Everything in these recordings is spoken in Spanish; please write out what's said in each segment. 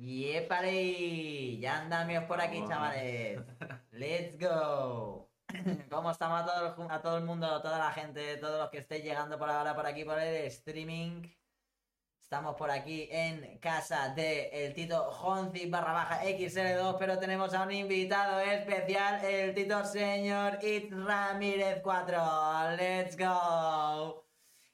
¡Yepale! Ya andamos por aquí, Vamos. chavales. ¡Let's go! ¿Cómo estamos a todo, el, ju- a todo el mundo, toda la gente, todos los que estéis llegando por ahora por aquí por el streaming? Estamos por aquí en casa de el Tito Jonzi barra baja XL2, pero tenemos a un invitado especial, el Tito Señor It's Ramírez 4. ¡Let's go!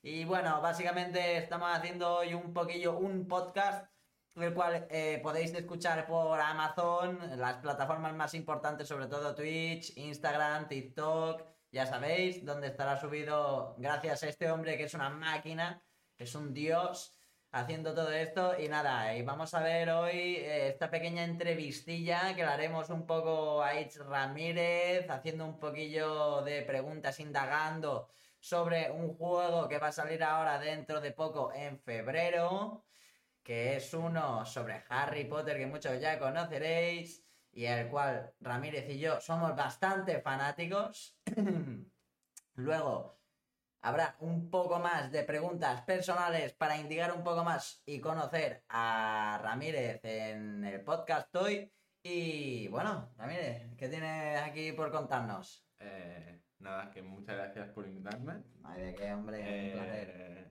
Y bueno, básicamente estamos haciendo hoy un poquillo un podcast, el cual eh, podéis escuchar por Amazon, las plataformas más importantes, sobre todo Twitch, Instagram, TikTok, ya sabéis, donde estará subido gracias a este hombre que es una máquina, es un dios haciendo todo esto. Y nada, y vamos a ver hoy eh, esta pequeña entrevistilla que la haremos un poco a Itz Ramírez, haciendo un poquillo de preguntas, indagando sobre un juego que va a salir ahora dentro de poco en febrero, que es uno sobre Harry Potter que muchos ya conoceréis y el cual Ramírez y yo somos bastante fanáticos. Luego habrá un poco más de preguntas personales para indicar un poco más y conocer a Ramírez en el podcast hoy. Y bueno, Ramírez, ¿qué tienes aquí por contarnos? Eh, nada, que muchas gracias por invitarme. Ay, de qué, hombre, un placer. Eh,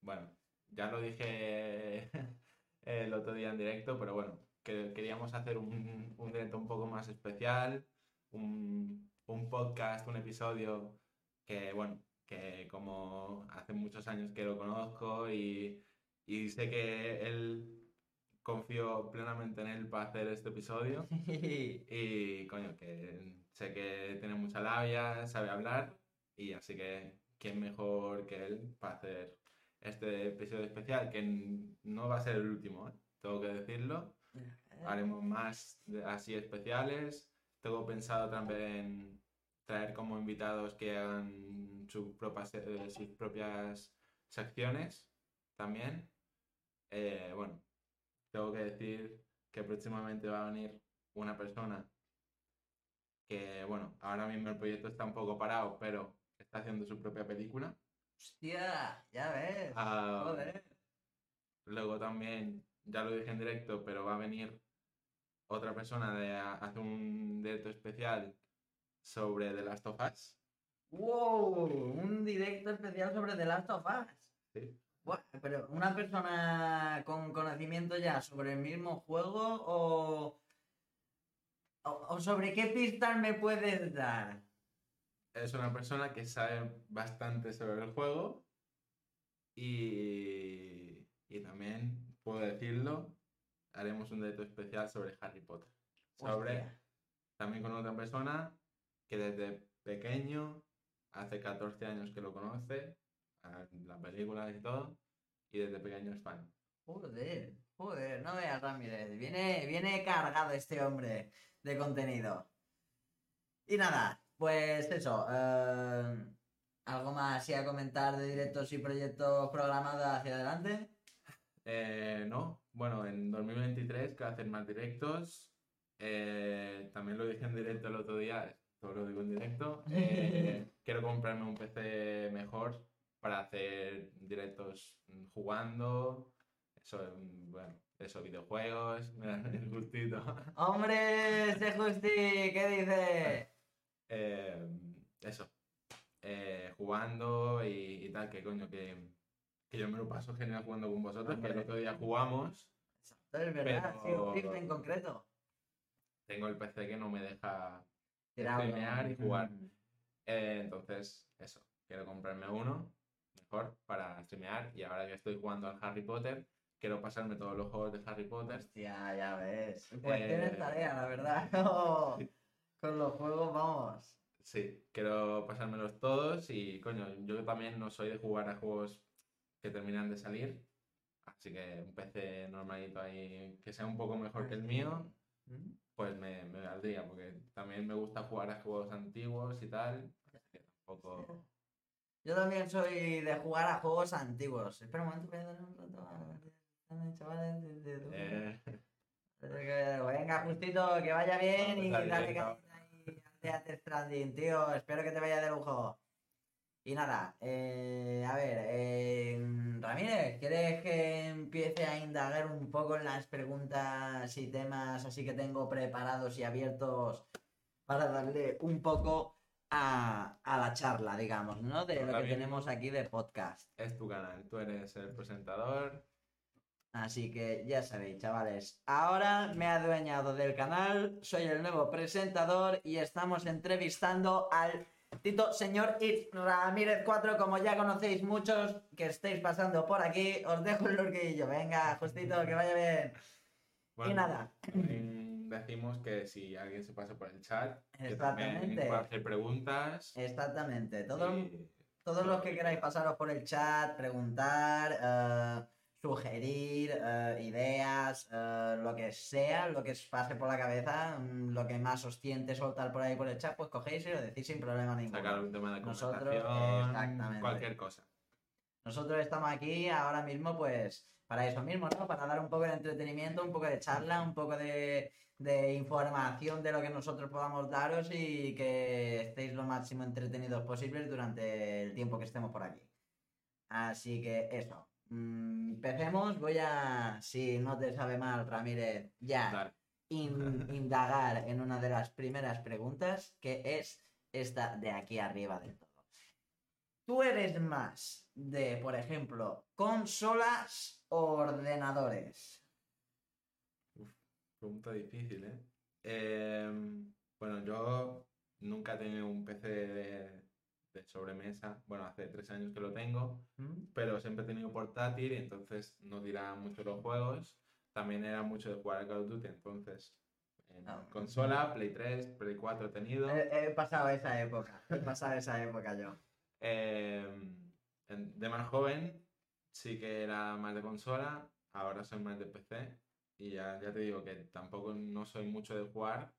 bueno, ya lo dije el otro día en directo, pero bueno, que queríamos hacer un, un directo un poco más especial, un, un podcast, un episodio que, bueno, que como hace muchos años que lo conozco y, y sé que él confío plenamente en él para hacer este episodio. Y coño, que sé que tiene mucha labia, sabe hablar, y así que quién mejor que él para hacer este episodio especial, que no va a ser el último, ¿eh? tengo que decirlo. Haremos más así especiales. Tengo pensado también traer como invitados que hagan sus propias, eh, sus propias secciones también. Eh, bueno, tengo que decir que próximamente va a venir una persona que, bueno, ahora mismo el proyecto está un poco parado, pero está haciendo su propia película. Hostia, ya ves. Ah, Joder. Luego también, ya lo dije en directo, pero va a venir otra persona de hacer un directo especial sobre The Last of Us. Wow, un directo especial sobre The Last of Us. Sí. Buah, pero una persona con conocimiento ya sobre el mismo juego o, o sobre qué pistas me puedes dar. Es una persona que sabe bastante sobre el juego y, y también, puedo decirlo, haremos un directo especial sobre Harry Potter. Sobre, Hostia. también con otra persona que desde pequeño, hace 14 años que lo conoce, las películas y todo, y desde pequeño es fan. Joder, joder, no veas Ramírez. Viene, viene cargado este hombre de contenido. Y nada, pues eso. eh, ¿Algo más así a comentar de directos y proyectos programados hacia adelante? Eh, no, bueno, en 2023 quiero hacer más directos. Eh, también lo dije en directo el otro día, todo lo digo en directo. Eh, quiero comprarme un PC mejor para hacer directos jugando. Eso, bueno, eso, videojuegos, el gustito. ¡Hombre, ese Justi! ¿Qué dice? Eh, eso, eh, jugando y, y tal, que coño, que, que yo me lo paso genial jugando con vosotros, que el otro día jugamos. Exacto, es verdad, Pero- sí, FIFA en concreto. Tengo el PC que no me deja streamear y jugar. Mm. Eh, entonces, eso, quiero comprarme uno mejor para streamear y ahora que estoy jugando al Harry Potter, quiero pasarme todos los juegos de Harry Potter. Hostia, ya ves. Pues tienes Eh, tarea, la verdad. No, Con los juegos, vamos. Sí, quiero pasármelos todos y coño, yo también no soy de jugar a juegos que terminan de salir, así que un PC normalito ahí que sea un poco mejor que el mío, pues me, me valdría, porque también me gusta jugar a juegos antiguos y tal, así que tampoco... Yo también soy de jugar a juegos antiguos. Espera un momento, voy a un rato a... Chavales, Eh, Venga, justito, que vaya bien y dale directo. Death Stranding, tío. Espero que te vaya de lujo. Y nada, eh, a ver, eh, Ramírez, ¿quieres que empiece a indagar un poco en las preguntas y temas así que tengo preparados y abiertos para darle un poco a, a la charla, digamos, ¿no? De lo Ahora que tenemos aquí de podcast. Es tu canal, tú eres el presentador. Así que ya sabéis, chavales. Ahora me he adueñado del canal, soy el nuevo presentador y estamos entrevistando al Tito Señor It's Ramírez 4, como ya conocéis muchos que estéis pasando por aquí. Os dejo el lurquillo. Venga, justito, que vaya bien. y nada, decimos que si alguien se pasa por el chat, que también puede hacer preguntas. exactamente. Todo, y- Todos los que queráis pasaros por el chat, preguntar, eh, sugerir eh, ideas, eh, lo que sea, lo que os pase por la cabeza, mm, lo que más os tiente soltar por ahí por el chat, pues cogéis y lo decís sin problema ninguno. sacar algún tema de Nosotros, exactamente. cualquier cosa. Nosotros estamos aquí ahora mismo, pues, para eso mismo, ¿no? Para dar un poco de entretenimiento, un poco de charla, un poco de, de información de lo que nosotros podamos daros y que estéis lo máximo entretenidos posibles durante el tiempo que estemos por aquí. Así que eso. Mm, empecemos. Voy a, si no te sabe mal, Ramírez, ya in- indagar en una de las primeras preguntas, que es esta de aquí arriba del todo. ¿Tú eres más de, por ejemplo, consolas o ordenadores? Pregunta difícil, ¿eh? Em, bueno, yo nunca he tenido un PC de, de sobremesa. Bueno, hace tres años que lo tengo, ¿Mm? pero siempre he tenido portátil y entonces no dirá mucho los juegos. También era mucho de jugar al Call of Duty, entonces en Ah. consola, Play 3, Play 4 he tenido. He, he pasado esa época, he pasado esa época yo. En- de más joven sí que era más de consola, ahora soy más de PC y ya, ya te digo que tampoco no soy mucho de jugar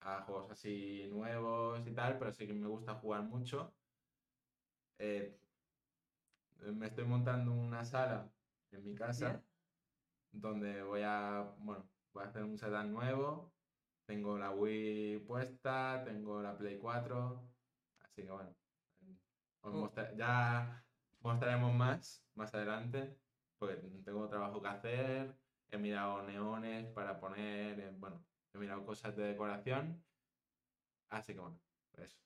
a juegos así nuevos y tal, pero sí que me gusta jugar mucho. Eh, me estoy montando una sala en mi casa Bien. donde voy a, bueno, voy a hacer un setup nuevo. Tengo la Wii puesta, tengo la Play 4, así que bueno, os Mm. mostra- ya mostraremos más más adelante, porque tengo trabajo que hacer, he mirado neones para poner, eh, bueno, he mirado cosas de decoración, así que bueno, eso.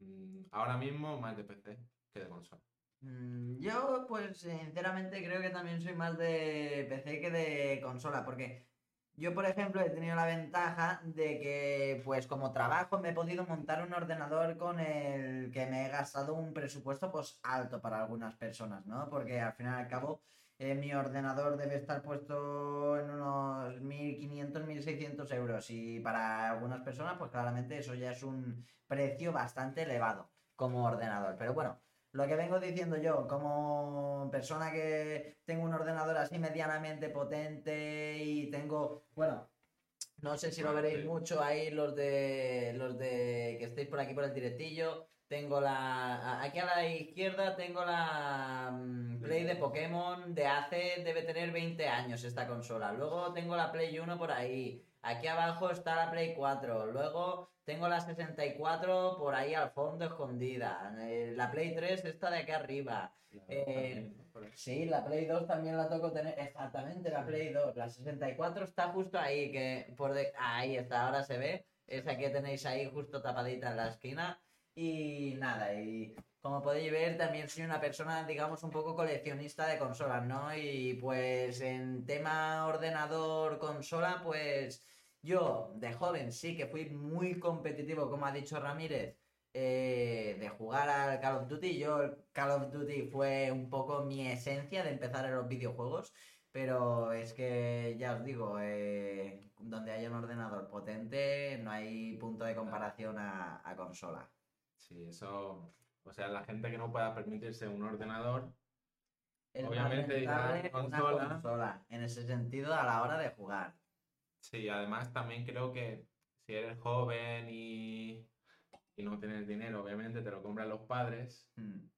Mm, Ahora mismo más de PC de consola. Mm, Yo, pues, sinceramente creo que también soy más de PC que de consola, porque yo, por ejemplo, he tenido la ventaja de que, pues, como trabajo me he podido montar un ordenador con el que me he gastado un presupuesto, pues, alto para algunas personas, ¿no? Porque al fin y al cabo, eh, mi ordenador debe estar puesto en unos 1.500, 1.600 euros y para algunas personas, pues, claramente eso ya es un precio bastante elevado como ordenador. Pero bueno. Lo que vengo diciendo yo, como persona que tengo un ordenador así medianamente potente y tengo, bueno, no sé si lo veréis mucho ahí los de los de que estéis por aquí por el directillo. Tengo la aquí a la izquierda tengo la mm, Play de Pokémon de hace debe tener 20 años esta consola. Luego tengo la Play 1 por ahí. Aquí abajo está la Play 4. Luego tengo la 64 por ahí al fondo escondida. Eh, la Play 3 está de aquí arriba. Eh, Sí, la Play 2 también la toco tener. Exactamente, la Play 2. La 64 está justo ahí, que por de... ahí está, ahora se ve. Esa que tenéis ahí justo tapadita en la esquina. Y nada, y como podéis ver, también soy una persona, digamos, un poco coleccionista de consolas, ¿no? Y pues en tema ordenador, consola, pues yo de joven sí que fui muy competitivo, como ha dicho Ramírez eh, de jugar al Call of Duty. Yo, Call of Duty fue un poco mi esencia de empezar en los videojuegos, pero es que ya os digo, eh, donde haya un ordenador potente, no hay punto de comparación a consola. Sí, eso, o sea, la gente que no pueda permitirse un ordenador, Obviamente, dirán una consola. en ese sentido, a la hora de jugar. sí, además también creo que si eres joven y, y no tienes dinero, obviamente te lo compran los padres, Mm.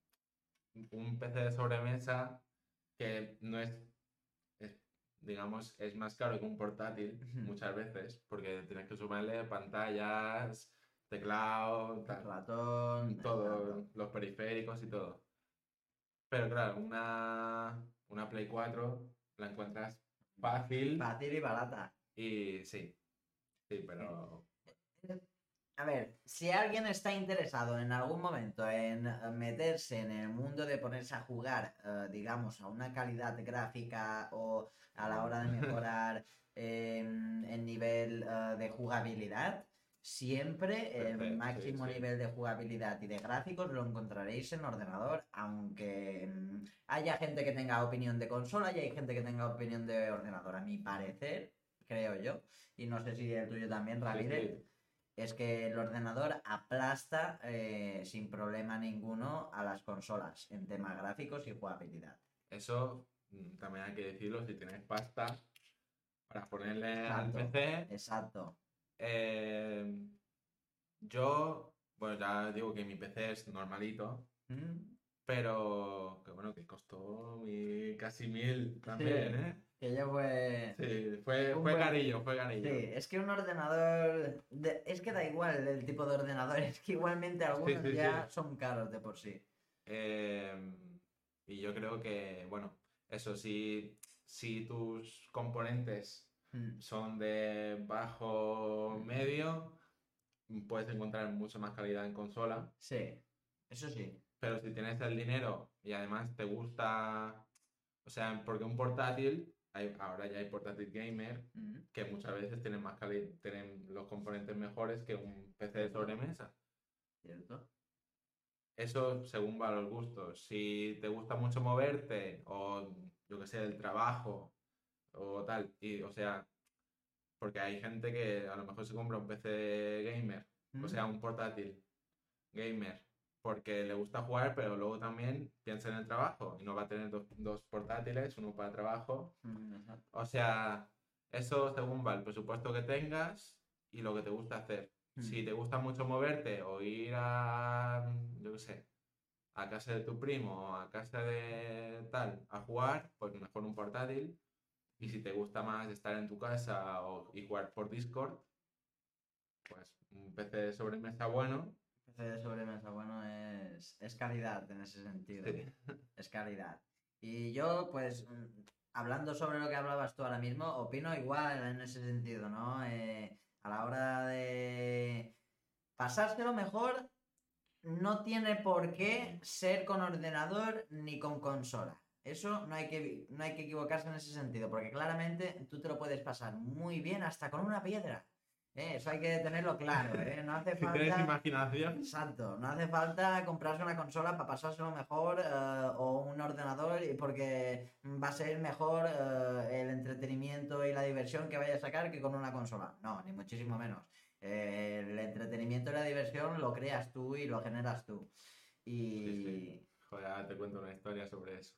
un PC de sobremesa que no es, es, digamos, es más caro que un portátil muchas veces, porque tienes que sumarle pantallas, teclado, tal, ratón, todo, los periféricos y todo. Pero claro, una, una Play 4 la encuentras fácil Fácil y barata. y sí, sí, pero A ver, si alguien está interesado en algún momento en eh, meterse en el mundo de ponerse a jugar, eh, digamos, a una calidad gráfica o a la hora de mejorar em, el nivel eh, de jugabilidad, siempre el sí, máximo sí. nivel de jugabilidad y de gráficos lo encontraréis en ordenador, aunque mm, haya gente que tenga opinión de consola y hay gente que tenga opinión de ordenador. A mi parecer, creo yo, y no sé si el tuyo también, Ramírez, sí. es que el ordenador aplasta eh, sin problema ninguno a las consolas en temas gráficos y jugabilidad. Eso mm, también hay que decirlo, si tienes pasta para ponerle al. PC, Exacto. Eh, yo, bueno, ya digo que mi PC es normalito, Mm, pero que bueno, que costó casi mil también, Sí. ¿eh? Que yo fue... Sí, fue, fue buen- carillo, fue Sí, carillo. es que un ordenador... de- Es que da igual el tipo de ordenador, es que igualmente algunos sí, ya sí. son caros de por sí. Eh, y yo creo que, bueno, eso, si, si tus componentes Mm, son de bajo medio, puedes encontrar mucho más calidad en consola. Sí, eso sí. Pero si tienes el dinero y además te gusta, o sea, porque un portátil, hay- ahora ya hay portátil gamer Mm, que muchas veces tienen más calidad, tienen los componentes mejores que un PC de sobremesa. ¿Cierto? Eso según va los gustos. Si te gusta mucho moverte o yo que sé, el trabajo o tal, y o sea, porque hay gente que a lo mejor se compra un PC gamer, o Mm, sea, un portátil gamer, porque le gusta jugar, pero luego también piensa en el trabajo y no va a tener dos, dos portátiles, uno para trabajo. mm. O sea, eso según va el presupuesto que tengas y lo que te gusta hacer. Mm. Si te gusta mucho moverte o ir a, yo qué sé, a casa de tu primo o a casa de tal a jugar, pues mejor un portátil. Y si te gusta más estar en tu casa o, y jugar por Discord, pues un PC de sobremesa bueno. PC de sobremesa, bueno, es, es calidad en ese sentido. Sí. es calidad. Y yo, pues, mm, hablando sobre lo que hablabas tú ahora mismo, opino igual en ese sentido, ¿no? Eh, a la hora de pasárselo mejor, no tiene por qué ser con ordenador ni con consola. Eso no hay que, no hay que equivocarse en ese sentido, porque claramente tú te lo puedes pasar muy bien hasta con una piedra. ¿eh? Eso hay que tenerlo claro, ¿eh? No hace Si tienes falta... imaginación, Exacto, no hace falta comprarse una consola para pasárselo mejor eh, o un ordenador porque va a ser mejor el entretenimiento y la diversión que vaya a sacar que con una consola. No, ni muchísimo menos. Eh, el entretenimiento y la diversión lo creas tú y lo generas tú. Y, Sí, sí. joder, te cuento una historia sobre eso.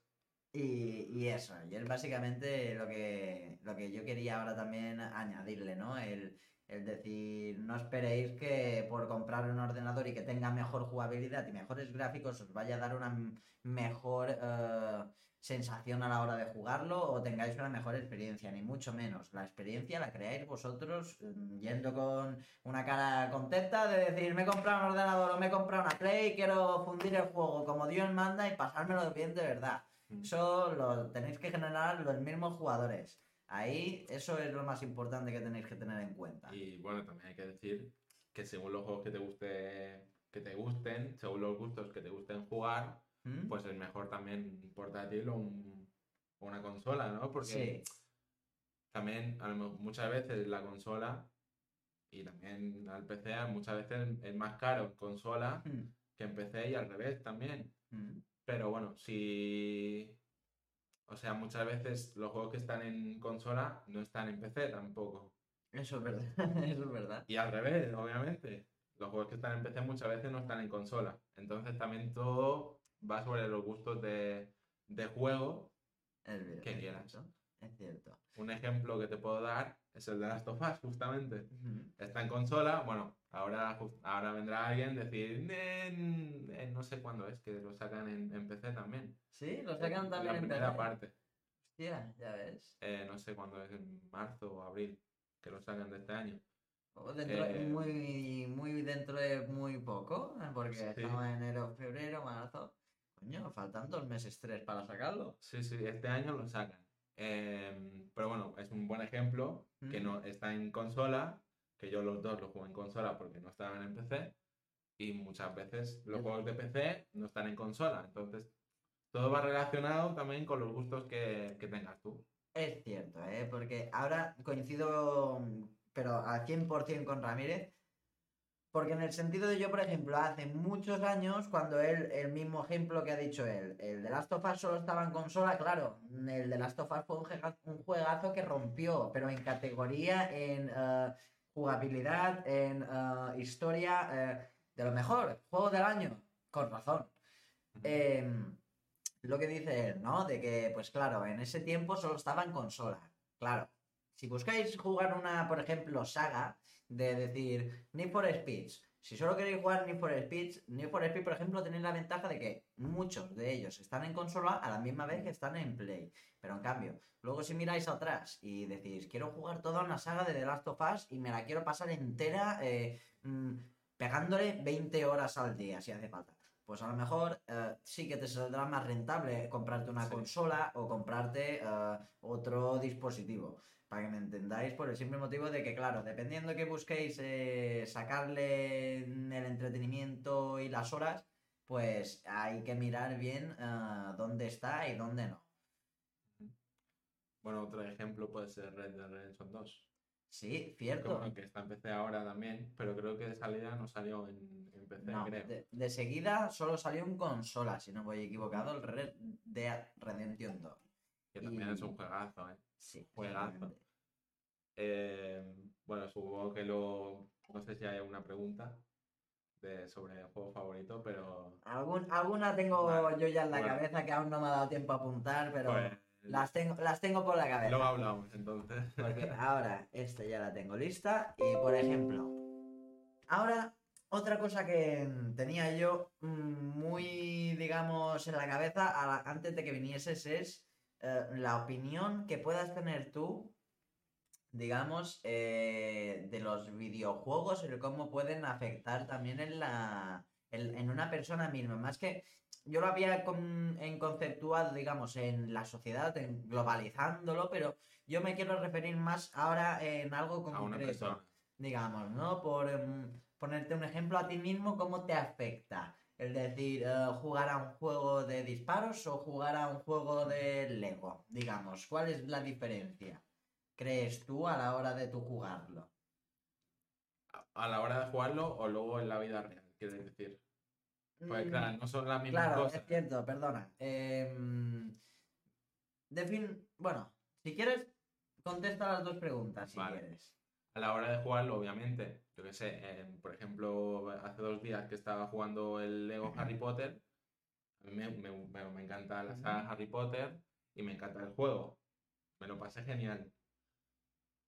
Y, eso, y es básicamente lo que, lo que yo quería ahora también añadirle, ¿no? El, el decir, no esperéis que por comprar un ordenador y que tenga mejor jugabilidad y mejores gráficos os vaya a dar una mejor eh, sensación a la hora de jugarlo o tengáis una mejor experiencia, ni mucho menos. La experiencia la creáis vosotros mm, yendo con una cara contenta de decir, me he comprado un ordenador o me he comprado una Play, quiero fundir el juego como Dios manda y pasármelo bien de verdad. Mm. Eso lo tenéis que generar los mismos jugadores. Ahí, eso es lo más importante que tenéis que tener en cuenta. Y bueno, también hay que decir que según los juegos que te guste, que te gusten, según los gustos que te gusten jugar, ¿Mm? pues es mejor también un portátil o, un- o una consola, ¿no? Porque sí, también a lo mejor muchas veces la consola y también al PC muchas veces es más caro en consola Mm, que en PC y al revés también. mm, Pero bueno, si... O sea, muchas veces los juegos que están en consola no están en PC tampoco. Eso es verdad, eso es verdad. Y al revés, obviamente. Los juegos que están en PC muchas veces no están en consola. Entonces también todo va sobre los gustos de, de juego. Ver- Que quieras. es cierto. Un ejemplo que te puedo dar es el de Last of Us, justamente. Está en consola, bueno, ahora, ahora vendrá alguien a decir, "Nen, eh, no sé cuándo es, que lo sacan en, en PC también. Sí, lo sacan también La en primera PC. parte. Hostia, ya ves. Eh, no sé cuándo es, en marzo o abril, que lo sacan de este año. O dentro, Eh, muy, muy dentro de muy poco, ¿eh? porque Sí. estamos en enero, febrero, marzo. Coño, faltan dos meses, tres para sacarlo. Sí, sí, este año lo sacan. Pero bueno, es un buen ejemplo que Mm. no está en consola, que yo los dos los juego en consola porque no estaban en PC. Y muchas veces los juegos de PC no están en consola. Entonces, todo va relacionado también con los gustos que, que tengas tú. Es cierto, ¿eh? porque ahora coincido, pero al 100% con Ramírez, porque en el sentido de yo, por ejemplo, hace muchos años, cuando él, el mismo ejemplo que ha dicho él, el de Last of Us solo estaba en consola, claro, el de Last of Us fue un, juegazo que rompió, pero en categoría, en eh, jugabilidad, en eh, historia, eh, de lo mejor, juego del año, con razón. Em, lo que dice él, ¿no? De que, pues claro, en ese tiempo solo estaba en consola. Claro, si buscáis jugar una, por ejemplo, saga, de decir Need for Speeds, si solo queréis jugar Need for Speeds, Need for Speed, por ejemplo, tenéis la ventaja de que muchos de ellos están en consola a la misma vez que están en Play. Pero en cambio, luego si miráis atrás y decís, quiero jugar toda una saga de The Last of Us y me la quiero pasar entera eh, mm, pegándole 20 horas al día, si hace falta. Pues a lo mejor eh, sí que te saldrá más rentable comprarte una Sí. consola o comprarte eh, otro dispositivo. Para que me entendáis, por el simple motivo de que, claro, dependiendo que busquéis eh, sacarle el entretenimiento y las horas, pues hay que mirar bien eh, dónde está y dónde no. Bueno, otro ejemplo puede ser Red Dead Redemption 2. Sí, cierto. bueno, que está en PC ahora también, pero creo que de salida no salió en, en PC, No, creo. de, de seguida solo salió en consola, si no voy equivocado, el Red Dead Redemption 2. Que también y- es un juegazo, ¿eh? Sí, Juegazo. Eh, bueno, supongo que lo. No sé si hay alguna pregunta de, sobre el juego favorito, pero. Algún- alguna tengo Vale, yo ya en la bueno. cabeza que aún no me ha dado tiempo a apuntar, pero pues, las, tengo, las tengo por la cabeza. luego hablamos, entonces. Porque ahora esta ya la tengo lista. Y por ejemplo, ahora otra cosa que tenía yo mm, muy, digamos, en la cabeza antes de que vinieses es eh, la opinión que puedas tener tú, digamos, eh, de los videojuegos y de cómo pueden afectar también en la en, en una persona misma. Más que yo lo había con- en conceptuado, digamos, en la sociedad, en globalizándolo, pero yo me quiero referir más ahora en algo a una concreto digamos, ¿no? Por em, ponerte un ejemplo a ti mismo, ¿cómo te afecta? El decir, eh, jugar a un juego de disparos o jugar a un juego de Lego, digamos, ¿cuál es la diferencia? ¿Crees tú a la hora de tu jugarlo? A- la hora de jugarlo o luego en la vida real, quiero decir. Pues Mm, claro, no son las mismas Claro, cosas. es cierto, perdona. Em, defin- Bueno, si quieres, contesta las dos preguntas, si Vale. quieres. A la hora de jugarlo, obviamente, yo qué sé, eh, por ejemplo, hace dos días que estaba jugando el Lego Harry Potter, a mí me, me- me- me encanta la saga Harry Potter y me encanta el juego. Me lo pasé genial.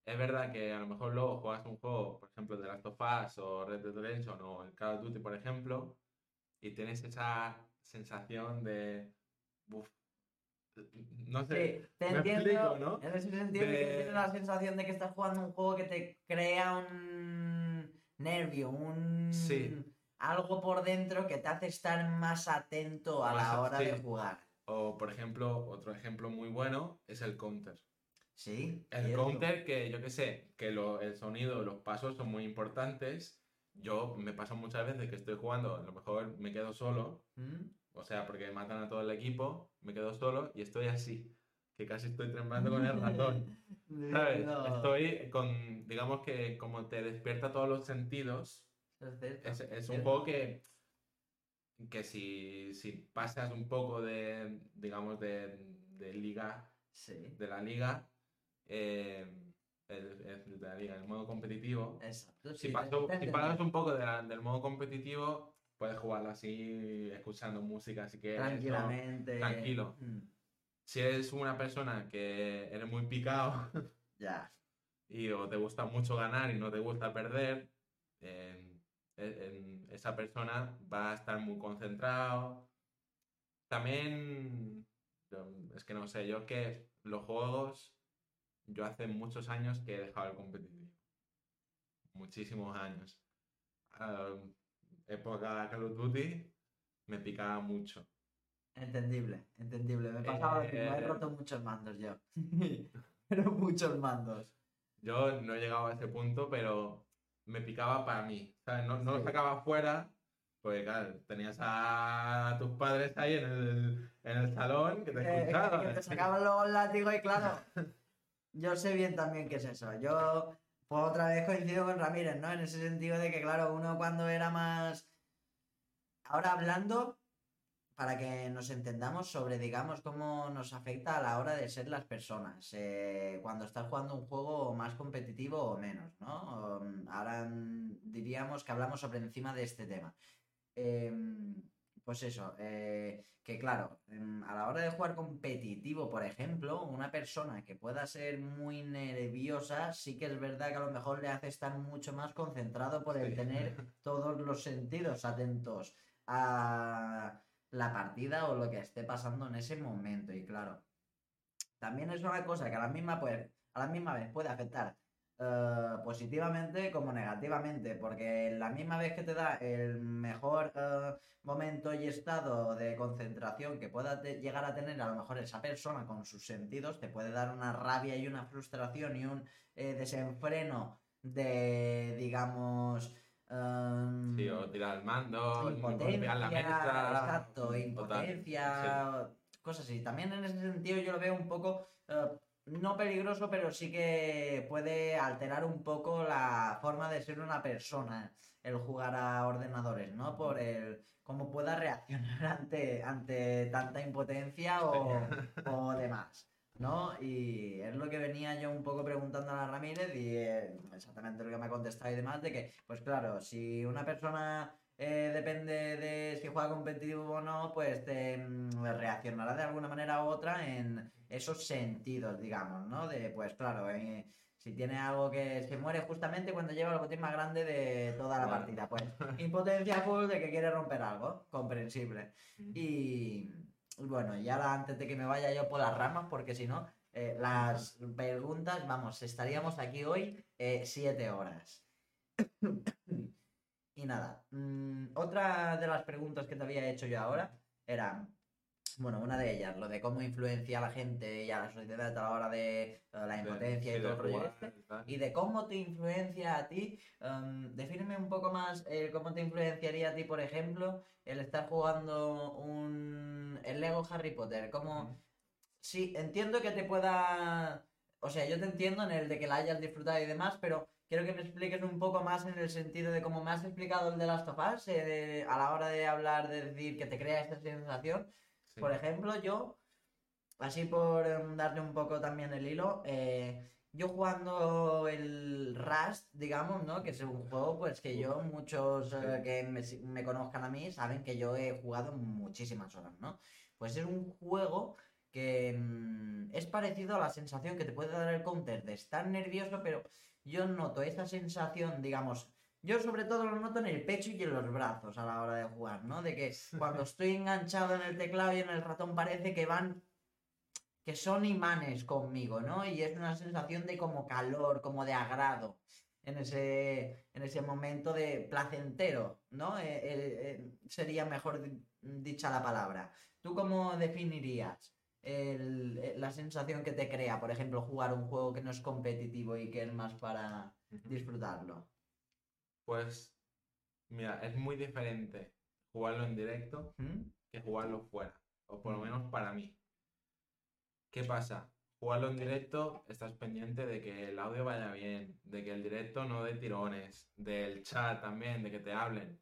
Es verdad que a lo mejor luego juegas un juego, por ejemplo, de Last of Us o Red Dead Redemption o el Call of Duty, por ejemplo, y tienes esa sensación de... uf, no sé, Sí, te me entiendo. explico, ¿no? En ese sentido, De- tienes la sensación de que estás jugando un juego que te crea un nervio, un. Sí. Algo por dentro que te hace estar más atento a Más la hora de jugar. O, por ejemplo, otro ejemplo muy bueno es el counter. Sí. El cierto. counter que yo que sé, que lo- el sonido, los pasos son muy importantes. Yo me pasa muchas veces que estoy jugando, a lo mejor me quedo solo, ¿Mm? o sea, porque matan a todo el equipo, me quedo solo y estoy así, que casi estoy temblando con el ratón. ¿Sabes? No, Estoy con, digamos que como te despierta todos los sentidos, es cierto, es, es un juego que, que si, si pasas un poco de, digamos, de, de liga Sí, de la liga, eh, el, el de la liga, el modo competitivo. exacto. Si, sí, paso- si un poco de la- del modo competitivo, puedes jugarlo así, escuchando música, si quieres. ¿no? Tranquilamente. tranquilo. Mm, Si eres una persona que eres muy picado Ya. y o te gusta mucho ganar y no te gusta perder, eh, esa persona va a estar muy concentrado. También, es que no sé, yo que los juegos, yo hace muchos años que he dejado el competitivo. muchísimos años. Ah, época Call of Duty, me picaba mucho. Entendible, entendible. Me he pasado lo mismo, he Eh, roto muchos mandos yo. pero muchos mandos. Yo no he llegado a ese punto, pero me picaba para mí. No, no lo sacaba fuera, porque claro, tenías a tus padres ahí en el, en el salón que te Eh, escuchaban. que te sacaban luego el látigo y claro, yo sé bien también qué es eso. Yo, pues otra vez coincido con Ramírez, ¿no? En ese sentido de que, claro, uno cuando era más... Ahora hablando, para que nos entendamos sobre, digamos, cómo nos afecta a la hora de ser las personas, eh, cuando estás jugando un juego más competitivo o menos, ¿no? Um, Ahora mm, diríamos que hablamos sobre encima de este tema. Em, pues eso, eh, que claro, em, a la hora de jugar competitivo, por ejemplo, una persona que pueda ser muy nerviosa, sí que es verdad que a lo mejor le hace estar mucho más concentrado por el Sí. tener todos los sentidos atentos a la partida o lo que esté pasando en ese momento. Y claro, también es una cosa que a la misma, pues, a la misma vez puede afectar eh, positivamente como negativamente, porque la misma vez que te da el mejor eh, momento y estado de concentración que pueda llegar a tener a lo mejor esa persona con sus sentidos, te puede dar una rabia y una frustración y un eh, desenfreno de, digamos... em, Sí, o tirar el mando, golpear la mesa. exacto, impotencia, cosas así. También en ese sentido yo lo veo un poco, eh, no peligroso, pero sí que puede alterar un poco la forma de ser una persona el jugar a ordenadores, ¿no? Por el cómo pueda reaccionar ante, ante tanta impotencia o, o demás. ¿No? Y es lo que venía yo un poco preguntando a la Ramírez y eh, exactamente lo que me ha contestado y demás, de que, pues claro, si una persona eh, depende de si juega competitivo o no, pues te, mm, reaccionará de alguna manera u otra en esos sentidos, digamos, ¿no? De, pues claro, eh, si tiene algo que se muere justamente cuando lleva el botín más grande de toda la partida, pues impotencia full de que quiere romper algo, comprensible. Y bueno, y ahora antes de que me vaya yo por las ramas, porque si no, eh, las preguntas, vamos, estaríamos aquí hoy eh, siete horas. y nada, mm, otra de las preguntas que te había hecho yo ahora era, bueno, una de ellas, lo de cómo influencia a la gente y a la sociedad a la hora de eh, la impotencia Sí, y todo el rollo este y de cómo te influencia a ti. em, defíneme un poco más eh, cómo te influenciaría a ti, por ejemplo, el estar jugando un el Lego Harry Potter. Como sí, entiendo que te pueda, o sea, yo te entiendo en el de que la hayas disfrutado y demás, pero quiero que me expliques un poco más en el sentido de cómo me has explicado el de las Us, eh, de- a la hora de hablar, de decir que te crea esta sensación. Sí. Por ejemplo, yo, así por em, darle un poco también el hilo, eh, yo jugando el Rust, digamos, ¿no? Que es un juego, pues que yo, muchos eh, que me, conozcan a mí, saben que yo he jugado muchísimas horas, ¿no? Pues es un juego que mm, es parecido a la sensación que te puede dar el counter de estar nervioso, pero yo noto esa sensación, digamos, yo sobre todo lo noto en el pecho y en los brazos a la hora de jugar, ¿no? De que cuando estoy enganchado en el teclado y en el ratón parece que van, que son imanes conmigo, ¿no? Y es una sensación de como calor, como de agrado en ese, en ese momento de placentero, ¿no? Eh, eh, eh, sería mejor di- dicha la palabra. ¿Tú cómo definirías el- la sensación que te crea, por ejemplo, jugar un juego que no es competitivo y que es más para disfrutarlo? Pues, mira, es muy diferente jugarlo en directo ¿Mm? que jugarlo fuera. O por lo menos para mí. ¿Qué pasa? Jugarlo en directo, estás pendiente de que el audio vaya bien, de que el directo no dé tirones, del chat también, de que te hablen.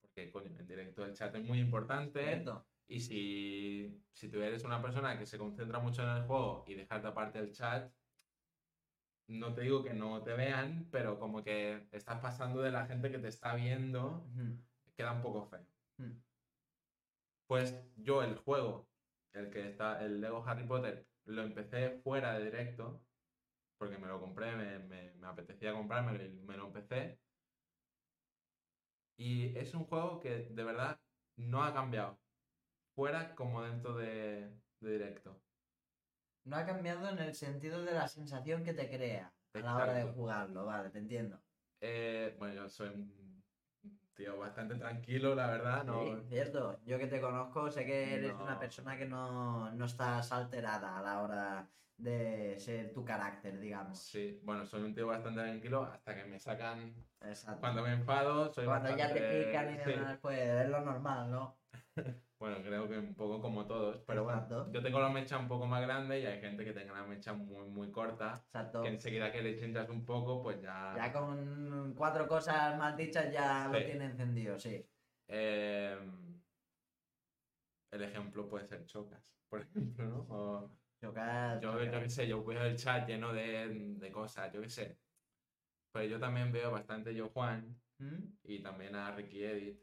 Porque, coño, en directo el chat es muy importante. Y si, si tú eres una persona que se concentra mucho en el juego y dejarte aparte el chat, no te digo que no te vean, pero como que estás pasando de la gente que te está viendo, queda un poco feo. Mm. Pues yo el juego, el que está, el Lego Harry Potter, lo empecé fuera de directo, porque me lo compré, me, me- me apetecía comprármelo y me lo empecé. Y es un juego que de verdad no ha cambiado, fuera como dentro de, de directo. No ha cambiado en el sentido de la sensación que te crea a la hora de jugarlo, vale, te entiendo. Eh, bueno, yo soy un tío bastante tranquilo, la verdad. No, Sí, cierto. Yo que te conozco, sé que eres No. una persona que no, no estás alterada a la hora de ser tu carácter, digamos. Sí, bueno, soy un tío bastante tranquilo hasta que me sacan. Exacto. Cuando me enfado, soy Cuando ya te pican y sí. demás, pues es lo normal, ¿no? Bueno, creo que un poco como todos, pero bueno, Exacto. yo tengo la mecha un poco más grande y hay gente que tenga la mecha muy, muy corta, Exacto. que enseguida que le sientas un poco, pues ya... Ya con cuatro cosas mal dichas ya lo tiene encendido, sí. Eh, el ejemplo puede ser chocas, por ejemplo, ¿no? O Chocar, yo, yo qué sé, yo veo el chat lleno de, de cosas, yo qué sé. Pues yo también veo bastante yo Juan ¿Mm? y también a Ricky Edit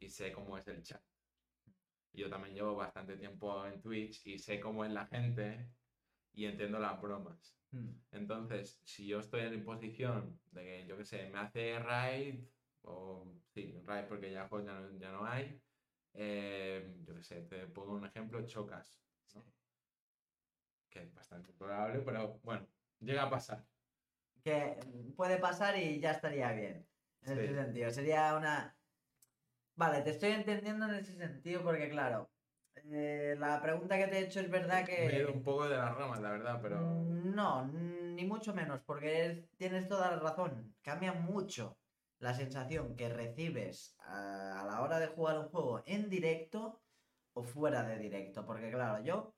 y sé cómo es el chat. Yo también llevo bastante tiempo en Twitch y sé cómo es la gente y entiendo las bromas. ¿Mm? Entonces, si yo estoy en posición de que, yo qué sé, me hace raid, o sí, raid porque ya, pues, ya, no, ya no hay, eh, yo qué sé, te pongo un ejemplo, chocas, ¿no? que es bastante probable, pero bueno, llega a pasar. Que puede pasar y ya estaría bien. En Sí. ese sentido. Sería una. Vale, te estoy entendiendo en ese sentido porque, claro, eh, la pregunta que te he hecho es verdad que. Me he ido un poco de las ramas, la verdad, pero Mm, No, ni mucho menos, porque es- tienes toda la razón. Cambia mucho la sensación que recibes a, a la hora de jugar un juego en directo o fuera de directo. Porque claro, yo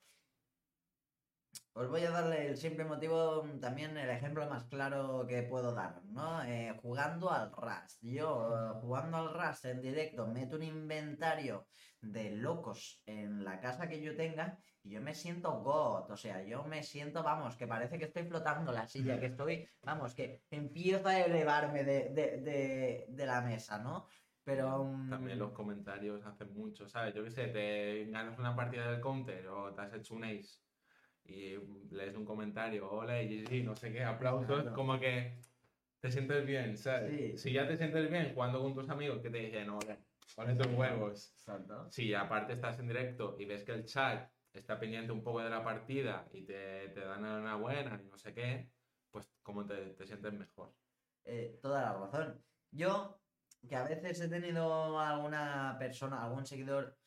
os voy a darle el simple motivo, también el ejemplo más claro que puedo dar, ¿no? Eh, jugando al Rust. Yo, eh, jugando al Rust en directo, meto un inventario de locos en la casa que yo tenga y yo me siento God, o sea, yo me siento, vamos, que parece que estoy flotando la silla, que estoy, vamos, que empiezo a elevarme de, de, de, de la mesa, ¿no? Pero... mm, también los comentarios hacen mucho, ¿sabes? Yo qué sé, te ganas una partida del counter o te has hecho un ace y lees un comentario, hola, y sí, no sé qué, aplausos, como que te sientes bien, ¿sabes? Sí. Si ya te sientes bien jugando con tus amigos que te dicen, hola, ponle tus huevos. Exacto. Si aparte estás en directo y ves que el chat está pendiente un poco de la partida y te, te dan una buena y no sé qué, pues como te, te sientes mejor. Eh, toda la razón. Yo, que a veces he tenido alguna persona, algún seguidor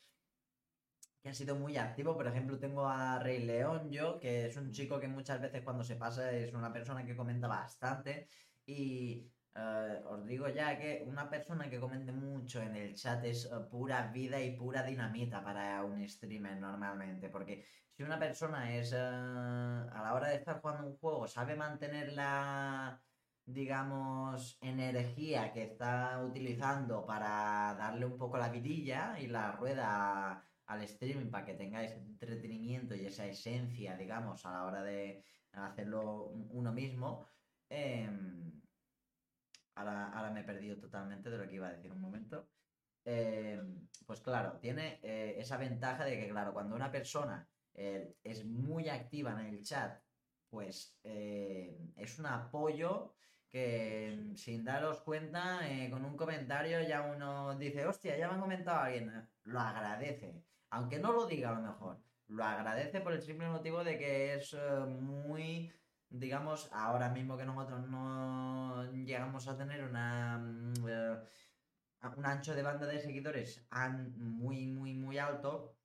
que ha sido muy activo, por ejemplo, tengo a Rey León, yo, que es un chico que muchas veces cuando se pasa es una persona que comenta bastante. Y eh, os digo ya que una persona que comente mucho en el chat es eh, pura vida y pura dinamita para un streamer normalmente, porque si una persona es, eh, a la hora de estar jugando un juego, sabe mantener la, digamos, energía que está utilizando para darle un poco la vidilla y la rueda al streaming para que tenga ese entretenimiento y esa esencia, digamos, a la hora de hacerlo uno mismo. em, ahora, ahora me he perdido totalmente de lo que iba a decir un momento. Em, pues claro, tiene eh, esa ventaja de que, claro, cuando una persona eh, es muy activa en el chat, pues eh, es un apoyo que sin daros cuenta, eh, con un comentario ya uno dice, hostia, ya me ha comentado alguien, lo agradece, aunque no lo diga a lo mejor, lo agradece por el simple motivo de que es eh, muy, digamos, ahora mismo que nosotros no llegamos a tener una, mm, eh, un ancho de banda de seguidores muy, muy, muy alto,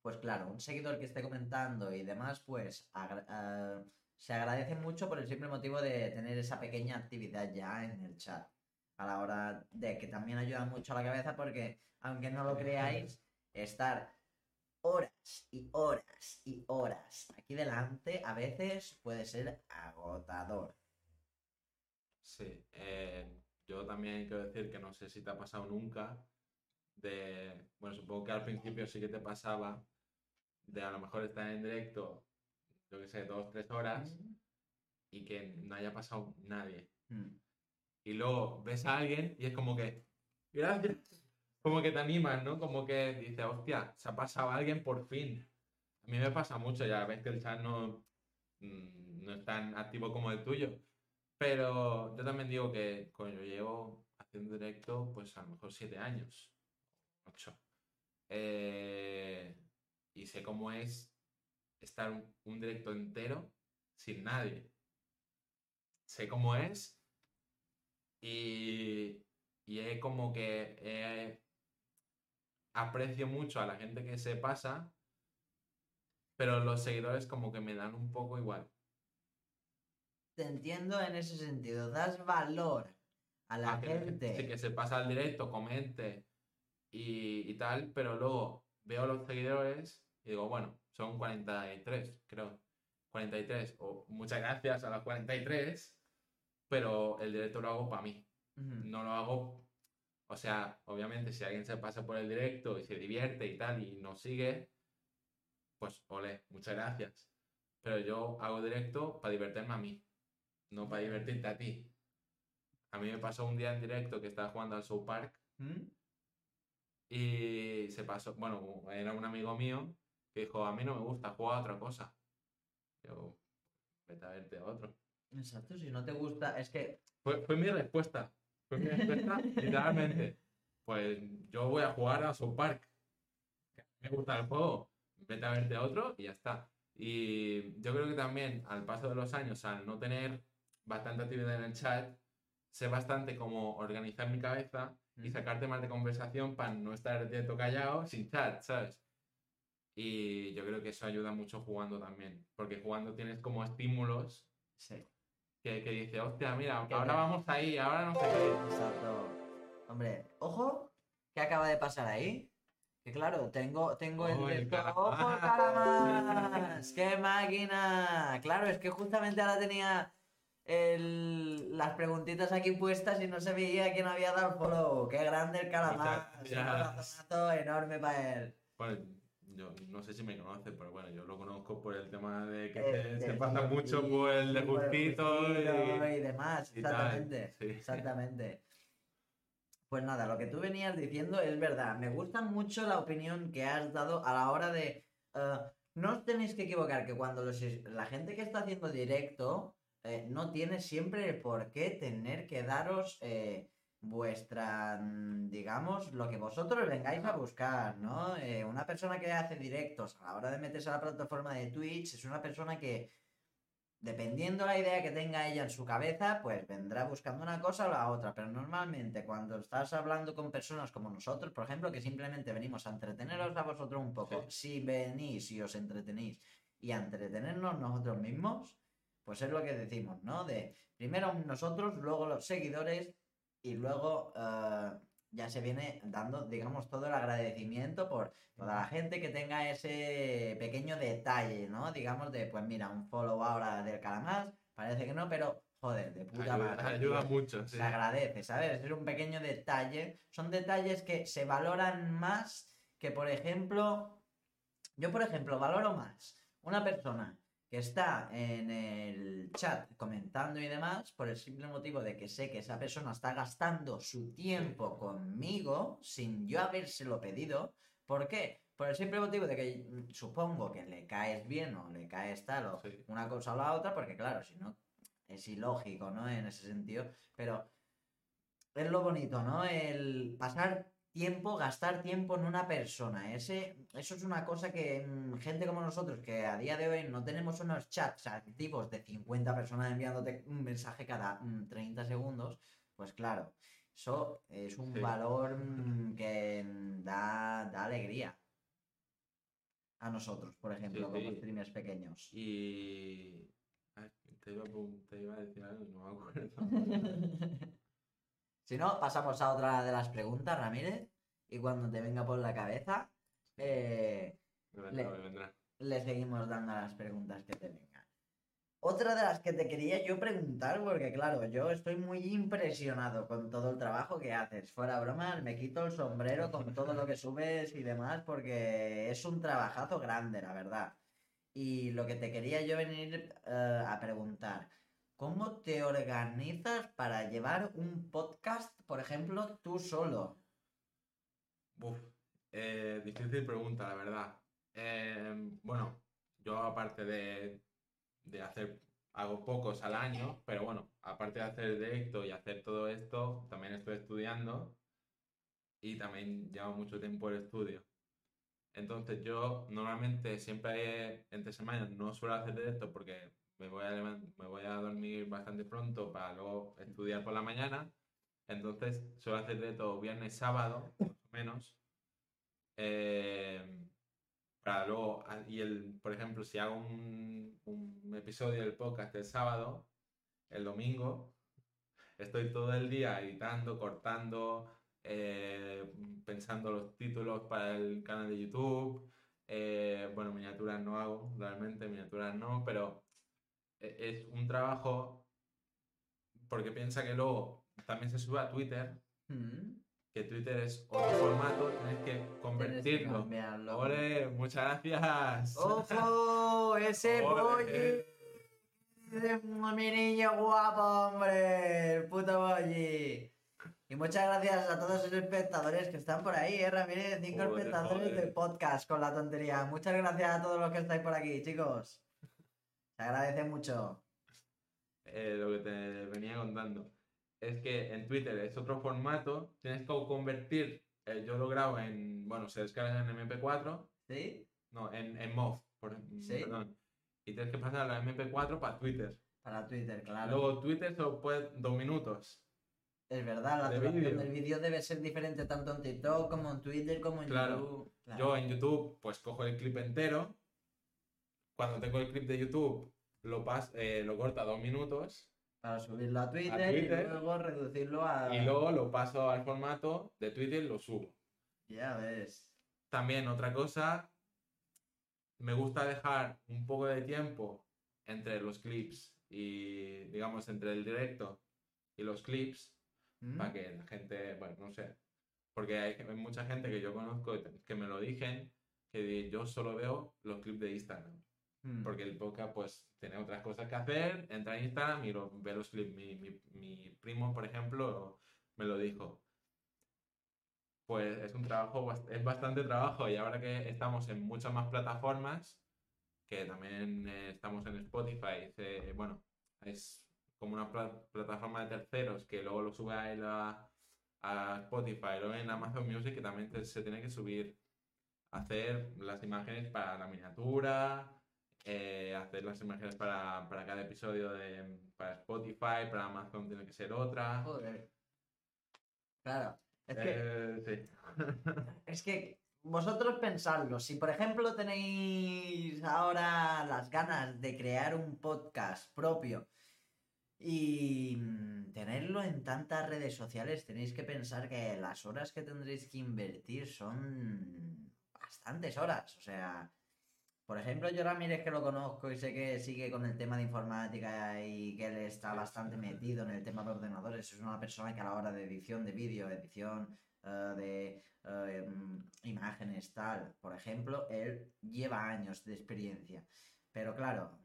pues claro, un seguidor que esté comentando y demás, pues agra- ah, se agradece mucho por el simple motivo de tener esa pequeña actividad ya en el chat. A la hora de que también ayuda mucho a la cabeza porque, aunque no lo creáis, estar horas y horas y horas aquí delante a veces puede ser agotador. Sí, eh, yo también quiero decir que no sé si te ha pasado nunca de, bueno, supongo que al principio sí que te pasaba de a lo mejor estar en directo, yo qué sé, dos, tres horas y que no haya pasado nadie. Mm. Y luego ves a alguien y es como que, gracias, como que te animas, ¿no? Como que dices, hostia, se ha pasado alguien por fin. A mí me pasa mucho, ya ves que el chat no, mm, no es tan activo como el tuyo. Pero yo también digo que coño, llevo haciendo directo pues a lo mejor siete años, ocho. Eh, y sé cómo es estar un, directo entero sin nadie. Sé cómo es Y, y es como que aprecio mucho a la gente que se pasa, pero los seguidores como que me dan un poco igual. Te entiendo en ese sentido. Das valor a la A que gente. sí, que se pasa al directo, comente y, y tal, pero luego veo los seguidores y digo, bueno, son 43, creo. 43, o muchas gracias a los 43, pero el directo lo hago para mí. No lo hago, o sea, obviamente si alguien se pasa por el directo y se divierte y tal y nos sigue, pues ole, muchas gracias. Pero yo hago directo para divertirme a mí, no para divertirte a ti. A mí me pasó un día en directo que estaba jugando al South Park ¿Mm? y se pasó, bueno, era un amigo mío que dijo, a mí no me gusta, juega a otra cosa. Yo, vete a verte a otro. Exacto, si no te gusta, es que Fue, fue mi respuesta. Fue mi respuesta, literalmente. Pues yo voy a jugar a South Park. Me gusta el juego. Vete a verte a otro y ya está. Y yo creo que también al paso de los años, al no tener bastante actividad en el chat, sé bastante cómo organizar mi cabeza y Mm. sacar temas de conversación para no estar directo callado sin chat, ¿sabes? Y yo creo que eso ayuda mucho jugando también, porque jugando tienes como estímulos sí. Que, que dice, hostia, mira, ahora vamos ahí, ahora no sé qué. Exacto. Hombre, ojo, ¿qué acaba de pasar ahí? Que claro, tengo, tengo el Oh, el calamar. ¡Ojo, el calamar! ¡Qué máquina! Claro, es que justamente ahora tenía el- las preguntitas aquí puestas y no se veía quién había dado el follow. ¡Qué grande el calamar! Un corazonazo enorme para él. Bueno, yo no sé si me conoce, pero bueno, yo lo conozco por el tema de que Eh, se, se pasa mucho por el de el Justito y, y demás, y exactamente. sí. Exactamente. Pues nada, lo que tú venías diciendo es verdad. Me gusta mucho la opinión que has dado a la hora de. eh, no os tenéis que equivocar que cuando los- la gente que está haciendo directo eh, no tiene siempre el por qué tener que daros eh, vuestra, mm, digamos, lo que vosotros vengáis a buscar, ¿no? Eh, una persona que hace directos a la hora de meterse a la plataforma de Twitch es una persona que dependiendo la idea que tenga ella en su cabeza, pues vendrá buscando una cosa o la otra. Pero normalmente cuando estás hablando con personas como nosotros, por ejemplo, que simplemente venimos a entreteneros a vosotros un poco, si venís y os entretenéis y a entretenernos nosotros mismos, pues es lo que decimos, ¿no? De primero nosotros, luego los seguidores y luego eh, ya se viene dando, digamos, todo el agradecimiento por toda la gente que tenga ese pequeño detalle, ¿no? Digamos de, pues mira, un follow ahora del calamar, parece que no, pero joder, de puta ayuda, madre. ayuda mucho, sí. Se agradece, ¿sabes? Es un pequeño detalle. Son detalles que se valoran más que, por ejemplo, yo, por ejemplo, valoro más una persona que está en el chat comentando y demás por el simple motivo de que sé que esa persona está gastando su tiempo conmigo sin yo habérselo pedido. ¿Por qué? Por el simple motivo de que supongo que le caes bien o le caes tal o Sí. una cosa o la otra, porque claro, si no es ilógico, ¿no? En ese sentido. Pero es lo bonito, ¿no? El pasar tiempo, gastar tiempo en una persona. Ese, eso es una cosa que mm, gente como nosotros, que a día de hoy no tenemos unos chats activos de 50 personas enviándote un mensaje cada mm, 30 segundos, pues claro, eso es un Sí. valor mm, que mm, da, da alegría. A nosotros, por ejemplo, Sí, como sí. streamers pequeños. Y... ay, te, iba a, te iba a decir algo no me acuerdo. Si no, pasamos a otra de las preguntas, Ramírez. Y cuando te venga por la cabeza, eh, Me vendrá, Le- me vendrá. le seguimos dando las preguntas que te vengan. Otra de las que te quería yo preguntar, porque claro, yo estoy muy impresionado con todo el trabajo que haces. Fuera bromas, me quito el sombrero con todo lo que subes y demás, porque es un trabajazo grande, la verdad. Y lo que te quería yo venir eh, a preguntar, ¿cómo te organizas para llevar un podcast, por ejemplo, tú solo? Uf, eh, difícil pregunta, la verdad. Eh, bueno, yo aparte de, de hacer, hago pocos al año, pero bueno, aparte de hacer directo y hacer todo esto, también estoy estudiando y también llevo mucho tiempo el estudio. Entonces yo normalmente siempre entre semanas no suelo hacer directo porque me voy a, me voy a dormir bastante pronto para luego estudiar por la mañana Entonces suelo hacer directo viernes, sábado, más o menos. Eh, para luego, ah, y el, por ejemplo, si hago un, episodio del podcast el sábado, el domingo, estoy todo el día editando, cortando, eh, pensando los títulos para el canal de YouTube. Eh, bueno, miniaturas no hago, realmente, miniaturas no, pero es un trabajo porque piensa que luego también se sube a Twitter, Mm. que Twitter es otro formato, tienes que Tienes que convertirlo. ¡Ole! Muchas gracias. ¡Ojo! ¡Ese pollo! ¡Mi niño guapo, hombre! ¡El puto bolli! Y muchas gracias a todos los espectadores que están por ahí, ¿eh, Ramírez? Cinco Joder, espectadores joder. de podcast con la tontería. Muchas gracias a todos los que estáis por aquí, chicos. Se agradece mucho. eh, lo que te venía contando. Es que en Twitter es otro formato, tienes que convertir, eh, yo lo grabo en, bueno, se descarga en MP4, ¿Sí? no, en, en MOV, por, Sí. perdón, y tienes que pasar la MP4 para Twitter. Para Twitter, claro. Luego Twitter solo puede dos minutos. Es verdad, la de duración del vídeo debe ser diferente tanto en TikTok como en Twitter como en Claro. YouTube. Claro. Yo en YouTube, pues cojo el clip entero. Cuando tengo el clip de YouTube, lo, pas eh, lo corto a dos minutos Para subirlo a Twitter, Twitter. y luego reducirlo a... y luego lo paso al formato de Twitter y lo subo. Ya ves. También otra cosa, me gusta dejar un poco de tiempo entre los clips y, digamos, entre el directo y los clips ¿Mm? para que la gente, bueno, no sé, porque hay, mucha gente que yo conozco que me lo dicen que yo solo veo los clips de Instagram, Mm. porque el podcast pues tiene otras cosas que hacer, entra a Instagram y lo, ve los clips. Mi, mi- mi primo, por ejemplo, me lo dijo. Pues es un trabajo, es bastante trabajo y ahora que estamos en muchas más plataformas, que también eh, estamos en Spotify, bueno, es como una pla- plataforma de terceros que luego lo sube a, él a, Spotify, luego en Amazon Music que también se tiene que subir, hacer las imágenes para la miniatura, eh, hacer las imágenes para, para cada episodio de para Spotify, para Amazon tiene que ser otra. Joder. Claro. Es que, Eh, sí. es que vosotros pensadlo. Si por ejemplo tenéis ahora las ganas de crear un podcast propio y tenerlo en tantas redes sociales, tenéis que pensar que las horas que tendréis que invertir son bastantes horas. O sea, por ejemplo, yo Ramírez que lo conozco y sé que sigue con el tema de informática y que él está bastante metido en el tema de ordenadores, es una persona que a la hora de edición de vídeo, edición eh, de eh, mm, imágenes, tal, por ejemplo, él lleva años de experiencia. Pero claro,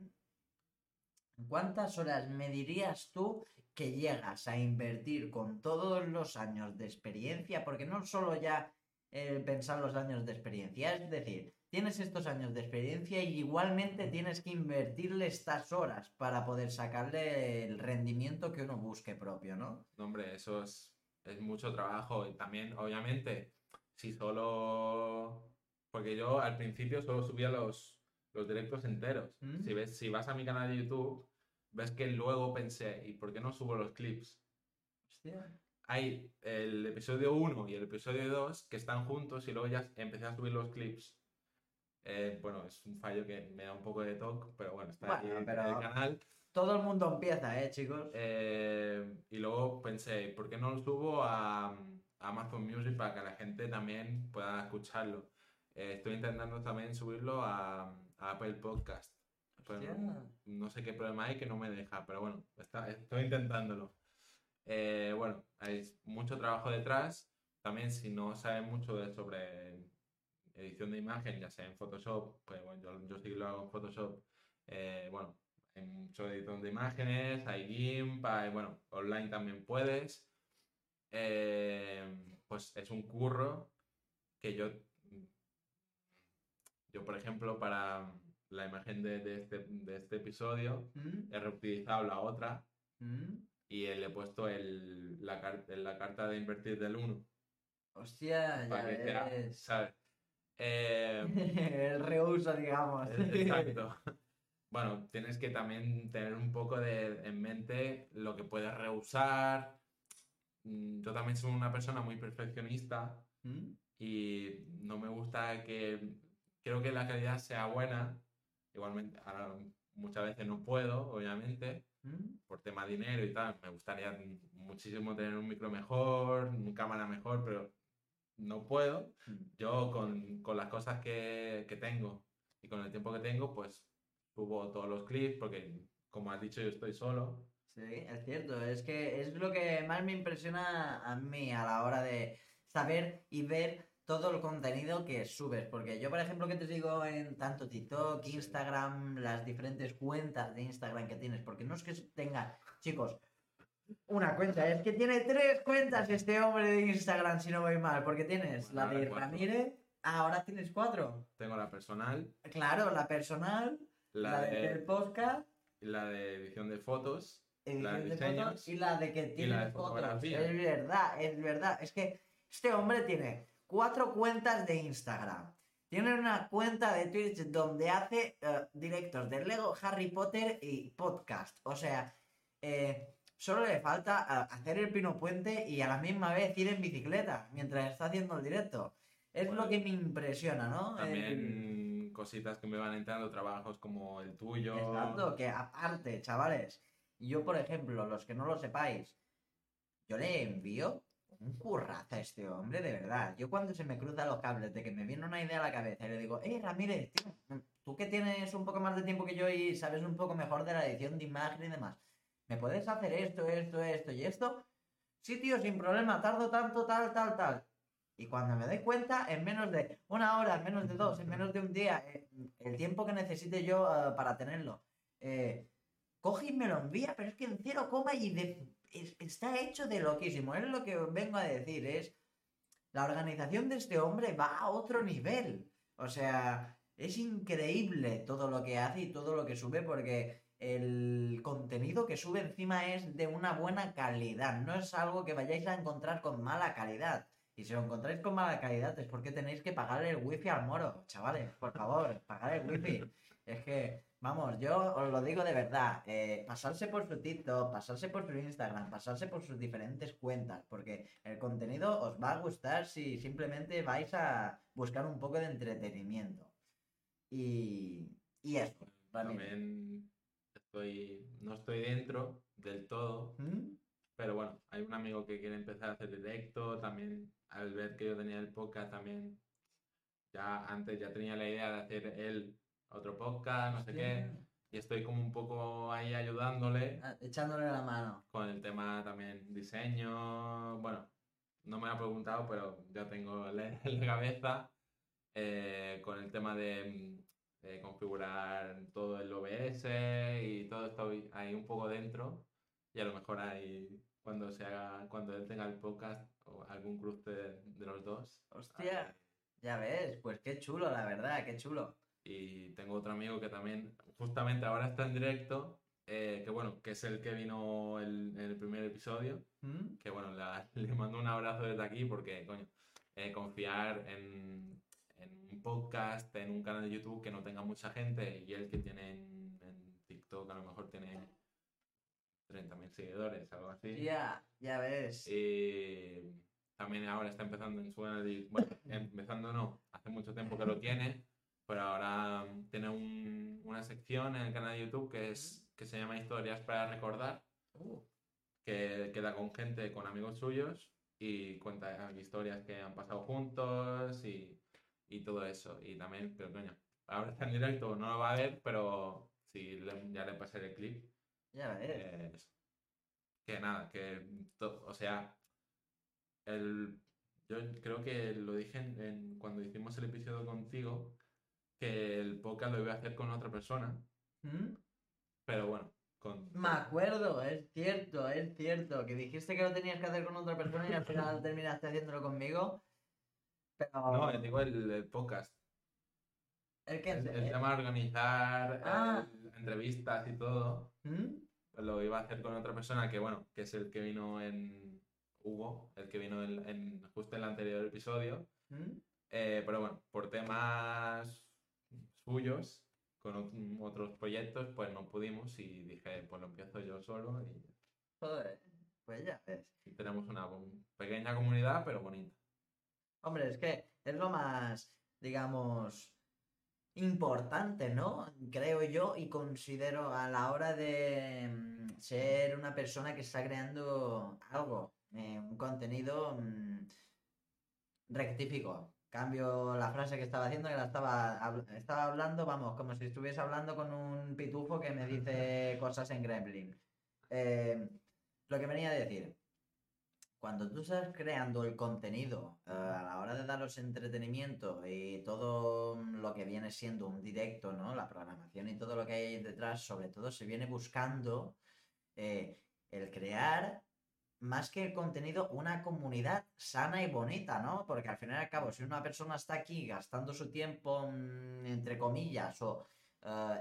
¿cuántas horas me dirías tú que llegas a invertir con todos los años de experiencia? Porque no solo ya el pensar los años de experiencia, es decir, tienes estos años de experiencia y igualmente tienes que invertirle estas horas para poder sacarle el rendimiento que uno busque propio, ¿no? No, hombre, eso es, es mucho trabajo y también, obviamente, si solo... Porque yo al principio solo subía los, los directos enteros. ¿Mm? Si, ves, si vas a mi canal de YouTube, ves que luego pensé, ¿y por qué no subo los clips? Hostia. Hay el episodio 1 y el episodio 2 que están juntos y luego ya empecé a subir los clips. Eh, bueno, es un fallo que me da un poco de toque, pero bueno, está ahí Bueno, en pero- el canal. Todo el mundo empieza, ¿eh, chicos? Eh, y luego pensé, ¿por qué no lo subo a, a Amazon Music para que la gente también pueda escucharlo? Eh, estoy intentando también subirlo a, a Apple Podcast. Pero Hostia. no, no sé qué problema hay que no me deja, pero bueno, está- estoy intentándolo. Bueno, hay mucho trabajo detrás. También si no sabes mucho de- sobre edición de imagen, ya sea en Photoshop, pues bueno, yo, yo sí que lo hago en Photoshop. eh, bueno, hay mucho edición de imágenes, hay GIMP, hay, bueno, online también puedes. Eh, pues es un curro que yo, yo por ejemplo, para la imagen de, de este, de este episodio, ¿Mm? he reutilizado la otra ¿Mm? y le he puesto el, la, car- la carta de invertir del 1 Hostia, ya que ves. ¿sabes? Eh, El reuso, digamos. Exacto. Bueno, tienes que también tener un poco de, en mente lo que puedes reusar. mm, yo también soy una persona muy perfeccionista ¿Mm? y no me gusta que, creo que la calidad sea buena, igualmente, ahora muchas veces no puedo, obviamente, ¿Mm? por tema de dinero y tal, me gustaría muchísimo tener un micro mejor, una cámara mejor, pero no puedo. Yo con, con las cosas que, que tengo y con el tiempo que tengo, pues subo todos los clips porque, como has dicho, yo estoy solo. Sí, es cierto, es que es lo que más me impresiona a mí a la hora de saber y ver todo el contenido que subes, porque yo, por ejemplo, que te sigo en tanto TikTok. Instagram, las diferentes cuentas de Instagram que tienes, porque no es que tenga, chicos, una cuenta, es que tiene tres cuentas este hombre de Instagram, si no voy mal, porque tienes Bueno, la de. Ramírez, ah, ahora tienes cuatro. Tengo la personal, Claro, la personal, la, la, del de, podcast, la de edición de fotos, edición la de de diseños fotos y la de que tiene de fotos. Es verdad, es verdad. Es que este hombre tiene cuatro cuentas de Instagram. Tiene una cuenta de Twitch donde hace eh, directos de Lego, Harry Potter y podcast. O sea, eh, solo le falta hacer el pino puente y a la misma vez ir en bicicleta mientras está haciendo el directo. Es Bueno, lo que me impresiona, ¿no? El- también cositas que me van entrando, trabajos como el tuyo. Exacto, que aparte, chavales, yo por ejemplo, los que no lo sepáis, yo le envío un currazo a este hombre, de verdad. Yo cuando se me cruzan los cables de que me viene una idea a la cabeza y le digo, eh, Ramírez, tío, tú que tienes un poco más de tiempo que yo y sabes un poco mejor de la edición de imagen y demás, ¿me puedes hacer esto, esto, esto y esto? Sí, tío, sin problema, tardo tanto, tal, tal, tal. Y cuando me doy cuenta, en menos de una hora, en menos de dos, en menos de un día, eh, el tiempo que necesite yo eh, para tenerlo, eh, coge y me lo envía, pero es que en cero coma y está hecho de loquísimo. Es lo que vengo a decir, es la organización de este hombre va a otro nivel. O sea, es increíble todo lo que hace y todo lo que sube porque el contenido que sube encima es de una buena calidad. No es algo que vayáis a encontrar con mala calidad. Y si lo encontráis con mala calidad es porque tenéis que pagarle el wifi al moro, chavales. Por favor, pagar el wifi. Es que, vamos, yo os lo digo de verdad. eh, pasarse por su TikTok, pasarse por su Instagram, pasarse por sus diferentes cuentas. Porque el contenido os va a gustar si simplemente vais a buscar un poco de entretenimiento. Y, y eso. También estoy, no estoy dentro del todo, ¿Mm? pero bueno, hay un amigo que quiere empezar a hacer directo, también al ver que yo tenía el podcast también, ya antes ya tenía la idea de hacer él otro podcast, no sé qué, y estoy como un poco ahí ayudándole Ah, Echándole la mano. con el tema también diseño, bueno, no me lo ha preguntado, pero ya tengo en la en la cabeza eh, con el tema de, de configurar todo el OBS y todo estoy ahí un poco dentro y a lo mejor ahí cuando se haga, cuando él tenga el podcast o algún cruce de, de los dos. Hostia. ahí. Ya ves, pues qué chulo, la verdad, qué chulo. Y tengo otro amigo que también, justamente ahora está en directo, eh, que bueno, que es el que vino el- en el primer episodio. ¿Mm? que bueno, la- le mando un abrazo desde aquí porque, coño, eh, confiar en, en un podcast, en un canal de YouTube que no tenga mucha gente y él que tiene en, en TikTok a lo mejor tiene 30.000 seguidores, algo así. Ya, ya ves. Y también ahora está empezando en su canal de Bueno, empezando no, hace mucho tiempo que lo tiene, pero ahora tiene un- una sección en el canal de YouTube que, es, que se llama Historias para recordar Uh, que queda con gente, con amigos suyos y cuenta historias que han pasado juntos y, y todo eso. Y también, pero coño, ahora está en directo, no lo va a ver, pero sí, le- ya le pasé el clip. ya eh, que nada, que, to- o sea, el, yo creo que lo dije en- en- cuando hicimos el episodio contigo, que el podcast lo iba a hacer con otra persona, ¿Mm? pero bueno, con... Me acuerdo, es cierto, es cierto. Que dijiste que lo tenías que hacer con otra persona y al final terminaste haciéndolo conmigo. Pero. No, digo el, el podcast. ¿El qué? El, el tema de organizar Ah. entrevistas y todo, ¿Mm? lo iba a hacer con otra persona que, bueno, que es el que vino en Hugo, el que vino en, en- justo en el anterior episodio. ¿Mm? Eh, pero bueno, por temas suyos, con ot- otros proyectos, pues no pudimos y dije, pues lo empiezo yo solo y, Joder, pues ya ves. y tenemos una pequeña comunidad, pero bonita. Hombre, es que es lo más, digamos, importante, ¿no? Creo yo y considero a la hora de mm, ser una persona que está creando algo, eh, un contenido mm, rectifico. Cambio la frase que estaba haciendo, que la estaba, estaba hablando, vamos, como si estuviese hablando con un pitufo que me dice cosas en Gremlin. Eh, lo que venía a decir, cuando tú estás creando el contenido eh, a la hora de daros entretenimiento y todo lo que viene siendo un directo, ¿no? La programación y todo lo que hay detrás, sobre todo se viene buscando eh, el crear más que el contenido, una comunidad sana y bonita, ¿no? Porque al fin y al cabo, si una persona está aquí gastando su tiempo, mm, entre comillas, o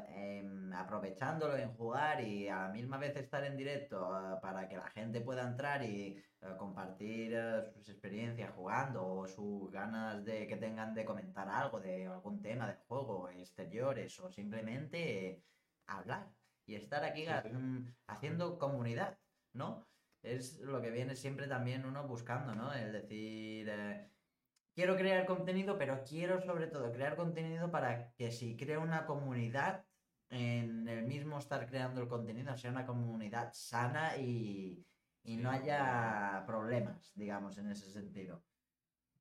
em, aprovechándolo en jugar y a la misma vez estar en directo eh, para que la gente pueda entrar y eh, compartir sus experiencias jugando o sus ganas de que tengan de comentar algo de algún tema del juego, exteriores o simplemente eh, hablar y estar aquí Sí, ga- sí. mm, haciendo comunidad, ¿no? Es lo que viene siempre también uno buscando, ¿no? El decir, eh, quiero crear contenido, pero quiero sobre todo crear contenido para que si creo una comunidad, en el mismo estar creando el contenido, sea una comunidad sana y, y no haya problemas, digamos, en ese sentido.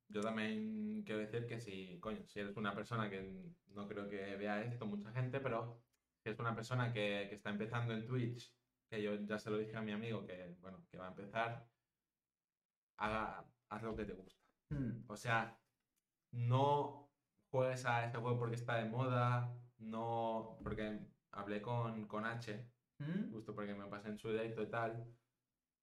Yo también quiero decir que si, coño, si eres una persona que no creo que vea esto mucha gente, pero si eres una persona que, que está empezando en Twitch, que yo ya se lo dije a mi amigo que, bueno, que va a empezar, haga, haz lo que te gusta. Hmm, O sea, no juegues a este juego porque está de moda, no, porque hablé con, con H, ¿Mm? justo porque me pasé en su directo y tal,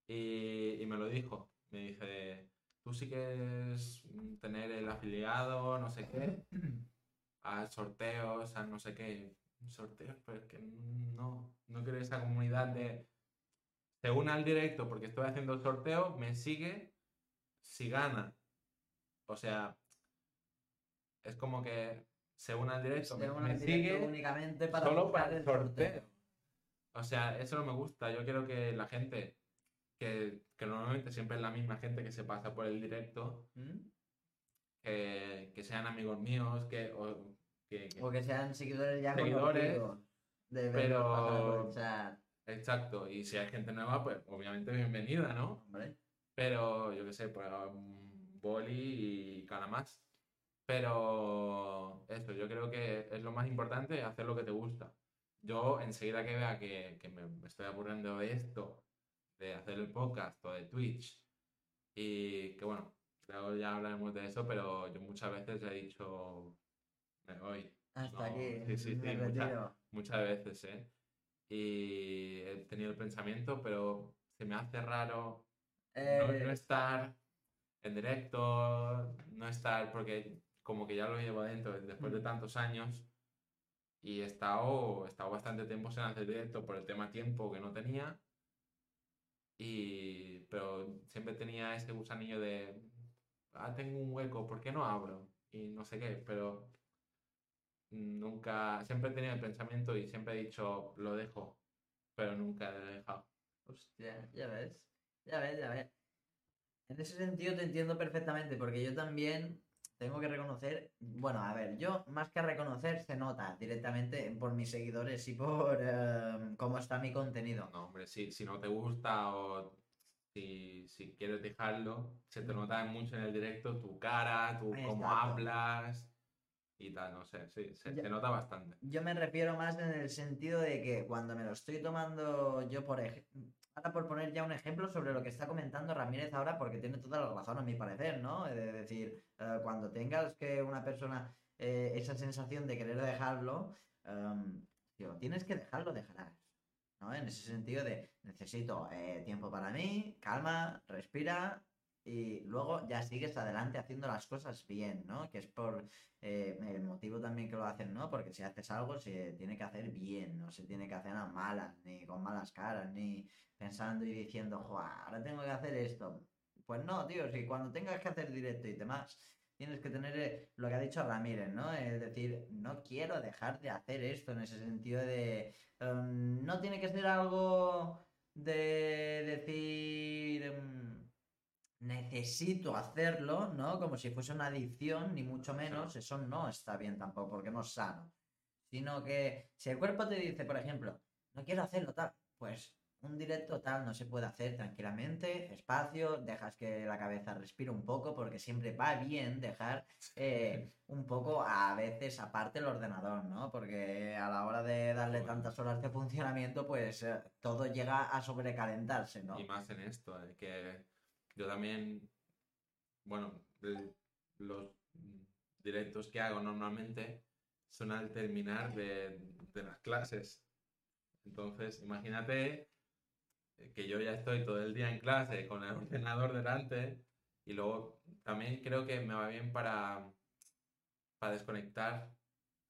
y, y me lo dijo. Me dice, tú sí quieres tener el afiliado, no sé qué, a sorteos, a no sé qué, sorteos, pero es que no, no quiero esa comunidad de, se une al directo porque estoy haciendo el sorteo, me sigue si gana. O sea, es como que se une al directo, me, me directo sigue únicamente para solo para el sorteo. O sea, eso no me gusta. Yo quiero que la gente, que, que normalmente siempre es la misma gente que se pasa por el directo, ¿Mm? que, que sean amigos míos, que, o, que- que- O que sean seguidores ya Seguidores, de pero-. Exacto. Y si hay gente nueva, pues obviamente bienvenida, ¿no? Hombre. Pero yo qué sé, pues Boli y Calamás. Pero eso, yo creo que es lo más importante, hacer lo que te gusta. Yo enseguida que vea que, que me, estoy aburriendo de esto, de hacer el podcast o de Twitch, y que bueno, luego ya hablaremos de eso, pero yo muchas veces he dicho, me voy, Hasta No, aquí. sí, sí, sí, mucha- retiro. muchas veces, ¿eh? Y he tenido el pensamiento, pero se me hace raro no, Eh, no estar en directo, no estar, porque como que ya lo llevo adentro después de tantos años y he estado, he estado bastante tiempo sin hacer directo por el tema tiempo que no tenía. Y, pero siempre tenía ese gusanillo de, ah, tengo un hueco, ¿por qué no abro? Y no sé qué, pero nunca, siempre he tenido el pensamiento y siempre he dicho, lo dejo, pero nunca lo he dejado. Hostia, ya ves. Ya ves, ya ves. En ese sentido te entiendo perfectamente, porque yo también tengo que reconocer, bueno, a ver, yo más que reconocer se nota directamente por mis seguidores y por eh, cómo está mi contenido. No, hombre, si, si no te gusta o si, si quieres dejarlo, se te nota mucho en el directo tu cara, tu cómo Exacto. hablas y tal, no sé, sí, se, se nota bastante. Yo me refiero más en el sentido de que cuando me lo estoy tomando yo por ejemplo, ahora por poner ya un ejemplo sobre lo que está comentando Ramírez ahora, porque tiene toda la razón a mi parecer, ¿no? Es decir, eh, cuando tengas que una persona eh, esa sensación de querer dejarlo, tío, tienes que dejarlo, dejarás. ¿no? En ese sentido de necesito eh, tiempo para mí, calma, respira y luego ya sigues adelante haciendo las cosas bien, ¿no? Que es por eh, el motivo también que lo hacen, ¿no? Porque si haces algo se tiene que hacer bien, no se tiene que hacer a malas, ni con malas caras, ni pensando y diciendo, "Joa, ahora tengo que hacer esto. Pues no, tío, si cuando tengas que hacer directo y demás, tienes que tener eh, lo que ha dicho Ramírez, ¿no? Es decir, no quiero dejar de hacer esto en ese sentido de... em, no tiene que ser algo de decir... em, necesito hacerlo, ¿no? Como si fuese una adicción, ni mucho menos, eso no está bien tampoco, porque no es sano. Sino que si el cuerpo te dice, por ejemplo, no quiero hacerlo tal, pues un directo tal no se puede hacer tranquilamente, espacio, dejas que la cabeza respire un poco, porque siempre va bien dejar eh, un poco a veces aparte el ordenador, ¿no? Porque a la hora de darle tantas horas de funcionamiento, pues eh, todo llega a sobrecalentarse, ¿no? Y más en esto, eh, que yo también, bueno, el- los directos que hago normalmente son al terminar de, de las clases. Entonces, imagínate que yo ya estoy todo el día en clase con el ordenador delante y luego también creo que me va bien para, para desconectar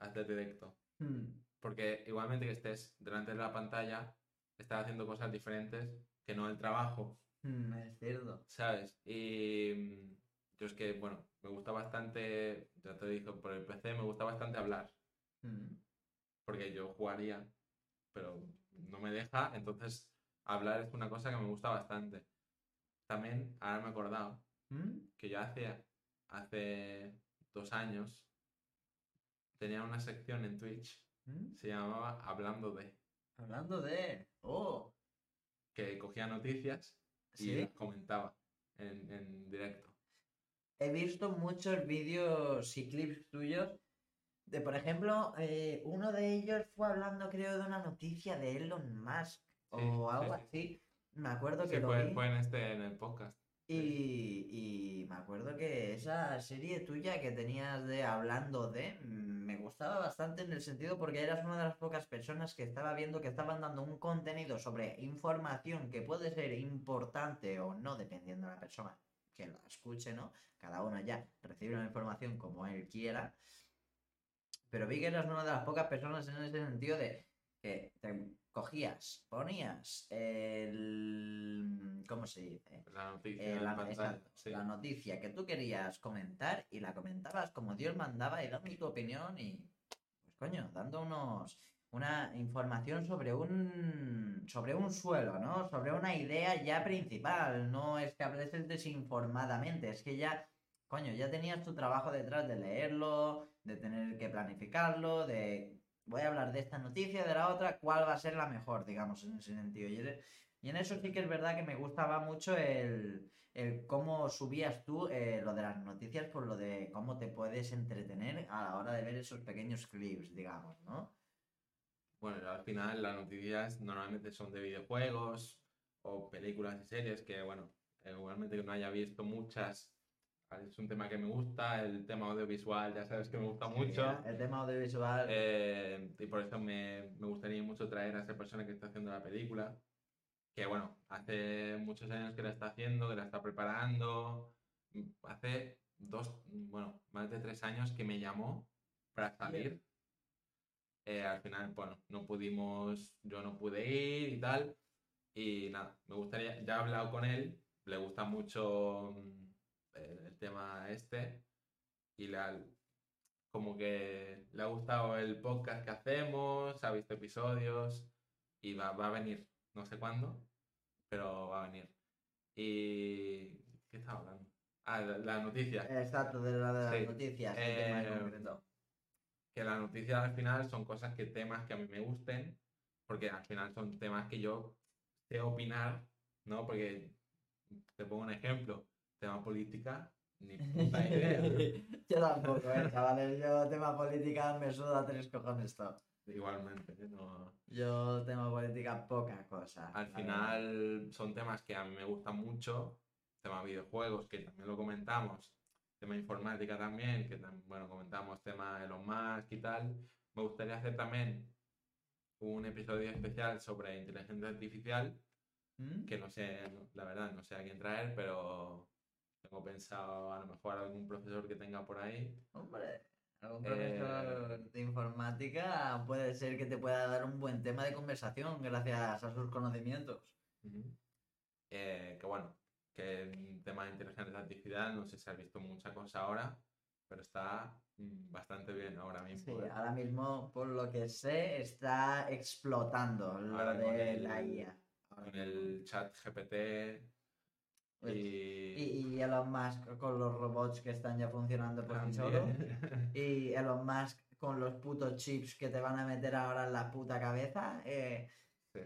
hacer directo. Hmm. Porque igualmente que estés delante de la pantalla, estás haciendo cosas diferentes que no el trabajo. Es cierto. ¿sabes? Y mm, yo es que, bueno, me gusta bastante, ya te dije, por el PC me gusta bastante hablar, Hmm. porque yo jugaría, pero no me deja, entonces hablar es una cosa que me gusta bastante. También, ahora me he acordado, Hmm. que yo hace, hace dos años tenía una sección en Twitch, Hmm. se llamaba Hablando de, Hablando de... Oh, que cogía noticias y ¿sí? las comentaba en, en directo. He visto muchos vídeos y clips tuyos de, por ejemplo, eh, uno de ellos fue hablando, creo, de una noticia de Elon Musk o algo sí, sí. así. Me acuerdo que Sí, lo fue, vi. fue en este, en el podcast. Y, me acuerdo que esa serie tuya que tenías de Hablando de mm, me gustaba bastante en el sentido porque eras una de las pocas personas que estaba viendo que estaban dando un contenido sobre información que puede ser importante o no, dependiendo de la persona que la escuche, ¿no? Cada uno ya recibe la información como él quiera. Pero vi que eras una de las pocas personas en ese sentido de que te cogías, ponías el... ¿Cómo se dice? La noticia Eh, en la, pantalla, exacto, sí. la noticia que tú querías comentar y la comentabas como Dios mandaba y dando tu opinión y, pues coño, dando unos, una información sobre un, sobre un suelo, ¿no? Sobre una idea ya principal, no es que hables desinformadamente, es que ya, coño, ya tenías tu trabajo detrás de leerlo, de tener que planificarlo, de voy a hablar de esta noticia, de la otra, cuál va a ser la mejor, digamos, en ese sentido. Y en eso sí que es verdad que me gustaba mucho el, el cómo subías tú eh, lo de las noticias por lo de cómo te puedes entretener a la hora de ver esos pequeños clips, digamos, ¿no? Bueno, al final las noticias normalmente son de videojuegos o películas y series que, bueno, eh, igualmente que no haya visto muchas, es un tema que me gusta, el tema audiovisual ya sabes que me gusta mucho. Sí, el tema audiovisual. Eh, y por eso me, me gustaría mucho traer a esa persona que está haciendo la película. Que bueno, hace muchos años que la está haciendo, que la está preparando. Hace dos, bueno, más de tres años que me llamó para salir. Eh, al final, bueno, no pudimos, yo no pude ir y tal. Y nada, me gustaría, ya he hablado con él, le gusta mucho mm, el, tema este. Y le ha- como que le ha gustado el podcast que hacemos, ha visto episodios y va, va a venir, no sé cuándo, pero va a venir. Y... ¿Qué estaba hablando? Ah, la, la noticia. Exacto, de, la de las Sí. noticias, Eh. Que las noticias al final son cosas que temas que a mí me gusten, porque al final son temas que yo sé opinar, ¿no? Porque te pongo un ejemplo, tema política, ni puta idea. yo tampoco, eh, chavales. Yo, tema política, me suda tres cojones todo. Igualmente, no... Yo, tema política, poca cosa. Al final son temas que a mí me gustan mucho, tema videojuegos, que también lo comentamos, tema informática también, que tam- bueno, comentamos tema Elon Musk y tal. Me gustaría hacer también un episodio especial sobre inteligencia artificial, ¿Mm? que no sé, la verdad, no sé a quién traer, pero tengo pensado a lo mejor algún profesor que tenga por ahí. Hombre, algún Eh, profesor de informática puede ser que te pueda dar un buen tema de conversación gracias a sus conocimientos. Eh, que bueno, que en tema de inteligencia artificial, no sé si has visto mucha cosa ahora, pero está mm, bastante bien ahora Sí, mismo. ¿eh? ahora mismo, por lo que sé, está explotando lo Ahora de el- la IA. Ahora Con mismo. el chat GPT Pues, y... Elon Musk con los robots que están ya funcionando por sí solos. También. Y Elon Musk con los putos chips que te van a meter ahora en la puta cabeza. eh, Sí.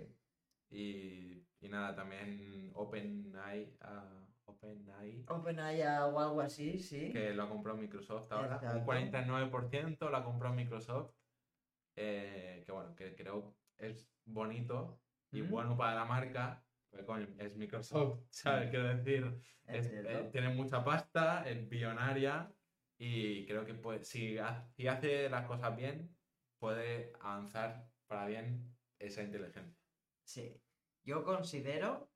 Y, y nada, también OpenAI, ah, OpenAI, OpenAI o algo así, sí. que lo ha comprado Microsoft ahora. Exacto. Un 49% lo ha comprado Microsoft. eh, que bueno, que creo es bonito y Mm. bueno para la marca. Coño, es Microsoft, ¿sabes? Quiero decir, Es es- cierto. eh, tiene mucha pasta, es billonaria y creo que puede, si, si hace las cosas bien, puede avanzar para bien esa inteligencia. Sí, yo considero,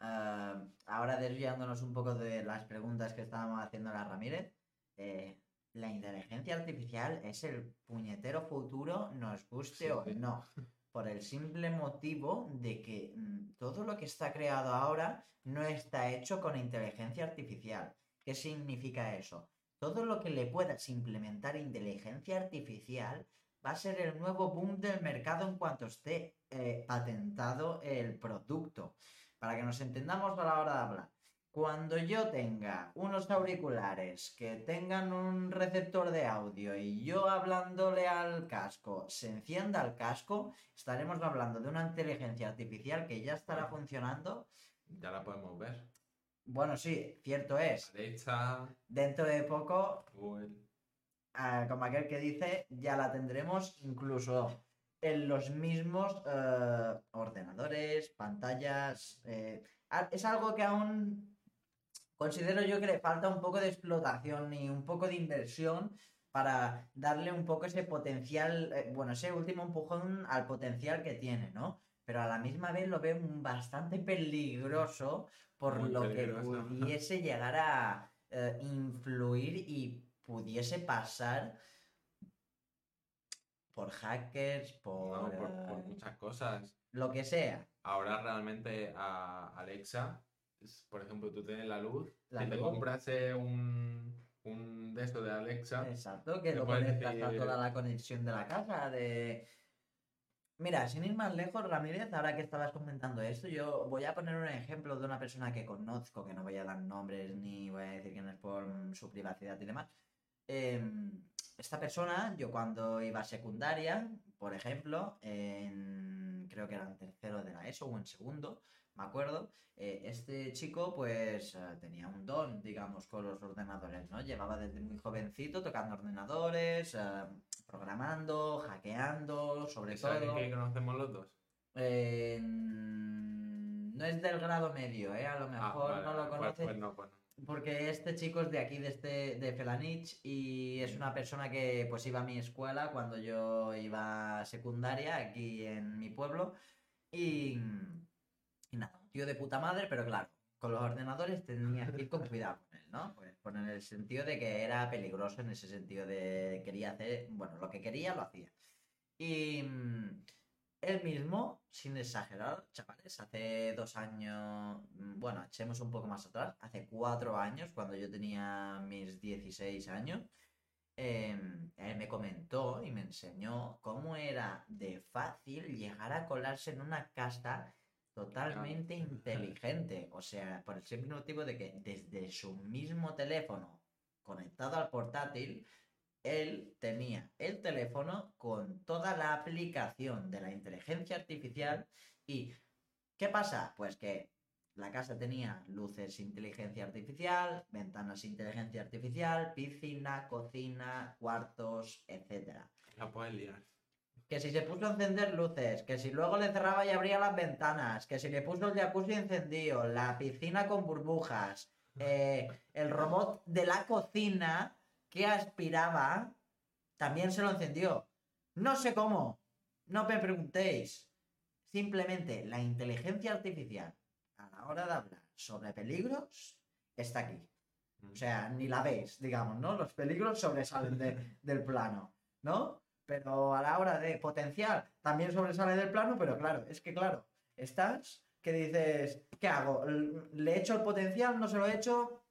ah, ahora desviándonos un poco de las preguntas que estábamos haciendo a la Ramírez, eh, la inteligencia artificial es el puñetero futuro, nos guste Sí, o sí. no, por el simple motivo de que mm, todo lo que está creado ahora no está hecho con inteligencia artificial. ¿Qué significa eso? Todo lo que le puedas implementar inteligencia artificial va a ser el nuevo boom del mercado en cuanto esté eh, patentado el producto. Para que nos entendamos a la hora de hablar. Cuando yo tenga unos auriculares que tengan un receptor de audio y yo hablándole al casco se encienda el casco, estaremos hablando de una inteligencia artificial que ya estará funcionando. Ya la podemos ver. Bueno, sí, cierto es. Dentro de poco Google. ah, como aquel que dice, ya la tendremos incluso en los mismos eh, ordenadores, pantallas. eh, es algo que aún considero yo que le falta un poco de explotación y un poco de inversión para darle un poco ese potencial, eh, bueno, ese último empujón al potencial que tiene, ¿no? Pero a la misma vez lo veo bastante peligroso por Muy lo peligroso. que pudiese llegar a eh, influir y pudiese pasar por hackers, por, No, por, por eh, muchas cosas. lo que sea. Ahora realmente a Alexa, por ejemplo, tú tienes la luz, La si te compras eh, un, un de esto de Alexa, Exacto, que lo puedes conectas a decir- toda la conexión de la casa, de... Mira, sin ir más lejos, Ramírez, ahora que estabas comentando esto, yo voy a poner un ejemplo de una persona que conozco, que no voy a dar nombres ni voy a decir quién es por su privacidad y demás. Em, esta persona, yo cuando iba a secundaria, por ejemplo, en, creo que era en tercero de la ESO o en segundo, me acuerdo, eh, este chico pues eh, tenía un don, digamos, con los ordenadores, ¿no? Llevaba desde muy jovencito tocando ordenadores, eh, programando, hackeando, sobre ¿es alguien todo. que conocemos los dos? Eh, no es del grado medio, ¿eh? A lo Ah, mejor vale, no lo pues- conoces. pues no, pues no. Porque este chico es de aquí, de, este, de Felanich, y es una persona que pues iba a mi escuela cuando yo iba a secundaria aquí en mi pueblo. Y, un tío de puta madre, pero claro, con los ordenadores tenías que ir con cuidado con él, ¿no? Pues por el sentido de que era peligroso en ese sentido de quería hacer, bueno, lo que quería lo hacía. Y mm, él mismo, sin exagerar, chavales, hace dos años, mm, bueno, echemos un poco más atrás, hace cuatro años, cuando yo tenía mis 16 años, em, él me comentó y me enseñó cómo era de fácil llegar a colarse en una casa totalmente inteligente. O sea, por el simple motivo de que desde su mismo teléfono conectado al portátil, él tenía el teléfono con toda la aplicación de la inteligencia artificial y ¿qué pasa? Pues que la casa tenía luces inteligencia artificial, ventanas inteligencia artificial, piscina, cocina, cuartos, etcétera. La puedes liar. Que si se puso a encender luces, que si luego le cerraba y abría las ventanas, que si le puso el jacuzzi encendido, la piscina con burbujas, eh, el robot de la cocina que aspiraba, también se lo encendió. No sé cómo, no me preguntéis. Simplemente la inteligencia artificial a la hora de hablar sobre peligros está aquí. O sea, ni la veis, digamos, ¿no? Los peligros sobresalen de- del plano, ¿no? Pero a la hora de potencial también sobresale del plano, pero claro, es que claro, estás que dices, ¿qué hago? ¿Le echo el potencial? ¿No se lo echo?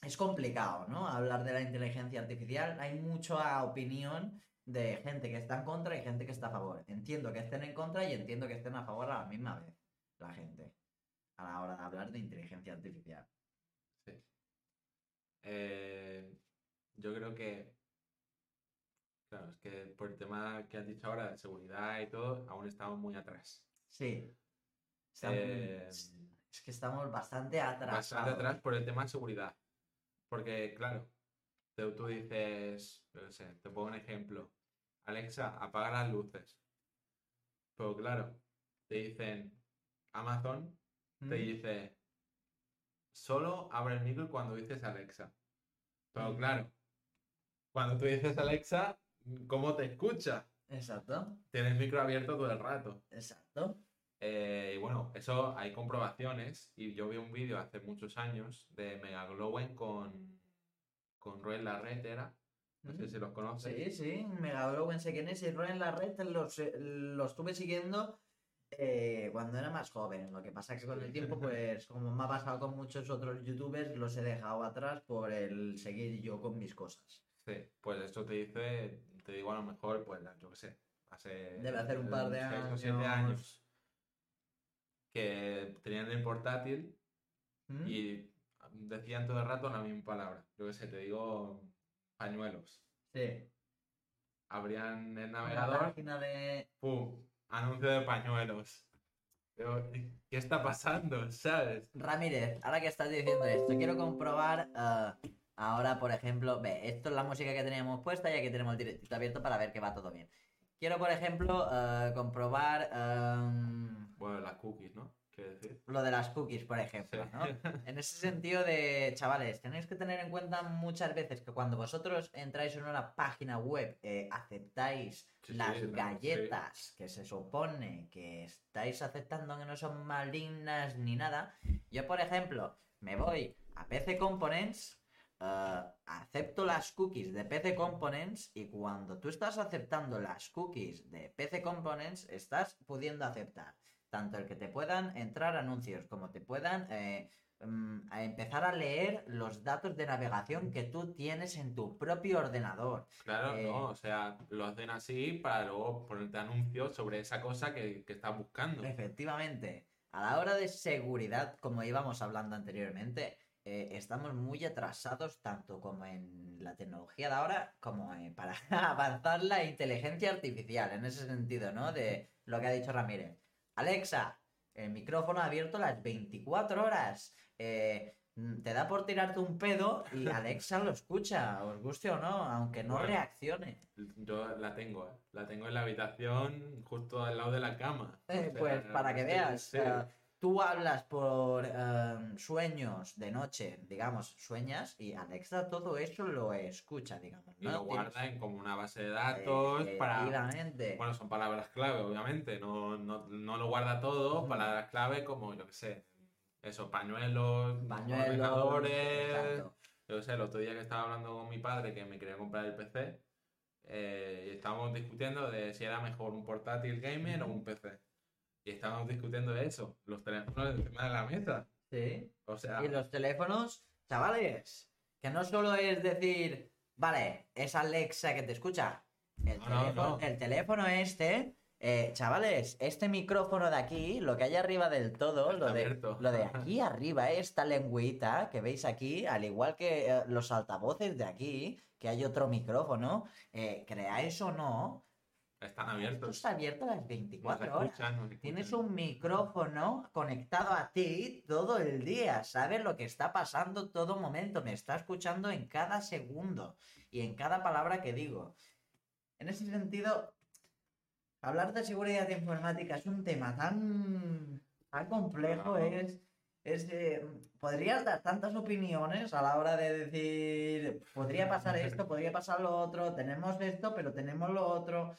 Es complicado, ¿no? Hablar de la inteligencia artificial. Hay mucha opinión de gente que está en contra y gente que está a favor. Entiendo que estén en contra y entiendo que estén a favor a la misma vez, la gente, a la hora de hablar de inteligencia artificial. Eh, yo creo que, claro, es que por el tema que has dicho ahora de seguridad y todo, aún estamos muy atrás. Sí. Estamos- Eh, es que estamos bastante atrasados. Bastante atrás por el tema de seguridad. Porque, claro, tú, tú dices, qué sé, te pongo un ejemplo. Alexa, apaga las luces. Pero claro, te dicen, Amazon te Mm, dice, solo abre el micro cuando dices Alexa. Pero Mm. claro, cuando tú dices Alexa, ¿cómo te escucha? Exacto, Tienes el micro abierto todo el rato. exacto. Eh, y bueno, eso hay comprobaciones. Y yo vi un vídeo hace muchos años de Megaglowen con, con Roel Larret, era. No sé si los conoces. Sí, sí, Megablowen sé quién es y Ro en la red los, eh, los estuve siguiendo eh, cuando era más joven. Lo que pasa es que con el tiempo, pues, como me ha pasado con muchos otros youtubers, los he dejado atrás por el seguir yo con mis cosas. Sí, pues eso te dice, te digo a lo mejor, pues yo qué sé, hace Debe hacer un par de seis o años. siete años que tenían el portátil ¿Mm? y decían todo el rato la misma palabra. Yo qué sé, te digo pañuelos. Sí. Abrían el navegador, página de... ¡pum! Anuncio de pañuelos. Pero, ¿qué está pasando? ¿Sabes? Ramírez, ahora que estás diciendo esto, quiero comprobar ah, ahora, por ejemplo, ve, esto es la música que teníamos puesta y aquí tenemos el directito abierto para ver que va todo bien. Quiero, por ejemplo, ah, comprobar am, Bueno, las cookies, ¿no? Quiero decir. lo de las cookies, por ejemplo, Sí. ¿no? En ese sentido de, chavales, tenéis que tener en cuenta muchas veces que cuando vosotros entráis en una página web, eh, aceptáis Sí, las sí. galletas que se supone que estáis aceptando que no son malignas ni nada. Yo, por ejemplo, me voy a PC Components, eh, acepto las cookies de PC Components y cuando tú estás aceptando las cookies de PC Components, estás pudiendo aceptar tanto el que te puedan entrar anuncios como te puedan eh, mm, a empezar a leer los datos de navegación que tú tienes en tu propio ordenador. Claro, Eh, no, o sea, lo hacen así para luego ponerte anuncios sobre esa cosa que, que estás buscando. Efectivamente, a la hora de seguridad, como íbamos hablando anteriormente, eh, estamos muy atrasados tanto como en la tecnología de ahora como eh, para avanzar la inteligencia artificial, en ese sentido, ¿no? De lo que ha dicho Ramírez. Alexa, el micrófono abierto las 24 horas. Eh, mm, te da por tirarte un pedo y Alexa lo escucha, os guste o no, aunque no Bueno. reaccione. Yo la tengo, ¿eh? la tengo en la habitación justo al lado de la cama. Eh, O sea, pues para que veas, sí. Tú hablas por eh, sueños de noche, digamos, sueñas y Alexa todo eso lo escucha, digamos. y lo guarda en como una base de datos para... Bueno, son palabras clave, obviamente. No, no, no lo guarda todo. Palabras clave como, yo qué sé, eso, pañuelos, Pañuelos, ordenadores. exacto. Yo qué sé, el otro día que estaba hablando con mi padre que me quería comprar el PC, eh, y estábamos discutiendo de si era mejor un portátil gamer o un PC. Y estábamos discutiendo eso, los teléfonos encima de la mesa. Sí. O sea, Y los teléfonos, chavales, que no solo es decir, vale, es Alexa que te escucha. El, No, no, teléfono, no. el teléfono este, eh, chavales, este micrófono de aquí, lo que hay arriba del todo, lo de, lo de aquí arriba, esta lengüita que veis aquí, al igual que eh, los altavoces de aquí, que hay otro micrófono, eh, creáis o no, están esto abiertos. está abierto las Nos 24 horas. escuchan, Tienes un micrófono conectado a ti todo el día, sabes lo que está pasando todo momento, me está escuchando en cada segundo y en cada palabra que digo. En ese sentido, hablar de seguridad informática es un tema tan, tan complejo, Claro. es, es eh, podrías dar tantas opiniones a la hora de decir, podría pasar esto, podría pasar lo otro, tenemos esto, pero tenemos lo otro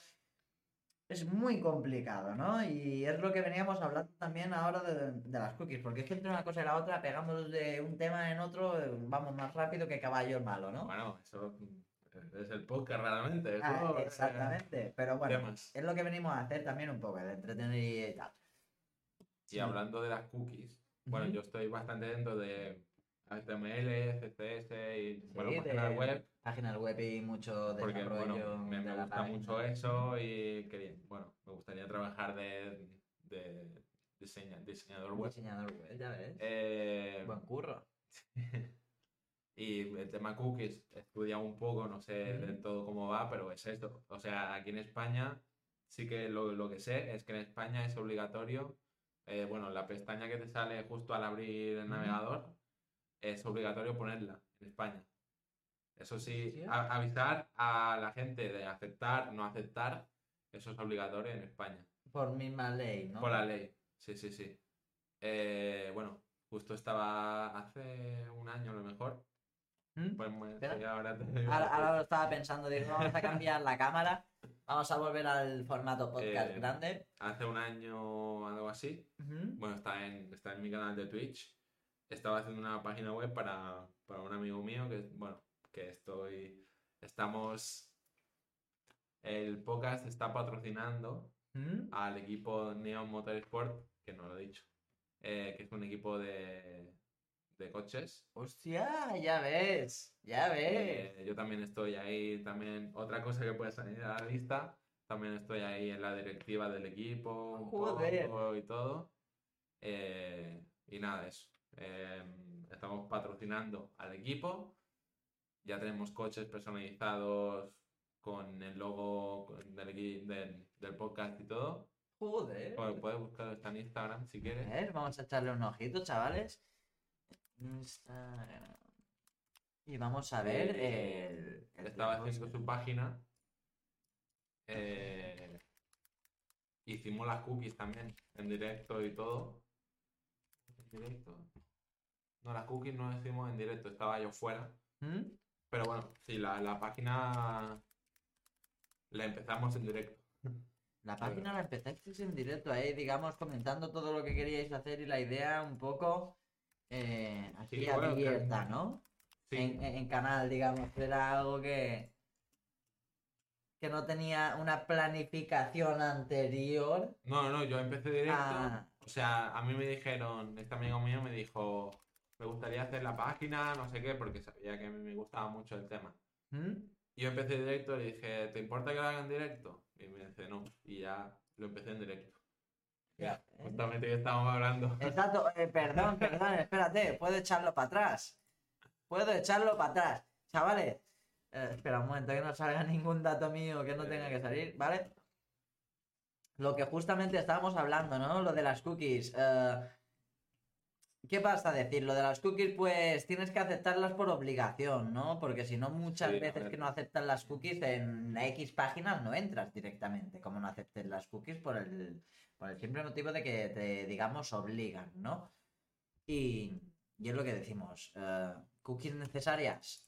es muy complicado, ¿no? Y es lo que veníamos hablando también ahora de, de las cookies, porque es que entre una cosa y la otra pegamos de un tema en otro, vamos más rápido que caballo malo, ¿no? Bueno, eso mm, es el podcast realmente. Ah, eso, eh, exactamente, pero bueno, temas. es lo que venimos a hacer también un poco, de entretener y tal. Y hablando de las cookies, bueno, yo estoy bastante dentro de HTML, CSS y bueno, Sí, páginas de web, Páginas web y mucho porque desarrollo bueno, me, de gusta página. mucho eso y quería, bueno, me gustaría trabajar de, de diseña- diseñador web. Diseñador web, ya ves. Eh, Buen curro. Y el tema cookies, he estudiado un poco, no sé Ujú. del todo cómo va, pero es esto. O sea, aquí en España sí que lo, lo que sé es que en España es obligatorio, eh, bueno, la pestaña que te sale justo al abrir el navegador, es obligatorio ponerla en España. Eso sí, a- avisar a la gente de aceptar, no aceptar, eso es obligatorio en España. Por misma ley, ¿no? Por la ley, sí, sí, sí. Eh, bueno, justo estaba hace un año a lo mejor. ¿Mm? Pues me- ahora te digo. Ahora, ahora lo estaba pensando, digo, vamos a cambiar la cámara, vamos a volver al formato podcast Eh, grande. Hace un año algo así. Bueno, está en, está en mi canal de Twitch. Estaba haciendo una página web para, para un amigo mío que, bueno, que estoy. Estamos. El podcast está patrocinando ¿Mm? al equipo Neon Motorsport, que no lo he dicho, eh, que es un equipo de, de coches. Hostia, ya ves, ya ves. Eh, yo también estoy ahí, también otra cosa que puede salir a la lista, también estoy ahí en la directiva del equipo, un poco y todo. Eh, y nada, eso. Eh, estamos patrocinando al equipo, ya tenemos coches personalizados con el logo del, equi- del, del podcast y todo. Joder. Bueno, puedes buscarlo está en Instagram si A quieres. ver, vamos a echarle un ojito, chavales. Instagram. Y vamos a ver Eh, el, el Estaba haciendo su página. Eh, hicimos las cookies también, en directo y todo. ¿En directo? No, las cookies no hicimos en directo, estaba yo fuera. ¿Mm? Pero bueno, sí, la, la página la empezamos en directo. La página la empezasteis en directo ahí, digamos, comentando todo lo que queríais hacer y la idea un poco eh, así Sí, bueno, abierta, ¿no? Sí, En, en- en canal, digamos, era algo que que no tenía una planificación anterior. no, no, yo empecé directo. Ah. O sea, a mí me dijeron, este amigo mío me dijo, me gustaría hacer la página, no sé qué, porque sabía que me gustaba mucho el tema. ¿Mm? Y yo empecé directo y le dije, ¿te importa que lo haga en directo? Y me dice, no. Y ya lo empecé en directo. Ya, ¿eh? Justamente que estábamos hablando. Exacto, eh, perdón, perdón, espérate, puedo echarlo para atrás. Puedo echarlo para atrás. Chavales, eh, espera un momento que no salga ningún dato mío que no tenga que salir, ¿vale? Lo que justamente estábamos hablando, ¿no? Lo de las cookies. eh, ¿Qué pasa a decir? Lo de las cookies, pues tienes que aceptarlas por obligación, ¿no? Porque si no, muchas Sí, veces que no aceptan las cookies en X páginas no entras directamente, como no aceptes las cookies por el, por el simple motivo de que te, digamos, obligan, ¿no? Y, y es lo que decimos, eh, cookies necesarias.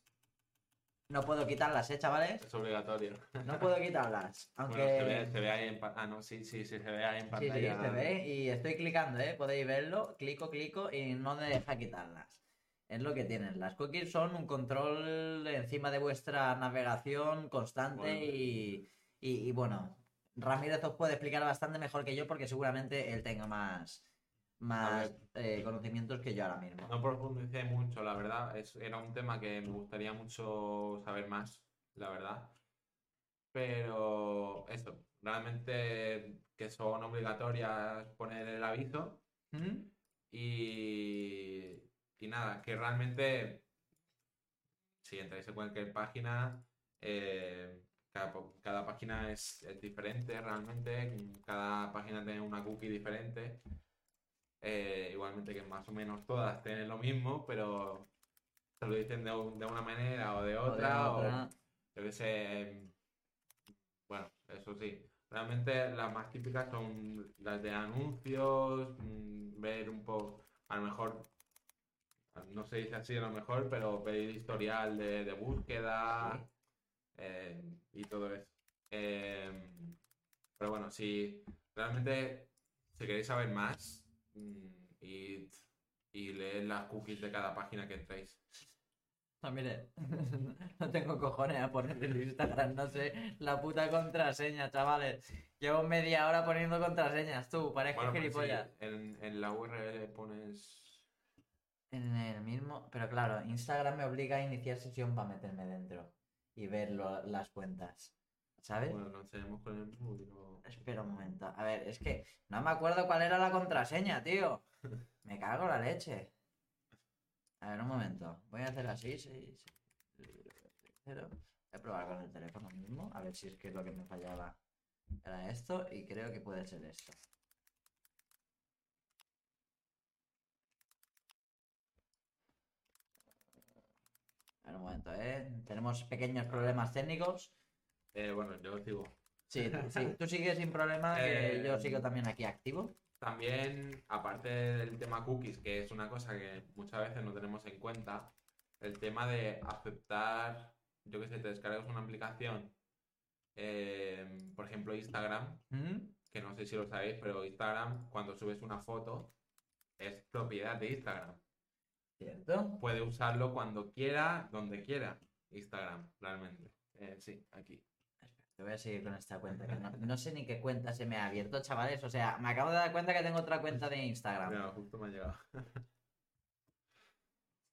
No puedo quitarlas, ¿eh, chavales? Es obligatorio. No puedo quitarlas. Aunque... Bueno, se ve, se ve ahí en. Ah, no, sí, sí, sí, se ve ahí en Sí, pantalla. sí, se ve y estoy clicando, ¿eh? Podéis verlo, clico, clico y no me deja quitarlas. Es lo que tienen. Las cookies son un control encima de vuestra navegación constante Bueno. y, y- y, bueno, Ramírez os puede explicar bastante mejor que yo porque seguramente él tenga más, más eh, conocimientos que yo ahora mismo. No profundicé mucho, la verdad. Es, era un tema que me gustaría mucho saber más, la verdad. Pero eso, realmente que son obligatorias poner el aviso. ¿Mm? Y, y nada, que realmente, si entráis en cualquier página, eh, cada, cada página es, es diferente realmente, cada página tiene una cookie diferente. Eh, igualmente que más o menos todas tienen lo mismo, pero te lo dicen de, un- de una manera o de O de otra, o otra. yo qué sé. Bueno, eso sí. Realmente las más típicas son las de anuncios, mm, ver un poco, a lo mejor, no se dice así a lo mejor, pero ver el historial de, de búsqueda eh, y todo eso. Eh, pero bueno, si realmente, si queréis saber más, y leed las cookies de cada página que entréis. No, mire, no tengo cojones a poner el Instagram, no sé, la puta contraseña, chavales. Llevo media hora poniendo contraseñas, tú, pareces Bueno, pues sí, gilipollas. en, en la URL pones En el mismo, pero claro, Instagram me obliga a iniciar sesión para meterme dentro y ver lo- las cuentas, ¿sabes? Bueno, lo enseñamos con el móvil. o- Espera un momento, a ver, es que no me acuerdo cuál era la contraseña, tío. Me cago la leche. A ver, un momento. Voy a hacer así, sí, sí. Cero. Voy a probar con el teléfono mismo, a ver si es que lo que me fallaba era esto y creo que puede ser esto. A ver, un momento, ¿eh? Tenemos pequeños problemas técnicos. Eh, bueno, yo sigo. Sí, tú- sí, tú sigues sin problema, que yo Eh, sigo también aquí activo. También, aparte del tema cookies, que es una cosa que muchas veces no tenemos en cuenta, el tema de aceptar, yo que sé, te descargas una aplicación, eh, por ejemplo Instagram, ¿Mm? que no sé si lo sabéis, pero Instagram, cuando subes una foto, es propiedad de Instagram. ¿Cierto? Puede usarlo cuando quiera, donde quiera. Instagram, realmente. Eh, sí, aquí. Te voy a seguir con esta cuenta, que no, no sé ni qué cuenta se me ha abierto, chavales. O sea, me acabo de dar cuenta que tengo otra cuenta de Instagram. Mira, justo me ha llegado.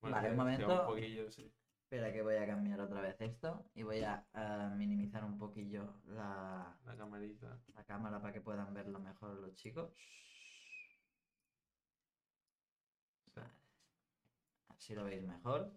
Vale, un momento. Un poquillo, sí. Espera que voy a cambiar otra vez esto y voy a minimizar un poquillo la, La camarita. la cámara para que puedan verlo mejor los chicos. Vale. Así lo veis mejor.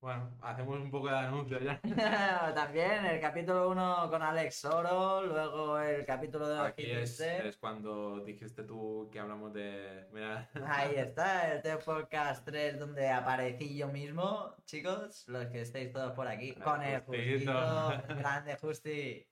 Bueno, hacemos un poco de anuncio ya. También el capítulo 1 con Alex Soro, luego el capítulo de Aquí es, es cuando dijiste tú que hablamos de. Mira, Ahí está, el Teo Podcast 3 donde aparecí yo mismo, chicos, los que estáis todos por aquí, con el Justito. Grande Justi.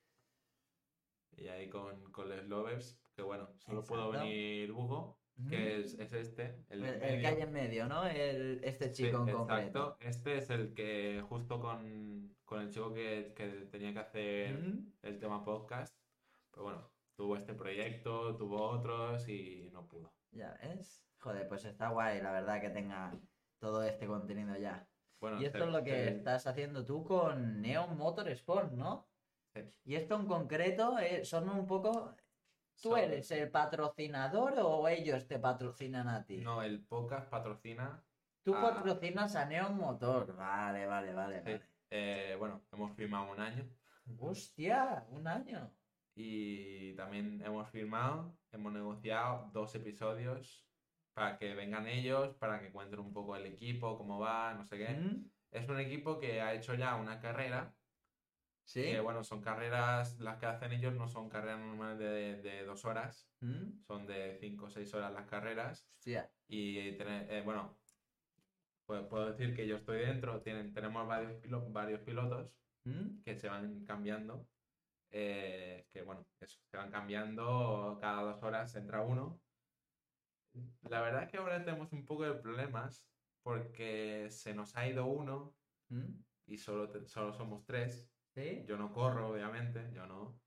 y ahí con, con los lovers, que bueno, solo puedo venir Hugo, que es, es este, el, El, de el que hay en medio, ¿no? El, este Sí, chico en exacto. concreto. Este es el que justo con, con el chico que, que tenía que hacer el tema podcast, pero bueno, tuvo este proyecto, tuvo otros y no pudo. Ya ves. Joder, pues está guay, la verdad, que tenga todo este contenido ya. Bueno, Y esto es lo que estás haciendo tú con Neon Motorsport, ¿no? Sí. Y esto en concreto eh, son un poco... ¿Tú eres el patrocinador o ellos te patrocinan a ti? No, el podcast patrocina. Tú patrocinas a Neon Motor. Vale, vale, vale, Sí. vale. eh, bueno, hemos firmado un año Hostia, un año. y también hemos firmado, hemos negociado dos episodios para que vengan ellos, para que cuenten un poco el equipo, cómo va, no sé qué. ¿Mm? Es un equipo que ha hecho ya una carrera ¿Sí? Que bueno, son carreras, las que hacen ellos no son carreras normales de, de dos horas, ¿Mm? son de cinco o seis horas las carreras. Hostia. Y tener- eh, bueno, puedo, puedo decir que yo estoy dentro, tienen, tenemos varios, pilo- varios pilotos ¿Mm? que se van cambiando. eh, que bueno, eso, se van cambiando cada dos horas entra uno. La verdad es que ahora tenemos un poco de problemas porque se nos ha ido uno ¿Mm? y solo, solo somos tres. ¿Sí? Yo no corro, obviamente, yo no.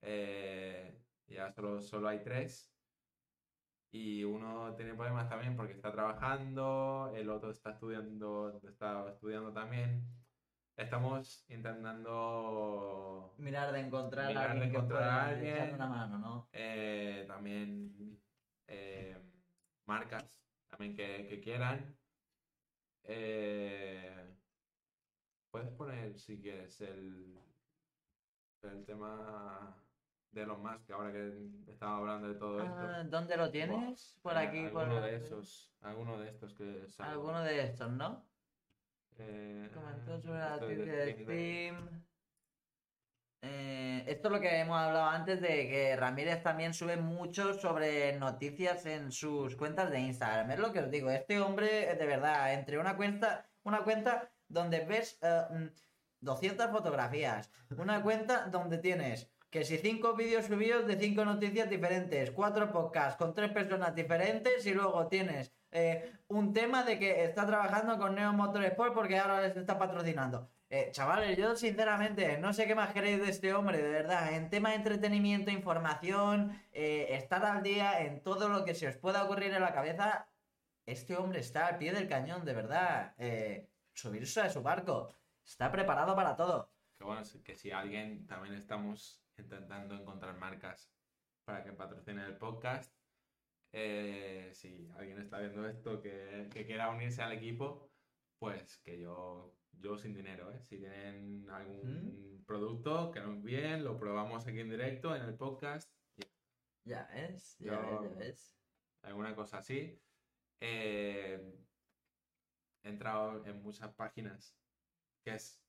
Eh, ya solo, solo hay tres. Y uno tiene problemas también porque está trabajando, el otro está estudiando, está estudiando también. Estamos intentando Mirar de encontrar Mirar a de alguien que encontrar pueda a alguien. una mano, ¿no? eh, también eh, marcas también que, que quieran. Eh, puedes poner, si quieres, el, el tema de los más, que ahora que estaba hablando de todo esto. Ah, ¿Dónde lo tienes? Por Eh, aquí, por alguno de esos, alguno de estos que salen. Alguno de estos, ¿no? Eh, Comentó sobre la esto es noticia de de. Steam. Eh, esto es lo que hemos hablado antes de que Ramírez también sube mucho sobre noticias en sus cuentas de Instagram. Es lo que os digo, este hombre, de verdad, entre una cuenta, una cuenta donde ves eh, mm, 200 fotografías, una cuenta donde tienes que si cinco vídeos subidos de cinco noticias diferentes, cuatro podcasts con tres personas diferentes y luego tienes eh, un tema de que está trabajando con Neo Motorsport porque ahora les está patrocinando. Eh, chavales, yo sinceramente no sé qué más queréis de este hombre, de verdad. En tema de entretenimiento, información, eh, estar al día en todo lo que se os pueda ocurrir en la cabeza, este hombre está al pie del cañón, de verdad. Eh, subirse a su barco. Está preparado para todo. Que bueno, que si alguien también estamos intentando encontrar marcas para que patrocinen el podcast. Eh, si alguien está viendo esto que, que quiera unirse al equipo, pues que yo, yo sin dinero, ¿eh? Si tienen algún producto, que nos envíen, lo probamos aquí en directo en el podcast, Ya ves, ya Yo- ves, ya ves. alguna cosa así. Eh, he entrado en muchas páginas que es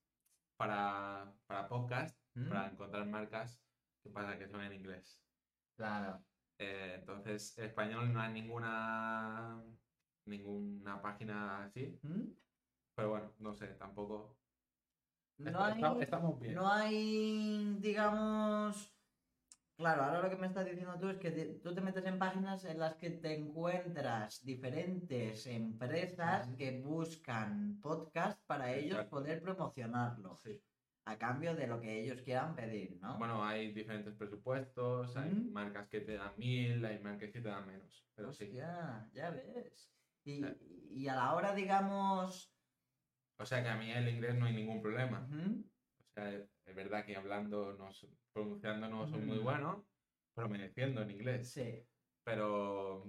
para, para podcast, ¿Mm? para encontrar marcas, ¿qué pasa? Que son en inglés. Claro. Eh, entonces, en español no hay ninguna, ninguna página así, ¿Mm? pero bueno, no sé, tampoco. No Está- hay, está- estamos bien. no hay, digamos... Claro, ahora lo que me estás diciendo tú es que te- tú te metes en páginas en las que te encuentras diferentes empresas que buscan podcast para ellos Exacto. poder promocionarlo Sí. a cambio de lo que ellos quieran pedir, ¿no? Bueno, hay diferentes presupuestos, hay Mm. marcas que te dan mil, hay marcas que te dan menos, pero sí. Hostia, ya ves. Y, y a la hora, digamos... O sea que a mí el inglés no hay ningún problema. O sea, es verdad que hablando, no, so- pronunciando no soy muy Mm. bueno, pero me defiendo en inglés. Sí. Pero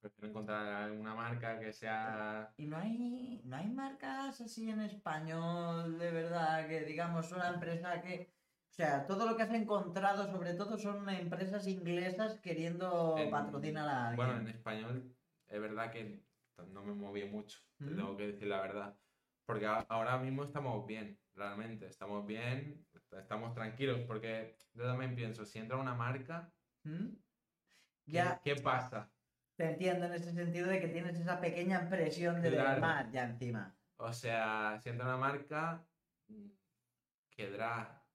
prefiero encontrar alguna marca que sea... Y no hay, no hay marcas así en español, de verdad, que digamos una empresa que... O sea, todo lo que has encontrado sobre todo son empresas inglesas queriendo en- patrocinar a alguien. Bueno, en español es verdad que no me moví mucho, Mm. tengo que decir la verdad. Porque ahora mismo estamos bien, realmente, estamos bien, estamos tranquilos, porque yo también pienso, si entra una marca, ¿Mm? ¿qué- Ya ¿qué pasa? te entiendo en ese sentido de que tienes esa pequeña presión de Claro. más ya encima. O sea, si entra una marca, mm, quedará,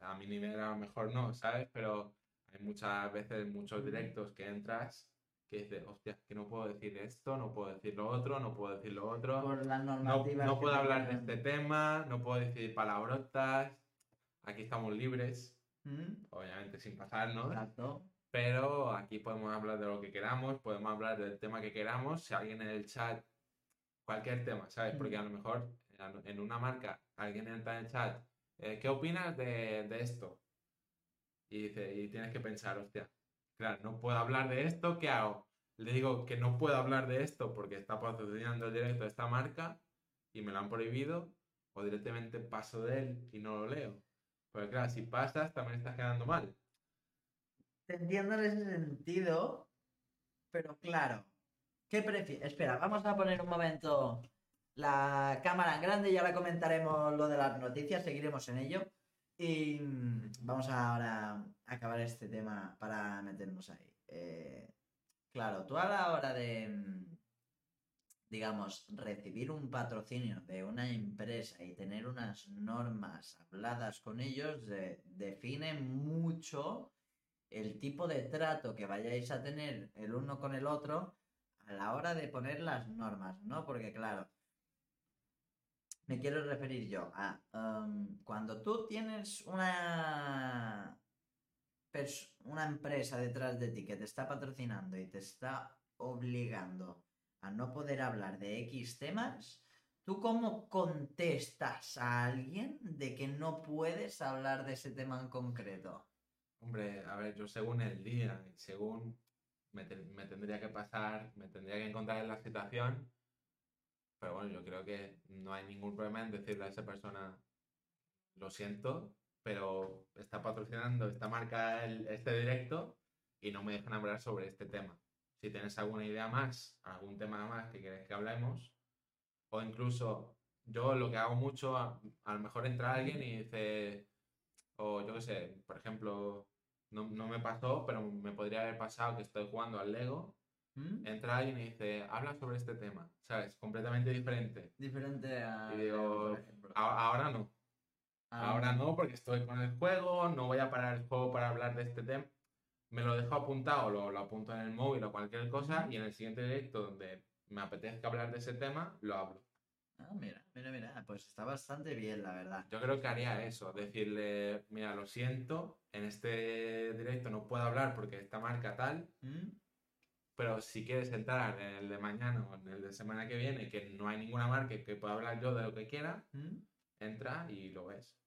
a mi nivel a lo mejor no, ¿sabes? Pero hay muchas veces, muchos directos que entras que dices, hostia, que no puedo decir esto, no puedo decir lo otro, no puedo decir lo otro, Por las no, normativas. no puedo hablar de este tema, no puedo decir palabrotas, aquí estamos libres, ¿Mm? obviamente sin pasarnos, Exacto. pero aquí podemos hablar de lo que queramos, podemos hablar del tema que queramos. Si alguien en el chat, cualquier tema, ¿sabes? Porque a lo mejor en una marca alguien entra en el chat, eh, ¿qué opinas de, de esto? Y, dice, y tienes que pensar, hostia, claro, no puedo hablar de esto, ¿qué hago? Le digo que no puedo hablar de esto porque está patrocinando el directo de esta marca y me lo han prohibido, o directamente paso de él y no lo leo. Porque claro, si pasas también estás quedando mal. Te entiendo en ese sentido, pero claro, ¿qué prefieres? Espera, vamos a poner un momento la cámara en grande y ahora comentaremos lo de las noticias, seguiremos en ello. Y mm, vamos ahora a acabar este tema para meternos ahí. Eh, claro, tú a la hora de, mm, digamos, recibir un patrocinio de una empresa y tener unas normas habladas con ellos, de- define mucho el tipo de trato que vayáis a tener el uno con el otro a la hora de poner las normas, ¿no? Porque claro, me quiero referir yo a um, cuando tú tienes una una empresa detrás de ti que te está patrocinando y te está obligando a no poder hablar de X temas, ¿tú cómo contestas a alguien de que no puedes hablar de ese tema en concreto? Hombre, a ver, yo según el día, según me tendría que pasar, me tendría que encontrar en la situación, pero bueno, yo creo que no hay ningún problema en decirle a esa persona, lo siento, pero está patrocinando esta marca el- este directo y no me dejan hablar sobre este tema. Si tienes alguna idea más, algún tema más que quieres que hablemos, o incluso yo lo que hago mucho, a, a lo mejor entra alguien y dice, o yo qué sé, por ejemplo, no, no me pasó, pero me podría haber pasado que estoy jugando al Lego, ¿Mm? entra alguien y dice, habla sobre este tema, ¿sabes? Completamente diferente. Diferente a... Y digo. A- ahora no, Ah, ahora no, porque estoy con el juego, no voy a parar el juego para hablar de este tema. Me lo dejo apuntado, lo, lo apunto en el móvil o cualquier cosa, y en el siguiente directo donde me apetezca hablar de ese tema, lo hablo. Ah, mira, mira, mira, pues está bastante bien, la verdad. Yo creo que haría eso, decirle, mira, lo siento, en este directo no puedo hablar porque esta marca tal, ¿Mm? pero si quieres entrar en el de mañana o en el de semana que viene, que no hay ninguna marca que pueda hablar yo de lo que quiera, ¿Mm? entra y lo ves.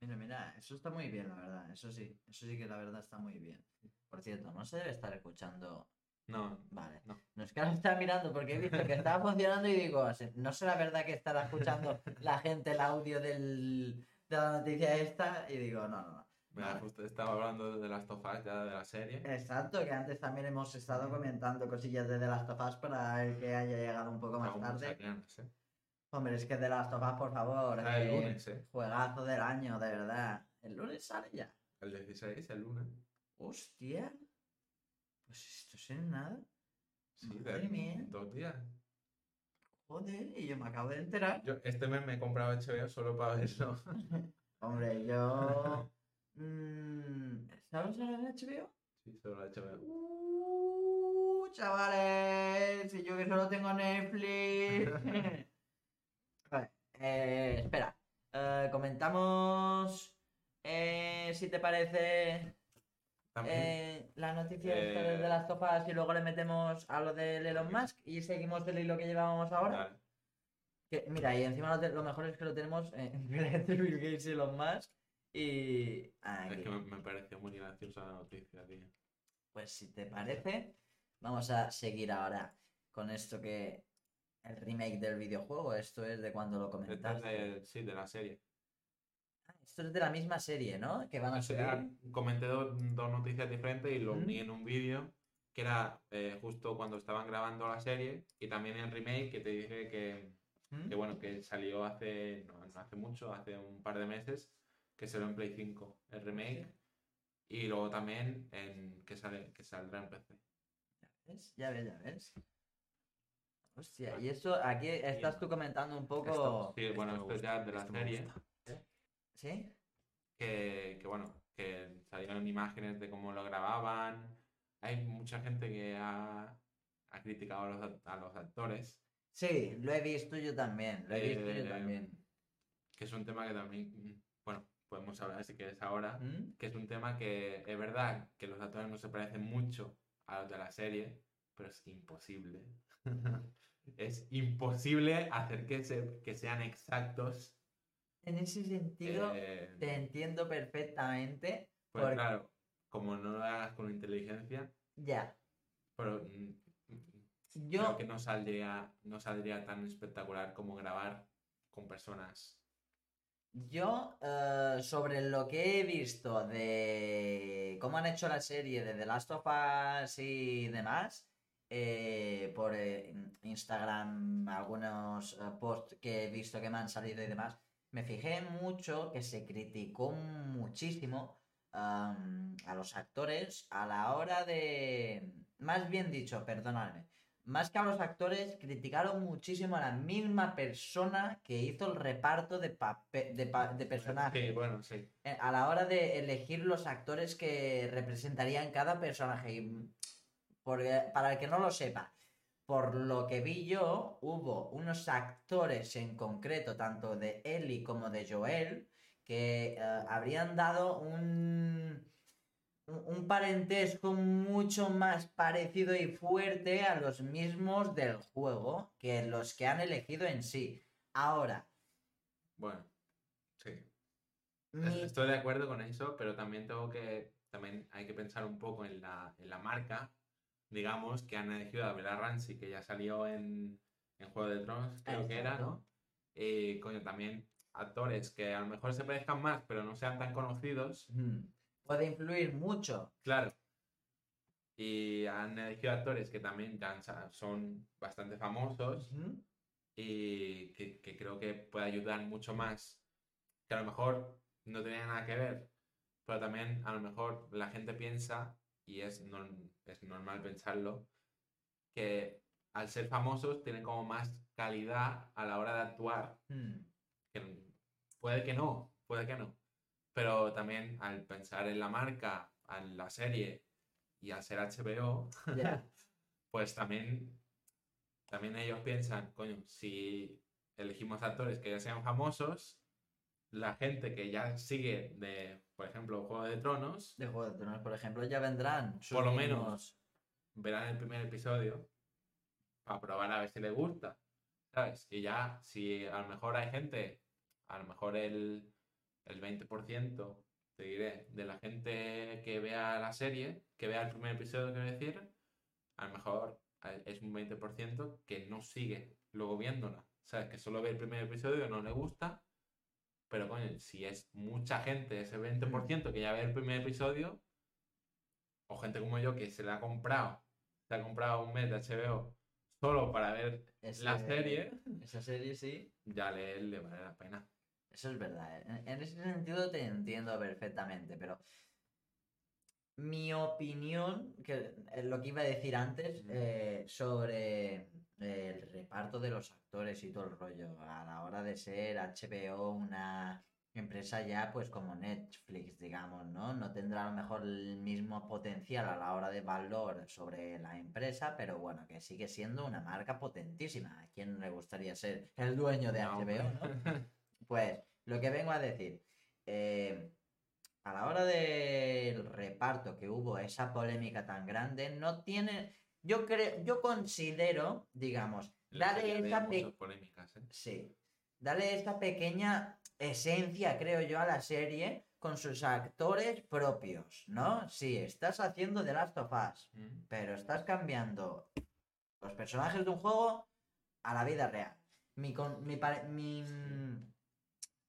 Mira, mira, eso está muy bien, la verdad. Eso sí, eso sí que la verdad está muy bien. Por cierto, no se debe estar escuchando. No, Vale. No. No es que ahora estaba mirando porque he visto que estaba funcionando y digo, "Se- no será verdad que estará escuchando la gente el audio del, de la noticia esta. Y digo, no, no, no. Mira, Vale. justo estaba hablando de las tofas ya de la serie. Exacto, que antes también hemos estado comentando cosillas de The Last of Us para el que haya llegado un poco más tarde. ¿eh? Hombre, es que The Last of Us, por favor, el eh, lunes, ¿eh? juegazo del año, de verdad. El lunes sale ya. El 16, el lunes. Hostia. Pues esto es en nada. Sí, Madre de- mía. dos días. Joder, y yo me acabo de enterar. Yo este mes me he comprado HBO solo para verlo. Hombre, yo. mm, ¿Sabes ahora en HBO? Sí, solo HBO. Uh, chavales, si yo que solo tengo Netflix. Vale, eh, espera, eh, comentamos eh, si te parece. Eh, la noticia de Eh, de las tofas y luego le metemos a lo del Elon Musk y seguimos el hilo que llevábamos ahora. Vale. Que, mira, y encima lo, te- lo mejor es que lo tenemos entre Bill Gates y Elon Musk. Y aquí. Es que me, me pareció muy graciosa la noticia, tío. Pues si te parece, vamos a seguir ahora con esto que el remake del videojuego. Esto es de cuando lo es comentaste. de, sí, de la serie. Esto es de la misma serie, ¿no? Que van a O sea, subir. comenté do- dos noticias diferentes y lo uní en un vídeo que era eh, justo cuando estaban grabando la serie y también el remake que te dije que, ¿Mm? que bueno, que salió hace, no, no hace mucho, hace un par de meses, que salió en Play 5, el remake, y luego también en, que, sale, que saldrá en PC. ¿Ves? Ya ves, ya ves. Hostia, y eso aquí estás tú comentando un poco. Esto, sí, bueno, Esto ya gusta, de la serie, gusta. ¿Sí? que, que bueno, que salieron imágenes de cómo lo grababan. Hay mucha gente que ha, ha criticado a los, a los actores, Sí, lo he visto yo también. Lo he visto yo Eh, también. que es un tema que también, bueno, podemos hablar si quieres ahora, ¿Mm? que es un tema que es verdad que los actores no se parecen mucho a los de la serie, pero es imposible. es imposible hacer que, se, que sean exactos. En ese sentido, eh, te entiendo perfectamente. pues porque- claro, como no lo hagas con inteligencia, Ya. pero mm, mm, Yo. creo que no saldría, no saldría tan espectacular como grabar con personas. Yo, eh, sobre lo que he visto de cómo han hecho la serie de The Last of Us y demás, eh, por eh, Instagram, algunos posts que he visto que me han salido y demás, me fijé mucho que se criticó muchísimo a los actores a la hora de... Más bien dicho, perdonadme. Más que a los actores, criticaron muchísimo a la misma persona que hizo el reparto de, de, de personajes. Sí, bueno, sí. Eh, A la hora de elegir los actores que representarían cada personaje. Y, porque, para el que no lo sepa, por lo que vi yo, hubo unos actores en concreto, tanto de Ellie como de Joel, que eh, habrían dado un, un un parentesco mucho más parecido y fuerte a los mismos del juego que los que han elegido en sí. Ahora, Bueno, sí. mi- Estoy de acuerdo con eso, pero también tengo que, también hay que pensar un poco en la, en la marca, digamos, que han elegido a Bella Ramsey, que ya salió en, en Juego de Tronos, creo que era. ¿no? Y, coño, también actores que a lo mejor se parezcan más, pero no sean tan conocidos, Mm. Puede influir mucho. claro. Y han elegido actores que también son bastante famosos y que, que creo que puede ayudar mucho más, que a lo mejor no tenía nada que ver, pero también a lo mejor la gente piensa, y es, es normal pensarlo, que al ser famosos tienen como más calidad a la hora de actuar, Mm. que puede que no, puede que no, pero también al pensar en la marca, en la serie y al ser HBO, pues también, también ellos piensan, coño, si elegimos actores que ya sean famosos, la gente que ya sigue de, por ejemplo, Juego de Tronos, De Juego de Tronos, por ejemplo, ya vendrán. Por lo menos. verán el primer episodio para probar a ver si les gusta, ¿sabes? Y ya, si a lo mejor hay gente, a lo mejor el, el 20%, te diré, de la gente que vea la serie, que vea el primer episodio, quiero decir, a lo mejor es un 20% que no sigue luego viéndola, ¿sabes? Que solo ve el primer episodio, no le gusta Pero coño, si es mucha gente, ese 20% que ya ve el primer episodio, o gente como yo que se le ha comprado, se ha comprado un mes de HBO solo para ver la serie, Esa serie sí. ya le, le vale la pena. Eso es verdad. ¿eh? En, en ese sentido te entiendo perfectamente, pero mi opinión, que es lo que iba a decir antes, eh, sobre el reparto de los actores y todo el rollo, a la hora de ser HBO una empresa ya pues como Netflix, digamos, ¿no? No tendrá a lo mejor el mismo potencial a la hora de valor sobre la empresa, pero bueno, que sigue siendo una marca potentísima. ¿A quién le gustaría ser el dueño de No, HBO, no? Pues lo que vengo a decir, eh, a la hora del reparto que hubo esa polémica tan grande, no tiene, yo creo, yo considero, digamos, La pe- muchas polémicas, ¿eh? sí, darle esta pequeña esencia, creo yo, a la serie con sus actores propios, ¿no? Sí, estás haciendo The Last of Us, Mm. pero estás cambiando los personajes de un juego a la vida real. Mi, con- mi, mi,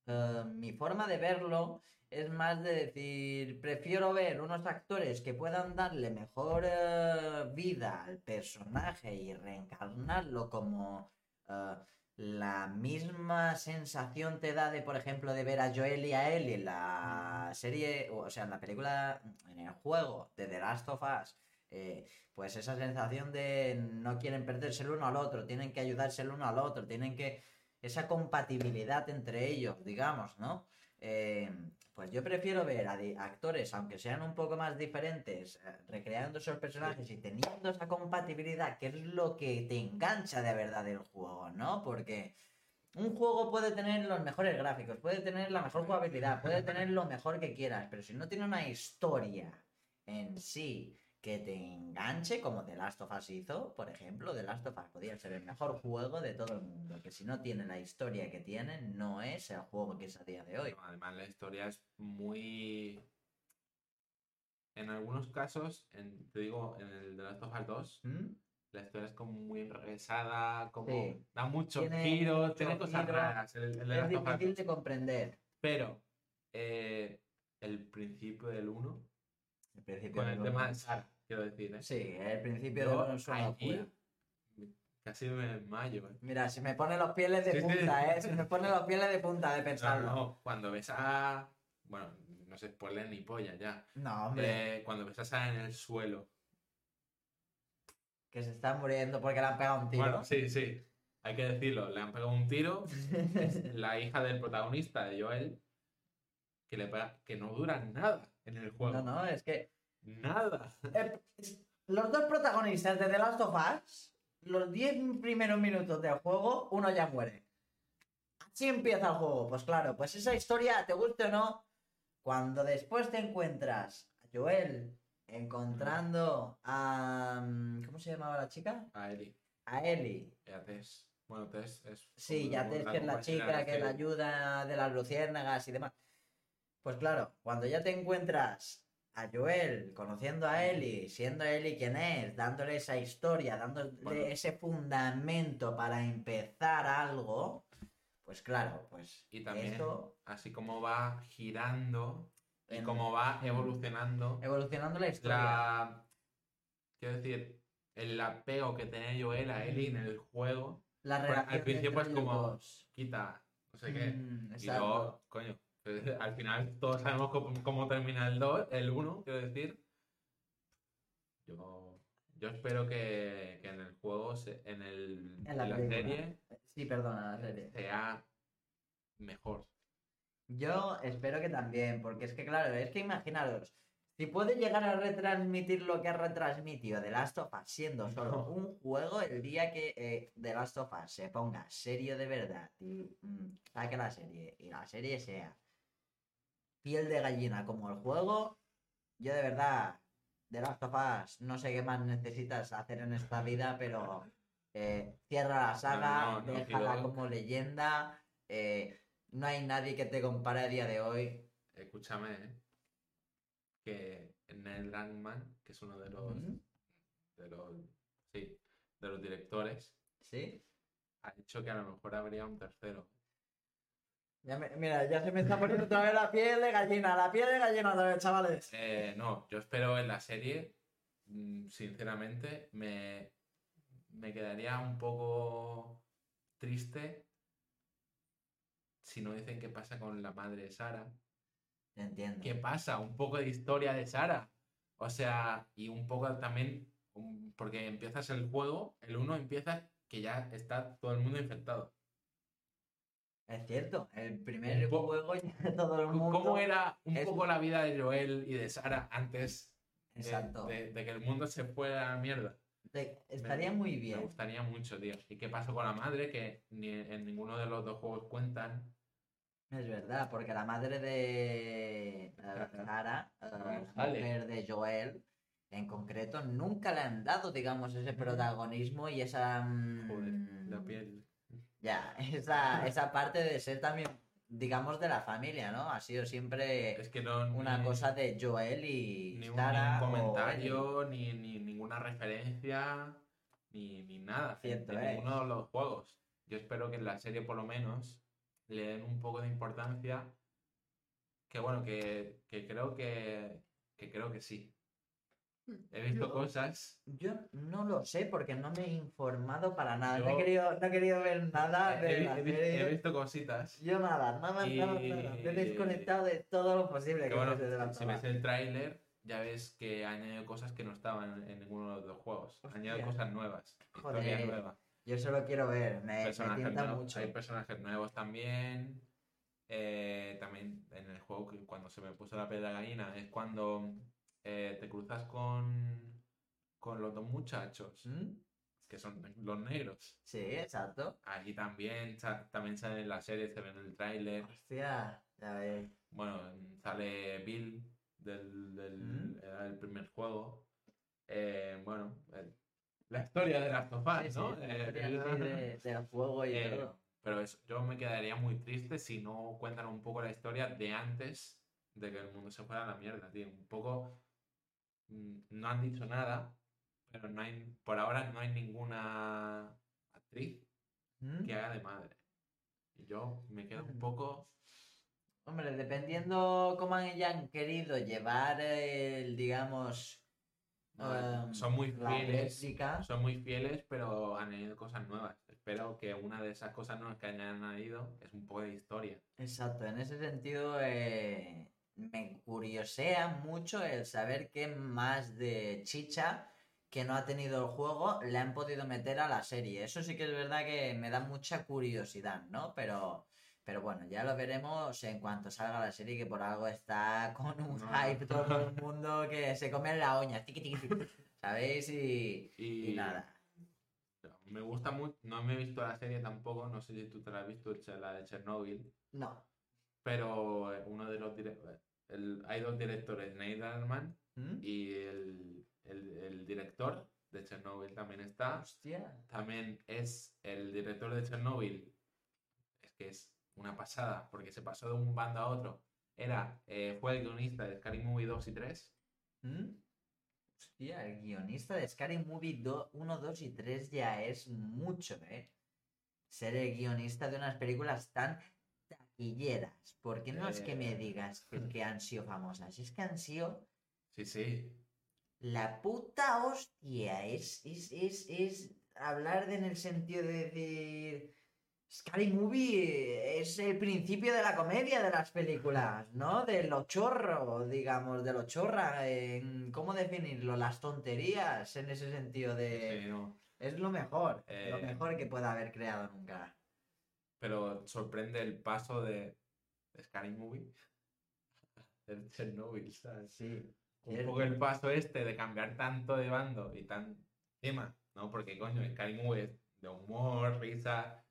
eh, mi forma de verlo es más de decir, prefiero ver unos actores que puedan darle mejor eh, vida al personaje y reencarnarlo como eh, la misma sensación te da de, por ejemplo, de ver a Joel y a Ellie en la serie, o sea, en la película, en el juego de The Last of Us. eh, pues esa sensación de no quieren perderse el uno al otro, tienen que ayudarse el uno al otro, tienen que... esa compatibilidad entre ellos, digamos, ¿no? Eh, pues yo prefiero ver a actores, aunque sean un poco más diferentes, eh, recreando esos personajes y teniendo esa compatibilidad, que es lo que te engancha de verdad del juego, ¿no? Porque un juego puede tener los mejores gráficos, puede tener la mejor jugabilidad, puede tener lo mejor que quieras, pero si no tiene una historia en sí que te enganche, como The Last of Us hizo, por ejemplo, The Last of Us podría ser el mejor juego de todo el mundo, que si no tiene la historia que tiene, no es el juego que es a día de hoy. Además, la historia es muy. En algunos casos, en- te digo, en el de Last of Us 2, ¿Mm? la historia es como muy enrevesada, como Sí. da muchos Tiene giros, tiene cosas giro, raras. El, el de Es difícil 2. de comprender. Pero eh, el principio del 1, El principio con del el tema de Sara, quiero decir, ¿eh? Sí, el principio Yo de es una allí locura. casi me desmayo. ¿eh? Mira, si me pone los pieles de Sí, sí. punta, ¿eh? Si me pone los pieles de punta de No, pensarlo. no, cuando ves a. Bueno, no sé, spoiler ni polla ya. No, hombre, Eh, cuando ves a Sara en el suelo. que se está muriendo porque le han pegado un tiro. Bueno, sí, sí. Hay que decirlo, le han pegado un tiro. Es la hija del protagonista de Joel. Que, le pega- que no dura nada en el juego. No, no, es que Nada. eh, los dos protagonistas de The Last of Us, los 10 primeros minutos del juego, uno ya muere. Así empieza el juego. Pues claro, pues esa historia, te guste o no, cuando después te encuentras a Joel encontrando a... mm, ¿Cómo se llamaba la chica? A Eli. A Ellie. y a Tess. Bueno, Tess es. Sí, ya la te que es la chica que la serie. ayuda de las luciérnagas y demás. Pues claro, cuando ya te encuentras a Joel conociendo a Ellie, siendo Ellie quien es, dándole esa historia, dándole Bueno. ese fundamento para empezar algo, pues claro, pues Y también esto Así como va girando y cómo va evolucionando. evolucionando la historia. La. Quiero decir, el apego que tenía Joel a Eli en el juego. La al relación principio entre es como- ellos dos. Quita, no sé qué. Mm, Y luego, coño, al final todos sabemos cómo, cómo termina el 2, el 1, quiero decir. Yo, yo espero que, que en el juego, se- en, el, En la en la película. serie, Sí, perdona, la serie. sea mejor. Yo espero que también, porque es que claro, es que imaginaros, si puede llegar a retransmitir lo que ha retransmitido The Last of Us siendo solo No. un juego, el día que eh, The Last of Us se ponga serio de verdad y mm, saque la serie y la serie sea piel de gallina como el juego, yo de verdad, The Last of Us, no sé qué más necesitas hacer en esta vida, pero eh, cierra la saga, No, no, no, déjala como leyenda. eh, no hay nadie que te compare a día de hoy. Escúchame, ¿eh? que Neil Druckmann, que es uno de los, de los, sí, de los directores, ¿Sí? ha dicho que a lo mejor habría un tercero. Ya me- mira, ya se me está poniendo otra vez la piel de gallina, la piel de gallina otra vez, chavales. Eh, no, yo espero en la serie, mm, sinceramente, me, me quedaría un poco triste si no dicen qué pasa con la madre de Sara. Entiendo. ¿Qué pasa? Un poco de historia de Sara. O sea, y un poco también, porque empiezas el juego, el 1 empieza que ya está todo el mundo infectado. Es cierto, el primer juego ya todo el mundo. ¿Cómo era un es- poco la vida de Joel y de Sara antes de- Exacto. de- de que el mundo se fuera a la mierda? Estaría muy Me bien. gustaría mucho, tío. ¿Y qué pasó con la madre? Que ni en ninguno de los dos juegos cuentan. Es verdad, porque la madre de eh. Sara, sale. mujer de Joel, en concreto, nunca le han dado, digamos, ese protagonismo y esa. mm, Joder, la piel. Ya, esa, esa parte de ser también, digamos, de la familia, ¿no? Ha sido siempre Es que no. una ni- cosa de Joel y Ni un, Sara. ni un comentario, ni, ni ninguna referencia, ni, ni nada. en- Cierto en es. ninguno de los juegos. Yo espero que en la serie, por lo menos, le den un poco de importancia. Que bueno, que, que creo que, que creo que sí. He visto Yo- cosas. Yo no lo sé porque no me he informado para nada. No, he querido, no he querido ver nada He, de vi- la he he visto cositas. Yo nada, nada, Y- nada, nada. Me he desconectado de todo lo posible Que que bueno, me se si ves el tráiler, ya ves que ha añadido cosas que no estaban en ninguno de los dos juegos. Ha añadido cosas nuevas. Joder. Historia nueva. Yo solo quiero ver, me, me personajes tienta nuevos- mucho. Hay personajes nuevos también. Eh, también en el juego, que cuando se me puso la piel de gallina, es cuando eh, te cruzas con, con los dos muchachos, ¿Mm? que son los negros. Sí, exacto. Ahí también, también sale en la serie, se ve en el tráiler. Hostia, ya ves. Bueno, sale Bill del, del Mm. el primer juego. Eh, bueno, el- la historia de las tofas, Sí, sí, ¿no? la Eh, así de, del juego y Eh, todo. Pero eso, yo me quedaría muy triste si no cuentan un poco la historia de antes de que el mundo se fuera a la mierda, tío. Un poco. Mm, No han dicho nada, pero no hay, por ahora no hay ninguna actriz ¿Mm? que haga de madre. Y yo me quedo un poco. Hombre, dependiendo cómo hayan querido llevar el, digamos, no, em, son muy fieles. Son muy fieles, pero han añadido cosas nuevas. Espero que una de esas cosas nuevas que hayan añadido es un poco de historia. Exacto, en ese sentido eh, me curiosea mucho el saber qué más de chicha que no ha tenido el juego le han podido meter a la serie. Eso sí que es verdad que me da mucha curiosidad, ¿no? Pero, pero bueno, ya lo veremos en cuanto salga la serie, que por algo está con un No. hype todo el mundo que se come la uña, tiqui, tiqui, tiqui, ¿sabéis? Y, Y, y nada. Me gusta mucho. No me he visto la serie tampoco. No sé si tú te la has visto, la de Chernobyl. No. Pero uno de los directores. Hay dos directores, Neiderman ¿Mm? y el, el- el director de Chernobyl también está. Hostia. También es el director de Chernobyl. Es que es una pasada, porque se pasó de un bando a otro. Era, eh, fue el guionista de Scary Movie 2 y 3. ¿Mm? Hostia, el guionista de Scary Movie 2, 1, 2 y 3 ya es mucho, ¿eh? Ser el guionista de unas películas tan taquilleras. Porque no es que me Eh. digas que, que han sido famosas, es que han sido Sí, sí. la puta hostia. Es, es, es, es hablar de- en el sentido de decir. Scary Movie es el principio de la comedia de las películas, ¿no? De lo chorro, digamos, de lo chorra. en- ¿Cómo definirlo? Las tonterías en ese sentido de. sí, no. Es lo mejor, lo Eh, mejor que pueda haber creado nunca. Pero sorprende el paso de, de Scary Movie del Chernobyl, ¿sabes? Sí. Un poco el paso este de cambiar tanto de bando y tan tema, ¿no? Porque coño, Scary Movie es de humor, risa,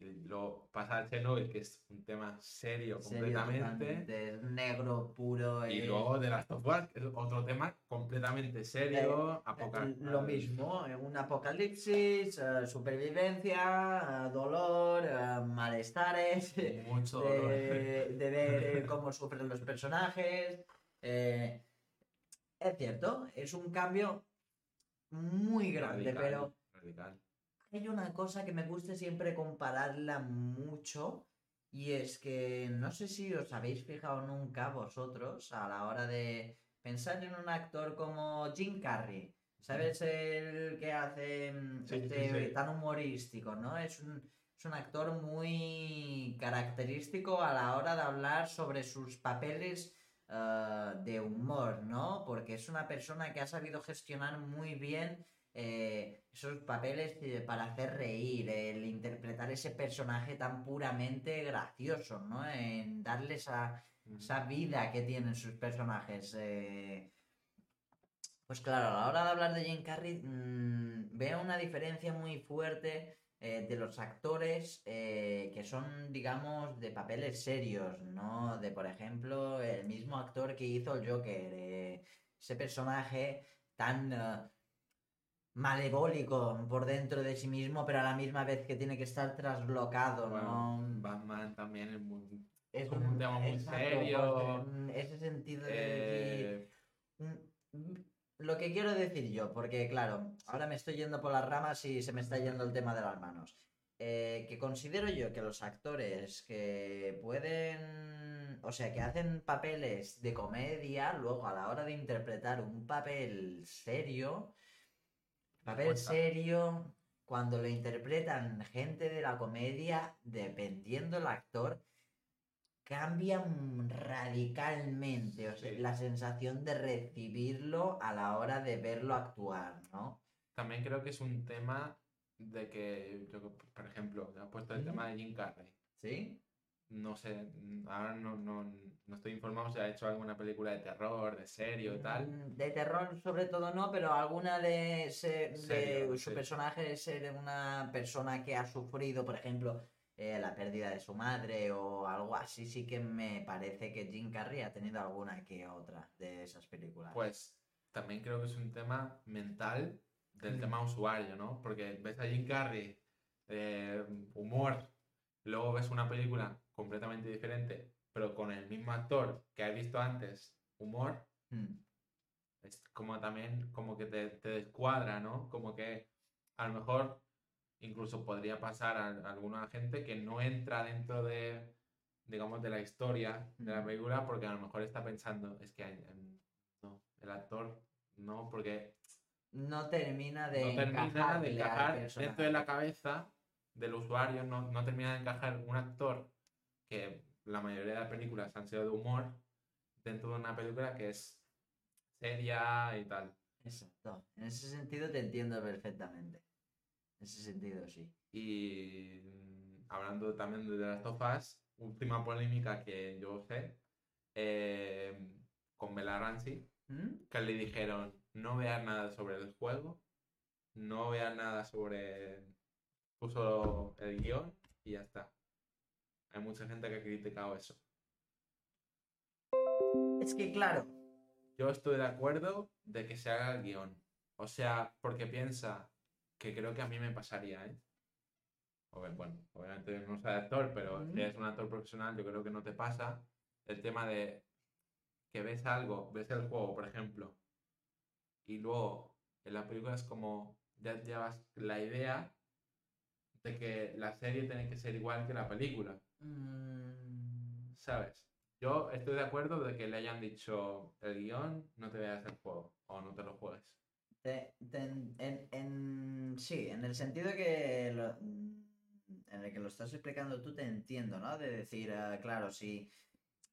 luego pasa al Chernobyl, que es un tema serio Serio completamente. es negro, puro. Y eh, luego de las of Us, que es otro tema completamente serio, apoca- Eh, Lo mismo, eh, un apocalipsis, eh, supervivencia, eh, dolor, eh, malestares, eh, Mucho dolor. de, ver eh, cómo sufren los personajes. eh, es cierto, es un cambio muy grande, Radical, pero radical. Hay una cosa que me gusta siempre compararla mucho Y es que no sé si os habéis fijado nunca vosotros a la hora de pensar en un actor como Jim Carrey. ¿Sabes? El que hace mm, Sí, este sí, tan humorístico, ¿no? Es un, es un actor muy característico a la hora de hablar sobre sus papeles eh, de humor, ¿no? Porque es una persona que ha sabido gestionar muy bien eh, esos papeles para hacer reír, el interpretar ese personaje tan puramente gracioso, ¿no? En darle esa, esa vida que tienen sus personajes. eh. Pues claro, a la hora de hablar de Jim Carrey, mm, veo una diferencia muy fuerte eh, de los actores que son, digamos, de papeles serios, ¿no? De, por ejemplo, el mismo actor que hizo el Joker, ese personaje tan malevólico por dentro de sí mismo, pero a la misma vez que tiene que estar traslocado, Bueno, ¿no? Batman también es muy... Es un tema muy serio, en ese sentido de decir, eh, Lo que quiero decir yo, porque claro, ahora me estoy yendo por las ramas y se me está yendo el tema de las manos. Eh, que considero yo que los actores que pueden, o sea, que hacen papeles de comedia, luego a la hora de interpretar un papel serio, papel serio, cuando lo interpretan gente de la comedia, dependiendo el actor, cambian radicalmente o sea, Sí. la sensación de recibirlo a la hora de verlo actuar, ¿no? También creo que es un tema de que, yo, por ejemplo, has puesto el tema de Jim Carrey. ¿Sí? No sé, ahora no, no, no estoy informado si ha hecho alguna película de terror, de serio y tal. Mm, De terror sobre todo no, pero alguna de, se- de Serio, su sí. personaje ser una persona que ha sufrido, por ejemplo, eh, la pérdida de su madre o algo así, sí que me parece que Jim Carrey ha tenido alguna que otra de esas películas. Pues también creo que es un tema mental del Mm. tema usuario, ¿no? Porque ves a Jim Carrey, eh, humor, luego ves una película completamente diferente, pero con el mismo actor que has visto antes, humor, Mm, es como también como que te, te descuadra, ¿no? Como que a lo mejor incluso podría pasar a, a alguna gente que no entra dentro de, digamos, de la historia de la Mm. película porque a lo mejor está pensando, es que em, no, el actor no, porque No termina de no termina de encajar dentro de la cabeza del usuario, no, no termina de encajar un actor que la mayoría de las películas han sido de humor dentro de una película que es seria y tal. Exacto. En ese sentido te entiendo perfectamente. En ese sentido, sí. Y mm, hablando también de of Us, última polémica que yo sé, eh, con Bella Ramsey, ¿Mm? que le dijeron no veas nada sobre el juego, no veas nada sobre... puso el guion y ya está. Hay mucha gente que ha criticado eso. Es que claro, Yo estoy de acuerdo de que se haga el guion. O sea, porque piensa que creo que a mí me pasaría, ¿eh? Bueno, obviamente no soy actor, pero si eres un actor profesional, yo creo que no te pasa el tema de que ves algo, ves el juego, por ejemplo, y luego en la película es como ya llevas la idea de que la serie tiene que ser igual que la película. Mm, ¿sabes? Yo estoy de acuerdo de que le hayan dicho el guion, no te veas el juego o no te lo juegues. sí, en el sentido que lo- en el que lo estás explicando tú te entiendo, ¿no? De decir, ah, claro, si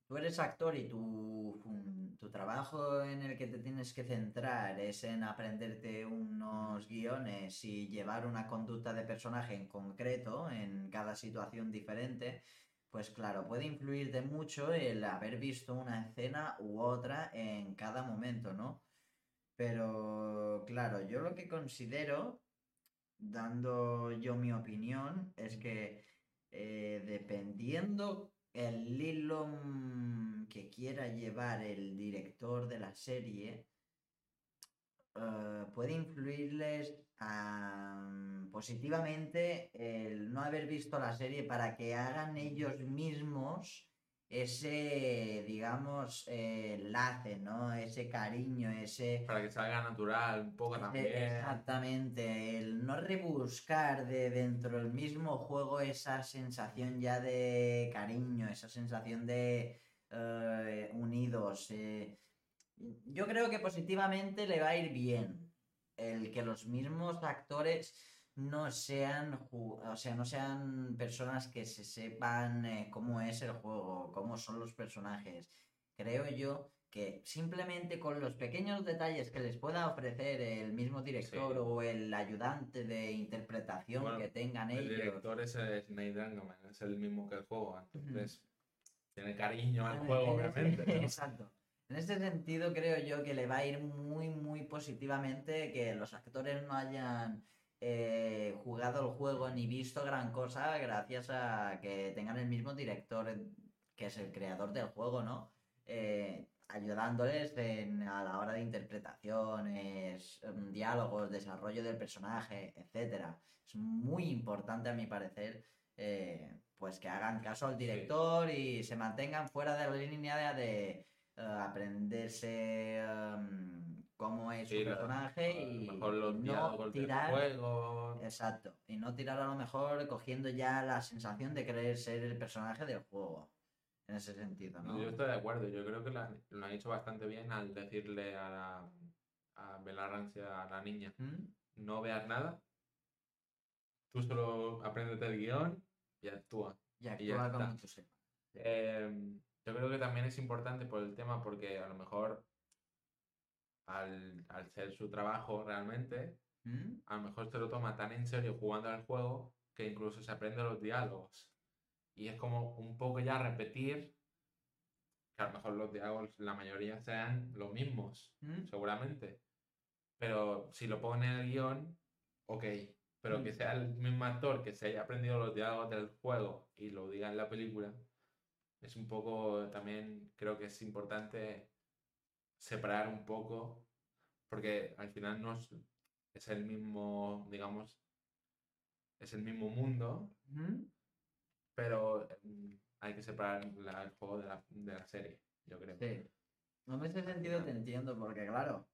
tú eres actor y tu, tu trabajo en el que te tienes que centrar es en aprenderte unos guiones y llevar una conducta de personaje en concreto en cada situación diferente, pues claro, puede influirte mucho el haber visto una escena u otra en cada momento, ¿no? Pero claro, yo lo que considero, dando yo mi opinión, es que eh, dependiendo el hilo que quiera llevar el director de la serie, eh, puede influirles am, positivamente el no haber visto la serie para que hagan ellos mismos ese, digamos, eh, enlace, ¿no? Ese cariño, ese... Para que salga natural un poco ese- también. Exactamente, el no rebuscar de dentro del mismo juego esa sensación ya de cariño, esa sensación de eh, unidos. eh. Yo creo que positivamente le va a ir bien el que los mismos actores no sean, o sea, no sean personas que se sepan eh, cómo es el juego, cómo son los personajes. Creo yo que simplemente con los pequeños detalles que les pueda ofrecer el mismo director Sí. o el ayudante de interpretación Bueno, que tengan El ellos. director es Druckmann, es el mismo que el juego, entonces tiene cariño al juego, obviamente. ¿no? Exacto. En ese sentido creo yo que le va a ir muy, muy positivamente que los actores no hayan eh, jugado el juego ni visto gran cosa gracias a que tengan el mismo director que es el creador del juego, ¿no? Eh, ayudándoles en- a la hora de interpretaciones, em, diálogos, desarrollo del personaje, etcétera. Es muy importante a mi parecer eh, pues que hagan caso al director y se mantengan fuera de la línea de, de, eh, aprenderse em, cómo es su personaje lo y, mejor los y no tirar juego. exacto y no tirar a lo mejor cogiendo ya la sensación de querer ser el personaje del juego en ese sentido ¿no? Yo estoy de acuerdo, yo creo que lo han, lo han hecho bastante bien al decirle a la a Bella Ramsey, a la niña, ¿Mm? no veas nada, tú solo apréndete el guion y actúa. y y ya actúa como está. tú sepas Eh, yo creo que también es importante por el tema porque a lo mejor al, al ser su trabajo realmente, ¿Mm? a lo mejor se lo toma tan en serio jugando al juego que incluso se aprende los diálogos. Y es como un poco ya repetir, que a lo mejor los diálogos, la mayoría sean los mismos, ¿Mm? seguramente. Pero si lo pone en el guion, ok. Pero que Mm. sea el mismo actor que se haya aprendido los diálogos del juego y lo diga en la película, es un poco también, creo que es importante separar un poco, porque al final no es, es el mismo, digamos, es el mismo mundo, ¿Mm? pero mm, hay que separar la- el juego de la, de la serie, yo creo. Sí. En ese sentido te entiendo, porque claro,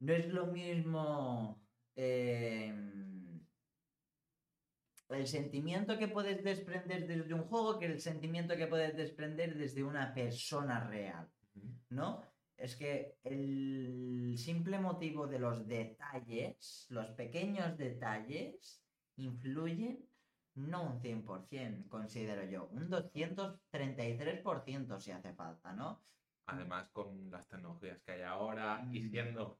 no es lo mismo eh, el sentimiento que puedes desprender desde un juego que el sentimiento que puedes desprender desde una persona real. ¿no? Es que el simple motivo de los detalles, los pequeños detalles, influyen no un 100%, considero yo, un 233% si hace falta, ¿no? Además, con las tecnologías que hay ahora y Mm. siendo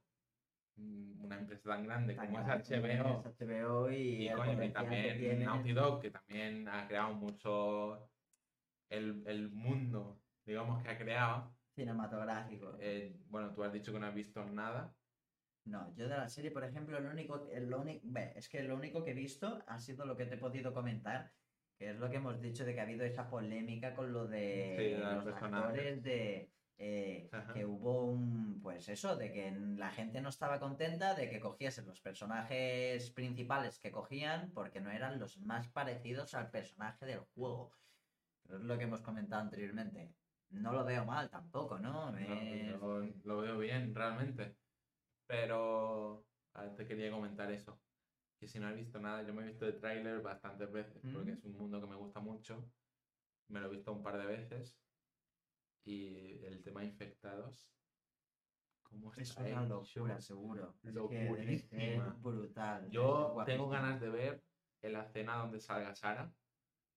mm, una empresa tan grande Tan como es grande HBO, es HBO y, y, coño, y también. Naughty Dog, que también ha creado mucho el, el mundo, digamos, que ha creado. Cinematográfico. Eh, bueno, tú has dicho que no has visto nada. No, yo de la serie, por ejemplo, lo único, lo único, es que lo único que he visto ha sido lo que te he podido comentar, que es lo que hemos dicho de que ha habido esa polémica con lo de Sí, los personajes. actores de eh, que hubo un, pues eso, de que la gente no estaba contenta de que cogiesen los personajes principales que cogían porque no eran los más parecidos al personaje del juego. Pero es lo que hemos comentado anteriormente. No lo veo mal tampoco, ¿no? No, Es- lo veo bien, realmente. Pero te quería comentar eso. Que si no has visto nada, yo me he visto el tráiler bastantes veces, porque Mm. es un mundo que me gusta mucho. Me lo he visto un par de veces. Y el tema infectados. ¿Cómo Es está una hecho? locura, seguro. Es que Locurísima. brutal. Yo es tengo ganas de ver en la escena donde salga Sara.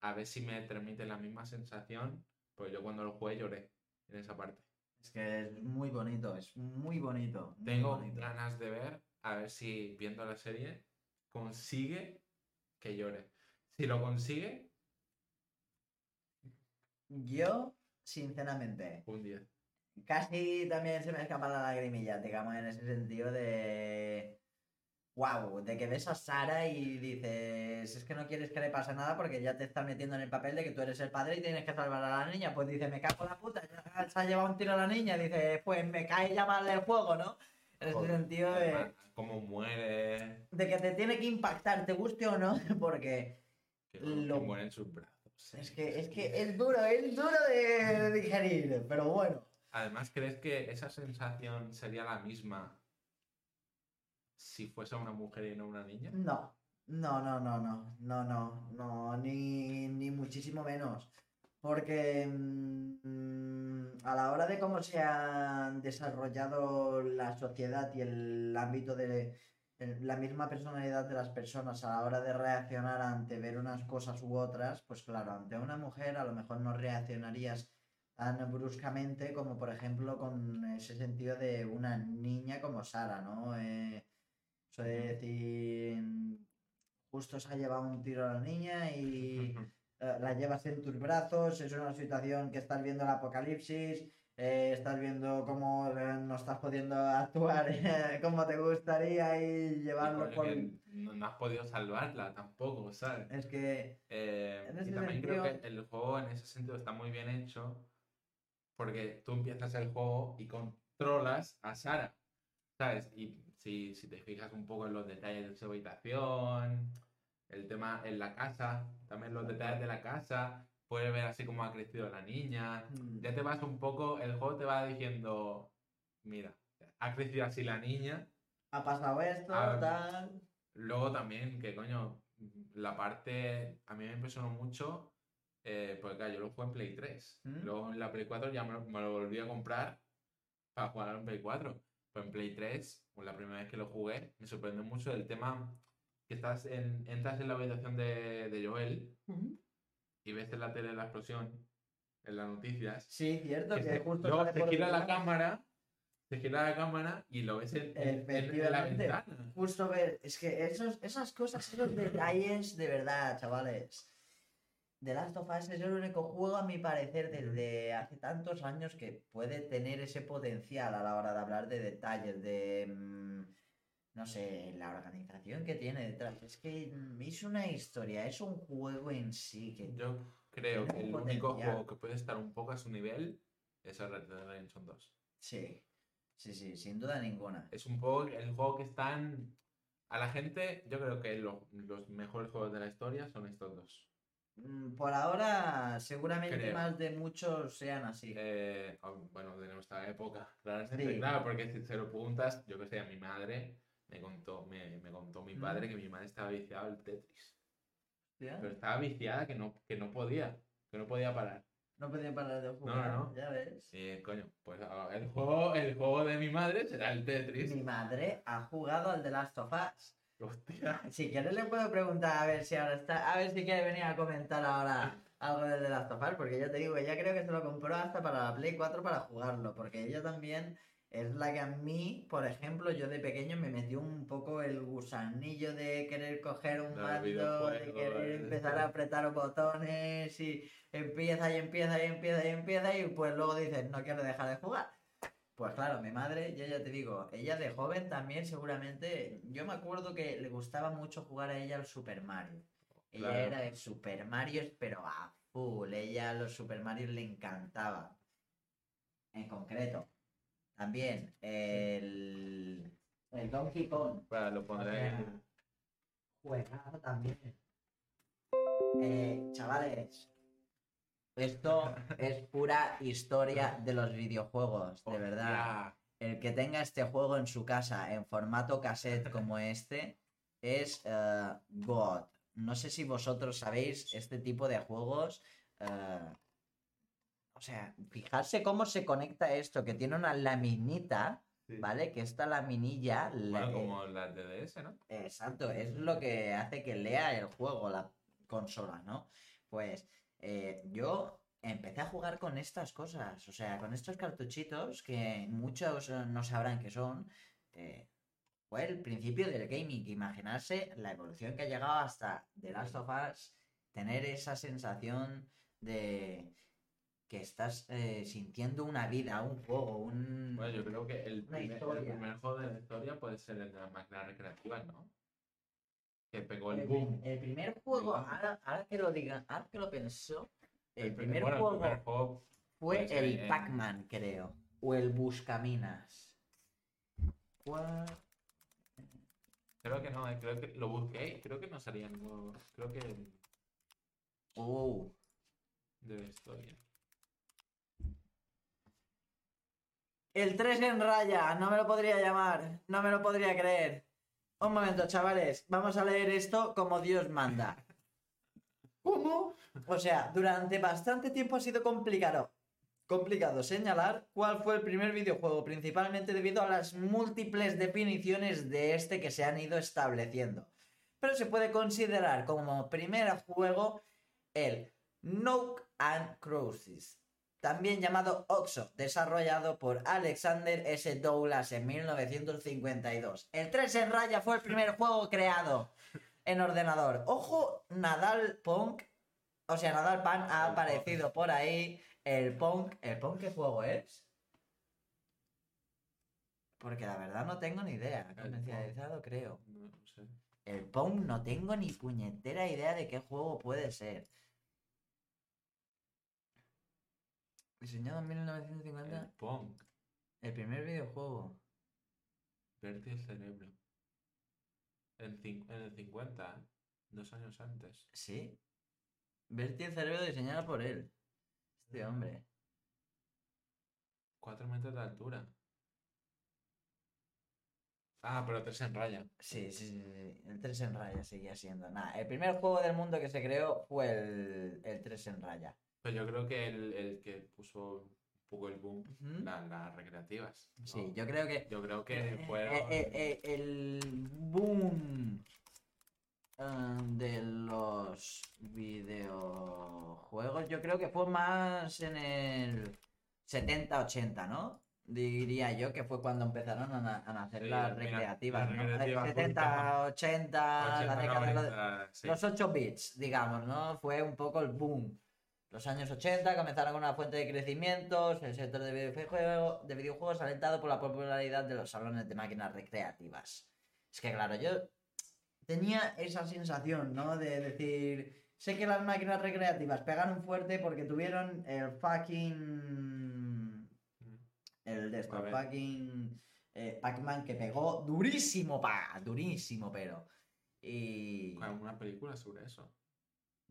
A ver si me transmite la misma sensación. Porque yo cuando lo jugué lloré en esa parte. Es que es muy bonito, es muy bonito. muy Tengo bonito. ganas de ver, a ver si viendo la serie consigue que llore. Si lo consigue, Yo, sinceramente, un 10. casi también se me escapa la lagrimilla, digamos, en ese sentido de. Wow, de que ves a Sara y dices, es que no quieres que le pase nada porque ya te estás metiendo en el papel de que tú eres el padre y tienes que salvar a la niña. Pues dice, me cago en la puta, ya se ha llevado un tiro a la niña. Dice, pues me cae ya mal el juego, ¿no? En ese sentido de. Cómo muere, de que te tiene que impactar, te guste o no, porque que, Lo- que mueren sus brazos. Es que, es que es duro, es duro de digerir, pero bueno. Además, ¿crees que esa sensación sería la misma si fuese una mujer y no una niña? No, no, no, no, no, no, no, no, ni, ni muchísimo menos. Porque mm, a la hora de cómo se ha desarrollado la sociedad y el ámbito de la misma personalidad de las personas a la hora de reaccionar ante ver unas cosas u otras, pues claro, ante una mujer a lo mejor no reaccionarías tan bruscamente como por ejemplo con ese sentido de una niña como Sara, ¿no? Eh, eso de decir, justo se ha llevado un tiro a la niña y la llevas en tus brazos, es una situación que estás viendo el apocalipsis, eh, estás viendo cómo eh, no estás pudiendo actuar eh, como te gustaría y llevarlo por... no, no has podido salvarla tampoco, ¿sabes? Es que... Eh, y también creo que el juego en ese sentido está muy bien hecho porque tú empiezas el juego y controlas a Sara, ¿sabes? Y si, si te fijas un poco en los detalles de su habitación, el tema en la casa, también los detalles de la casa, puedes ver así cómo ha crecido la niña, mm, ya te vas un poco, el juego te va diciendo, mira, ha crecido así la niña, Ha pasado esto, Ah, tal... Luego también, que coño, la parte a mí me impresionó mucho, eh, porque claro, yo lo jugué en Play 3. ¿Mm? Luego en la Play 4 ya me lo, me lo volví a comprar para jugar en Play 4. En Play 3, pues la primera vez que lo jugué, me sorprendió mucho el tema que estás en, entras en la habitación de, de Joel y ves en la tele la explosión, en las noticias. Sí, cierto, que que se- justo luego se gira la cámara, se gira la cámara y lo ves en, en- en- la ventana. Justo ver, es que esos, esas cosas, esos detalles de verdad, chavales. The Last of Us es el único juego, a mi parecer, desde hace tantos años que puede tener ese potencial a la hora de hablar de detalles, de, mm, no sé, la organización que tiene detrás. Es que mm, es una historia, es un juego en sí que... Yo creo que el único juego que puede estar un poco a su nivel es el Red Dead Redemption 2. Sí, sí, sí, sin duda ninguna. Es un poco el juego que están... A la gente, yo creo que lo- los mejores juegos de la historia son estos dos. Mm, Por ahora, seguramente Creo. más de muchos sean así. Eh, oh, bueno, de nuestra época, claramente. Sí. Claro, porque si se lo preguntas, yo que sé, a mi madre me contó, me, me contó mi padre Mm. que mi madre estaba viciada al Tetris. Pero estaba viciada que no, que no podía, que no podía parar. No podía parar de jugar, no. ya ves. Y coño, pues ah, el juego, el juego de mi madre será el Tetris. Mi madre ha jugado al The Last of Us. Hostia. Si quieres le puedo preguntar a ver si ahora está, a ver si quiere venir a comentar ahora algo del The Last of Us, porque ya te digo, ella creo que se lo compró hasta para la Play 4 para jugarlo, porque ella también es la que a mí, por ejemplo, yo de pequeño me metió un poco el gusanillo de querer coger un mando, de querer eh. empezar a apretar botones y empieza y empieza y empieza y empieza y pues luego dices, no quiero dejar de jugar. Pues claro, mi madre, yo ya te digo, ella de joven también seguramente, yo me acuerdo que le gustaba mucho jugar a ella al Super Mario. Ella Claro. era de Super Mario, pero a full, ella a los Super Mario le encantaba. En concreto, también el, el Donkey Kong. Para, lo pondré juegazo también. Eh, chavales, esto es pura historia de los videojuegos, de verdad. El que tenga este juego en su casa en formato cassette como este es eh, God. No sé si vosotros sabéis este tipo de juegos. eh, o sea, fijarse cómo se conecta esto, que tiene una laminita, Sí. ¿vale? Que esta laminilla... la- Bueno, como las de DS, ¿no? Exacto, es lo que hace que lea el juego, la consola, ¿no? Pues eh, yo empecé a jugar con estas cosas, o sea, con estos cartuchitos que muchos eh, no sabrán qué son. eh, fue el principio del gaming, imaginarse la evolución que ha llegado hasta The Last of Us, tener esa sensación de que estás eh, sintiendo una vida, un juego, un... Bueno, yo creo que el primer, el primer juego de la historia puede ser el de las máquinas recreativas, ¿no? Que pegó el El, boom. prim- el primer juego, ahora, ahora que lo digan, ahora que lo pensó, el, pri- primer bueno, juego el primer juego fue puede ser el en- Pac-Man, creo, o el Buscaminas. ¿Cuál? Creo que no, eh, creo que lo busqué creo que no salía ninguno. Creo que. Oh, de historia. El 3 en raya, no me lo podría llamar, no me lo podría creer. Un momento, chavales, vamos a leer esto como Dios manda. ¿Cómo? O sea, durante bastante tiempo ha sido complicado, complicado señalar cuál fue el primer videojuego, principalmente debido a las múltiples definiciones de este que se han ido estableciendo. Pero se puede considerar como primer juego el Nook and Cruises, también llamado Oxo, desarrollado por Alexander S. Douglas en 1952. El 3 en raya fue el primer juego creado en ordenador. Ojo, Nadal Punk, o sea, Nadal Pan ha aparecido por ahí. El Punk, ¿el Punk qué juego es? Porque la verdad no tengo ni idea. Comercializado, creo. No, no sé. El Pong no tengo ni puñetera idea de qué juego puede ser. Diseñado en 1950, El Pong. el primer videojuego. Verte el cerebro. En, en el 50, ¿eh? dos años antes. Sí. Bertie el cerebro diseñado por él. Este hombre. Cuatro metros de altura. Ah, pero tres en raya. Sí, sí, sí, sí. El 3 en raya seguía siendo. Nada, el primer juego del mundo que se creó fue el, el 3 en raya. Pero yo creo que el, el que puso un poco el boom, Ujú. la- las recreativas. ¿no? Sí, yo creo que Yo creo que Eh, fueron. eh, eh, eh, el boom eh, de los videojuegos, yo creo que fue más en el 70-80, ¿no? Diría yo que fue cuando empezaron a, na- a nacer Sí, las mira, recreativas, las ¿no? recreativas 70-80, la 80, década de los, 90, sí. los 8 bits, digamos, ¿no? Fue un poco el boom. Los años 80 comenzaron con una fuente de crecimientos, el sector de videojuegos, de videojuegos alentado por la popularidad de los salones de máquinas recreativas. Es que claro, yo tenía esa sensación, ¿no? De decir, sé que las máquinas recreativas pegaron fuerte porque tuvieron el fucking... El de estos ver. fucking... eh, Pac-Man que pegó durísimo, pa, durísimo, pero... Y... Hay una película sobre eso.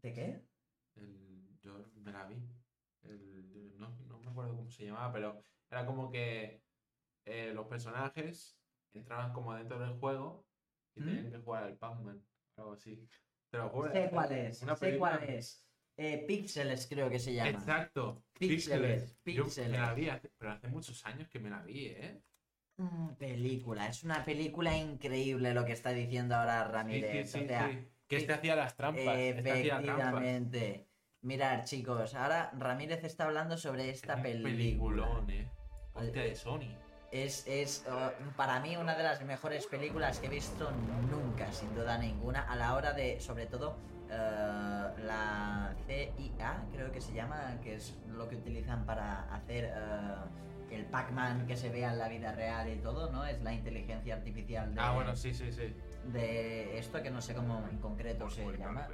¿De qué? El- yo me la vi. El- no, no me acuerdo cómo se llamaba, pero era como que eh, los personajes entraban como dentro del juego y ¿Mm? tenían que jugar al Pac-Man. Algo así. Te lo juro. Sé cuál es, Una sé cuál es. Eh, Píxeles creo que se llama. Exacto. Píxeles, Yo me la vi, hace- pero hace muchos años que me la vi, ¿eh? Mm, película, es una película increíble lo que está diciendo ahora Ramírez. sí, sí, o sea. Que este hacía las trampas. Este hacía trampas. Mirad, chicos, ahora Ramírez está hablando sobre esta Es un película. peliculón, ¿eh? Hostia, de Sony. Es, es uh, para mí una de las mejores películas que he visto nunca, sin duda ninguna, a la hora de, sobre todo, uh, la CIA, creo que se llama, que es lo que utilizan para hacer uh, el Pac-Man que se vea en la vida real y todo, ¿no? Es la inteligencia artificial de, Ah, bueno, sí, sí, sí. de esto que no sé cómo en concreto se llama.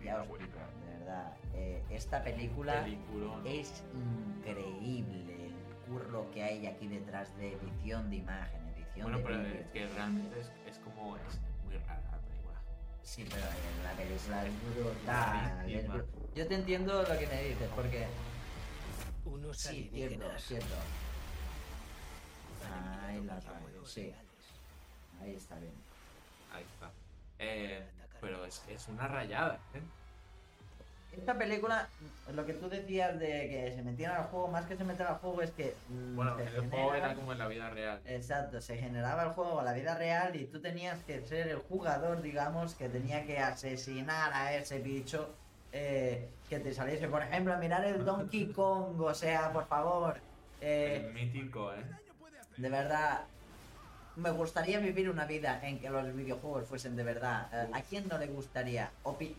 Y ya os digo, de verdad, eh, esta película Peliculón. es increíble el curro que hay aquí detrás de edición de imagen, edición Bueno, de pero es que realmente es, es como. Es muy rara la película. Sí, pero la película es brutal. es Yo te entiendo lo que me dices, porque Unos sí, cierto, alienígenas. Ahí la radio, sí, ahí está bien. Ahí está. Eh, pero es, es una rayada, ¿eh? Esta película, lo que tú decías de que se metían al juego, más que se metían al juego es que... mm, Bueno, el juego era como en la vida real. Exacto, se generaba el juego a la vida real y tú tenías que ser el jugador, digamos, que tenía que asesinar a ese bicho eh, que te saliese. Por ejemplo, mirar el Donkey Kong, o sea, por favor. eh, el mítico, ¿eh? De verdad, me gustaría vivir una vida en que los videojuegos fuesen de verdad. Eh, ¿A quién no le gustaría? Opi-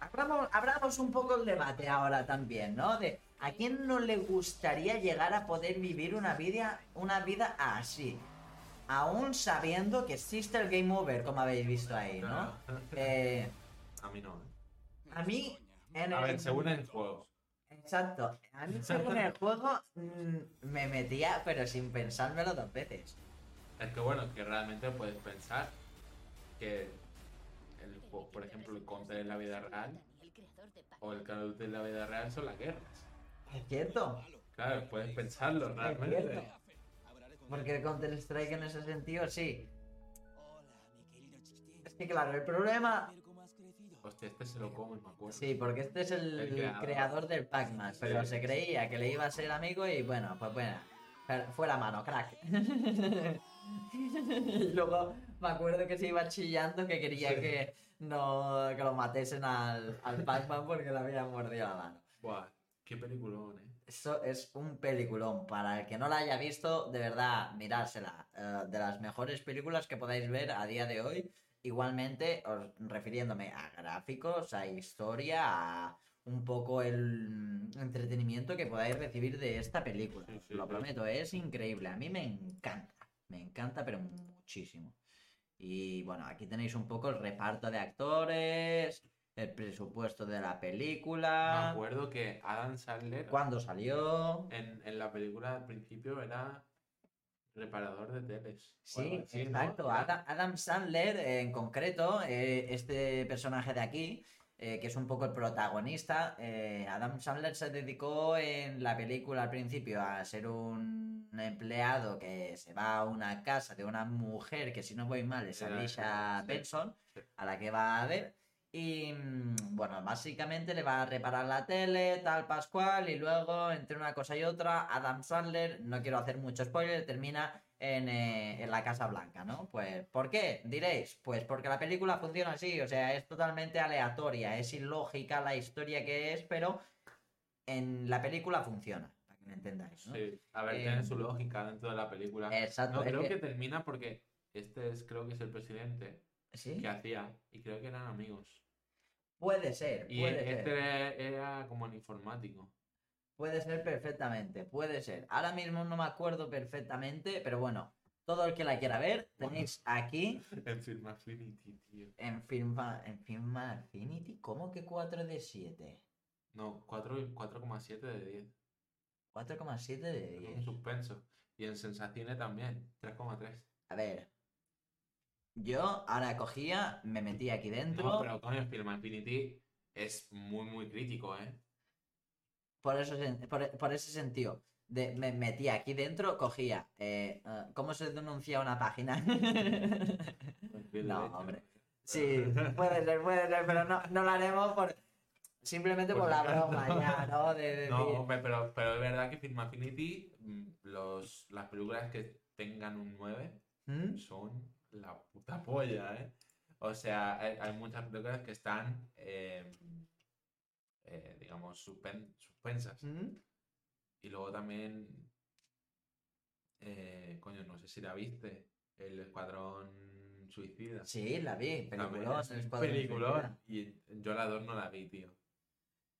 abramos, abramos un poco el debate ahora también, ¿no? De ¿a quién no le gustaría llegar a poder vivir una vida, una vida así? Aún sabiendo que existe el game over, como habéis visto ahí, ¿no? Eh, A mí no, ¿eh? a mí, en A el- ver, según el juego. Exacto. A mí según el juego mm, me metía, pero sin pensármelo dos veces. Es que bueno, que realmente puedes pensar que el juego, por ejemplo, el counter en la vida real. O el Call of Duty de la vida real son las guerras. Es cierto. Claro, puedes pensarlo Es realmente. cierto. Porque el Counter-Strike en ese sentido sí. Es que claro, el problema... Hostia, este se lo come, me acuerdo. Sí, porque este es el, El creador. creador del Pac-Man, pero Sí. se creía que le iba a ser amigo y bueno, pues bueno, fue la mano, crack. y luego me acuerdo que se iba chillando que quería Sí. que no que lo matesen al, al Pac-Man porque le habían mordido la mano. Buah, qué peliculón, eh. Eso es un peliculón. Para el que no la haya visto, de verdad, mirársela. Eh, de las mejores películas que podáis ver a día de hoy. Igualmente, os- refiriéndome a gráficos, a historia, a un poco el entretenimiento que podáis recibir de esta película. Sí, lo sí. prometo, es increíble. A mí me encanta. Me encanta, pero muchísimo. Y bueno, aquí tenéis un poco el reparto de actores, el presupuesto de la Me película, acuerdo que Adam Sandler cuándo salió. en, en la película al principio era reparador de teles. Sí, exacto. Adam, Adam Sandler, eh, en concreto, eh, este personaje de aquí, eh, que es un poco el protagonista, eh, Adam Sandler se dedicó en la película al principio a ser un empleado que se va a una casa de una mujer que, si no voy mal, es Alicia. Benson, a la que va a ver. Y mm, bueno, básicamente le va a reparar la tele, tal Pascual, y luego entre una cosa y otra, Adam Sandler, no quiero hacer mucho spoiler, termina en, eh, en la Casa Blanca, ¿no? Pues, ¿por qué? Diréis, pues porque la película funciona así, o sea, es totalmente aleatoria, es ilógica la historia que es, pero en la película funciona, para que me entendáis, ¿no? Sí, a ver, Eh, tiene su lógica dentro de la película. Exacto, No, creo que- que... termina porque este es, creo que es el presidente ¿Sí? que hacía y creo que eran amigos. Puede ser, Y puede ser. este era, era como el informático. Puede ser perfectamente, puede ser. Ahora mismo no me acuerdo perfectamente, pero bueno, todo el que la quiera ver, tenéis aquí En Film Affinity, tío. en Filma, en Filma Affinity, ¿cómo que 4 de 7? No, 4 y 4,7 de 10. 4,7 de Es un 10. suspenso. Y en Sensacine también, 3,3. A ver. Yo ahora cogía, me metí aquí dentro. No, pero coño, Film Affinity es muy, muy crítico, ¿eh? por, eso, por, por ese sentido. De, me metí aquí dentro, cogía. eh, ah, ¿Cómo se denuncia una página? No, hombre. Sí, puede ser, puede ser, pero no, no lo haremos por, simplemente por Por la broma ya, ¿no? De No, hombre, pero, pero es verdad que Film Affinity, mm, los, las películas que tengan un 9 ¿Mm? son la puta polla, ¿eh? O sea, hay, hay muchas películas que están, eh, eh, digamos, suspen- suspensas. ¿Mm? Y luego también, eh, coño, no sé si la viste, El Escuadrón Suicida. Sí, la vi, peliculón, es el. Y yo la 2 no la vi, tío.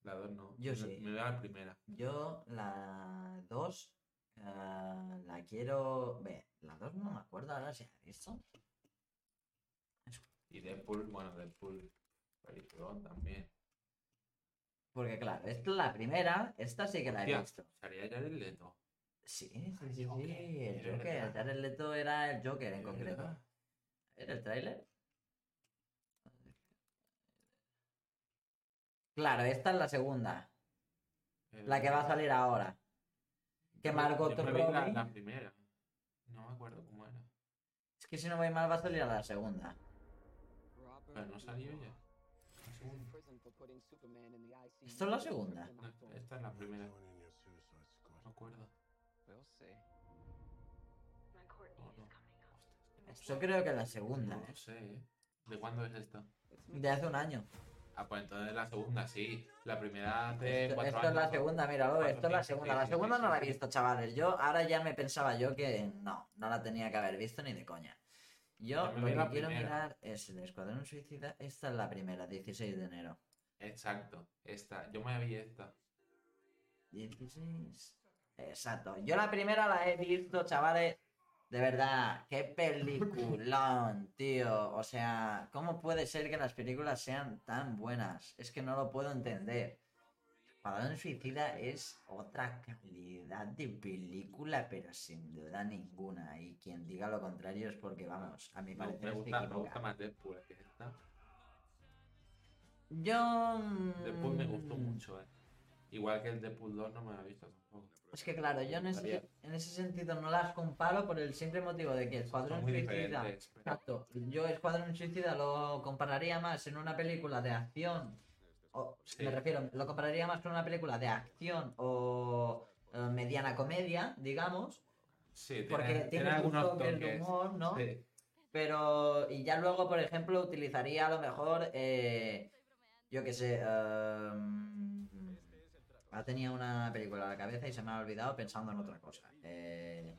La 2 no. Yo me, sí. Me a la primera. Yo la 2 la quiero ver. La 2 no me acuerdo ahora si la he visto. Y Deadpool, bueno, Deadpool, peliculón también. Porque claro, esta es la primera, esta sí que la he Hostia, visto. Salía el Leto. Sí, sí, sí, sí, Joker, el Joker, verdad. Jared Leto era el Joker en concreto. verdad. ¿Era el tráiler? Claro, esta es la segunda, El- la que va a salir ahora. que Yo- Margot yo me vi la, Robbie- la primera. No me acuerdo cómo era. Es que si no voy mal va a salir a la segunda. Pero no salió ya. La segunda. ¿Esto es la segunda? No, esta es la primera. No acuerdo. Oh, no. Yo creo que es la no segunda, ¿eh? lo sé, ¿eh? ¿De cuándo es esto? De hace un año. Ah, pues entonces la segunda, sí. La primera hace Esto, cuatro esto es la segunda, míralo, Cuatro, esto es la segunda. La segunda no la he visto, chavales. Yo ahora ya me pensaba yo que no, no la tenía que haber visto ni de coña. Yo lo que quiero primera. mirar es el Escuadrón Suicida. Esta es la primera, 16 de enero. Exacto, esta. Yo me vi esta. 16. Exacto. Yo la primera la he visto, chavales. De verdad, qué peliculón, tío. O sea, ¿cómo puede ser que las películas sean tan buenas? Es que no lo puedo entender. Escuadrón Suicida es otra calidad de película, pero sin duda ninguna. Y quien diga lo contrario es porque, vamos, a mi Me, parecer me gusta, me equivoca. gusta más Deadpool que esta. Yo. mm, Deadpool me gustó mucho, eh. Igual que el Deadpool 2 no me ha visto tampoco. Es que claro, yo en ese, en ese sentido no las comparo por el simple motivo de que el Escuadrón Suicida. Exacto. Yo Escuadrón Suicida lo compararía más en una película de acción. O, Sí. Me refiero, lo compararía más con una película de acción o eh, mediana comedia, digamos. Sí, Porque tiene, tiene, algunos toques de humor, ¿no? Sí. Pero, y ya luego, por ejemplo, utilizaría a lo mejor, eh, yo qué sé, ehm, ha tenido una película a la cabeza y se me ha olvidado pensando en otra cosa. Eh,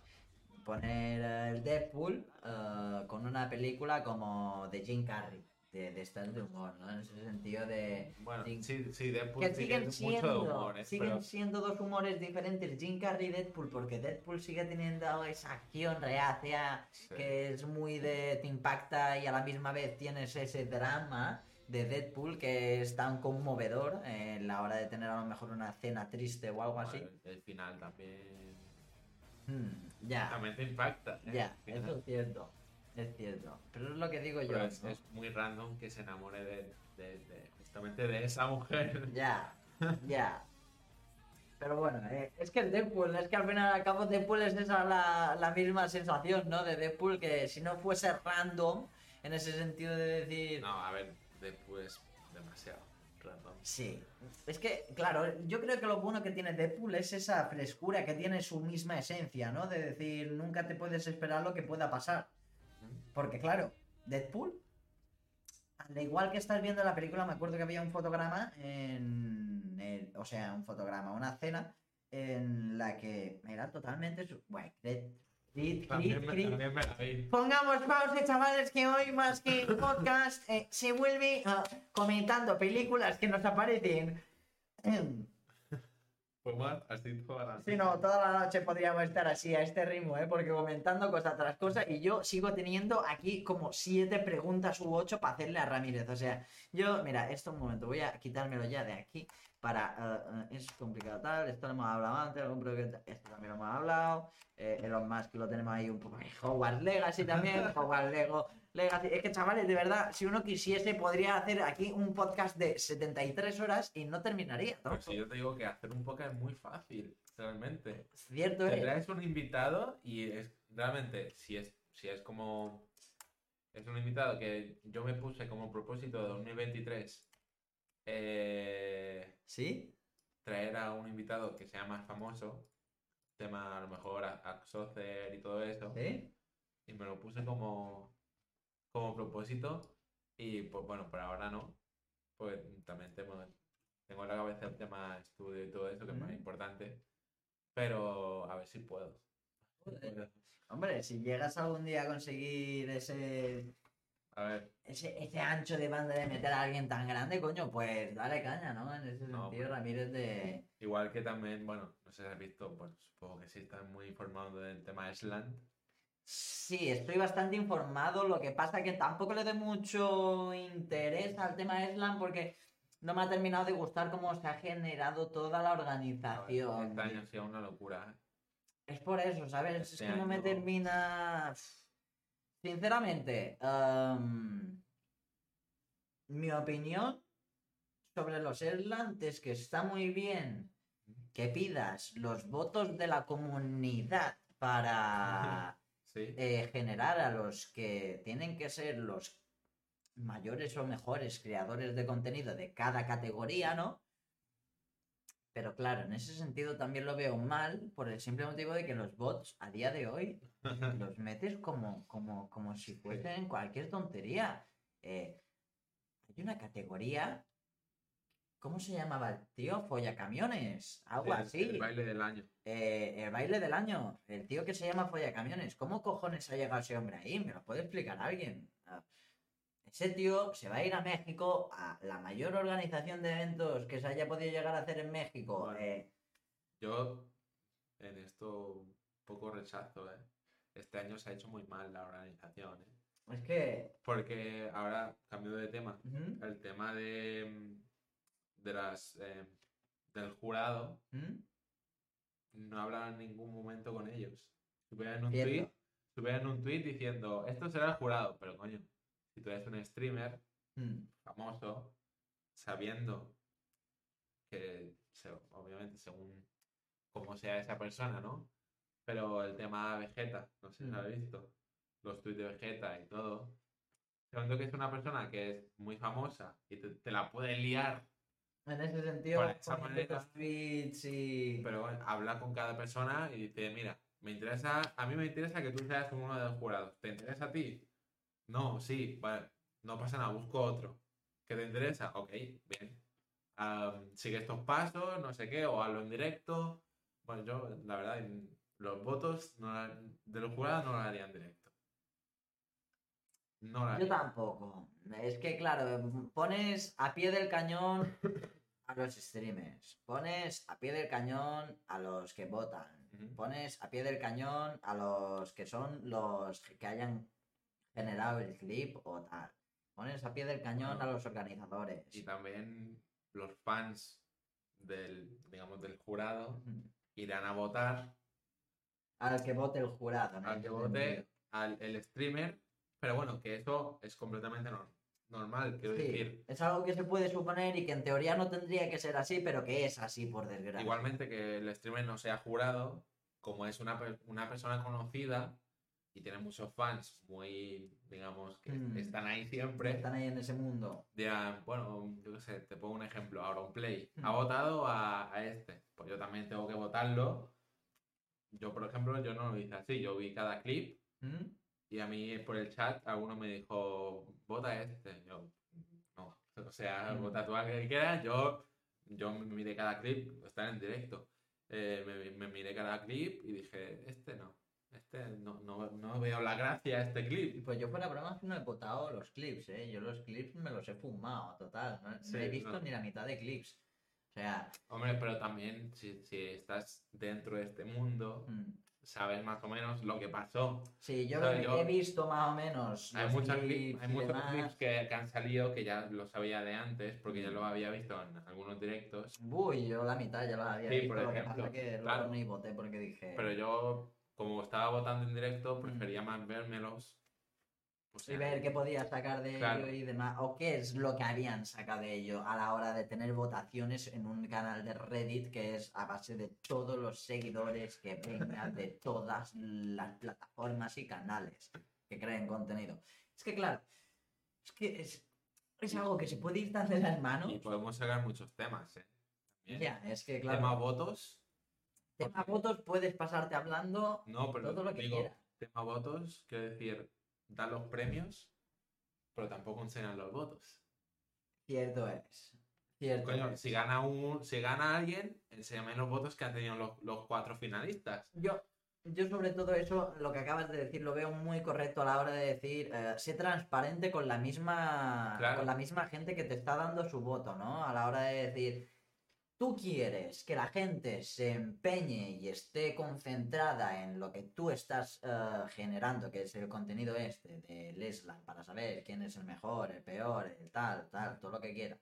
poner el Deadpool eh, con una película como de Jim Carrey, de, de estas de humor, ¿no? En ese sentido de... Bueno, Sí. sí, sí, Deadpool Que siguen es mucho de siendo, humor, eh, siguen pero- siendo dos humores diferentes, Jim Carrey y Deadpool, porque Deadpool sigue teniendo esa acción reacia sí. que es muy de te impacta y a la misma vez tienes ese drama de Deadpool que es tan conmovedor eh, en la hora de tener a lo mejor una escena triste o algo así. El final también. Hmm, ya, También te impacta. eh, ya, eso es cierto, es cierto. Pero es lo que digo yo. Es, ¿no? es muy random que se enamore de, de- de- justamente de esa mujer. Ya, ya. Pero bueno, eh, es que el Deadpool, es que al final al cabo Deadpool es esa la, la misma sensación, ¿no? De Deadpool que si no fuese random, en ese sentido de decir... No, a ver, Deadpool es demasiado random. Sí, es que, claro, yo creo que lo bueno que tiene Deadpool es esa frescura que tiene su misma esencia, ¿no? De decir, nunca te puedes esperar lo que pueda pasar. Porque, claro, Deadpool, al igual que estás viendo la película, me acuerdo que había un fotograma en. el- o sea, un fotograma, una escena en la que era totalmente. Bueno, crit. Pongamos pausa, chavales, que hoy más que podcast eh, se vuelve ah, comentando películas que nos aparecen. Em, Pues así toda la Sí, no, toda la noche podríamos estar así a este ritmo, ¿eh? Porque comentando cosa tras cosa y yo sigo teniendo aquí como siete preguntas u ocho para hacerle a Ramírez. O sea, yo, mira, esto un momento, voy a quitármelo ya de aquí para... eh, es complicado tal, esto lo hemos hablado antes, algún proyecto- esto también lo hemos hablado. Eh, Elon Musk lo tenemos ahí un poco... Hogwarts Legacy también, Hogwarts Lego Legacy. Es que, chavales, de verdad, si uno quisiese, podría hacer aquí un podcast de 73 horas y no terminaría. ¿no? Pues si yo te digo que hacer un podcast es muy fácil, realmente. Cierto Te es. traes un invitado y es realmente, si es, si es como. Es un invitado que yo me puse como propósito de 2023 eh, ¿Sí? traer a un invitado que sea más famoso, tema a lo mejor a- Axocer y todo eso, ¿Sí? y me lo puse como, como propósito y pues bueno, por ahora no, pues también tengo, tengo en la cabeza el tema estudio y todo eso, que es más importante, pero a ver si puedo. Joder. Hombre, si llegas algún día a conseguir ese, A ver, ese, ese ancho de banda de meter a alguien tan grande, coño, pues dale caña, ¿no? En ese No, sentido, pues. Ramírez de... igual que también, bueno, no sé si has visto, pues supongo que sí estás muy informado del tema Slant. Sí, estoy bastante informado, lo que pasa que tampoco le doy mucho interés al tema de Slam porque no me ha terminado de gustar cómo se ha generado toda la organización. Este año ha sido una locura. ¿eh? Es por eso, ¿sabes? Este es que no me termina. Sinceramente, am, mi opinión sobre los Erland es que está muy bien que pidas los votos de la comunidad para Sí, eh, generar a los que tienen que ser los mayores o mejores creadores de contenido de cada categoría, ¿no? Pero claro, en ese sentido también lo veo mal por el simple motivo de que los bots a día de hoy los metes como, como, como si fuesen cualquier tontería. Eh, hay una categoría. ¿Cómo se llamaba el tío? Follacamiones. Algo el- así. El baile del año. Eh, el baile del año. El tío que se llama Follacamiones. ¿Cómo cojones ha llegado ese hombre ahí? ¿Me lo puede explicar alguien? Ah, Ese tío se va a ir a México a la mayor organización de eventos que se haya podido llegar a hacer en México. Bueno. Eh, Yo en esto un poco rechazo, ¿eh? Este año se ha hecho muy mal la organización, ¿eh? es que. Porque ahora, cambio de tema, el tema de, mm, de las eh, del jurado ¿Mm? no hablan en ningún momento con ellos. Subían un tweet, un tweet diciendo esto será el jurado, pero coño, si tú eres un streamer ¿Mm? famoso, sabiendo que, obviamente, según cómo sea esa persona, ¿no? Pero el tema Vegeta, no sé si lo Mm. habéis visto, los tweets de Vegeta y todo. Sabiendo que es una persona que es muy famosa y te, te la puede liar, En ese sentido, Por esa poniendo manera- los tweets y. pero bueno, habla con cada persona y dice, mira, me interesa, a mí me interesa que tú seas uno de los jurados. ¿Te interesa a ti? No, sí, vale, no pasa nada, busco otro. ¿Que te interesa? Ok, bien. Am, sigue estos pasos, no sé qué, o hazlo en directo. Bueno, yo, la verdad, los votos no la- de los jurados no lo haría en directo. No lo Yo haría. tampoco. Es que, claro, pones a pie del cañón a los streamers. Pones a pie del cañón a los que votan. Pones a pie del cañón a los que son los que hayan generado el clip o tal. Pones a pie del cañón a los organizadores. Y también los fans del, digamos, del jurado irán a votar Al que vote el jurado. en al que vote al el streamer, pero bueno, que eso es completamente nor- normal, quiero Sí, decir. es algo que se puede suponer y que en teoría no tendría que ser así, pero que es así por desgracia. Igualmente que el streamer no sea jurado, como es una, una persona conocida y tiene muchos fans muy, digamos, que Mm. están ahí siempre, Están ahí en ese mundo. bueno, yo qué sé, te pongo un ejemplo, Auronplay ha Mm. votado a, a este, pues yo también tengo que votarlo. Yo, por ejemplo, yo no lo hice así, yo vi cada clip ¿Mm? Y a mí por el chat alguno me dijo, vota este. Yo, no. O sea, Mm. vota tú al que quieras. Yo, yo me miré cada clip, está en directo. Eh, me, me miré cada clip y dije, este no. Este no, no, no veo la gracia a este Y clip. pues yo fuera broma no he votado los clips, ¿eh? Yo los clips me los he fumado, total. No, he visto no. ni la mitad de clips. O sea, Hombre, pero también si, si estás dentro de este mundo, mm, sabes más o menos lo que pasó. sí, yo lo- he visto más o menos. Hay, muchos clips, hay muchos que, que han salido que ya lo sabía de antes, porque ya lo había visto en algunos directos. Uy, yo la mitad ya la había Sí, visto. por lo que ejemplo, pasa que luego voté porque dije. Pero yo, como estaba votando en directo, Mm. prefería más vérmelos. O Y ver qué podía sacar de Claro. ello y demás. O qué es lo que habían sacado de ello a la hora de tener votaciones en un canal de Reddit que es a base de todos los seguidores que vengan de todas las plataformas y canales que creen contenido. Es que claro, es que es, es algo que se puede ir tan de las manos. Y podemos sacar muchos temas, ¿eh? Ya, es que claro, Tema votos. tema votos puedes pasarte hablando No, pero todo lo que digo, quieras. tema votos, quiero decir, dan los premios, pero tampoco enseñan los votos. Cierto es. Cierto Coño, es. si gana un, si gana alguien, enséñame los votos que han tenido los, los cuatro finalistas. Yo, yo sobre todo eso, lo que acabas de decir, lo veo muy correcto a la hora de decir, eh, sé transparente con la misma, Claro. con la misma gente que te está dando su voto, ¿no? A la hora de decir, tú quieres que la gente se empeñe y esté concentrada en lo que tú estás eh, generando, que es el contenido este de Leslan, para saber quién es el mejor, el peor, el tal, tal, todo lo que quieras.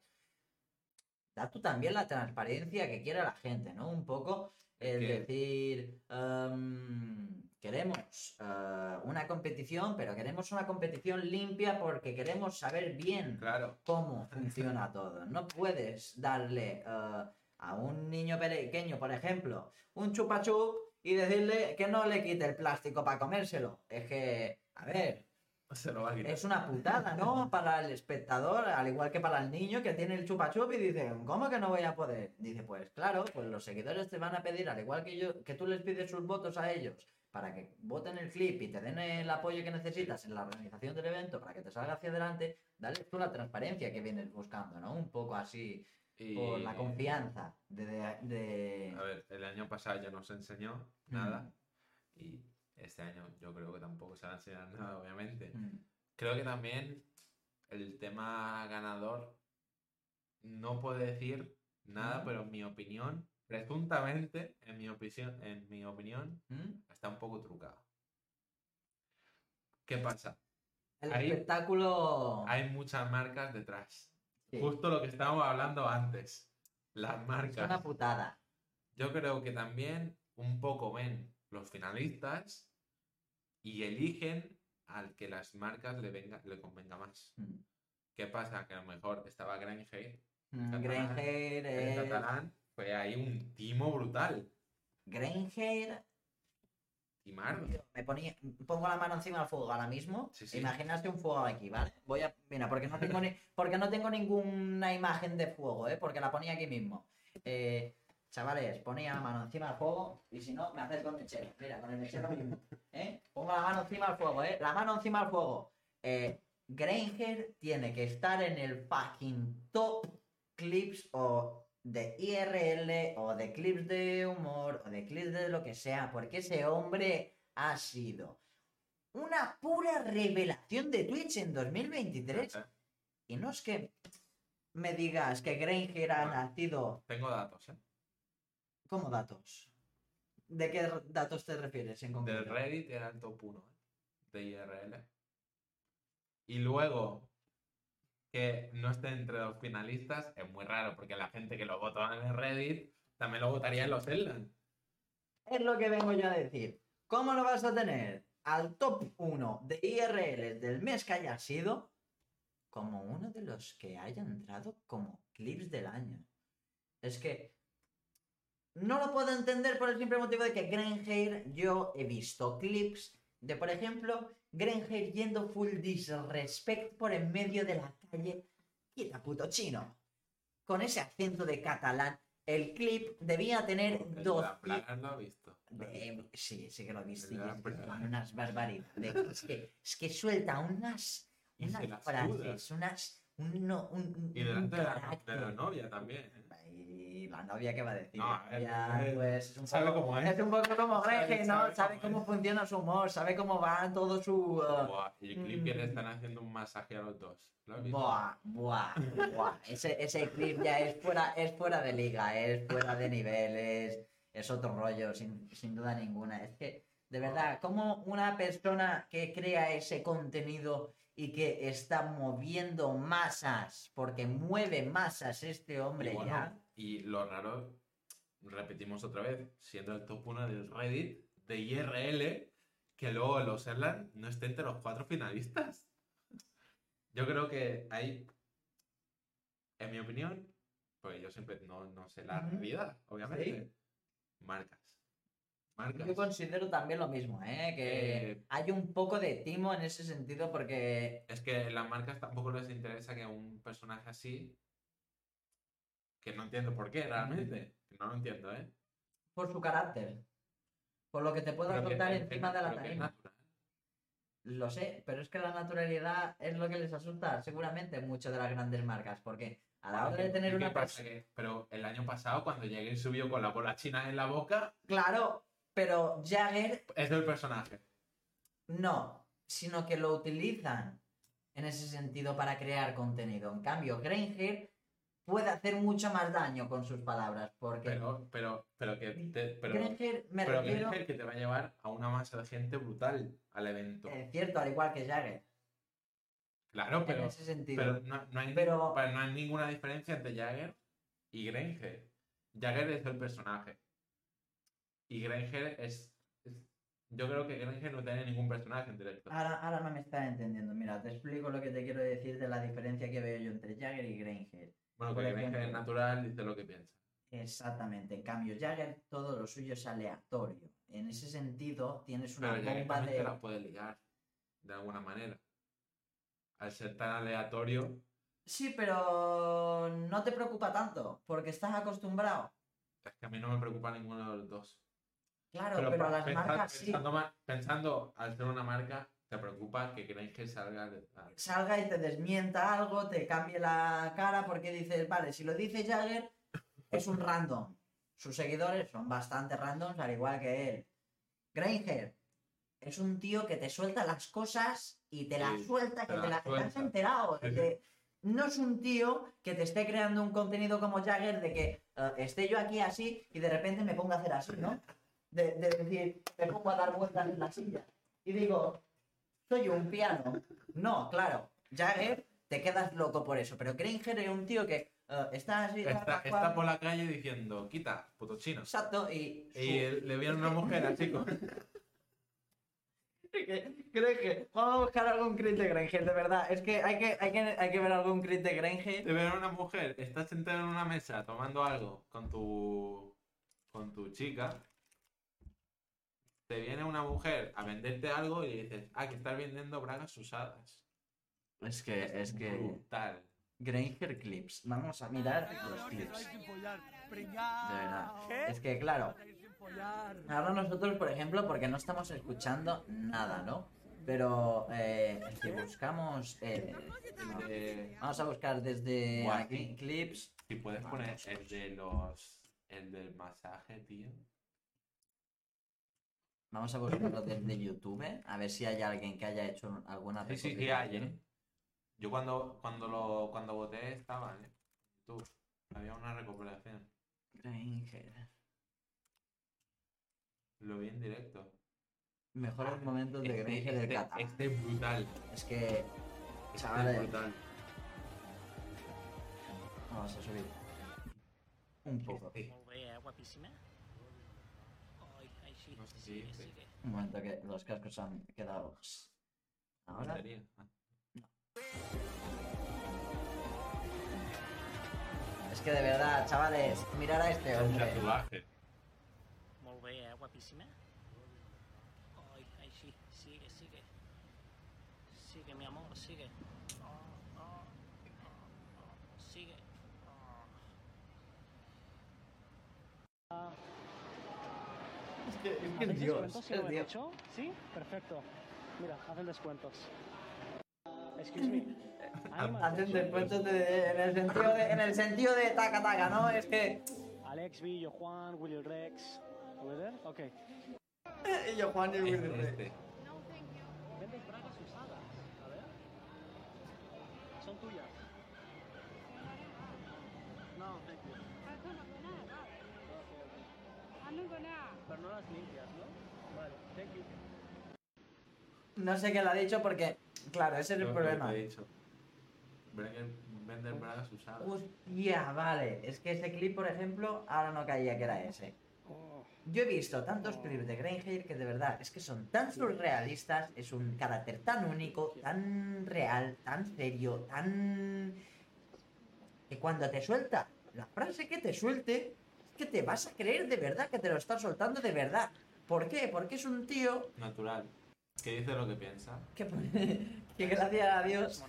Da tú también la transparencia que quiere la gente, ¿no? Un poco el decir, em, queremos eh, una competición, pero queremos una competición limpia porque queremos saber bien Claro. cómo funciona todo. No puedes darle eh, a un niño pequeño, por ejemplo, un chupachup y decirle que no le quite el plástico para comérselo. Es que, a ver, Se lo va a quitar. es una putada, ¿no? Para el espectador, al igual que para el niño que tiene el chupa chup y dice, ¿cómo que no voy a poder? Dice, pues claro, pues los seguidores te van a pedir, al igual que yo, que tú les pides sus votos a ellos para que voten el clip y te den el apoyo que necesitas en la organización del evento para que te salga hacia adelante, dale tú la transparencia que vienes buscando, ¿no? Un poco así, Y- por la confianza de... de- A ver, el año pasado ya nos enseñó nada. Y este año yo creo que tampoco se va a enseñar nada, obviamente. Mm. Creo que también el tema ganador no puedo decir nada, Ujú. pero en mi opinión, presuntamente, en mi, opinión, en mi opinión, ¿Mm? está un poco trucado. ¿Qué pasa? El espectáculo... Hay muchas marcas detrás. Sí, Justo lo que estábamos hablando antes. Las es marcas. una putada. Yo creo que también un poco ven los finalistas y eligen al que las marcas le, venga, le convenga más. Mm. ¿Qué pasa? Que a lo mejor estaba Grindhead Mm, Granger El es... catalán fue ahí un timo brutal. Granger Me ponía, pongo la mano encima del fuego ahora mismo. Sí, sí. Imaginaste un fuego aquí, ¿vale? Voy a. Mira, porque no tengo ni, porque no tengo ninguna imagen de fuego, ¿eh? Porque la ponía aquí mismo. Eh, chavales, ponía la mano encima del fuego y si no, me haces con el mechero. Mira, con el mechero mismo. ¿eh? Pongo la mano encima del fuego, ¿eh? La mano encima del fuego. Eh, Granger tiene que estar en el fucking top clips o de IRL o de clips de humor o de clips de lo que sea, porque ese hombre ha sido una pura revelación de Twitch en 2023. Eh, Y no es que me digas que Granger ha nacido Tengo datos, ¿eh? como datos. ¿De qué datos te refieres en Del concreto? Reddit era el top 1 de IRL. Y luego que no esté entre los finalistas es muy raro porque la gente que lo votó en Reddit también lo votaría en los Zelda. Es lo que vengo yo a decir. ¿Cómo lo vas a tener al top 1 de IRL del mes que haya sido como uno de los que haya entrado como clips del año? Es que no lo puedo entender por el simple motivo de que Granger, yo he visto clips de, por ejemplo, Granger yendo full disrespect por en medio de la calle. Quita puto chino. Con ese acento de catalán. El clip debía tener El de 12 las plagas lo he visto. de- sí, sí que lo he visto. unas barbaridades. Es que, es que suelta unas, unas frases, unas. Un, no- un- un- Y delante de la, de la novia también. La novia, ¿qué va a decir? No, pues, es un sabe poco, cómo es. un poco como Grege, ¿no? sabe Sabe cómo funciona su humor, sabe cómo va todo su. uh, Buah, y el clip que le mm. están haciendo un masaje a los dos. ¿Lo? Buah, buah, buah. Ese, ese clip ya es fuera, es fuera de liga, es fuera de niveles, es otro rollo, sin, sin duda ninguna. Es que, de verdad, como una persona que crea ese contenido y que está moviendo masas, porque mueve masas este hombre bueno, ya. Y lo raro, repetimos otra vez, siendo el top 1 del Reddit de IRL, que luego los Erland no esté entre los cuatro finalistas. Yo creo que hay, en mi opinión, porque yo siempre no, no sé la realidad, obviamente, marcas. Marcas. Yo considero también lo mismo, ¿eh? que Eh, hay un poco de timo en ese sentido porque Es que las marcas tampoco les interesa que un personaje así, que no entiendo por qué realmente, que no lo entiendo, ¿eh? por su carácter, por lo que te pueda contar encima de la tarima. Lo sé, pero es que la naturalidad es lo que les asusta seguramente mucho de las grandes marcas, porque a la hora de ¿Y tener una pasa? persona... Que- Pero el año pasado, cuando llegué y subió con la bola china en la boca, Claro, pero Jagger es el personaje. no, sino que lo utilizan en ese sentido para crear contenido. En cambio, Granger puede hacer mucho más daño con sus palabras, porque Pero, pero, pero que te, pero, Granger me pero refiero... que te va a llevar a una masa de gente brutal al evento. Es cierto, al igual que Jagger, Claro, en pero, ese sentido. pero no, no hay, Pero- pero no hay ninguna diferencia entre Jagger y Granger. Jagger es el personaje. Y Granger es, es- Yo creo que Granger no tiene ningún personaje en directo. Ahora, ahora no me estás entendiendo. Mira, te explico lo que te quiero decir de la diferencia que veo yo entre Jagger y Granger. Bueno, que ejemplo. es natural, dice lo que piensa. Exactamente. En cambio, Jagger todo lo suyo es aleatorio. En ese sentido, tienes una Pero bomba también te de. la puede ligar, de alguna manera. Al ser tan aleatorio, Sí, pero no te preocupa tanto, porque estás acostumbrado. es que a mí no me preocupa ninguno de los dos. Claro, pero, a las marcas sí. pensando, ma- pensando al ser una marca, te preocupa que Granger salga de... a- Salga y te desmienta algo, te cambie la cara, porque dices, vale, si lo dice Jagger, es un random. Sus seguidores son bastante randoms, al igual que él. Granger es un tío que te suelta las cosas y te las Sí, suelta, que te las te has enterado. Sí, sí. que no es un tío que te esté creando un contenido como Jagger de que eh, esté yo aquí así y de repente me ponga a hacer así, ¿no? De, de decir, me pongo a dar vueltas en la silla. Y digo, soy un piano. No, claro, Jagger te quedas loco por eso, pero Granger es un tío que eh, está así. Está, por la calle diciendo, quita, puto chino. Exacto, y, su- Y le viene una mujer así con... que- Creo que vamos a buscar algún crit de Granger, de verdad. Es que hay que, hay que, hay que ver algún crit de Granger. Te ven una mujer, estás sentado en una mesa tomando algo con tu con tu chica. Te viene una mujer a venderte algo y dices, ah, que estás vendiendo bragas usadas. Es que, es que. Brutal. Granger clips. Vamos a mirar los clips. De verdad. Es que, claro. Ahora nosotros, por ejemplo, porque no estamos escuchando nada, ¿no? Pero eh, si buscamos. eh, de- vamos a buscar desde aquí clips. Si puedes poner el de los. El del masaje, tío. Vamos a buscarlo desde YouTube. A ver si hay alguien que haya hecho alguna Sí, sí, sí hay, ¿eh? Yo cuando, cuando lo cuando voté estaba, ¿eh? Tú, había una recopilación. Granger. Lo vi en directo. Mejores momentos de Granger del este, Qatar. este es brutal. Es que. Este es brutal. Vamos a subir. Un poco. Este, Molt bé, eh? Guapíssima. Ai, ai, sí, sigue, sigue. Un momento que los cascos han quedado. Ahora. batería. Ah. Es que de verdad, chavales, mirar a este Un hombre. tatuaje. Molt bé, eh? Guapíssima. Ai, ai, sí, sigue, sigue. Sigue, mi amor, sigue. Oh, oh, oh, oh, Sigue. Oh. Que, es que ¿Hacéis es Dios. descuentos si Dios. escucho? ¿Sí? Perfecto. Mira, hacen descuentos. Excuse me. Hacen descuentos de- en, el sentido de, en el sentido de taca taca, ¿no? Es que. Alex, B, yo Juan, Willy Rex. ¿Wither? Ok. Y yo, Juan y Willy Rex. este. Venden bragas usadas. A ver. Son tuyas. No, thank you. Pero no las limpias, ¿no? Vale, thank you. No sé qué lo ha dicho porque. Claro, ese es el problema. te he dicho. Venden bragas usadas. Hostia, vale. Es que ese clip, por ejemplo, ahora no caía que era ese. Yo he visto tantos clips de Granger que de verdad es que son tan surrealistas, es un carácter tan único, tan real, tan serio, tan. que cuando te suelta la frase que te suelte, que te vas a creer de verdad que te lo está soltando de verdad. ¿Por qué? Porque es un tío Natural. Que dice lo que piensa. que, que gracias a Dios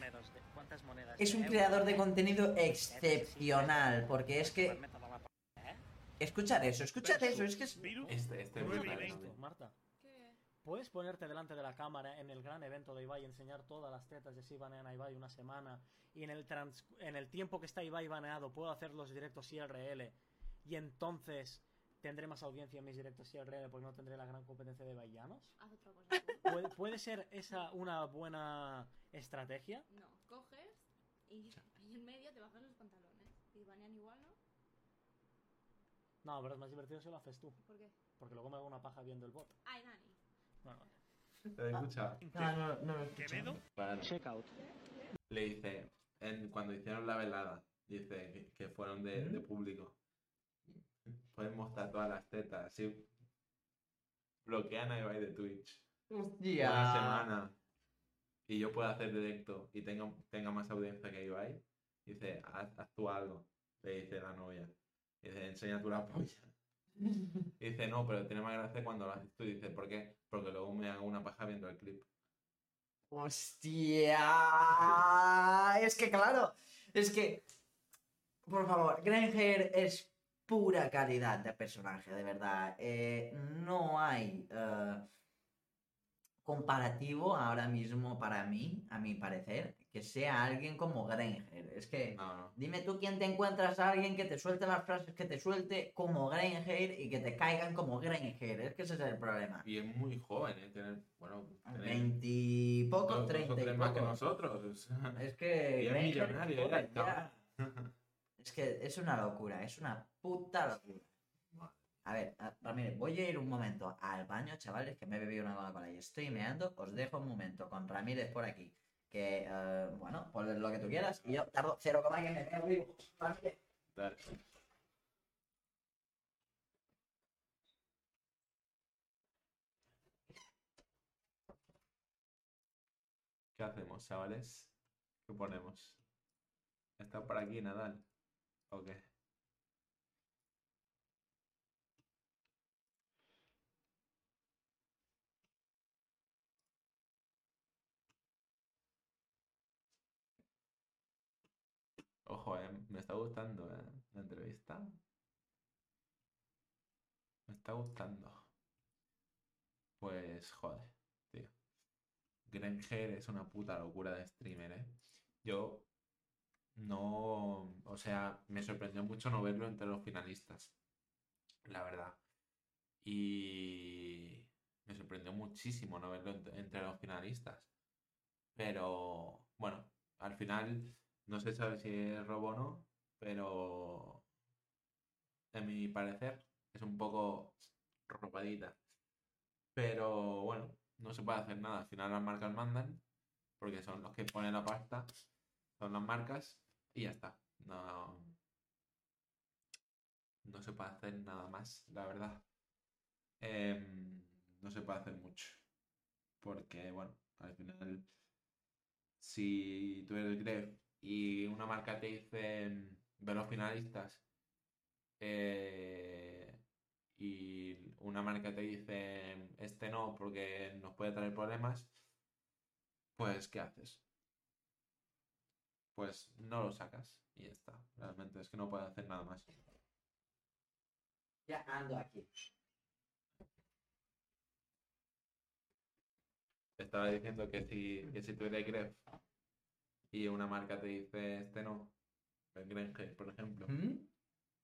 es un creador de contenido excepcional, porque es que pa- ¿eh? escuchar eso, escuchar eso, es que es Este, este. Marta. ¿puedes ponerte delante de la cámara en el gran evento de Ibai y enseñar todas las tetas de si banean a Ibai una semana? Y en el, trans- en el tiempo que está Ibai baneado puedo hacer los directos IRL y entonces tendré más audiencia en mis directos IRL porque no tendré la gran competencia de baillanos? Haz otra cosa. ¿Puede, puede ser esa una buena estrategia? No, coges y ahí en medio te bajas los pantalones. Y banean igual, ¿no? No, pero es más divertido si lo haces tú, ¿Por qué? porque luego me hago una paja viendo el bot. Ay, Dani. Bueno, ¿Te has escuchado? No, no, no. Vale. Checkout. Le dice, en, cuando hicieron la velada, dice que, que fueron de, de público. Pueden mostrar todas las tetas, así. Bloquean a Ibai de Twitch. Una Hostia. semana. Y yo puedo hacer directo y tenga, tenga más audiencia que Ibai. Dice, haz, haz tú algo. Le dice la novia. Dice, enseña tú la polla. Dice, no, pero tiene más gracia cuando lo haces tú. Dice, ¿por qué? Porque luego me hago una paja viendo el clip. Hostia. Es que claro, es que, por favor, Granger es pura calidad de personaje, de verdad. Eh, no hay eh, comparativo ahora mismo para mí, a mi parecer, que sea alguien como Granger. Es que... No, no. Dime tú quién te encuentras a alguien que te suelte las frases que te suelte como Granger y que te caigan como Granger. Es que ese es el problema. Y es muy joven, ¿eh? Tener, bueno, tener Veintipocos, dos- dos o treinta y tres más que nosotros. Es que Y es millonario, ¿eh? Es que es una locura, es una puta locura. A ver, Ramírez, voy a ir un momento al baño, chavales, que me he bebido una Coca-Cola y estoy meando. Os dejo un momento con Ramírez por aquí. Que, eh, bueno, pues lo que tú quieras. Y yo tardo cero coma que me. Ramírez. Dale. ¿Qué hacemos, chavales? ¿Qué ponemos? ¿Está por aquí Nadal? ¿O qué? Ojo, eh, me está gustando eh, la entrevista. Me está gustando. Pues, joder, tío. Granger es una puta locura de streamer, ¿eh? Yo no, o sea, me sorprendió mucho no verlo entre los finalistas, la verdad. Y me sorprendió muchísimo no verlo ent- entre los finalistas. Pero, bueno, al final no se sabe si es robo o no, pero en mi parecer es un poco robadita. Pero bueno, no se puede hacer nada. Al final las marcas mandan, porque son los que ponen la pasta, son las marcas, y ya está. No, no se puede hacer nada más, la verdad. Em, no se puede hacer mucho. Porque, bueno, al final, si tú eres Gref y una marca te dice ve los finalistas eh, y una marca te dice este no porque nos puede traer problemas, pues ¿qué haces? Pues no lo sacas y ya está. Realmente es que no puedes hacer nada más. Ya ando aquí. Estaba diciendo que si, que si tú eres Gref y una marca te dice este no, el Granger, por ejemplo, ¿Mm?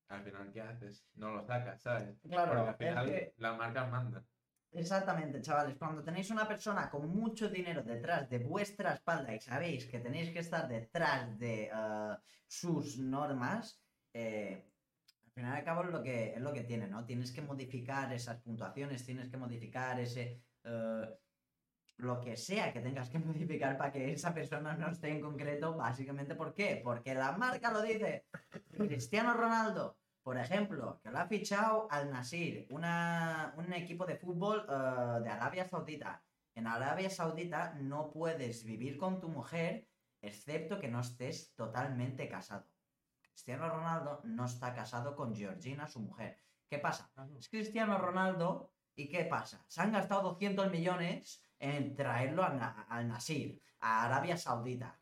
al final ¿qué haces? No lo sacas, ¿sabes? Claro, Porque al es final que- las marcas mandan. Exactamente, chavales. Cuando tenéis una persona con mucho dinero detrás de vuestra espalda y sabéis que tenéis que estar detrás de eh, sus normas, eh, al final y al cabo es lo que es lo que tiene, ¿no? Tienes que modificar esas puntuaciones, tienes que modificar ese eh, lo que sea que tengas que modificar para que esa persona no esté en concreto, básicamente ¿por qué? Porque la marca lo dice. Cristiano Ronaldo, por ejemplo, que lo ha fichado al Nasir, una, un equipo de fútbol eh, de Arabia Saudita. En Arabia Saudita no puedes vivir con tu mujer excepto que no estés totalmente casado. Cristiano Ronaldo no está casado con Georgina, su mujer. ¿Qué pasa? Es Cristiano Ronaldo y ¿qué pasa? Se han gastado 200 millones en traerlo al Nasir, a Arabia Saudita.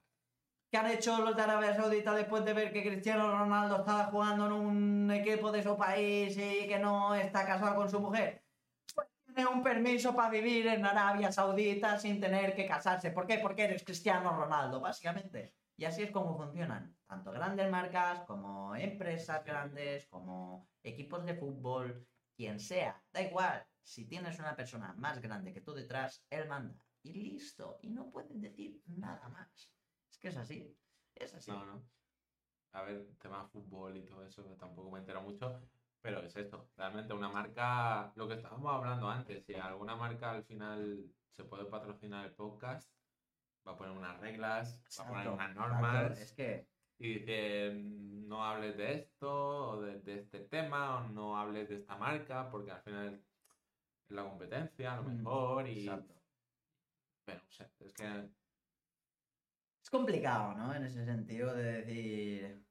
¿Qué han hecho los de Arabia Saudita después de ver que Cristiano Ronaldo estaba jugando en un equipo de su país y que no está casado con su mujer? Pues tiene un permiso para vivir en Arabia Saudita sin tener que casarse. ¿Por qué? Porque eres Cristiano Ronaldo, básicamente. Y así es como funcionan. Tanto grandes marcas como empresas grandes, como equipos de fútbol, quien sea. Da igual. Si tienes una persona más grande que tú detrás, él manda. Y listo. Y no pueden decir nada más. Es que es así. Es así. No, no. A ver, tema fútbol y todo eso, tampoco me entero mucho, pero es esto. Realmente una marca, lo que estábamos hablando antes, si alguna marca al final se puede patrocinar el podcast, va a poner unas reglas, va a poner unas exacto. normas Es que y dice no hables de esto o de, de este tema o no hables de esta marca porque al final es la competencia a lo Mm, mejor y... Exacto. Pero, o sea, es que Es complicado, ¿no? En ese sentido de decir,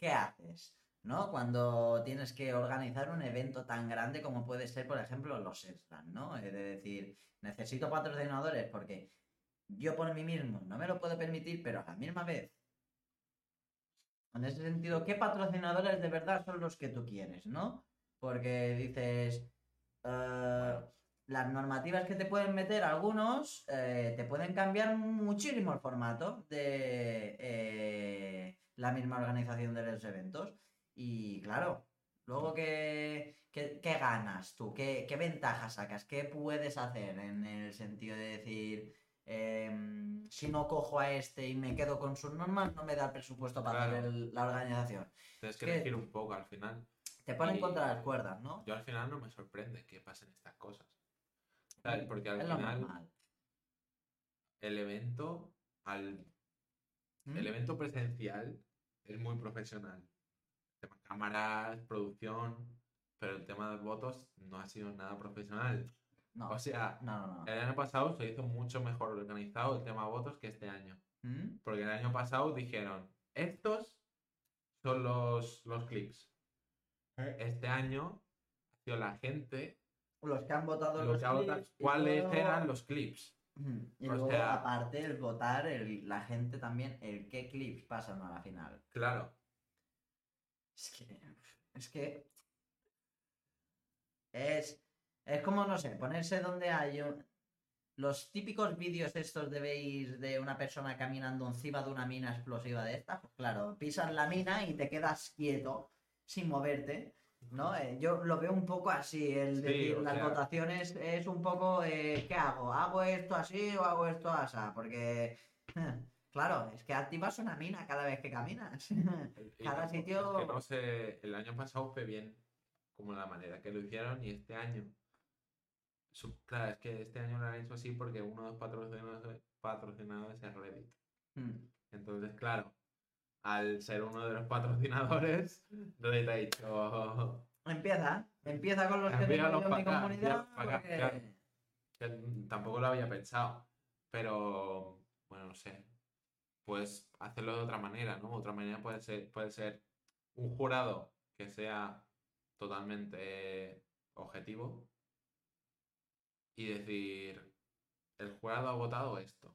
¿qué haces? ¿No? Cuando tienes que organizar un evento tan grande como puede ser, por ejemplo, los Slam, ¿no? Es de decir, necesito patrocinadores porque yo por mí mismo no me lo puedo permitir, pero a la misma vez, en ese sentido, ¿qué patrocinadores de verdad son los que tú quieres, ¿no? Porque dices, eh, las normativas que te pueden meter algunos eh, te pueden cambiar muchísimo el formato de eh, la misma organización de los eventos. Y claro, luego ¿qué, qué, qué ganas tú? ¿Qué, ¿Qué ventajas sacas? ¿Qué puedes hacer en el sentido de decir, em, si no cojo a este y me quedo con sus normas, no me da el presupuesto para Claro. hacer el- la organización? tienes que que- elegir un poco al final. Te ponen Y- contra las cuerdas, ¿no? Yo al final no me sorprende que pasen estas cosas. ¿Sabes? Porque al es final el evento, al, ¿Mm? el evento presencial es muy profesional. Tema cámaras, producción, pero el tema de votos no ha sido nada profesional. No. O sea, No, no, no. el año pasado se hizo mucho mejor organizado el tema votos que este año. ¿Mm? Porque el año pasado dijeron, estos son los, los clips. Este año ha sido la gente Los que han votado los los que votado clips cuáles luego- eran los clips. Y o luego, sea- aparte, el votar, el- la gente también, el qué clips pasan a la final. Claro, Es que. Es que. Es. Es como, no sé, ponerse donde hay un- Los típicos vídeos estos de veis de una persona caminando encima de una mina explosiva de esta, pues claro, pisas la mina y te quedas quieto, sin moverte, ¿no? Eh, yo lo veo un poco así, el Sí, decir, las sea- votaciones es un poco, eh, ¿qué hago? ¿Hago esto así o hago esto así? Porque, claro, es que activas una mina cada vez que caminas. Cada sitio- Es que no sé, el año pasado fue bien, como la manera que lo hicieron, y este año. claro, es que este año lo han hecho así porque uno de los patrocinadores, patrocinadores es Reddit. Mm. Entonces, claro, al ser uno de los patrocinadores, Reddit ha dicho. Empieza, empieza con los que tengo los yo en mi pa' acá, comunidad. porque- que tampoco lo había pensado. Pero, bueno, no sé. Pues hacerlo de otra manera, ¿no? Otra manera puede ser, puede ser un jurado que sea totalmente objetivo y decir, el jurado ha votado esto.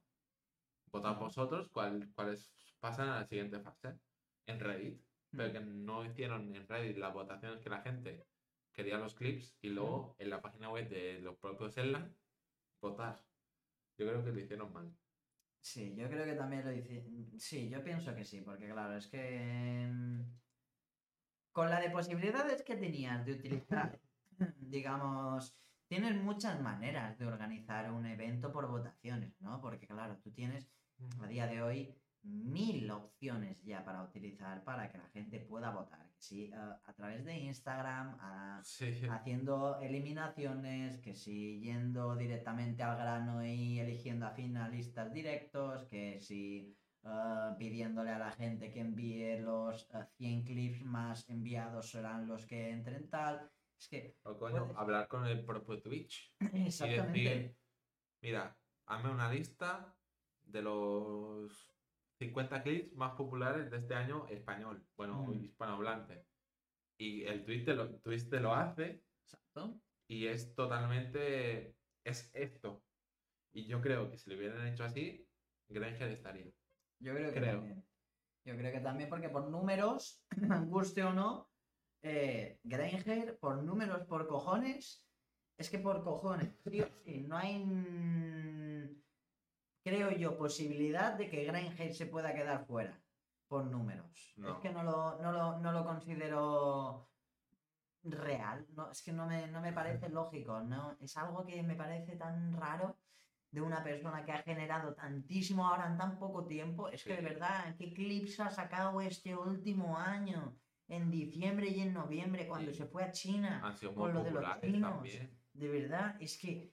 Votad vosotros cuál- cuáles pasan a la siguiente fase en Reddit. Pero que no hicieron en Reddit las votaciones que la gente quería los clips y luego en la página web de los propios Erlang votar. Yo creo que lo hicieron mal. Sí, yo creo que también lo hice. Sí, yo pienso que sí, porque claro, es que. mm, Con la de posibilidades que tenías de utilizar, digamos, tienes muchas maneras de organizar un evento por votaciones, ¿no? Porque claro, tú tienes a día de hoy mil opciones ya para utilizar para que la gente pueda votar. Que sí, a, a través de Instagram, a- Sí, haciendo eliminaciones, que si yendo directamente al grano y eligiendo a finalistas directos, que si eh, pidiéndole a la gente que envíe los eh, 100 clips más enviados serán los que entren tal. Es que, o coño, puedes- hablar con el propio Twitch exactamente. y decir, mira, hazme una lista de los 50 clips más populares de este año español, bueno, Mm. hispanohablante. Y el te lo, te lo hace Exacto. y es totalmente, es esto. Y yo creo que si lo hubieran hecho así, Granger estaría. Yo creo que Creo. también. Yo creo que también porque por números, guste o no, eh, Granger, por números, por cojones, es que por cojones, sí o sí, no hay, creo yo, posibilidad de que Granger se pueda quedar fuera por números. No. Es que no lo, no lo, no lo considero real, no, es que no me, no me parece lógico, no, es algo que me parece tan raro de una persona que ha generado tantísimo ahora en tan poco tiempo. Es que de verdad, ¿qué clips ha sacado este último año? En diciembre y en noviembre, cuando Sí. se fue a China. Han sido muy Con lo de los chinos. también. De verdad, es que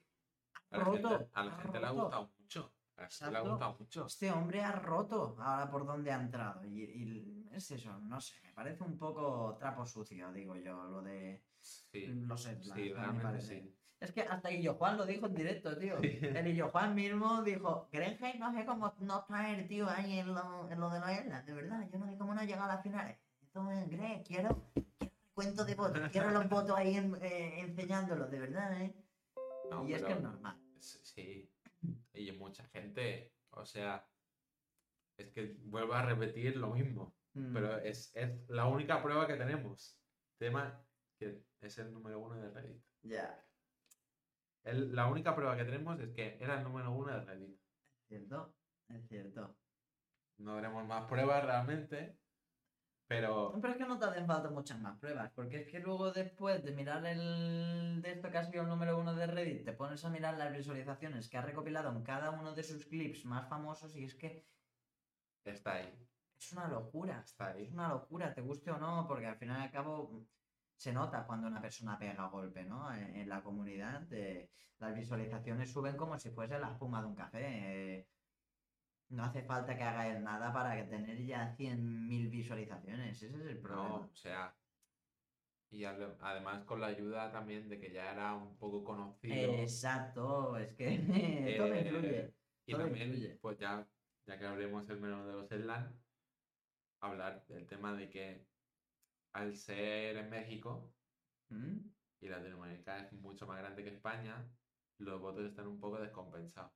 A la roto, gente, a la gente le ha gustado mucho. Le ha gustado mucho. este hombre ha roto ahora por donde ha entrado. Y, y es eso, no sé, me parece un poco trapo sucio, digo yo, lo de Sí, los sí, realmente sí. Es que hasta Illo Juan lo dijo en directo, tío. El Illo Juan mismo dijo, Grenheim no sé cómo no traer, tío, ahí en lo, en lo de los Islas, de verdad, yo no sé cómo no ha llegado a las finales. Esto es Gre, quiero, quiero recuento de votos, quiero los votos ahí en- eh, enseñándolos, de verdad, ¿eh? No, y es que es normal. Sí, y mucha gente, o sea, es que vuelvo a repetir lo mismo, Mm, pero es, es la única prueba que tenemos. Tema que es el número uno de Reddit. Ya, El- la única prueba que tenemos es que era el número uno de Reddit. es cierto, es cierto. No tenemos más pruebas realmente, pero Pero es que no te hacen falta muchas más pruebas, porque es que luego después de mirar el de esto que ha sido el número uno de Reddit, te pones a mirar las visualizaciones que ha recopilado en cada uno de sus clips más famosos y es que está ahí, es una locura. está Es ahí. una locura, te guste o no, porque al final y al cabo se nota cuando una persona pega golpe, ¿no? En, en la comunidad, las visualizaciones suben como si fuese la espuma de un café. eh, no hace falta que haga él nada para que tener ya 100.000 visualizaciones, ese es el problema. No, o sea, Y además con la ayuda también de que ya era un poco conocido. Exacto, es que todo Eh, influye. Y todo también, influye. pues ya, ya que hablemos el menú de los Slan, hablar del tema de que al ser en México ¿Mm? y Latinoamérica es mucho más grande que España, los votos están un poco descompensados.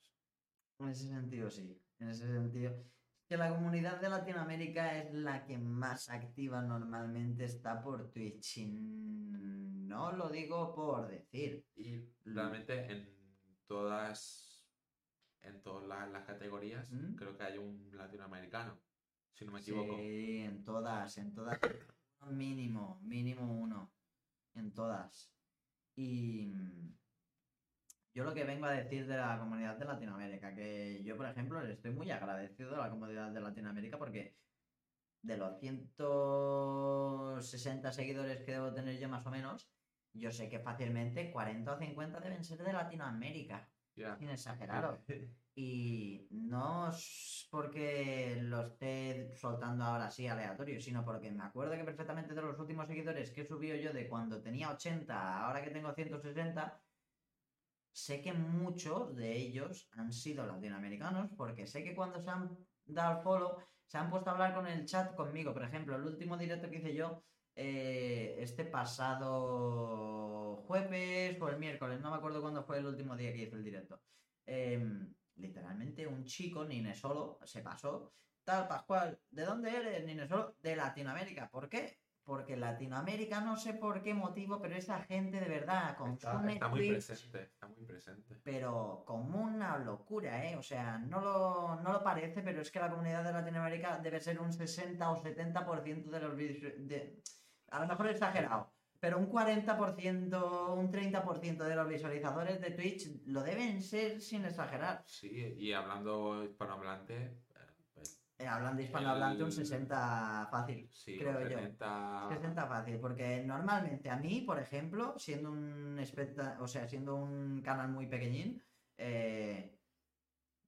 En ese sentido, sí. En ese sentido. Que la comunidad de Latinoamérica es la que más activa normalmente está por Twitch. Y no lo digo por decir. Y realmente en todas, en todas la- las categorías, ¿Mm? creo que hay un latinoamericano, si no me equivoco. Sí, en todas, en todas. Mínimo, mínimo uno. En todas. Y yo lo que vengo a decir de la comunidad de Latinoamérica, que yo, por ejemplo, le estoy muy agradecido a la comunidad de Latinoamérica porque de los 160 seguidores que debo tener yo más o menos, yo sé que fácilmente 40 o 50 deben ser de Latinoamérica, Ya. sin exageraros. Y no es porque lo esté soltando ahora así aleatorio, sino porque me acuerdo que perfectamente de los últimos seguidores que he subido yo de cuando tenía 80 ahora que tengo 160, sé que muchos de ellos han sido latinoamericanos porque sé que cuando se han dado al follow se han puesto a hablar con el chat conmigo. Por ejemplo, el último directo que hice yo eh, este pasado jueves o el miércoles, no me acuerdo cuándo fue el último día que hice el directo. Em, literalmente un chico, Nine Solo, se pasó. Tal, Pascual, ¿de dónde eres, Nine Solo? De Latinoamérica. ¿Por qué? Porque Latinoamérica, no sé por qué motivo, pero esa gente de verdad Está, consume está muy Twitch, presente, está muy presente. pero como una locura, ¿eh? O sea, no lo, no lo parece, pero es que la comunidad de Latinoamérica debe ser un 60 o 70% de los vídeos. De... A lo mejor exagerado, pero un 40%, un 30% de los visualizadores de Twitch lo deben ser sin exagerar. Sí, y hablando hispanohablante, eh, hablando hispanohablante, un El- 60 fácil. sí, Creo un yo. 70 60 fácil, porque normalmente a mí, por ejemplo, siendo un especta- o sea, siendo un canal muy pequeñín, eh,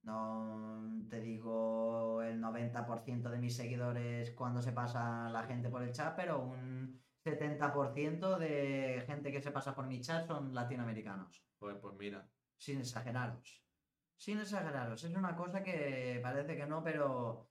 no te digo el 90% de mis seguidores cuando se pasa la gente por el chat, pero un 70% de gente que se pasa por mi chat son latinoamericanos. Pues, pues mira, Sin exageraros. Sin exageraros. Es una cosa que parece que no, pero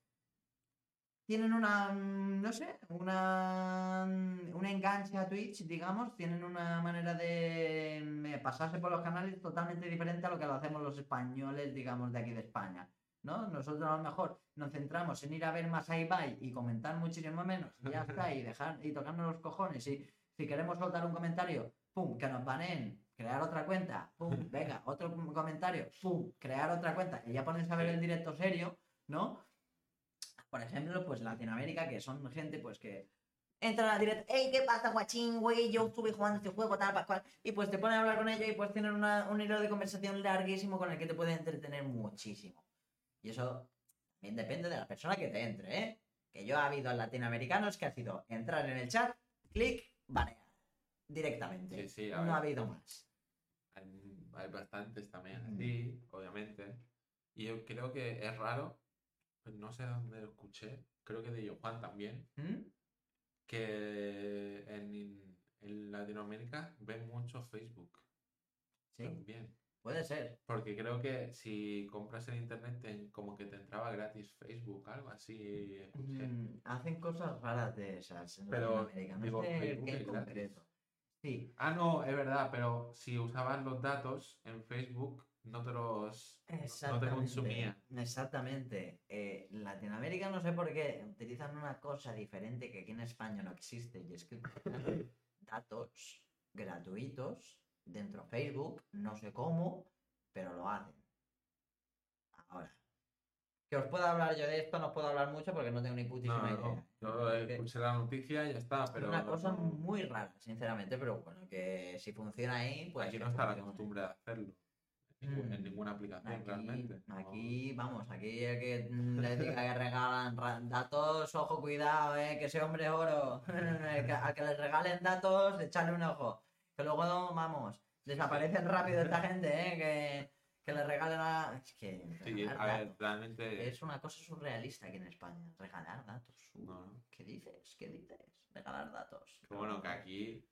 tienen una, mm, no sé, una, mm, un enganche a Twitch, digamos. Tienen una manera de mm, pasarse por los canales totalmente diferente a lo que lo hacemos los españoles, digamos, de aquí de España. ¿No? Nosotros a lo mejor nos centramos en ir a ver más Ibai y comentar muchísimo menos, y ya está, y dejar, y tocarnos los cojones, y si queremos soltar un comentario, pum, que nos baneen, crear otra cuenta, pum, venga, otro comentario, pum, crear otra cuenta, y ya pones a ver el directo serio, ¿no? Por ejemplo, pues Latinoamérica, que son gente pues que entran al directo, hey, ¿qué pasa, guachín, güey? Yo estuve jugando este juego, tal, pascual, y pues te ponen a hablar con ellos y pues tienen una- un hilo de conversación larguísimo con el que te puede entretener muchísimo. Y eso también depende de la persona que te entre, ¿eh? Que yo ha habido latinoamericanos que ha sido entrar en el chat, clic, banear. Directamente. Sí, sí, a no ha habido más. hay, hay bastantes también Mm. así, obviamente. Y yo creo que es raro, pues no sé dónde lo escuché, creo que de Juan también, ¿Mm? que en, en Latinoamérica ven mucho Facebook Sí, también. puede ser. Porque creo que si compras en internet, te- como que te entraba gratis Facebook, algo así. escuché. Mm, hacen cosas raras de esas en Pero, Latinoamérica. No digo, sé Facebook qué en es gratis. concreto. Sí, Ah, no, es verdad, pero si usabas los datos en Facebook, no te los no te consumía. Exactamente. Eh, Latinoamérica no sé por qué utilizan una cosa diferente que aquí en España no existe y es que datos gratuitos dentro de Facebook, no sé cómo, pero lo hacen. Ahora, que os pueda hablar yo de esto, no os puedo hablar mucho porque no tengo ni No, putísima no, idea. Yo Es que- escuché la noticia y ya está, pero es una cosa no- muy rara, sinceramente, pero bueno, que si funciona ahí, pues. aquí no está la costumbre de hacerlo. En, ninguna aplicación, Aquí, realmente. no. aquí, vamos, aquí el que le diga que regalan datos, ojo, cuidado, eh, que ese hombre es oro. El que- Al que le regalen datos, echarle un ojo. Que luego, vamos, desaparecen rápido esta gente, eh, que, que le regalen a. Es que. Sí, a ver, realmente. Es una cosa surrealista aquí en España. Regalar datos. No, no. ¿Qué dices? ¿Qué dices? Regalar datos. bueno, que aquí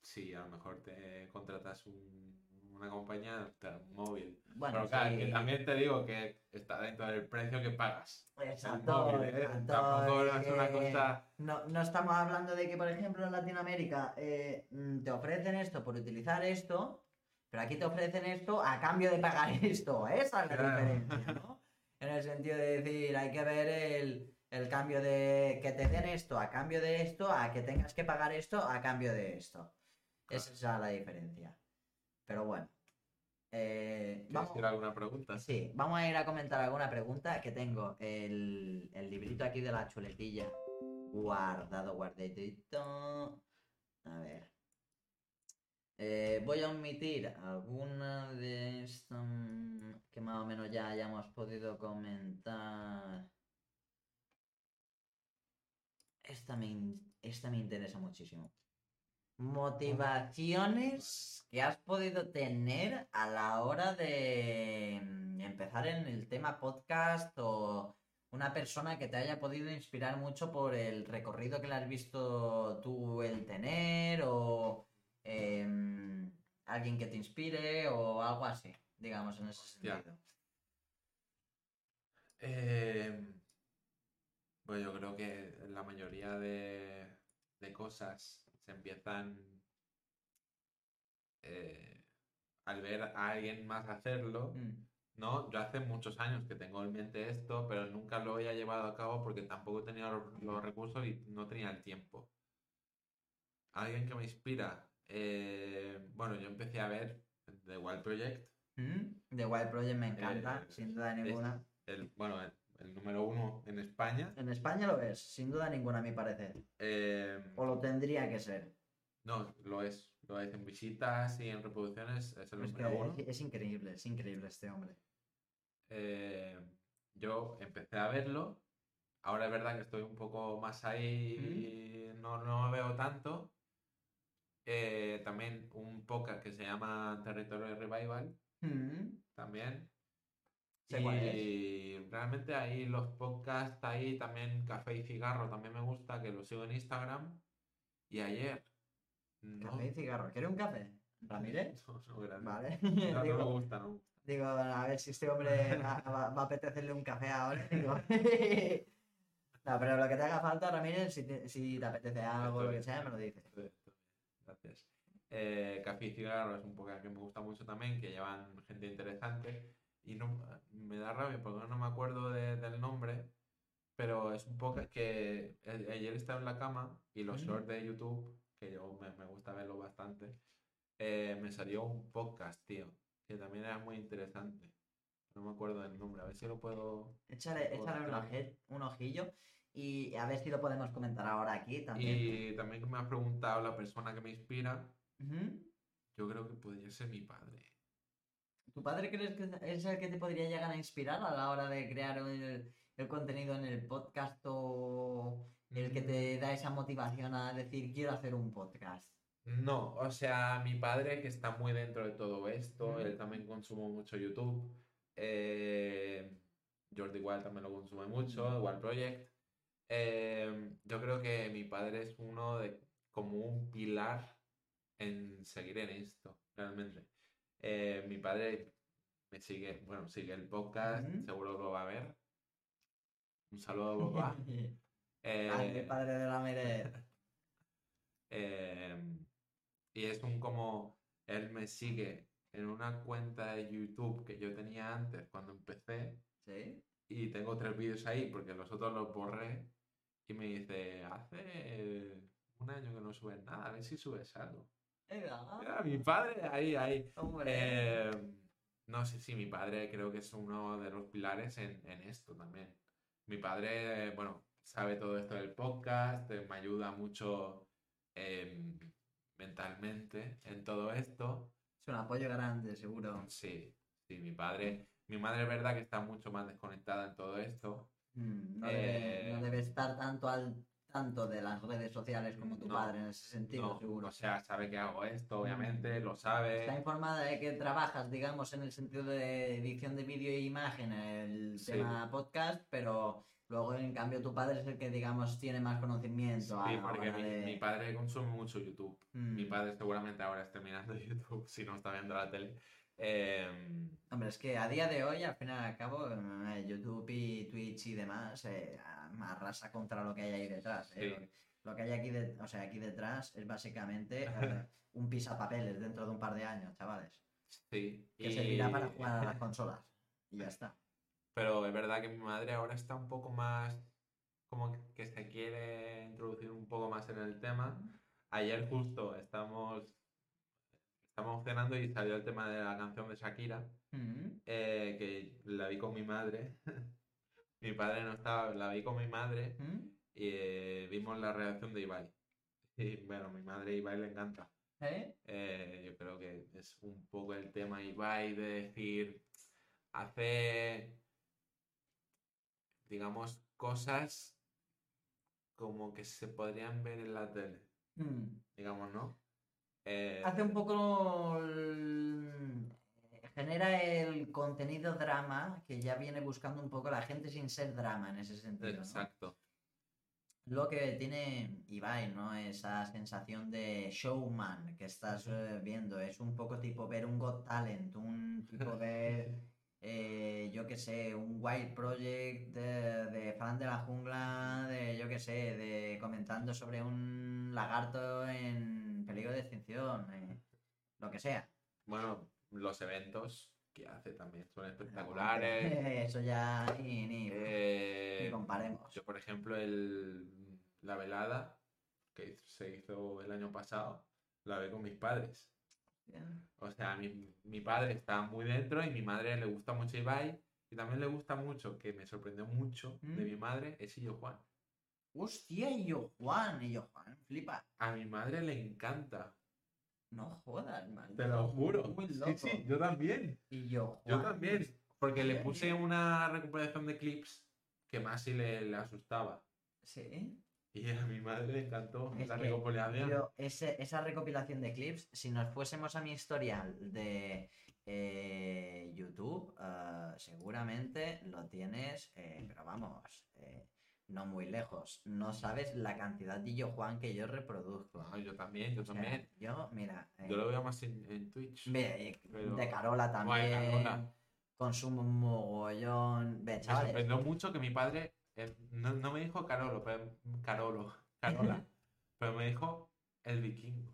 sí, a lo mejor te contratas un- una compañía, móvil. Bueno, Pero claro, sí. que también te digo que está dentro del precio que pagas. Exacto, móvil, ¿eh? exacto, Tampoco es es una cosa... No, no estamos hablando de que, por ejemplo, en Latinoamérica eh, mm, te ofrecen esto por utilizar esto, pero aquí te ofrecen esto a cambio de pagar esto. Esa es la Claro. diferencia, ¿no? En el sentido de decir, hay que ver el, el cambio de que te den esto a cambio de esto, a que tengas que pagar esto a cambio de esto. Esa es la diferencia. Pero bueno. Eh, ¿Quieres vamos, decir alguna pregunta? Sí, vamos a ir a comentar alguna pregunta que tengo el, el librito aquí de la chuletilla. Guardado, guardadito. A ver. Eh, voy a omitir alguna de estas que más o menos ya hayamos podido comentar. Esta me, esta me interesa muchísimo. Motivaciones que has podido tener a la hora de mm, empezar en el tema podcast o una persona que te haya podido inspirar mucho por el recorrido que le has visto tú el tener o em, alguien que te inspire o algo así, digamos, en ese Hostia. sentido. Eh, pues yo creo que la mayoría de, de cosas se empiezan eh, al ver a alguien más hacerlo, Mm, ¿no? Yo hace muchos años que tengo en mente esto, pero nunca lo había llevado a cabo porque tampoco tenía los, los recursos y no tenía el tiempo. Alguien que me inspira. eh, bueno, yo empecé a ver The Wild Project. mm, The Wild Project me encanta, Eh, sin duda ninguna. el, bueno, el, el número uno en España. En España lo es, sin duda ninguna a mi parecer. Eh, O lo tendría que ser. no, lo es. Lo es en visitas y en reproducciones. Es el Es, número uno. es, increíble, es increíble este hombre. Eh, yo empecé a verlo. Ahora es verdad que estoy un poco más ahí y no, no lo veo tanto. Eh, también un podcast que se llama Territorio Revival. Mm, También. Sé cuál es. y realmente ahí los podcasts, ahí también Café y Cigarro también me gusta, que lo sigo en Instagram. Y ayer. No, Café y cigarro. ¿Quiere un café? ¿Ramírez? no, no, gracias. Vale. No, no me digo, gusta, no. digo, a ver si este hombre va, va- va a apetecerle un café ahora. Digo. No, pero lo que te haga falta, Ramírez, si te, si te apetece algo o lo que sea, me lo dices. Estoy- estoy bien, Gracias. Eh, Café y Cigarro es un podcast que me gusta mucho también, que llevan gente interesante. Y no, me da rabia porque no me acuerdo de- del nombre, pero es un podcast que ayer estaba en la cama y los shorts de YouTube, que yo me, me gusta verlo bastante, eh, me salió un podcast, tío, que también era muy interesante. No me acuerdo del nombre, a ver si lo puedo... Échale, échale un, Ostras. oje- un ojillo y a ver si lo podemos comentar ahora aquí también. Y también que me ha preguntado la persona que me inspira, yo creo que podría ser mi padre. ¿Tu padre crees que es el que te podría llegar a inspirar a la hora de crear el, el contenido en el podcast o el que te da esa motivación a decir quiero hacer un podcast? No, o sea, mi padre que está muy dentro de todo esto, él también consume mucho YouTube. eh, Jordi Wild también lo consume mucho, Wild Project. eh, yo creo que mi padre es uno de como un pilar en seguir en esto, realmente. Eh, mi padre me sigue, bueno, sigue el podcast, seguro lo va a ver. Un saludo, papá. Eh, Grande padre de la Meret. Eh, y es un como él me sigue en una cuenta de YouTube que yo tenía antes cuando empecé ¿Sí? y tengo tres vídeos ahí porque los otros los borré y me dice, hace un año que no subes nada, a ver si subes algo. Mira, mi padre, ahí, ahí. Eh, no sé si mi padre creo que es uno de los pilares en, en esto también. Mi padre, eh, bueno, sabe todo esto del podcast, eh, me ayuda mucho eh, mentalmente en todo esto. Es un apoyo grande, seguro. Sí, sí, mi padre, mi madre es verdad que está mucho más desconectada en todo esto. Mm, No, debe, Eh, no debe estar tanto al tanto de las redes sociales como tu No, padre en ese sentido, No, seguro. o sea, sabe que hago esto, Mm. obviamente, lo Está sabe. informada de que trabajas, digamos, en el sentido de edición de vídeo e imagen, el Sí. tema podcast, pero Luego, en cambio, tu padre es el que, digamos, tiene más conocimiento. Sí, porque mi, de- mi padre consume mucho YouTube. Mm. Mi padre seguramente ahora esté mirando YouTube si no está viendo la tele. Em, Hombre, es que a día de hoy, al fin y al cabo, eh, YouTube y Twitch y demás eh, arrasa contra lo que hay ahí detrás. eh. Sí. Lo, que- lo que hay aquí, de- o sea, aquí detrás es básicamente eh, un pisapapeles dentro de un par de años, chavales. sí. Que y- servirá para jugar a las consolas. Y ya está. Pero es verdad que mi madre ahora está un poco más como que se quiere introducir un poco más en el tema. Ayer justo estamos, estamos cenando y salió el tema de la canción de Shakira, eh, que la vi con mi madre. mi padre no estaba, la vi con mi madre ¿Mm? y eh, vimos la reacción de Ibai. Y bueno, mi madre Ibai le encanta. ¿Eh? Eh, yo creo que es un poco el tema Ibai de decir, hace, digamos, cosas como que se podrían ver en la tele, Mm. digamos, ¿no? Hace un poco. el- Genera el contenido drama que ya viene buscando un poco la gente sin ser drama en ese sentido. ¿no? exacto. Lo que tiene Ibai, ¿no? Esa sensación de showman que estás eh, viendo. Es un poco tipo ver un Got Talent, un tipo ver, eh, yo qué sé, un Wild Project de, de fan de la jungla, de yo qué sé, de comentando sobre un lagarto en peligro de extinción, eh, lo que sea. Bueno, los eventos que hace también son espectaculares. Eso ya ni, ni, Eh, ni comparemos. Yo, por ejemplo, el, la velada que se hizo el año pasado, la vi con mis padres. O sea, mi, mi padre está muy dentro y mi madre le gusta mucho Ibai. Y también le gusta mucho, que me sorprendió mucho de ¿Mm? mi madre, es Illo Juan. Hostia, yo Juan, y yo Juan, flipa. A mi madre le encanta. No jodas, man. Te lo juro. Muy Sí, loco. sí, yo también. Y yo Yo también. Porque le puse una recuperación de clips que más si le, le asustaba. Sí. Y a mi madre le encantó Es la que recopilación. yo, ese- esa recopilación de clips, si nos fuésemos a mi historial de eh, YouTube, eh, seguramente lo tienes, eh, pero vamos, eh, no muy lejos. No sabes la cantidad de yo Juan que yo reproduzco. Ah, yo también, yo O sea, también. yo, mira, eh, Yo lo veo más en, en Twitch. ve, eh, pero- de Carola también. Carola. Consumo un mogollón. Ve, Me sorprendió mucho que mi padre eh, no, no me dijo Carolo, pero, Carolo, Carola, pero me dijo el vikingo.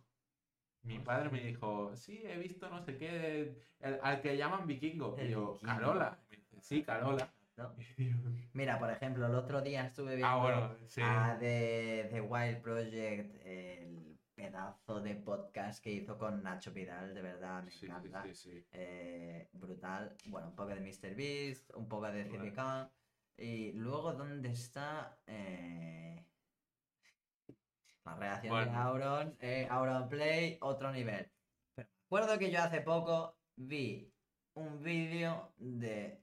Mi padre me dijo, sí, he visto no sé qué, el- al que llaman vikingo. El y yo, vikingo. Carola. Sí, Carola. Mira, por ejemplo, el otro día estuve viendo ah, bueno, sí. a The, The Wild Project, el pedazo de podcast que hizo con Nacho Vidal, de verdad, me Sí, encanta. sí. Eh, brutal. Bueno, un poco de Mr. Beast, un poco de Bueno. CBK. Y luego, ¿dónde está? Eh, la reacción de. Auron. Eh, Auron Play, otro nivel. Pero acuerdo que yo hace poco vi un vídeo de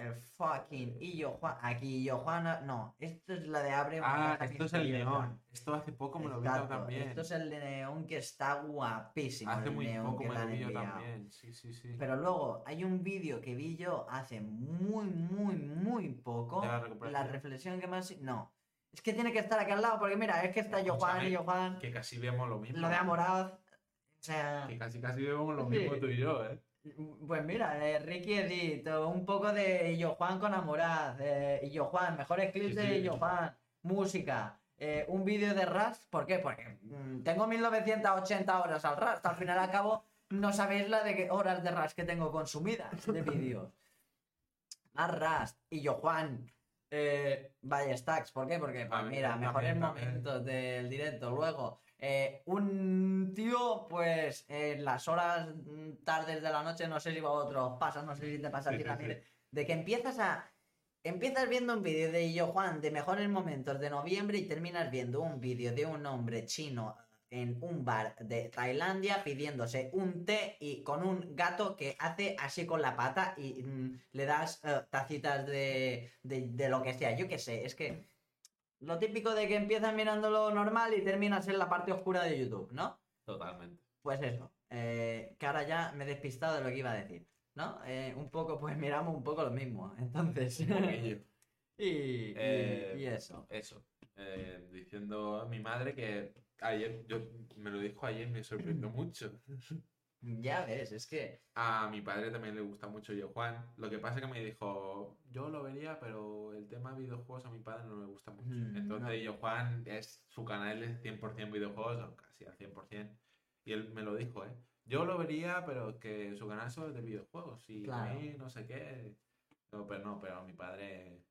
el fucking Illo Juan. Aquí Illo Juan. No, esto es la de Abre. Ah, esto es el neón. Esto hace poco me lo vi también. Esto es el de neón que está guapísimo. Hace el muy neón poco que me lo vi yo también. Sí, sí, sí. Pero luego hay un vídeo que vi yo hace muy, muy, muy poco. ¿De la reflexión que más. No. Es que tiene que estar aquí al lado, porque mira, es que está yo Juan yo Juan. Que casi vemos lo mismo. Lo de Amoraz. O sea. Que casi casi vemos lo mismo tú y yo, ¿eh? Pues mira, eh, Ricky Edito, un poco de Illo Juan con Amoraz, eh, Illo Juan, mejores clips Sí, de. Illo Juan, música, eh, un vídeo de Rust, ¿por qué? Porque mm, tengo 1980 horas al Rust, al final al cabo no sabéis la de qué horas de Rust que tengo consumidas de vídeos. Más Rust, Illo Juan, eh, ¿por qué? Porque, pues mí mira, mejores también. momentos del directo, luego... Eh, un tío, pues en las horas mm, tardes de la noche, no sé si a otros pasa, no sé si te pasa a ti también, sí. de que empiezas a. Empiezas viendo un vídeo de Yo Juan de mejores momentos de noviembre y terminas viendo un vídeo de un hombre chino en un bar de Tailandia pidiéndose un té y con un gato que hace así con la pata y mm, le das eh, tacitas de, de, de lo que sea. Yo qué sé, es que lo típico de que empiezas mirando lo normal y terminas en la parte oscura de YouTube, ¿no? Totalmente. Pues eso, eh, que ahora ya me he despistado de lo que iba a decir, ¿no? Eh, un poco, pues miramos un poco lo mismo. Entonces. Y, y- Eh, y eso. Eso. diciendo a mi madre que ayer, yo me lo dijo ayer, me sorprendió mucho. Ya ves, es que. A mi padre también le gusta mucho Yo Juan. Lo que pasa es que me dijo, yo lo vería, pero el tema videojuegos a mi padre no le gusta mucho. Mm, Entonces no. Yo Juan es su canal es 100% videojuegos, o casi al 100%. Y él me lo dijo, ¿eh? Yo lo vería, pero que su canal solo es de videojuegos. Y a Claro. mí no sé qué. No, pero no, pero a mi padre...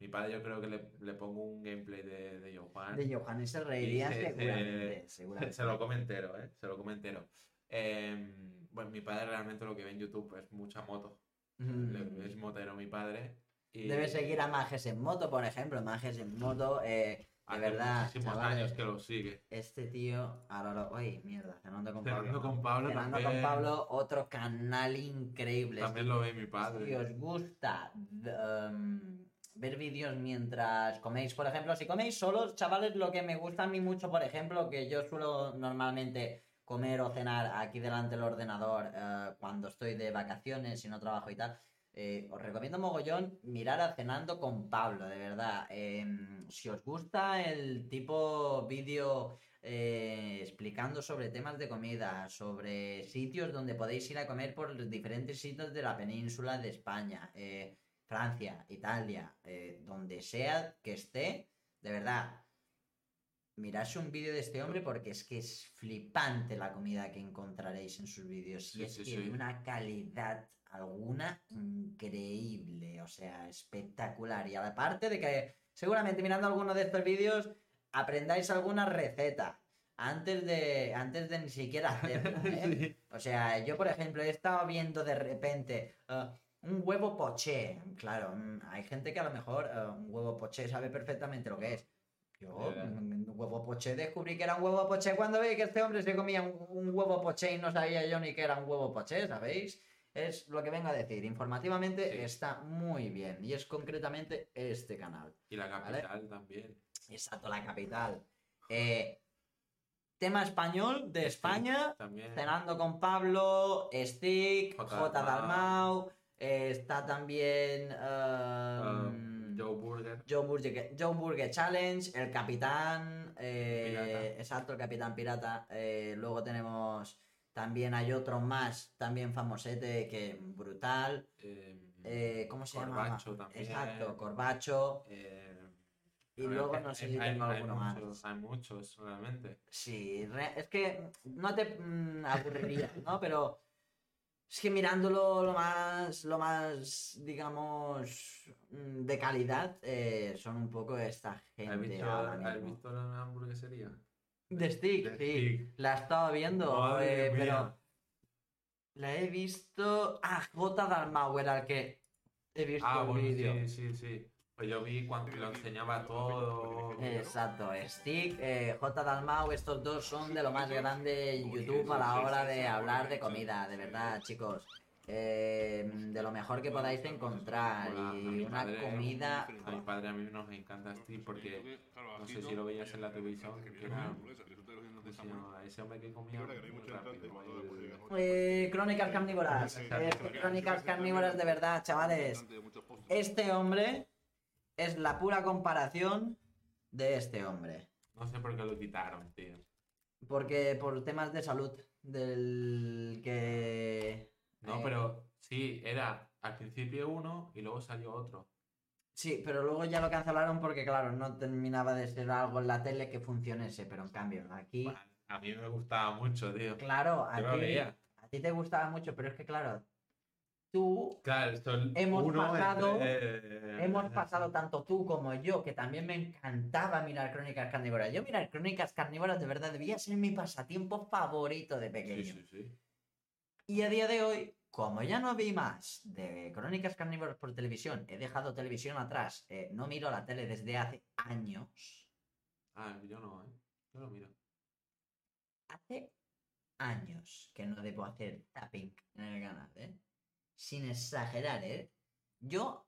Mi padre yo creo que le, le pongo un gameplay de, de Yo Juan. De Johannes se reiría se- se- seguramente. seguramente. Se lo come entero, ¿eh? Se lo come entero. Em, bueno, mi padre realmente lo que ve en YouTube es mucha moto. Mm. Es motero mi padre. Y Debe seguir a Majes en moto, por ejemplo. Majes en moto, eh, de hace verdad. muchísimos chavales, años que lo sigue. Este tío, ahora lo. Uy, mierda, cenando con Pablo. con Pablo también. con Pablo, otro canal increíble. También lo ve mi padre. Si os gusta um, ver vídeos mientras coméis, por ejemplo, si coméis solos, chavales, lo que me gusta a mí mucho, por ejemplo, que yo suelo normalmente comer o cenar aquí delante del ordenador eh, cuando estoy de vacaciones y no trabajo y tal. eh, os recomiendo mogollón mirar a Cenando con Pablo, de verdad. Em, si os gusta el tipo vídeo eh, explicando sobre temas de comida, sobre sitios donde podéis ir a comer por diferentes sitios de la península de España, Francia, Italia, donde sea que esté, de verdad, mirarse un vídeo de este hombre porque es que es flipante la comida que encontraréis en sus vídeos y es sí, que sí. de una calidad alguna increíble, o sea, espectacular. Y aparte de que seguramente mirando alguno de estos vídeos aprendáis alguna receta antes de antes de ni siquiera hacerla, ¿eh? O sea, yo por ejemplo he estado viendo de repente ah, un huevo poché. Claro, mm, hay gente que a lo mejor ah, un huevo poché sabe perfectamente lo que es. Yo, un huevo poché, descubrí que era un huevo poché cuando vi que este hombre se comía un, un huevo poché y no sabía yo ni que era un huevo poché, ¿sabéis? Es lo que vengo a decir. Informativamente Sí. está muy bien. Y es concretamente este canal. Y la capital también. Exacto, la capital. Eh, tema español de España. También. Cenando con Pablo, Stick, J. J. Dalmau, eh, está también Um, um, Joe Burger. Joe, Burger, Joe Burger Challenge, el capitán, eh, exacto, el capitán pirata. eh, luego tenemos también hay otro más, también famosete, que brutal. eh, ¿Cómo se Corbacho llama? también. Exacto, Corbacho. Y ver, luego no sé si hay- tengo hay alguno más. muchos, Hay muchos, realmente. Sí, es que no te mm, aburriría, ¿no? Pero es que mirándolo lo más, lo más, digamos, mm, de calidad, eh, son un poco esta ¿Has gente visto, ahora ¿has mismo. visto la hamburguesería? De Stick, sí. Stick. La estaba viendo, Madre eh, pero la he visto... Ah, J. Dalmau era el que he visto Ah, el bueno, vídeo. sí, sí, sí. Pues yo vi cuando lo enseñaba todo. Exacto, Stick, eh, J. Dalmau, estos dos son de lo más grande en YouTube a la hora de hablar de comida, de verdad, chicos. Eh, de lo mejor que podáis encontrar y una padre- comida. A mi padre a mí nos encanta Steve porque no sé si lo veías en la televisión, que era ese hombre que comía muy rápido. Eh, crónicas carnívoras, eh, crónicas carnívoras de verdad, chavales. Este hombre es la pura comparación de este hombre. No sé por qué lo quitaron, tío. Porque por temas de salud, del que... No, eh, pero sí, era al principio uno y luego salió otro. Sí, pero luego ya lo cancelaron porque, claro, no terminaba de ser algo en la tele que funcionase, pero en cambio, aquí, Bueno, a mí me gustaba mucho, tío. claro, a ti, a ti te gustaba mucho, pero es que, claro, tú, Claro, Hemos pasado- entre- hemos pasado tanto tú como yo, que también me encantaba mirar Crónicas Carnívoras. Yo mirar Crónicas Carnívoras de verdad debía ser mi pasatiempo favorito de Sí, pequeño. sí, sí. Y a día de hoy, como ya no vi más de Crónicas Carnívoras por televisión, he dejado televisión atrás, eh, no miro la tele desde hace años. Ah, yo no, ¿eh? Yo lo miro. Hace años que no debo hacer tapping en el canal, ¿eh? Sin exagerar, ¿eh? Yo,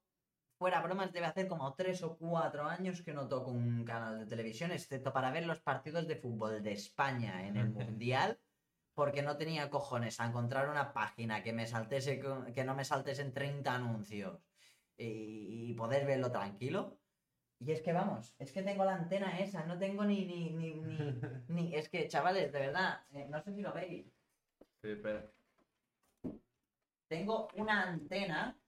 fuera bromas, debe hacer como tres o cuatro años que no toco un canal de televisión, excepto para ver los partidos de fútbol de España en el Mundial, porque no tenía cojones a encontrar una página que me saltese, que no me saltesen 30 anuncios y, y poder verlo tranquilo. Y es que vamos, es que tengo la antena esa, no tengo ni, ni, ni, ni, ni- es que chavales, de verdad, eh, no sé si lo veis, Sí, espera. Tengo una antena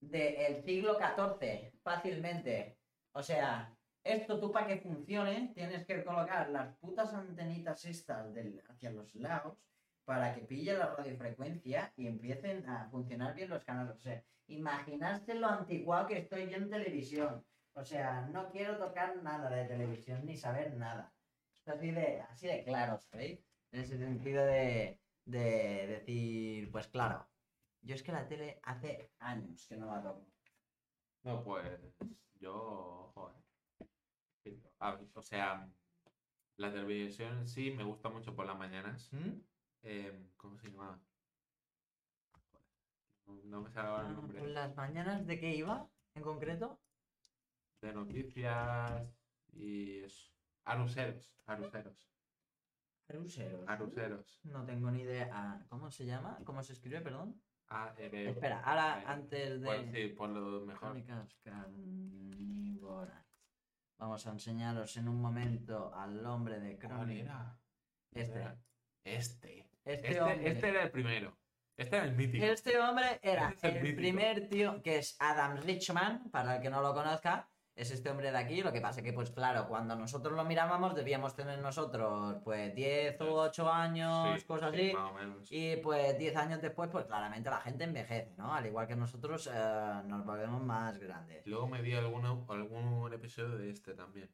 del siglo XIV, fácilmente. O sea, esto tú para que funcione tienes que colocar las putas antenitas estas del, hacia los lados para que pille la radiofrecuencia y empiecen a funcionar bien los canales. O sea, imaginarse lo antiguado que estoy yo en televisión. O sea, no quiero tocar nada de televisión ni saber nada. Es así de, así de claro, ¿sabéis? En ese sentido de, de decir, pues claro, yo es que la tele hace años que no la toco. No, pues yo, joder. Ver, o sea, la televisión en sí me gusta mucho por las mañanas. ¿Mm? Eh, ¿Cómo se llamaba? No, me sale ahora el nombre. ¿Por las mañanas de qué iba en concreto? De noticias y eso. Aruseros, aruseros, Aruseros. aruseros. No tengo ni idea. ¿Cómo se llama? ¿Cómo se escribe, perdón? A, R, Espera, ahora eh, antes de. Pues sí, por lo mejor. Crónicas carnívoras. Vamos a enseñaros en un momento al hombre de ¿Cuál crónica. era? Este. Era Este. Este, Este, hombre. este era el primero. Este era el mítico. Este hombre era Este es el el primer tío que es Adam Richman, para el que no lo conozca, es este hombre de aquí. Lo que pasa que, pues claro, cuando nosotros lo mirábamos, debíamos tener nosotros, pues 10 o 8 años, Sí, cosas sí, así. Más o menos. Y pues 10 años después, pues claramente la gente envejece, ¿no? Al igual que nosotros eh, nos volvemos más grandes. Luego me vi alguno, algún episodio de este también.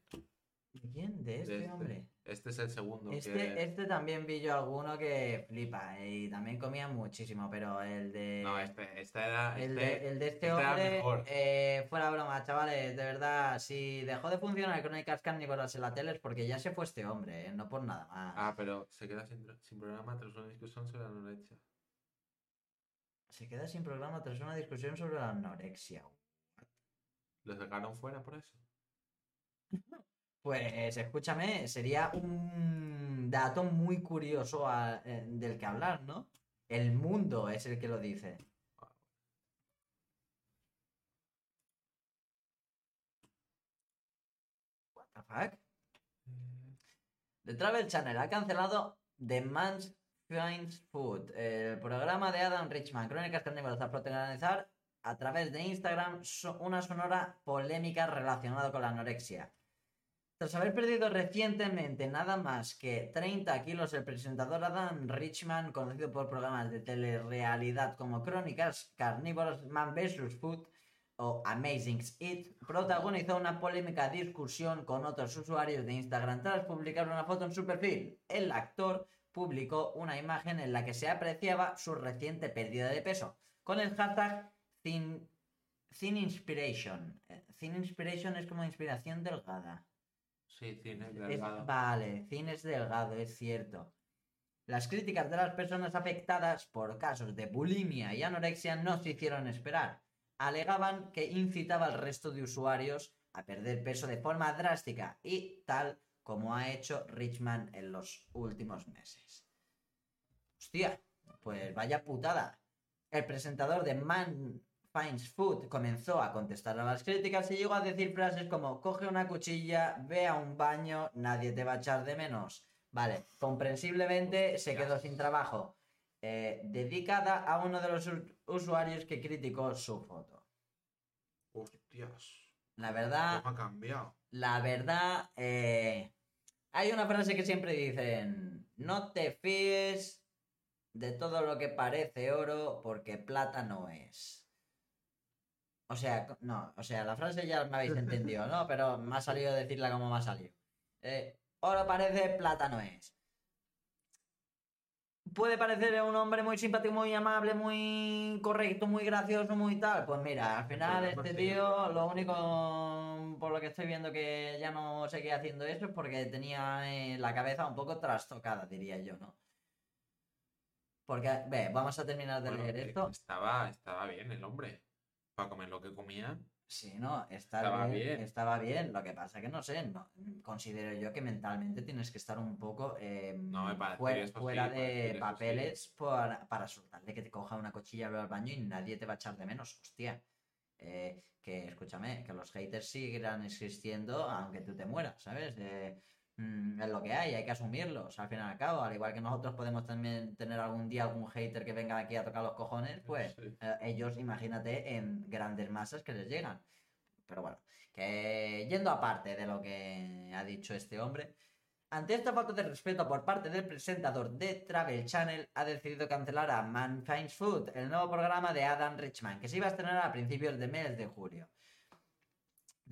¿De quién? ¿De este, este. hombre? Este es el segundo. Este, que... este también vi yo alguno que flipa y también comía muchísimo, pero el de... No, este, este era. El, este- de, el de este este hombre, mejor. eh, fuera broma, chavales, de verdad, si dejó de funcionar Crónicas Carnívoras en la tele es porque ya se fue este hombre, eh, no por nada más. Ah, pero se queda sin, sin programa tras una discusión sobre la anorexia. Se queda sin programa tras una discusión sobre la anorexia. ¿Lo sacaron fuera por eso? Pues escúchame, sería un dato muy curioso a- eh, del que hablar, ¿no? El mundo es el que lo dice. What the fuck? The Travel Channel ha cancelado The Man's Finds Food, el programa de Adam Richman, Crónicas Carnívoras, a protagonizar a través de Instagram una sonora polémica relacionada con la anorexia. Tras haber perdido recientemente nada más que 30 kilos, el presentador Adam Richman, conocido por programas de telerrealidad como Crónicas Carnívoras, Man vs. Food o Amazing Eat, protagonizó una polémica discusión con otros usuarios de Instagram tras publicar una foto en su perfil. El actor publicó una imagen en la que se apreciaba su reciente pérdida de peso, con el hashtag Thin, thin Inspiration. Eh, Thin Inspiration es como inspiración delgada. Sí, cine, Es- delgado. vale, cine es delgado, es cierto. Las críticas de las personas afectadas por casos de bulimia y anorexia no se hicieron esperar. Alegaban que incitaba al resto de usuarios a perder peso de forma drástica y tal como ha hecho Richman en los últimos meses. Hostia, pues vaya putada. El presentador de Man Finds Food comenzó a contestar a las críticas y llegó a decir frases como coge una cuchilla, ve a un baño, nadie te va a echar de menos. Vale, comprensiblemente se quedó sin trabajo. Eh, dedicada a uno de los us- usuarios que criticó su foto. Hostias. La verdad, ¿Cómo ha cambiado? la verdad, eh, hay una frase que siempre dicen, no te fíes de todo lo que parece oro porque plata no es. O sea, no, o sea, la frase ya me habéis entendido, ¿no? Pero me ha salido decirla como me ha salido. Eh, oro parece, plata no es. Puede parecer un hombre muy simpático, muy amable, muy correcto, muy gracioso, muy tal. Pues mira, al final este sí. tío, lo único por lo que estoy viendo que ya no seguía haciendo eso es porque tenía eh, la cabeza un poco trastocada, diría yo, ¿no? Porque, ve, vamos a terminar de Bueno, leer eh, esto. Estaba, estaba bien el hombre. Para comer lo que comía. Sí, no, Estaba bien, bien. estaba bien. Lo que pasa que no sé, no, considero yo que mentalmente tienes que estar un poco eh, No me parece fuera, eso de eso sí. papeles para, para soltarle que te coja una cuchilla al baño y nadie te va a echar de menos. Hostia. eh, que escúchame, que los haters seguirán existiendo aunque tú te mueras, ¿sabes? Eh, mm, es lo que hay, hay que asumirlos al fin y al cabo. Al igual que nosotros podemos también tener algún día algún hater que venga aquí a tocar los cojones, pues Sí. eh, ellos, imagínate, en grandes masas que les llegan. Pero bueno, que yendo aparte de lo que ha dicho este hombre, ante esta falta de respeto por parte del presentador de Travel Channel, ha decidido cancelar a Man Finds Food, el nuevo programa de Adam Richman, que se iba a estrenar a principios de mes de julio.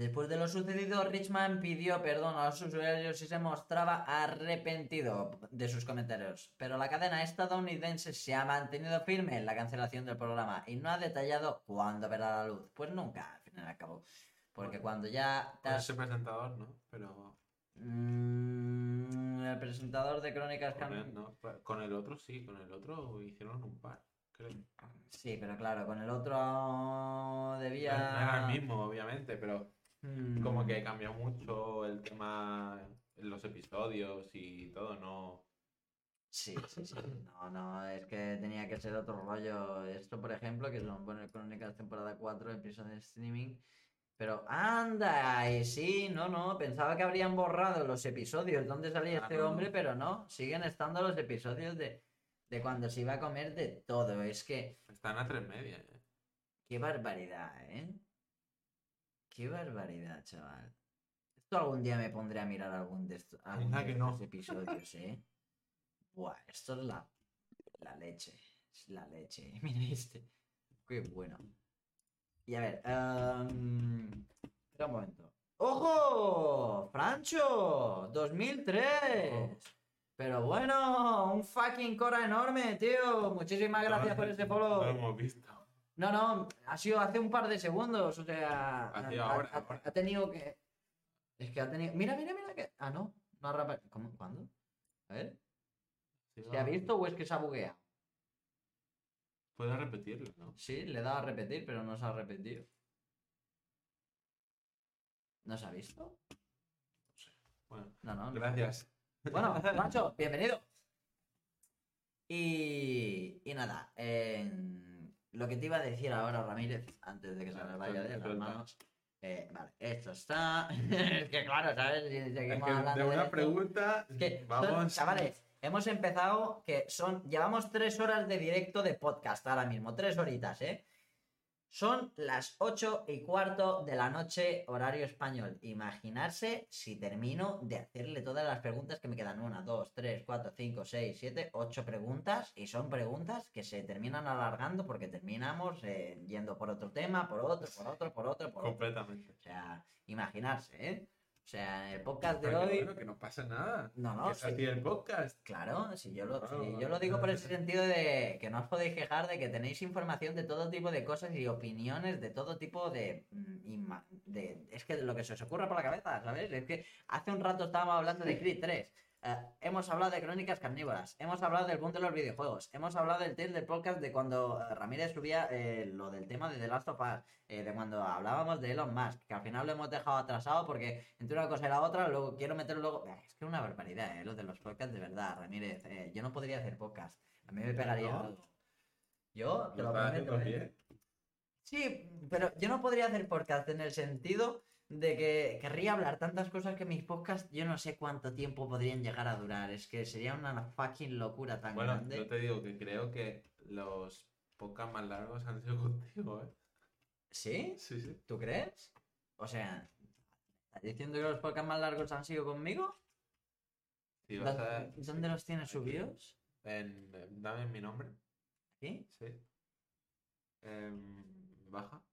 Después de lo sucedido, Richman pidió perdón a los usuarios y se mostraba arrepentido de sus comentarios. Pero la cadena estadounidense se ha mantenido firme en la cancelación del programa y no ha detallado cuándo verá la luz. Pues nunca, al fin y al cabo. Porque cuando ya te has- ese presentador, ¿no? Pero Mm, el presentador de Crónicas con el, no, con el otro sí, con el otro hicieron un par, creo. Sí, pero claro, con el otro debía... No era el mismo, obviamente, pero Mm, como que cambió mucho el tema en los episodios y todo, ¿no? Sí, sí, sí. No, no, es que tenía que ser otro rollo. Esto, por ejemplo, que son poner Crónicas temporada 4, episodio de streaming. Pero anda, y sí, no, no, pensaba que habrían borrado los episodios donde salía este hombre, pero no, siguen estando los episodios de, de cuando se iba a comer de todo. Es que, Están a tres media, ¿eh? qué barbaridad, ¿eh? Qué barbaridad, chaval. Esto algún día me pondré a mirar algún de estos, algún de que no. estos episodios, ¿eh? Buah, esto es la, la leche. Es la leche. Mira este. Qué bueno. Y a ver. em, espera un momento. ¡Ojo! ¡Francho! ¡2003! Pero bueno, un fucking cora enorme, tío. Muchísimas gracias por No follow. lo hemos visto. No, no, ha sido hace un par de segundos, o sea, Ha ha, sido ha- ahora, ha- ahora. ha tenido que... Es que ha tenido... Mira, mira, mira que... Ah, no, no ha rapa- ¿Cómo? ¿Cuándo? A ver, Sí, ¿se ha visto o es que se ha bugueado? Puedes repetirlo, ¿no? Sí, le he dado a repetir, pero no se ha repetido. ¿No se ha visto? Bueno, No, no. no. gracias. Bueno, Nacho, bienvenido. Y, y nada, en- lo que te iba a decir ahora, Ramírez, antes de que se me vaya de las manos. eh, vale, esto está. es que claro, ¿sabes? Si Es seguimos que hablando de una esto- pregunta, Es que, son- vamos. chavales, hemos empezado que son. Llevamos tres horas de directo de podcast ahora mismo, tres horitas, ¿eh? Son las ocho y cuarto de la noche, horario español. Imaginarse si termino de hacerle todas las preguntas que me quedan. Una, dos, tres, cuatro, cinco, seis, siete, ocho preguntas. Y son preguntas que se terminan alargando porque terminamos eh, yendo por otro tema, por otro, por otro, por otro, por otro. Completamente. O sea, imaginarse, ¿eh? O sea, el podcast de hoy. bueno, que no pasa nada. No, no, que sí. así el podcast. Claro, si yo lo, Claro, si yo lo digo por ese sentido de que no os podéis quejar de que tenéis información de todo tipo de cosas y opiniones de todo tipo de, mm, de es que lo que se os ocurra por la cabeza, ¿sabes? Es que hace un rato estábamos hablando de Creed 3. Eh, hemos hablado de crónicas carnívoras, hemos hablado del punto de los videojuegos, hemos hablado del test del podcast de cuando eh, Ramírez subía eh, lo del tema de The Last of Us, eh, de cuando hablábamos de Elon Musk, que al final lo hemos dejado atrasado porque entre una cosa y la otra, luego quiero meter luego. Es que es una barbaridad, eh, lo de los podcasts, de verdad, Ramírez. eh, yo no podría hacer podcast. A mí me pegaría No. Yo te Lo prometo. Sí, pero yo no podría hacer podcast en el sentido de que querría hablar tantas cosas que mis podcasts yo no sé cuánto tiempo podrían llegar a durar. Es que sería una fucking locura tan Bueno, grande. yo te digo que creo que los podcasts más largos han sido contigo, ¿eh? ¿Sí? Sí, sí. ¿Tú crees? O sea, ¿estás diciendo que los podcasts más largos han sido conmigo? Sí, vas a- ¿Dónde, los tienes Aquí. subidos? en- en- dame mi nombre. ¿Aquí? Sí. Em, baja.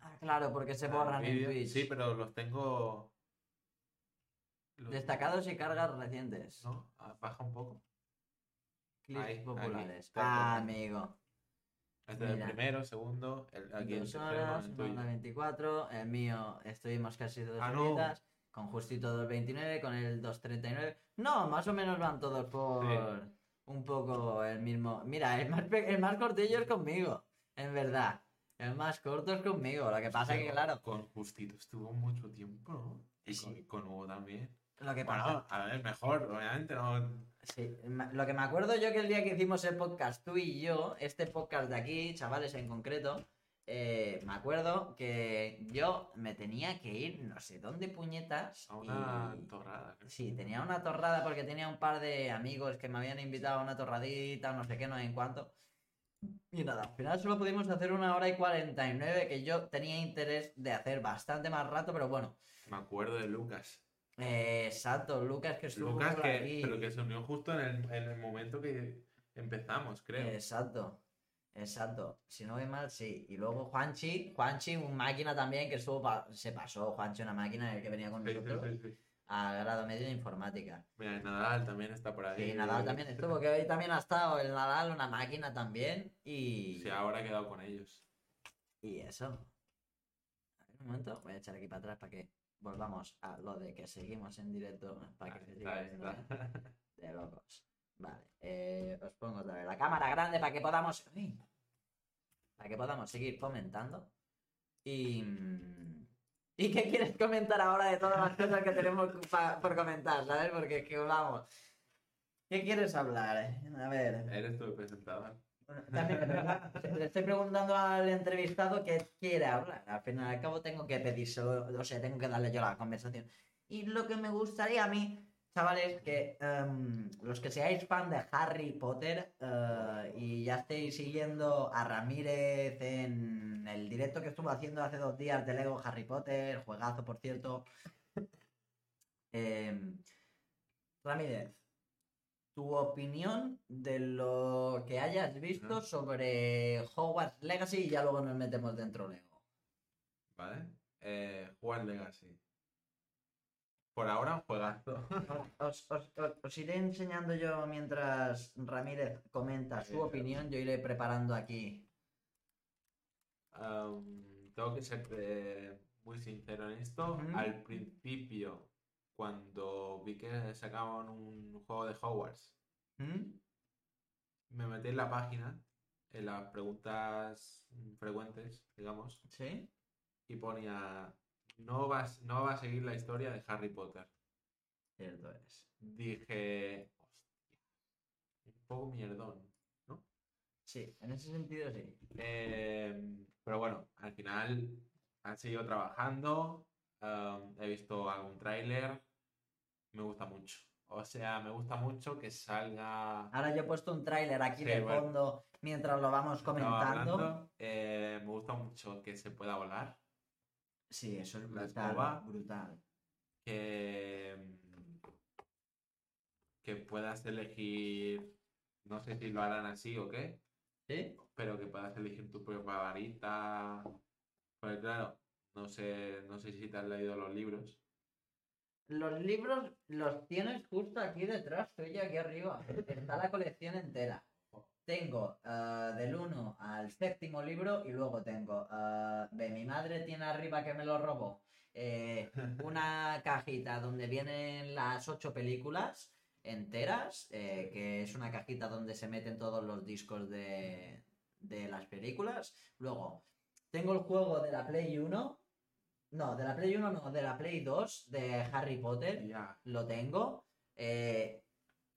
Ah, claro, porque se borran en. Twitch. Sí, pero los tengo. los- Destacados y cargas recientes. No, ah, baja un poco. Clips ahí, populares. Ah, amigo. Este es el primero, segundo, el, aquí el tercero, horas, el una tuyo. hora 24. El mío estuvimos casi dos Ah, no. horitas. Con justito 2.29, con el 2.39. No, más o menos van todos por un poco el mismo. Mira, el más, el más cortillo es conmigo. En verdad. El más corto es conmigo. Lo que pasa es que, claro. Con Justito estuvo mucho tiempo, ¿no? Y Sí. con, con Hugo también. Lo que pasa Bueno, a ver, mejor, obviamente, no. Sí, lo que me acuerdo yo que el día que hicimos el podcast tú y yo, este podcast de aquí, chavales en concreto, eh, me acuerdo que yo me tenía que ir no sé dónde puñetas. A una y- torrada. Sí, tenía una torrada porque tenía un par de amigos que me habían invitado a una torradita, no sé qué, no sé en cuánto. Y nada, al final solo pudimos hacer una hora y 49 que yo tenía interés de hacer bastante más rato, pero bueno. Me acuerdo de Lucas. Eh, exacto, Lucas que estuvo Lucas por que, aquí. pero que se unió justo en el, en el momento que empezamos, creo. Exacto, exacto. Si no voy mal, sí. Y luego Juanchi, Juanchi, un máquina también que estuvo, pa- se pasó Juanchi, una máquina el que venía con sí, nosotros, sí, sí. A grado medio de informática. Mira, Nadal también está por ahí. Sí, Nadal también estuvo, que hoy también ha estado el Nadal, una máquina también. Y, Sí, ahora he quedado con ellos. y eso. A ver, un momento, voy a echar aquí para atrás para que volvamos a lo de que seguimos en directo, para que está, viendo está. bien. De locos. Vale, eh, os pongo otra vez la cámara grande para que podamos. ¡Uy! Para que podamos seguir comentando. Y. ¿Y qué quieres comentar ahora de todas las cosas que tenemos por comentar? ¿Sabes? Porque es que vamos. ¿Qué quieres hablar? A ver. Eres tú el presentador. Bueno, también. Le estoy preguntando al entrevistado qué quiere hablar. Al final al cabo tengo que pedírselo, o sea, tengo que darle yo la conversación. Y lo que me gustaría a mí, chavales, que em, los que seáis fan de Harry Potter eh, y ya estéis siguiendo a Ramírez en el directo que estuvo haciendo hace dos días de Lego Harry Potter, juegazo por cierto. Em, Ramírez, tu opinión de lo que hayas visto sobre Hogwarts Legacy y ya luego nos metemos dentro Lego. ¿Vale? Eh, Jugar Legacy. Por ahora, un juegazo. Os, os- os- os iré enseñando yo mientras Ramírez comenta su opinión, yo iré preparando aquí. Tengo que ser eh, muy sincero en esto. Al principio, cuando vi que sacaban un juego de Hogwarts, ¿Mm? me metí en la página, en las preguntas frecuentes, digamos, ¿Sí? y ponía, no vas, no va a seguir la historia de Harry Potter. Cierto es. Dije, hostia, un poco mierdón. Sí, en ese sentido sí. Eh, pero bueno, al final han seguido trabajando. um, he visto algún tráiler. Me gusta mucho. O sea, me gusta mucho que salga. Ahora yo he puesto un tráiler aquí Sí, de bueno. fondo mientras lo vamos comentando. hablando. Eh, me gusta mucho que se pueda volar. Sí, eso es brutal, escoba. brutal. Que, mm, que puedas elegir. No sé si lo harán así o qué. ¿Sí? pero que puedas elegir tu propia varita. Porque claro, no sé, no sé si te has leído los libros. Los libros los tienes justo aquí detrás tuyo, aquí arriba. Está la colección entera. Tengo eh, del 1 al séptimo libro y luego tengo eh, de mi madre tiene arriba que me lo robó. eh, una cajita donde vienen las ocho películas enteras, eh, que es una cajita donde se meten todos los discos de, de las películas. Luego, tengo el juego de la Play 1. No, de la Play 1 no, de la Play 2 de Harry Potter lo tengo. eh,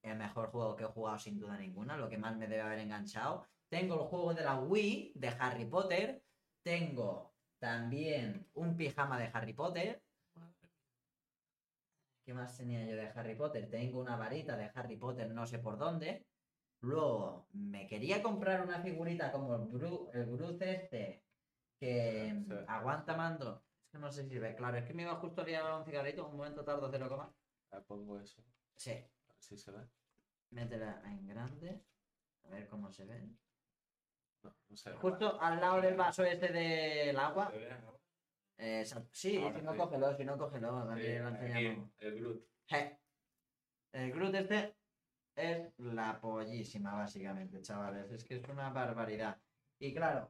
el mejor juego que he jugado sin duda ninguna, lo que más me debe haber enganchado. Tengo el juego de la Wii de Harry Potter. Tengo también un pijama de Harry Potter. ¿Qué más tenía yo de Harry Potter? Tengo una varita de Harry Potter, no sé por dónde. Luego, me quería comprar una figurita como el, Bru el Bruce este, que Sí. aguanta mando. Es que no sé si ve, claro, es que me iba justo a liar un cigarrito, un momento tardo, cero coma. ya pongo eso. Sí, Si se ve. métela en grande. A ver cómo se ve. No, no se ve. Justo al lado del vaso este del agua. ¿Se ve ahora? Eh, sí, Ahora si no sí. cógelo, si no cógelo, Sí, también lo aquí, enseñamos. el Groot. Je. El Groot este es la pollísima, básicamente, chavales. Es que es una barbaridad. Y claro,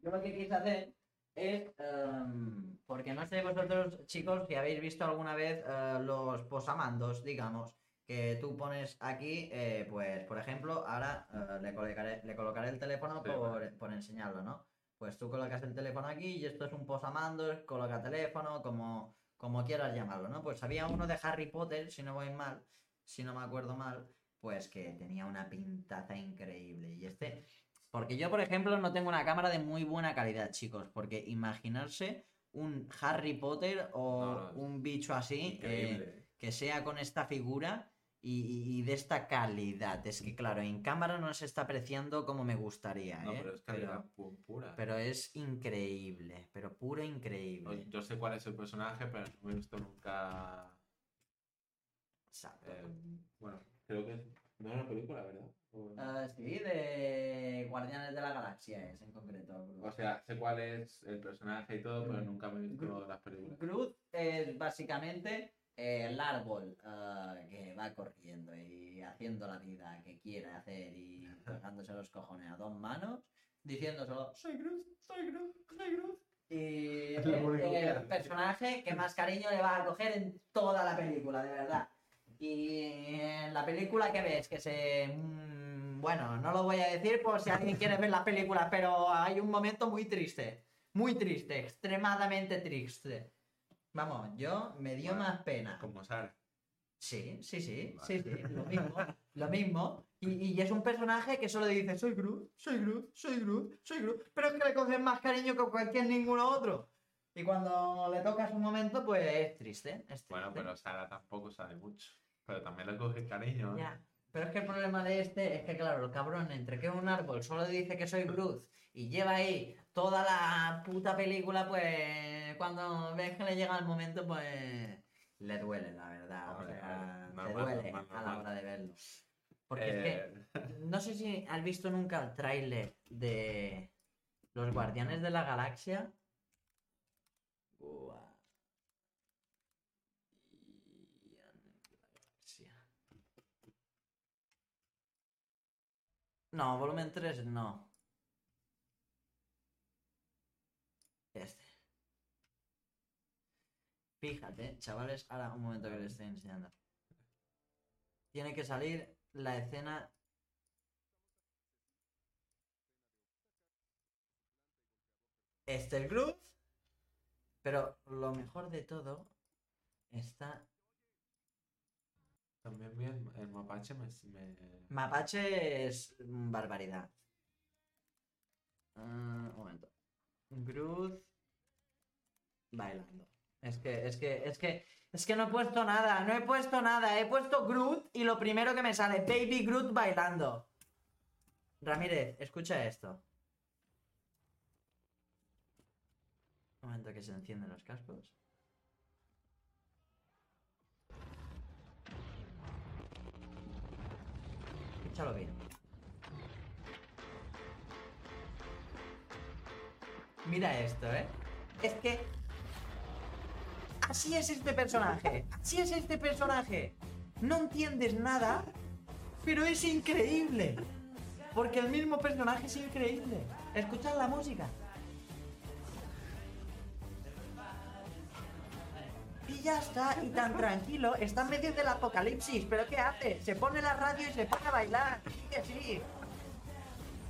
yo lo que quise hacer es, em, porque no sé vosotros, chicos, si habéis visto alguna vez eh, los posamandos, digamos, que tú pones aquí, eh, pues, por ejemplo, ahora eh, le, colocaré, le colocaré el teléfono Sí, por, por enseñarlo, ¿no? Pues tú colocas el teléfono aquí y esto es un posamandos, coloca teléfono, como, como quieras llamarlo, ¿no? Pues había uno de Harry Potter, si no voy mal, si no me acuerdo mal, pues que tenía una pintaza increíble. Y este Porque yo, por ejemplo, no tengo una cámara de muy buena calidad, chicos. Porque imaginarse un Harry Potter o No, no, un bicho así eh, que sea con esta figura y, de esta calidad. Es que, claro, en cámara no se está apreciando como me gustaría, no, ¿eh? pero es calidad pu- pura. pero es increíble, pero puro increíble. Yo sé cuál es el personaje, pero no he visto nunca. Eh, bueno, creo que no es una película, ¿verdad? Ah, sí, de Guardianes de la Galaxia es en concreto. O sea, sé cuál es el personaje y todo, pero Mm. nunca me he visto Groot. las películas. Groot es básicamente el árbol ah, que va corriendo y haciendo la vida que quiere hacer y tocándose los cojones a dos manos, diciéndoselo, soy Groot, soy Groot, soy Groot. Y el hace. personaje que más cariño le va a coger en toda la película, de verdad. Y en la película que ves, que se... mm, Bueno, no lo voy a decir por si alguien quiere ver la película, pero hay un momento muy triste. Muy triste, extremadamente triste. Vamos, yo me dio Bueno, más pena. Como Sara. Sí, sí, sí, Vale. sí, sí, lo mismo, lo mismo. Y, y es un personaje que solo dice, soy Groot, soy Groot, soy Groot, soy Groot, pero es que le cogen más cariño que cualquier ninguno otro. Y cuando le toca su momento, pues es triste, es triste. Bueno, pero Sara tampoco sabe mucho. Pero también le coge cariño. ¿eh? Ya. Pero es que el problema de este es que, claro, el cabrón, entre que un árbol, solo dice que soy Groot y lleva ahí toda la puta película, pues cuando ves que le llega el momento, pues le duele, la verdad. o Hombre, sea, normal, te duele normal, a la hora de verlo. Porque es Eh, que no sé si has visto nunca el tráiler de Los Guardianes de la Galaxia. Guardianes de la Galaxia. No, volumen 3 no. Este. Fíjate, chavales, ahora un momento que les estoy enseñando. Tiene que salir la escena. Este el. Pero lo mejor de todo está. También vi el, el mapache me, me- Mapache es barbaridad. Ah, un momento. Groot bailando. Es que, es que, es que, es que no he puesto nada, no he puesto nada. He puesto Groot y lo primero que me sale, Baby Groot bailando. Ramírez, escucha esto. Un momento que se encienden los cascos. Escúchalo bien. Mira esto, ¿eh? Es que... Así es este personaje. Así es este personaje. No entiendes nada, pero es increíble. Porque el mismo personaje es increíble. Escuchad la música. Y ya está, y tan tranquilo, está en medio del apocalipsis, pero ¿qué hace? Se pone la radio y se pone a bailar. Sí que sí.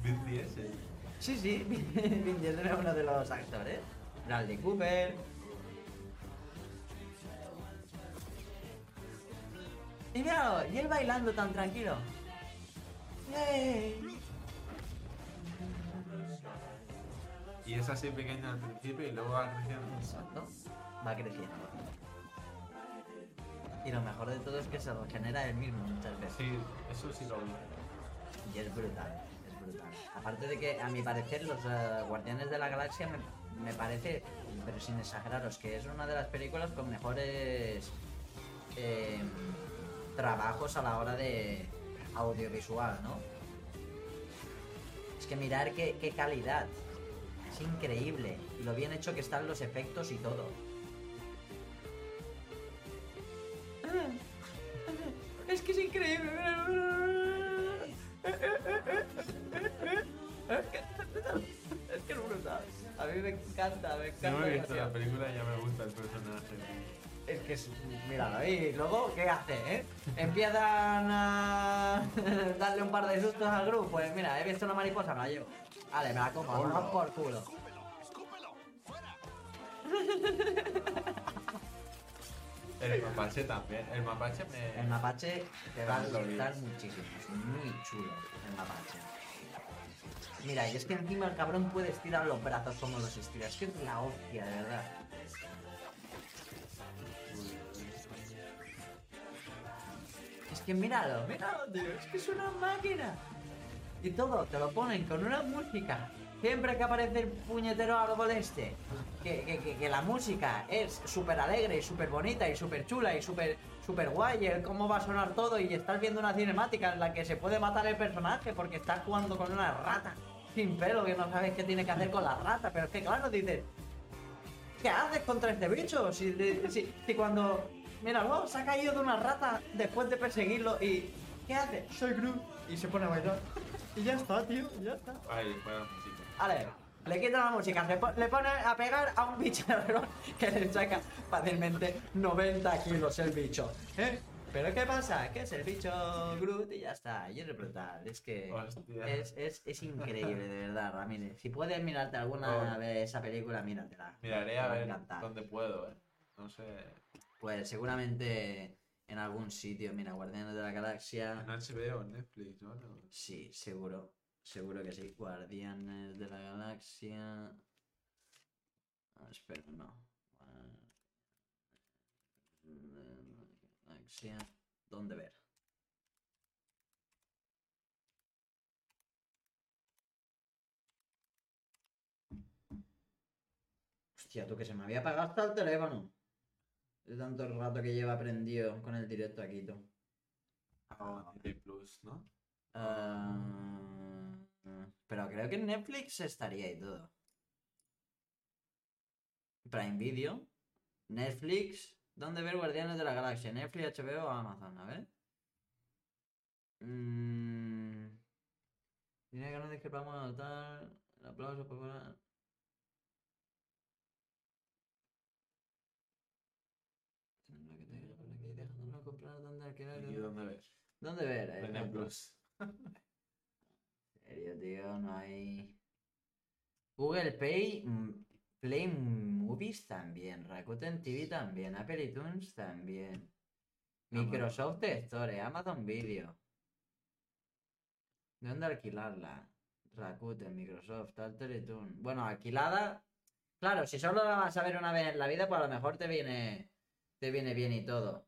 Vin Diesel. Sí, sí, Vin Diesel es uno de los actores. Bradley Cooper. Y míralo, y él bailando tan tranquilo. ¡Yay! Y es así pequeño al principio y luego va creciendo. Exacto. Va creciendo. Y lo mejor de todo es que se regenera él mismo muchas veces. Sí, eso sí lo vi. Y es brutal, es brutal. Aparte de que, a mi parecer, los eh, Guardianes de la Galaxia me, me parece, pero sin exageraros, que es una de las películas con mejores eh, trabajos a la hora de audiovisual, ¿no? Es que mirar qué, qué calidad. Es increíble. Y lo bien hecho que están los efectos y todo. Es que es increíble. Es que es brutal. A mí me encanta, me No encanta. he visto la película y ya me gusta el personaje. Es que es. Míralo, y luego, ¿qué hace, eh? Empiezan a darle un par de sustos al grupo. Pues mira, he visto una mariposa, me la llevo. Vale, me la como, vamos por culo. El mapache también. El mapache me. El mapache te va a gustar muchísimo. Es muy chulo el mapache. Mira, y es que encima el cabrón puede estirar los brazos como los estira. Es que es la hostia, de verdad. Es que míralo, míralo, tío. Es que es una máquina. Y todo, te lo ponen con una música. Siempre que aparece el puñetero árbol este, que, que- que- la música es súper alegre y súper bonita y súper chula y súper super guay, el cómo va a sonar todo y estás viendo una cinemática en la que se puede matar el personaje porque estás jugando con una rata sin pelo que no sabes qué tiene que hacer con la rata, pero es que claro, dices, ¿qué haces contra este bicho? Si, si, si cuando, míralo, se ha caído de una rata después de perseguirlo y, ¿qué hace? Soy Groot y se pone a bailar. Y ya está, tío, ya está. Ay, buena Vale, le quita la música, se po- le pone a pegar a un bicharro que le saca fácilmente 90 kilos el bicho. ¿Eh? ¿Pero qué pasa? Que es el bicho Groot y ya está. Y es brutal. Es que es, es, es increíble, de verdad, Ramírez. Si puedes mirarte alguna Oh. vez esa película, míratela. Miraré a ver dónde puedo, eh. No sé. Pues seguramente en algún sitio, mira, Guardianes de la Galaxia. En HBO, en Netflix. No. Sí, seguro. Seguro que sí. Guardianes de la Galaxia. Ah, espera, no. Galaxia. ¿Dónde ver? Hostia, tú que se me había apagado hasta el teléfono. De tanto rato que lleva prendido con el directo aquí, tú. Ah, Plus, ¿no? Ah, pero creo que en Netflix estaría y todo. Prime Video. Netflix. ¿Dónde ver Guardianes de la Galaxia? Netflix, HBO o Amazon. A ver. Mm. Mira que no discrepamos a tal. El aplauso popular. Tendrá que tener por aquí, dejándolo comprar donde alquilar. ¿Y dónde ver? ¿Dónde ver? Eh, Disney Plus. ¿En serio, tío? No hay. Google Pay, mm, Play Movies también, Rakuten TV también, Apple iTunes también, Microsoft Store, Amazon Video. ¿De dónde alquilarla? Rakuten, Microsoft, Alter iTunes. Bueno, alquilada. Claro, si solo la vas a ver una vez en la vida, pues a lo mejor te viene, te viene bien y todo.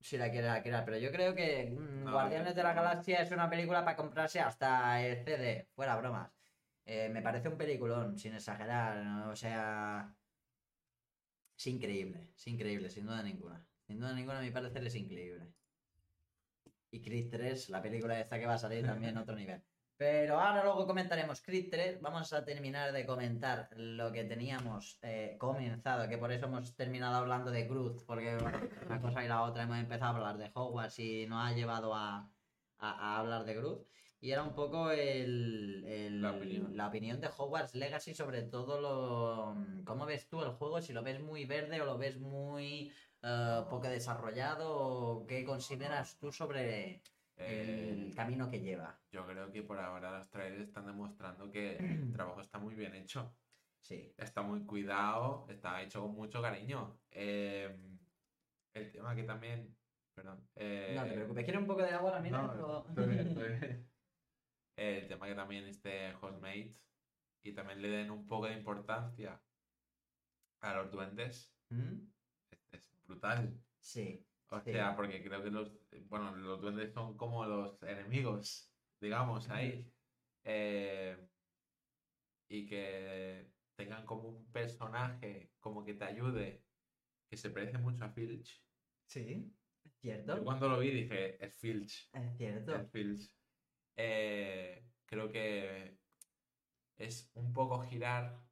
Si la quieres alquilar, pero yo creo que mm, Guardianes yo- de la Galaxia es una película para comprarse hasta el CD, fuera bromas. Eh, me parece un peliculón, sin exagerar, ¿no? o sea... Es increíble, es increíble, sin duda ninguna. Sin duda ninguna, a mi parecer es increíble. Y Creed 3, la película esta que va a salir también otro nivel. Pero ahora luego comentaremos Creed 3. Vamos a terminar de comentar lo que teníamos eh, comenzado, que por eso hemos terminado hablando de Cruz, porque bueno, una cosa y la otra hemos empezado a hablar de Hogwarts y nos ha llevado a, a- a hablar de Cruz. Y era un poco el, el- La opinión. la opinión de Hogwarts Legacy sobre todo lo... ¿Cómo ves tú el juego? Si lo ves muy verde o lo ves muy eh, poco desarrollado o qué consideras tú sobre el Eh, camino que lleva. yo creo que por ahora los trailers están demostrando que el trabajo está muy bien hecho. Sí. Está muy cuidado, está hecho con mucho cariño. Eh, el tema que también. Perdón. eh, No te preocupes. ¿Quieres un poco de agua, Ramírez? No, estoy bien, estoy bien. El tema que también esté Hostmate y también le den un poco de importancia a los duendes ¿Mm? es, es brutal. Sí. O Sí. sea, porque creo que los, bueno, los duendes son como los enemigos, digamos, ahí. Eh, y que tengan como un personaje como que te ayude, que se parece mucho a Filch. Sí. Es Yo cierto. cuando lo vi dije, es Filch. Es cierto. El Filch. Eh, creo que es un poco girar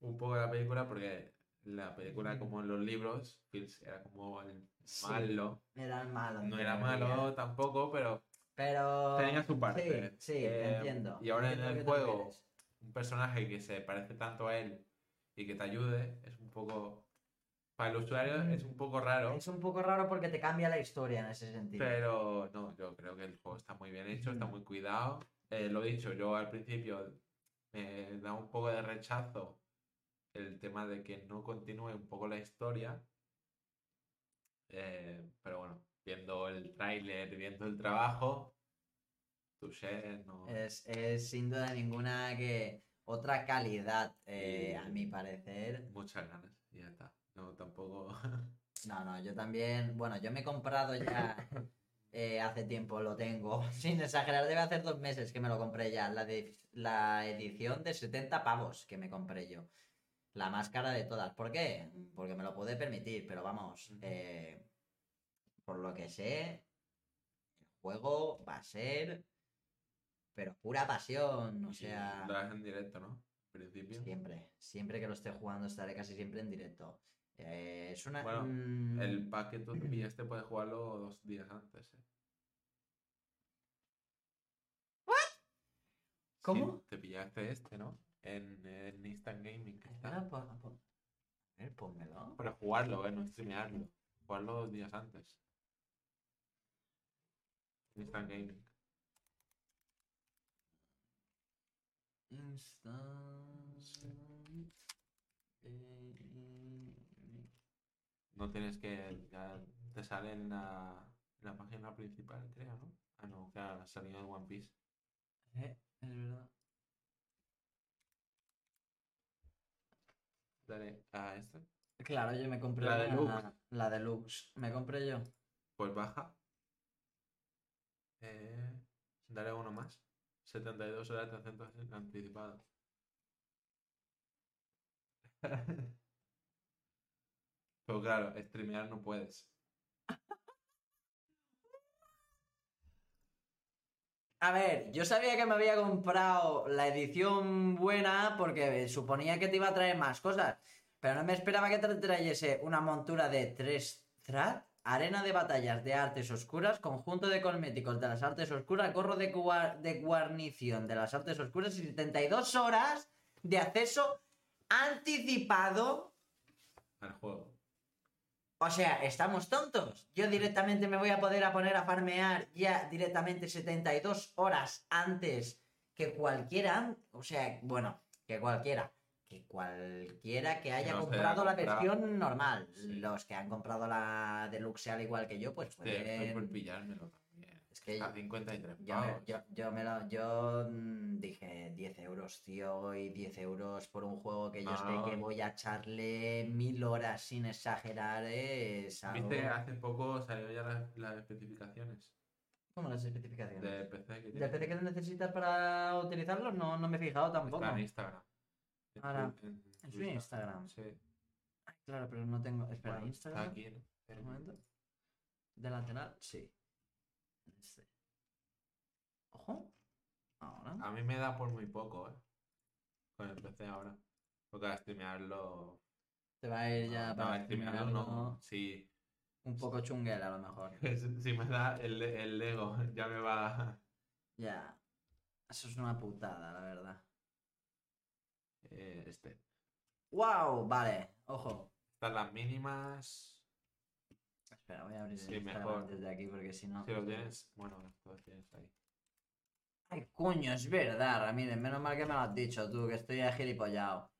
un poco la película porque la película, como en los libros, era como el Sí. malo. Era el malo. No era malo tampoco, pero Pero. tenía su parte. Sí, sí, Eh, entiendo. Y ahora en el juego, un personaje que se parece tanto a él y que te ayude, es un poco. Para el usuario Mm. es un poco raro. Es un poco raro porque te cambia la historia en ese sentido. Pero no, yo creo que el juego está muy bien hecho, está muy cuidado. Eh, lo dicho, yo al principio me da un poco de rechazo el tema de que no continúe un poco la historia. Eh, pero bueno, viendo el tráiler, viendo el trabajo, tu share, no. Es, es sin duda ninguna que otra calidad, eh, a mi parecer. Muchas ganas, y ya está. No, tampoco. No, no, yo también. Bueno, yo me he comprado ya. eh, hace tiempo lo tengo. Sin exagerar, debe hacer dos meses que me lo compré ya. La, de, la edición de 70 pavos que me compré yo. La más cara de todas. ¿Por qué? Porque me lo pude permitir, pero vamos. Eh, por lo que sé, el juego va a ser. Pero pura pasión. O Y sea. Lo en directo, ¿no? En principio. Siempre, siempre que lo esté jugando estaré casi siempre en directo. Eh, es una... Bueno, mm, El pack que tú te pillaste puedes jugarlo dos días antes, ¿eh? ¿Cómo? Sí, te pillaste este, ¿no? En, en Instant Gaming. que está. Espera, po- po- A ver, pónmelo. Para jugarlo, ¿eh? No streamearlo. Jugarlo dos días antes. Instant Gaming. Instant... eh, No tienes que. Ya te sale en la, en la página principal, creo, ¿no? Ah, no, claro, ha salido en One Piece. eh, es verdad. Dale a este. Claro, yo me compré La la, deluxe. la deluxe. Me compré yo. Pues baja. Eh, dale uno más. 72 horas de acento anticipado. Pero claro, streamear no puedes. A ver, yo sabía que me había comprado la edición buena porque suponía que te iba a traer más cosas. Pero no me esperaba que te trayese una montura de 3 Thrat, arena de batallas de artes oscuras, conjunto de cosméticos de las artes oscuras, gorro de guarnición de las artes oscuras y 72 horas de acceso anticipado Al juego. O sea, estamos tontos. Yo directamente me voy a poder a poner a farmear ya directamente 72 horas antes que cualquiera. O sea, bueno, que cualquiera. Que cualquiera que haya no comprado la versión normal. Sí. Los que han comprado la deluxe al igual que yo, pues pueden... Es que A 53 yo me, pavos. yo, yo me lo, yo dije 10 euros, tío, y 10 euros por un juego que yo sé que voy a echarle mil horas sin exagerar, es algo... ¿Viste? Hace poco salió ya las, las especificaciones ¿Cómo las especificaciones? de PC que ¿Del PC que necesitas para utilizarlo? No, no me he fijado tampoco. Está en Instagram. Ahora, en en su su Instagram. Sí. Ay, claro, pero no tengo. Espera, Bueno, Instagram. Está aquí, ¿no? Un momento. ¿De lateral? Sí. Este. Ojo. Ahora. A mí me da por muy poco, ¿eh? Con el PC ahora. Porque a streamearlo. Te va a ir ya no, para streamearlo no. Si, un poco chunguel a lo mejor. si me da el, el Lego, ya me va. Ya. Eso es una putada, la verdad. eh, este. ¡Wow! Vale, ojo. Están las mínimas. Espera, voy a abrir el Sí, Instagram mejor. desde aquí porque si no. Si lo tienes. Bueno, lo tienes ahí. Ay, coño, es verdad, Ramírez. Menos mal que me lo has dicho tú, que estoy agilipollado.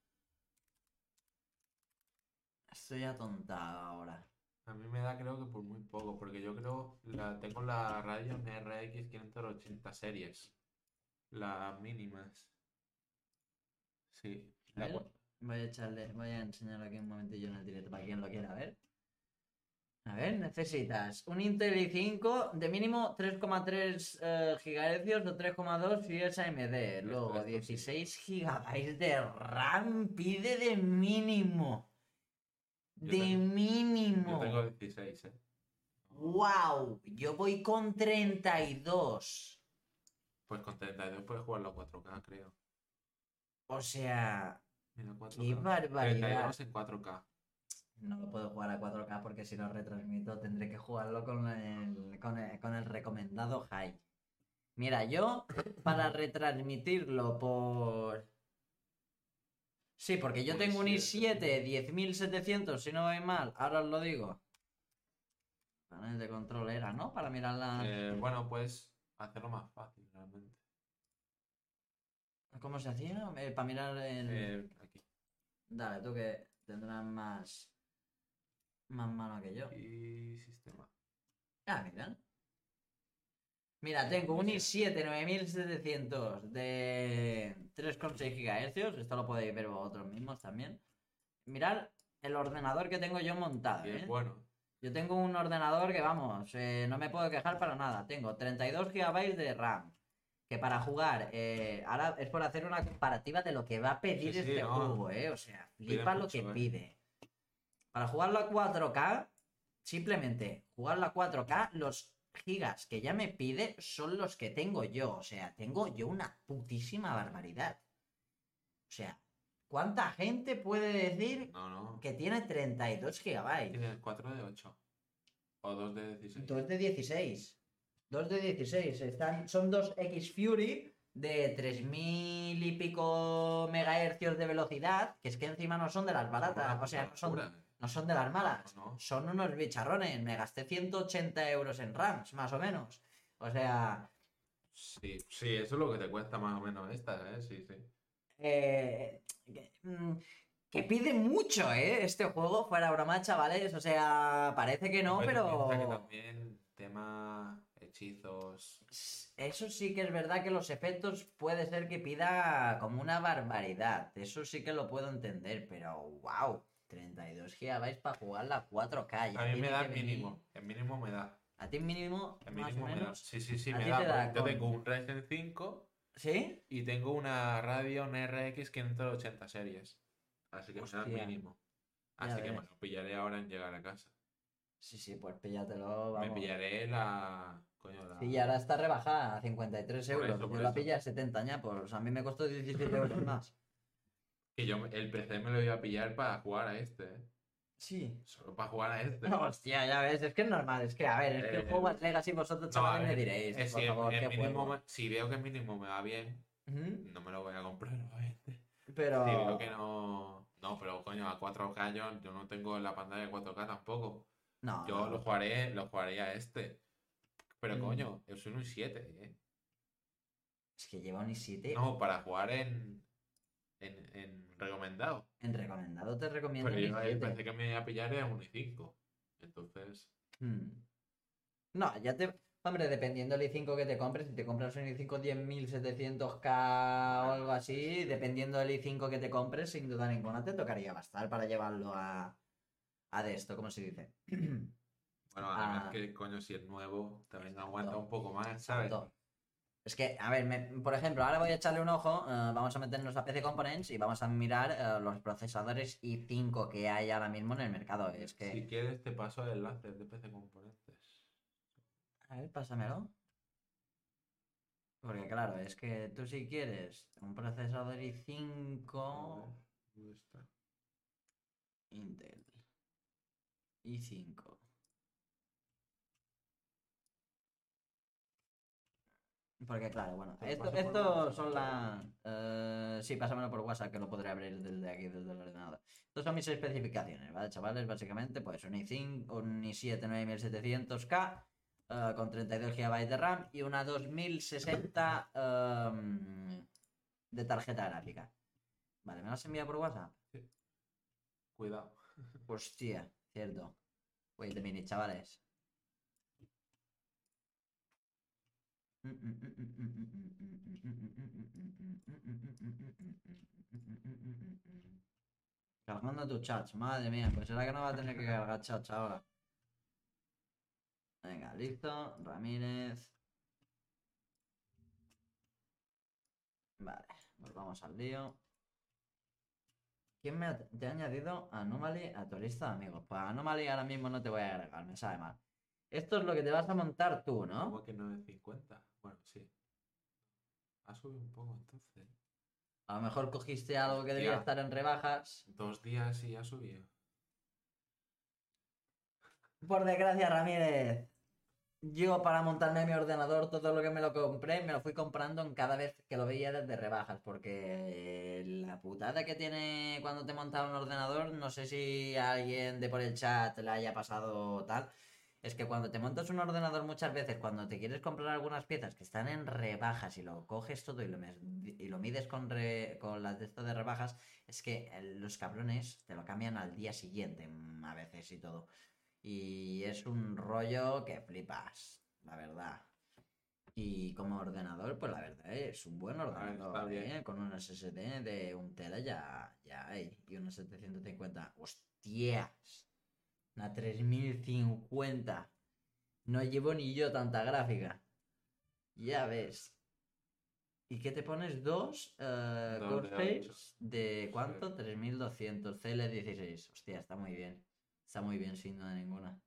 Estoy atontado ahora. A mí me da creo que por muy poco, porque yo creo la tengo la Radeon RX 580 series. Las mínimas. Sí. A la voy a echarle, voy a enseñarlo aquí un momentillo en el directo para quien lo quiera ver. A ver, necesitas un Intel i5 de mínimo 3,3 eh, GHz o 3,2 si es AMD. Luego esto sí. 16 GB de RAM pide de mínimo. Yo De tengo- mínimo. Yo tengo 16, ¿eh? ¡Wow! Yo voy con 32. Pues con 32 puedes jugarlo a 4K, creo. O sea, Mira, 4K. qué barbaridad. 32 en 4K. No lo puedo jugar a 4K porque si lo retransmito tendré que jugarlo con el, con el, con el recomendado high. Mira, yo para retransmitirlo por... Sí, porque yo Un tengo un i7. i7 10700 si no voy mal, ahora os lo digo. Panel de control era, ¿no? Para mirar la... Eh, bueno, puedes hacerlo más fácil, realmente. ¿Cómo se hacía? Eh, para mirar el... Eh, aquí. Dale, tú que tendrás más... Más mano que yo. Y sistema. Ah, mira. Mira, tengo un Sí. i7 9700 de 3,6 GHz. Esto lo podéis ver vosotros mismos también. Mirad el ordenador que tengo yo montado. ¿eh? bueno. Yo tengo un ordenador que, vamos, eh, no me puedo quejar para nada. Tengo 32 GB de RAM. Que para jugar, eh, ahora es por hacer una comparativa de lo que va a pedir Sí, sí, este no. juego, ¿eh? O sea, flipa lo mucho, que pide. Para jugarlo a 4K, simplemente jugarlo a 4K, los gigas que ya me pide son los que tengo yo. O sea, tengo yo una putísima barbaridad. O sea, ¿cuánta gente puede decir No, no. que tiene 32 GB? Tienes 4 de 8. O 2 de 16. 2 de 16. 2 de 16. Están, son dos X Fury de 3000 y pico megahercios de velocidad, que es que encima no son de las baratas, o sea, no son, Locura. No son de las malas, No, son unos bicharrones. Me gasté 180 euros en RAMs, más o menos. O sea, Sí, sí, eso es lo que te cuesta más o menos esta, ¿eh? Sí, sí. eh, que, mm, que pide mucho, ¿eh? Este juego, fuera broma, chavales. O sea, parece que no, pero... que también tema hechizos. Eso sí que es verdad que los efectos puede ser que pida como una barbaridad. Eso sí que lo puedo entender, pero wow, 32 GB para jugar la 4K. ya A mí me da el mínimo. El mínimo me da. A ti mínimo, El más mínimo o me da. Sí, sí, sí, ¿A me da. te da Yo con- tengo un Ryzen 5 ¿Sí? y tengo una Radeon RX 580 series. Así que me da Hostia. el mínimo. Así que me lo pillaré ahora en llegar a casa. Sí, sí, pues píllatelo, vamos. Me pillaré la. Coño, la. Sí, y ahora está rebajada a 53 Por euros. eso, Yo la eso. pillé a 70 ya, pues a mí me costó 17 euros más. Que yo el PC me lo iba a pillar para jugar a este, ¿eh? Sí. Solo para jugar a este. Hostia, ya ves, es que es normal, es que a ver, es que el Eh, juego es Legacy, vosotros No, chavales me diréis, es por que favor, el qué mínimo me- si veo que el mínimo me va bien, no me lo voy a comprar, obviamente. Pero... Si veo que no. No, pero coño, a 4K yo, yo no tengo la pantalla de 4K tampoco. No, Yo lo jugaré, lo jugaré a este. Pero Mm. coño, es un i7, ¿eh? es que lleva un i7. No, para jugar en. En, en recomendado. En recomendado te recomiendo Pero un yo el i7. PC que me voy a pillar es un i5. Entonces. Hmm. No, ya te... Hombre, dependiendo del i5 que te compres, si te compras un i5 10700K o algo así, dependiendo del i5 que te compres, sin duda ninguna te tocaría bastar para llevarlo a... A de esto, ¿cómo se dice? Bueno, además Ah. que coño, si es nuevo, también Exacto. aguanta un poco más, ¿sabes? Exacto. Es que, a ver, me- por ejemplo, ahora voy a echarle un ojo, eh, vamos a meternos a PC Components y vamos a mirar eh, los procesadores i5 que hay ahora mismo en el mercado. Es que... Si quieres, te paso el enlace de PC Componentes. A ver, pásamelo. Porque claro, es que tú si quieres un procesador A i5 ver, ¿dónde está? Intel i5 Porque claro, bueno, esto, esto son las... eh, sí, pásamelo por WhatsApp que lo podré abrir desde aquí, desde el ordenador. Estas son mis especificaciones, ¿vale, chavales? Básicamente, pues un i5, un i7 9700K eh, con 32 GB de RAM y una 2060 em, de tarjeta gráfica. Vale, ¿me las envía por WhatsApp? Cuidado. Hostia, cierto. Wait a minute, chavales. Cargando tu chat, madre mía, pues será que no va a tener que cargar chat ahora. Venga, listo, Ramírez. Vale, pues vamos al lío. ¿Quién me ha, te ha añadido Anomaly a tu lista de amigos? Pues Anomaly ahora mismo no te voy a agregar, me sabe mal. Esto es lo que te vas a montar tú, ¿no? ¿Cómo que 950? Bueno, sí. Ha subido un poco entonces. A lo mejor cogiste algo que debía estar en rebajas. Dos días y ha subido. Por desgracia, Ramírez. Yo para montarme mi ordenador, todo lo que me lo compré, me lo fui comprando en cada vez que lo veía desde rebajas, porque la putada que tiene cuando te montas un ordenador, no sé si a alguien de por el chat le haya pasado tal, es que cuando te montas un ordenador muchas veces, cuando te quieres comprar algunas piezas que están en rebajas y lo coges todo y lo, y lo mides con, re- con las de de rebajas, es que eh, los cabrones te lo cambian al día siguiente mm, a veces y todo. Y es un rollo que flipas, la verdad. Y como ordenador, pues la verdad es un buen ordenador. ¿eh? Con un SSD de un tera ya, ya hay. Y una 750. ¡Hostias! Una 3050. No llevo ni yo tanta gráfica. Ya ves. ¿Y qué te pones? Dos Dos de cuánto? 3200 CL16. Hostia, está muy bien. Está muy bien, sin duda ninguna.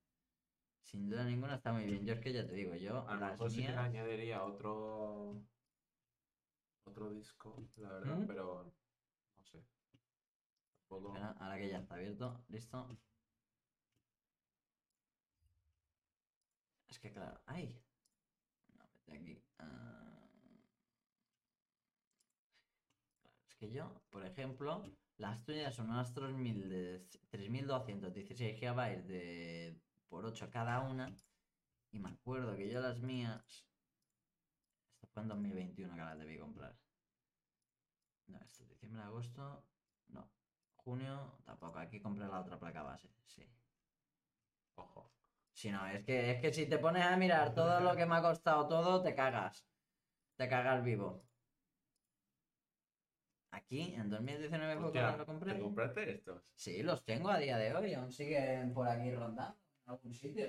Sin duda ninguna está muy bien. Yo es que ya te digo, yo A las sí que le añadiría otro. Otro disco, la verdad, ¿Mm? pero. No sé. Espera, ahora que ya está abierto, listo. Es que claro, ¡ay! Aquí. Claro, Es que yo, por ejemplo, las tuyas son unas 3000 de 3216 GB de por 8 cada una. Y me acuerdo que yo las mías. Esto fue en 2021 que las debí comprar. No, esto es diciembre, agosto. No. Junio, tampoco. Aquí compré la otra placa base. Sí. Ojo. Si no, es que, es que si te pones a mirar todo lo que me ha costado todo, te cagas. Te cagas vivo. Aquí, en 2019 fue Hostia, cuando lo compré. ¿Te compraste estos? Sí, los tengo a día de hoy. Aún siguen por aquí rondando. En algún sitio.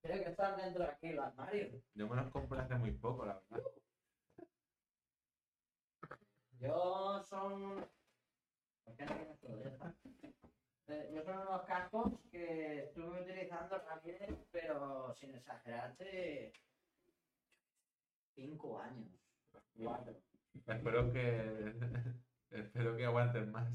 Creo que están dentro de aquí el armario. Yo me los compré hace muy poco, la verdad. Yo son. ¿Por qué no Yo son unos cascos que estuve utilizando también, pero sin exagerarte. Cinco años. Cuatro. Espero que. Espero que aguanten más.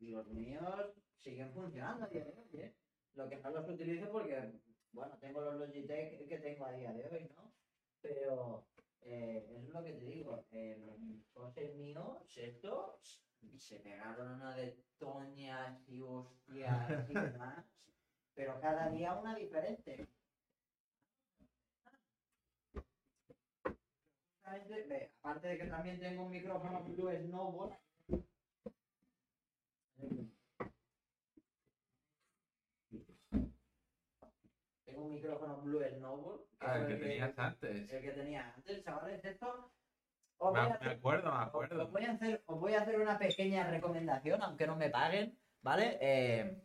Y los míos siguen funcionando a día de hoy, ¿eh? Lo que no los utilizo porque, bueno, tengo los Logitech que tengo a día de hoy, ¿no? Pero eh, es lo que te digo, eh, los cosas míos, estos, se pegaron una de toñas y hostias y demás, pero cada día una diferente. Aparte de que también tengo un micrófono Blue Snowball, Tengo un micrófono Blue Snowball. que Ah, el fue que tenías antes. el que tenía antes, chavales. Esto. Os Me, voy, a me hacer, acuerdo, me acuerdo. os voy a hacer, os voy a hacer una pequeña recomendación, aunque no me paguen, ¿vale? Eh,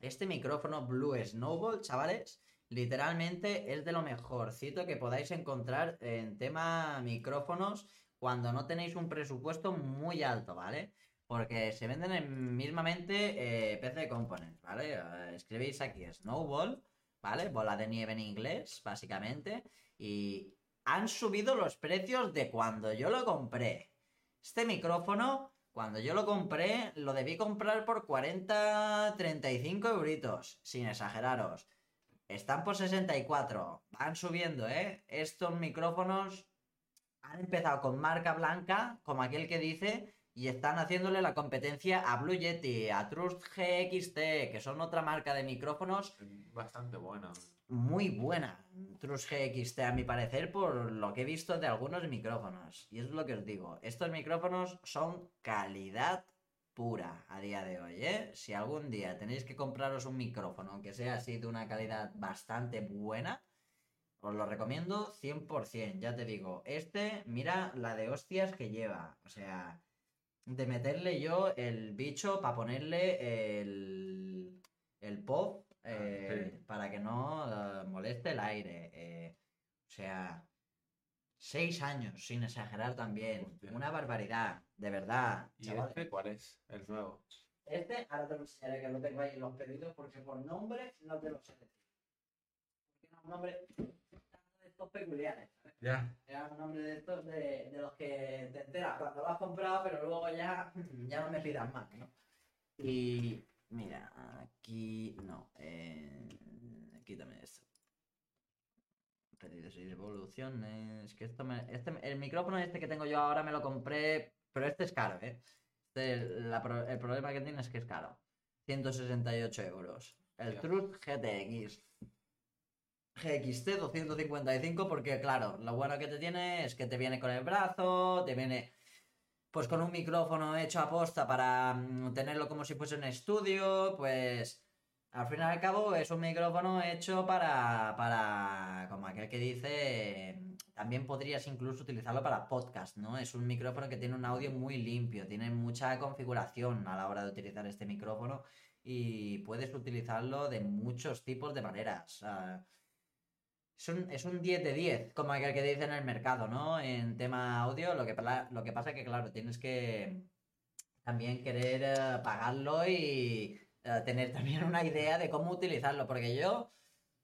este micrófono Blue Snowball, chavales, literalmente es de lo mejorcito que podáis encontrar en tema micrófonos cuando no tenéis un presupuesto muy alto, ¿vale? Porque se venden en mismamente eh, PC Components, ¿vale? Eh, escribís aquí Snowball, ¿vale? Bola de nieve en inglés, básicamente. Y han subido los precios de cuando yo lo compré. Este micrófono, cuando yo lo compré, lo debí comprar por 40, 35 euritos, sin exageraros. Están por 64, van subiendo, ¿eh? Estos micrófonos han empezado con marca blanca, como aquel que dice, y están haciéndole la competencia a Blue Yeti, a Trust GXT, que son otra marca de micrófonos Bastante bueno. Muy buena. Trust GXT, a mi parecer, por lo que he visto de algunos micrófonos. Y es lo que os digo, estos micrófonos son calidad pura a día de hoy, ¿eh? Si algún día tenéis que compraros un micrófono, aunque sea así de una calidad bastante buena, os lo recomiendo 100%, ya te digo. Este, mira la de hostias que lleva. O sea, de meterle yo el bicho para ponerle el, el pop eh, sí. para que no eh, moleste el aire. eh. o sea, seis años, sin exagerar también. Hostia. Una barbaridad, de verdad. ¿Y chavales. este cuál es? El nuevo. Este, ahora te lo enseñaré que lo tengo ahí en los pedidos porque por nombre no te lo sé decir. Porque era un nombre de estos peculiares. ¿sabes? Ya. Era un nombre de estos de, de los que te enteras cuando lo has comprado, pero luego ya, ya no me pidas más, ¿no? Y mira, aquí no. Eh, quítame esto. Pedidos y devoluciones. Que esto me, este, el micrófono este que tengo yo ahora me lo compré, pero este es caro, ¿eh? Este, la el problema que tiene es que es caro. 168 euros. El Hostia. Truth GTX. GXT 255 porque claro, lo bueno que te tiene es que te viene con el brazo, te viene pues con un micrófono hecho a posta para mm, tenerlo como si fuese un estudio, pues al fin y al cabo es un micrófono hecho para, para, como aquel que dice, también podrías incluso utilizarlo para podcast, ¿no? Es un micrófono que tiene un audio muy limpio, tiene mucha configuración a la hora de utilizar este micrófono y puedes utilizarlo de muchos tipos de maneras. Ah, es un, es un 10 de 10, como aquel que dice en el mercado, ¿no? En tema audio, lo que, lo que pasa que, claro, tienes que también querer eh, pagarlo y eh, tener también una idea de cómo utilizarlo, porque yo,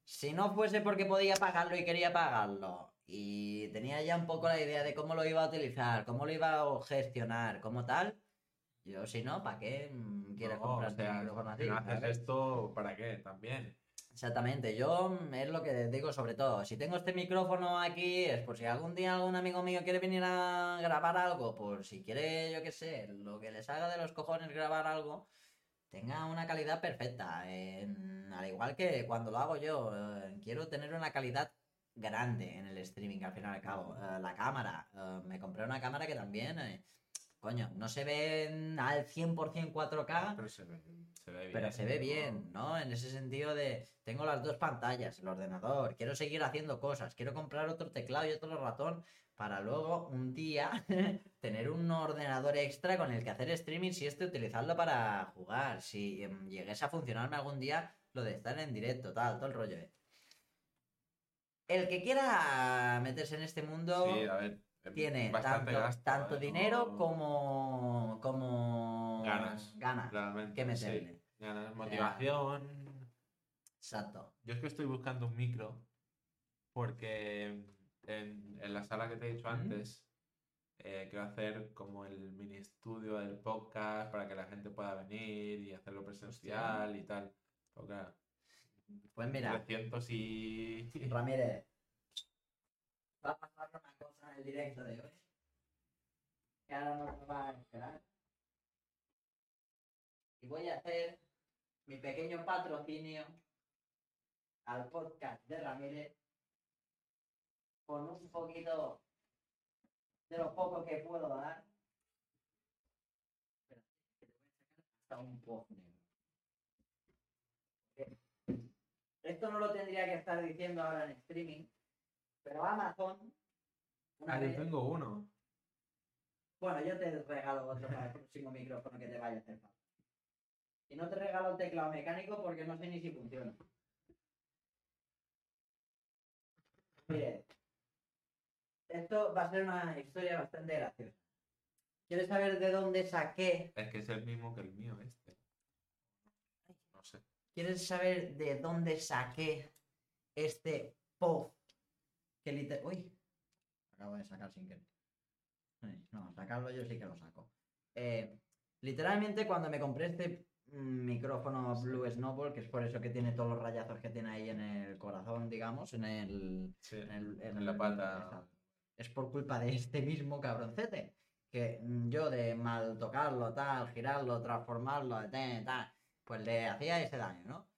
si no fuese porque podía pagarlo y quería pagarlo, y tenía ya un poco la idea de cómo lo iba a utilizar, cómo lo iba a gestionar, cómo tal, yo si no, ¿para qué mm, quieres No, comprar o sea, si no haces esto, ¿para qué? También. Exactamente, yo mm, es lo que digo sobre todo. Si tengo este micrófono aquí, es por si algún día algún amigo mío quiere venir a grabar algo, por si quiere, yo qué sé, lo que les haga de los cojones grabar algo, tenga una calidad perfecta. Al igual que cuando lo hago yo, eh, quiero tener una calidad grande en el streaming, al fin y al cabo. Eh, la cámara, eh, me compré una cámara que también, coño, no se ve al 100% 4K. Pero se ve, se ve bien. Pero se ve bien, ¿no? En ese sentido de, tengo las dos pantallas, el ordenador, quiero seguir haciendo cosas, quiero comprar otro teclado y otro ratón para luego un día tener un ordenador extra con el que hacer streaming si este utilizarlo para jugar, si em, llegase a funcionarme algún día lo de estar en directo, tal, todo el rollo. eh. El que quiera meterse en este mundo Sí, a ver. es tiene tanto, gasto, tanto ¿eh? dinero No- como, como Ganas. ganas Realmente. que sí. meterle. Ganas, motivación. Exacto. Yo es que estoy buscando un micro porque en, en la sala que te he dicho ¿Mm? antes eh, quiero hacer como el mini estudio del podcast para que la gente pueda venir y hacerlo presencial y tal. Pero claro, Pues mira, 300 y... Ramírez, va a pasar una cosa en el directo de hoy. Que ahora no va a esperar. Y voy a hacer mi pequeño patrocinio al podcast de Ramírez con un poquito de lo poco que puedo dar. Pero te voy a sacar hasta un post. Esto no lo tendría que estar diciendo ahora en streaming, pero Amazon. Ah, vez- tengo uno. Bueno, yo te regalo otro para el próximo micrófono que te vaya a hacer falta. Y no te regalo el teclado mecánico porque no sé ni si funciona. Mire, esto va a ser una historia bastante graciosa. ¿Quieres saber de dónde saqué? Es que es el mismo que el mío este. No sé. ¿Quieres saber de dónde saqué este POV? Que liter... Uy, acabo de sacar sin querer. No, sacarlo yo sí que lo saco. Eh, literalmente cuando me compré este micrófono Blue Snowball, que es por eso que tiene todos los rayazos que tiene ahí en el corazón, digamos, en el... Sí, En, el- en la el- pata. Es por culpa de este mismo cabroncete. Que mm, yo de mal tocarlo, tal, girarlo, transformarlo, de tal, pues le hacía ese daño, ¿no?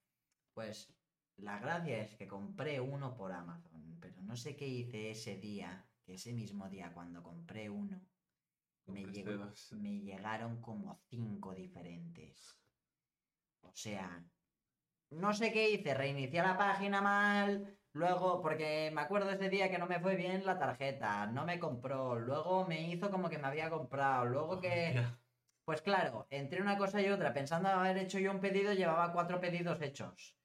Pues la gracia es que compré uno por Amazon, pero no sé qué hice ese día, que ese mismo día cuando compré uno, me, llegó- me llegaron como cinco diferentes. O sea, no sé qué hice, reinicié la página mal, luego, porque me acuerdo ese día que no me fue bien la tarjeta, no me compró, luego me hizo como que me había comprado, luego que... Pues claro, entre una cosa y otra, pensando haber hecho yo un pedido, llevaba cuatro pedidos hechos.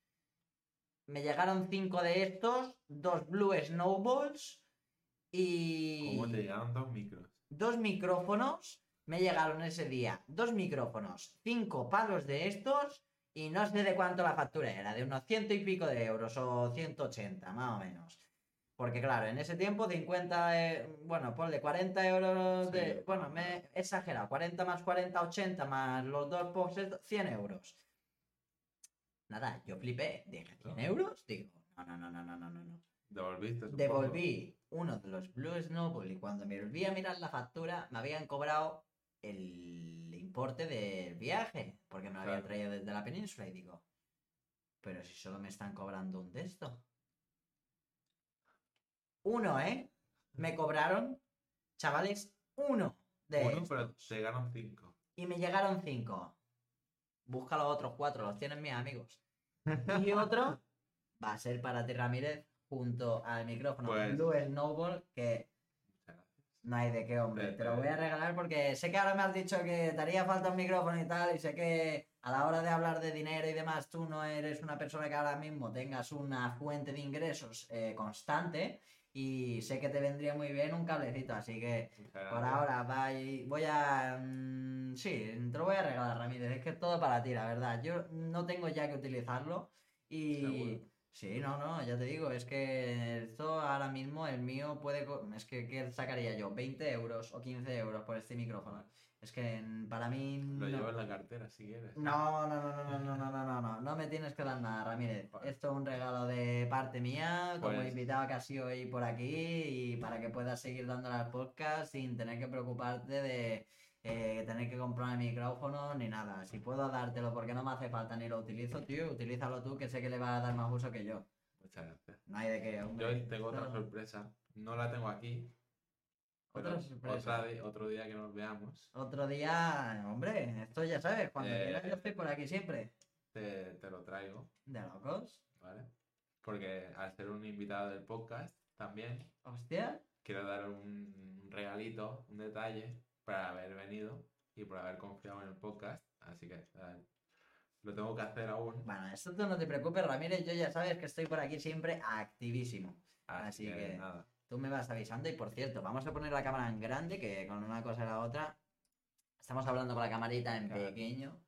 Me llegaron cinco de estos, dos Blue Snowballs y ¿Cómo te llegaron dos micros? dos micrófonos. Me llegaron ese día dos micrófonos, cinco palos de estos y no sé de cuánto la factura era, de unos ciento y pico de euros o 180, más o menos. Porque claro, en ese tiempo 50, eh, bueno, ponle 40 euros de... Bueno, me he exagerado, 40 más 40, 80 más los dos boxes, 100 euros. Nada, yo flipé, dije, ¿100 euros? Digo, no, no, no, no, no, no, no. ¿Devolviste? Devolví uno de los Blue Snowball y cuando me volví a mirar la factura me habían cobrado el importe del viaje, porque me lo habían traído desde la península y digo, pero si solo me están cobrando un de esto. Uno, ¿eh? Me cobraron, chavales, uno de Uno, pero estos. te llegaron cinco. Y me llegaron cinco. Busca los otros cuatro, los tienen mis amigos. Y otro va a ser para ti, Ramírez, junto al micrófono Pues- Blue Snowball, que. No hay de qué, hombre. De- Te lo voy a regalar porque sé que ahora me has dicho que te haría falta un micrófono y tal, y sé que a la hora de hablar de dinero y demás, tú no eres una persona que ahora mismo tengas una fuente de ingresos eh, constante, y sé que te vendría muy bien un cablecito, así que Muchas por gracias. ahora vai- voy a... mm, sí, te lo voy a regalar, Ramírez, es que es todo para ti, la verdad. Yo no tengo ya que utilizarlo y... Seguro. Sí, no, no, ya te digo, es que esto ahora mismo, el mío puede... co- Es que, ¿qué sacaría yo? ¿20 euros o 15 euros por este micrófono? Es que para mí... Lo no. llevo en la cartera si quieres. No, no, no, no, no, no, no, no, no, no, no me tienes que dar nada, Ramírez. Vale. Esto es un regalo de parte mía, como Pues- invitado que has sido hoy por aquí y para que puedas seguir dándole al podcast sin tener que preocuparte de eh, tener que comprar el micrófono ni nada. Si puedo dártelo porque no me hace falta ni lo utilizo, tío, utilízalo tú que sé que le va a dar más uso que yo. Muchas gracias. No hay de qué, hombre. Yo tengo otra sorpresa. No la tengo aquí. Otra sorpresa. otra otro día que nos veamos, Otro día, hombre, esto ya sabes, cuando Eh, quieras yo estoy por aquí siempre. te, te lo traigo, De locos. ¿vale? Porque al ser un invitado del podcast también Hostia. quiero dar un regalito, un detalle para haber venido y por haber confiado en el podcast. Así que eh, lo tengo que hacer aún. Bueno, esto tú no te preocupes, Ramírez, yo ya sabes que estoy por aquí siempre activísimo. Así, Así que, que- nada. Tú me vas avisando y por cierto, vamos a poner la cámara en grande, que con una cosa y la otra estamos hablando con la camarita en Claro. pequeño.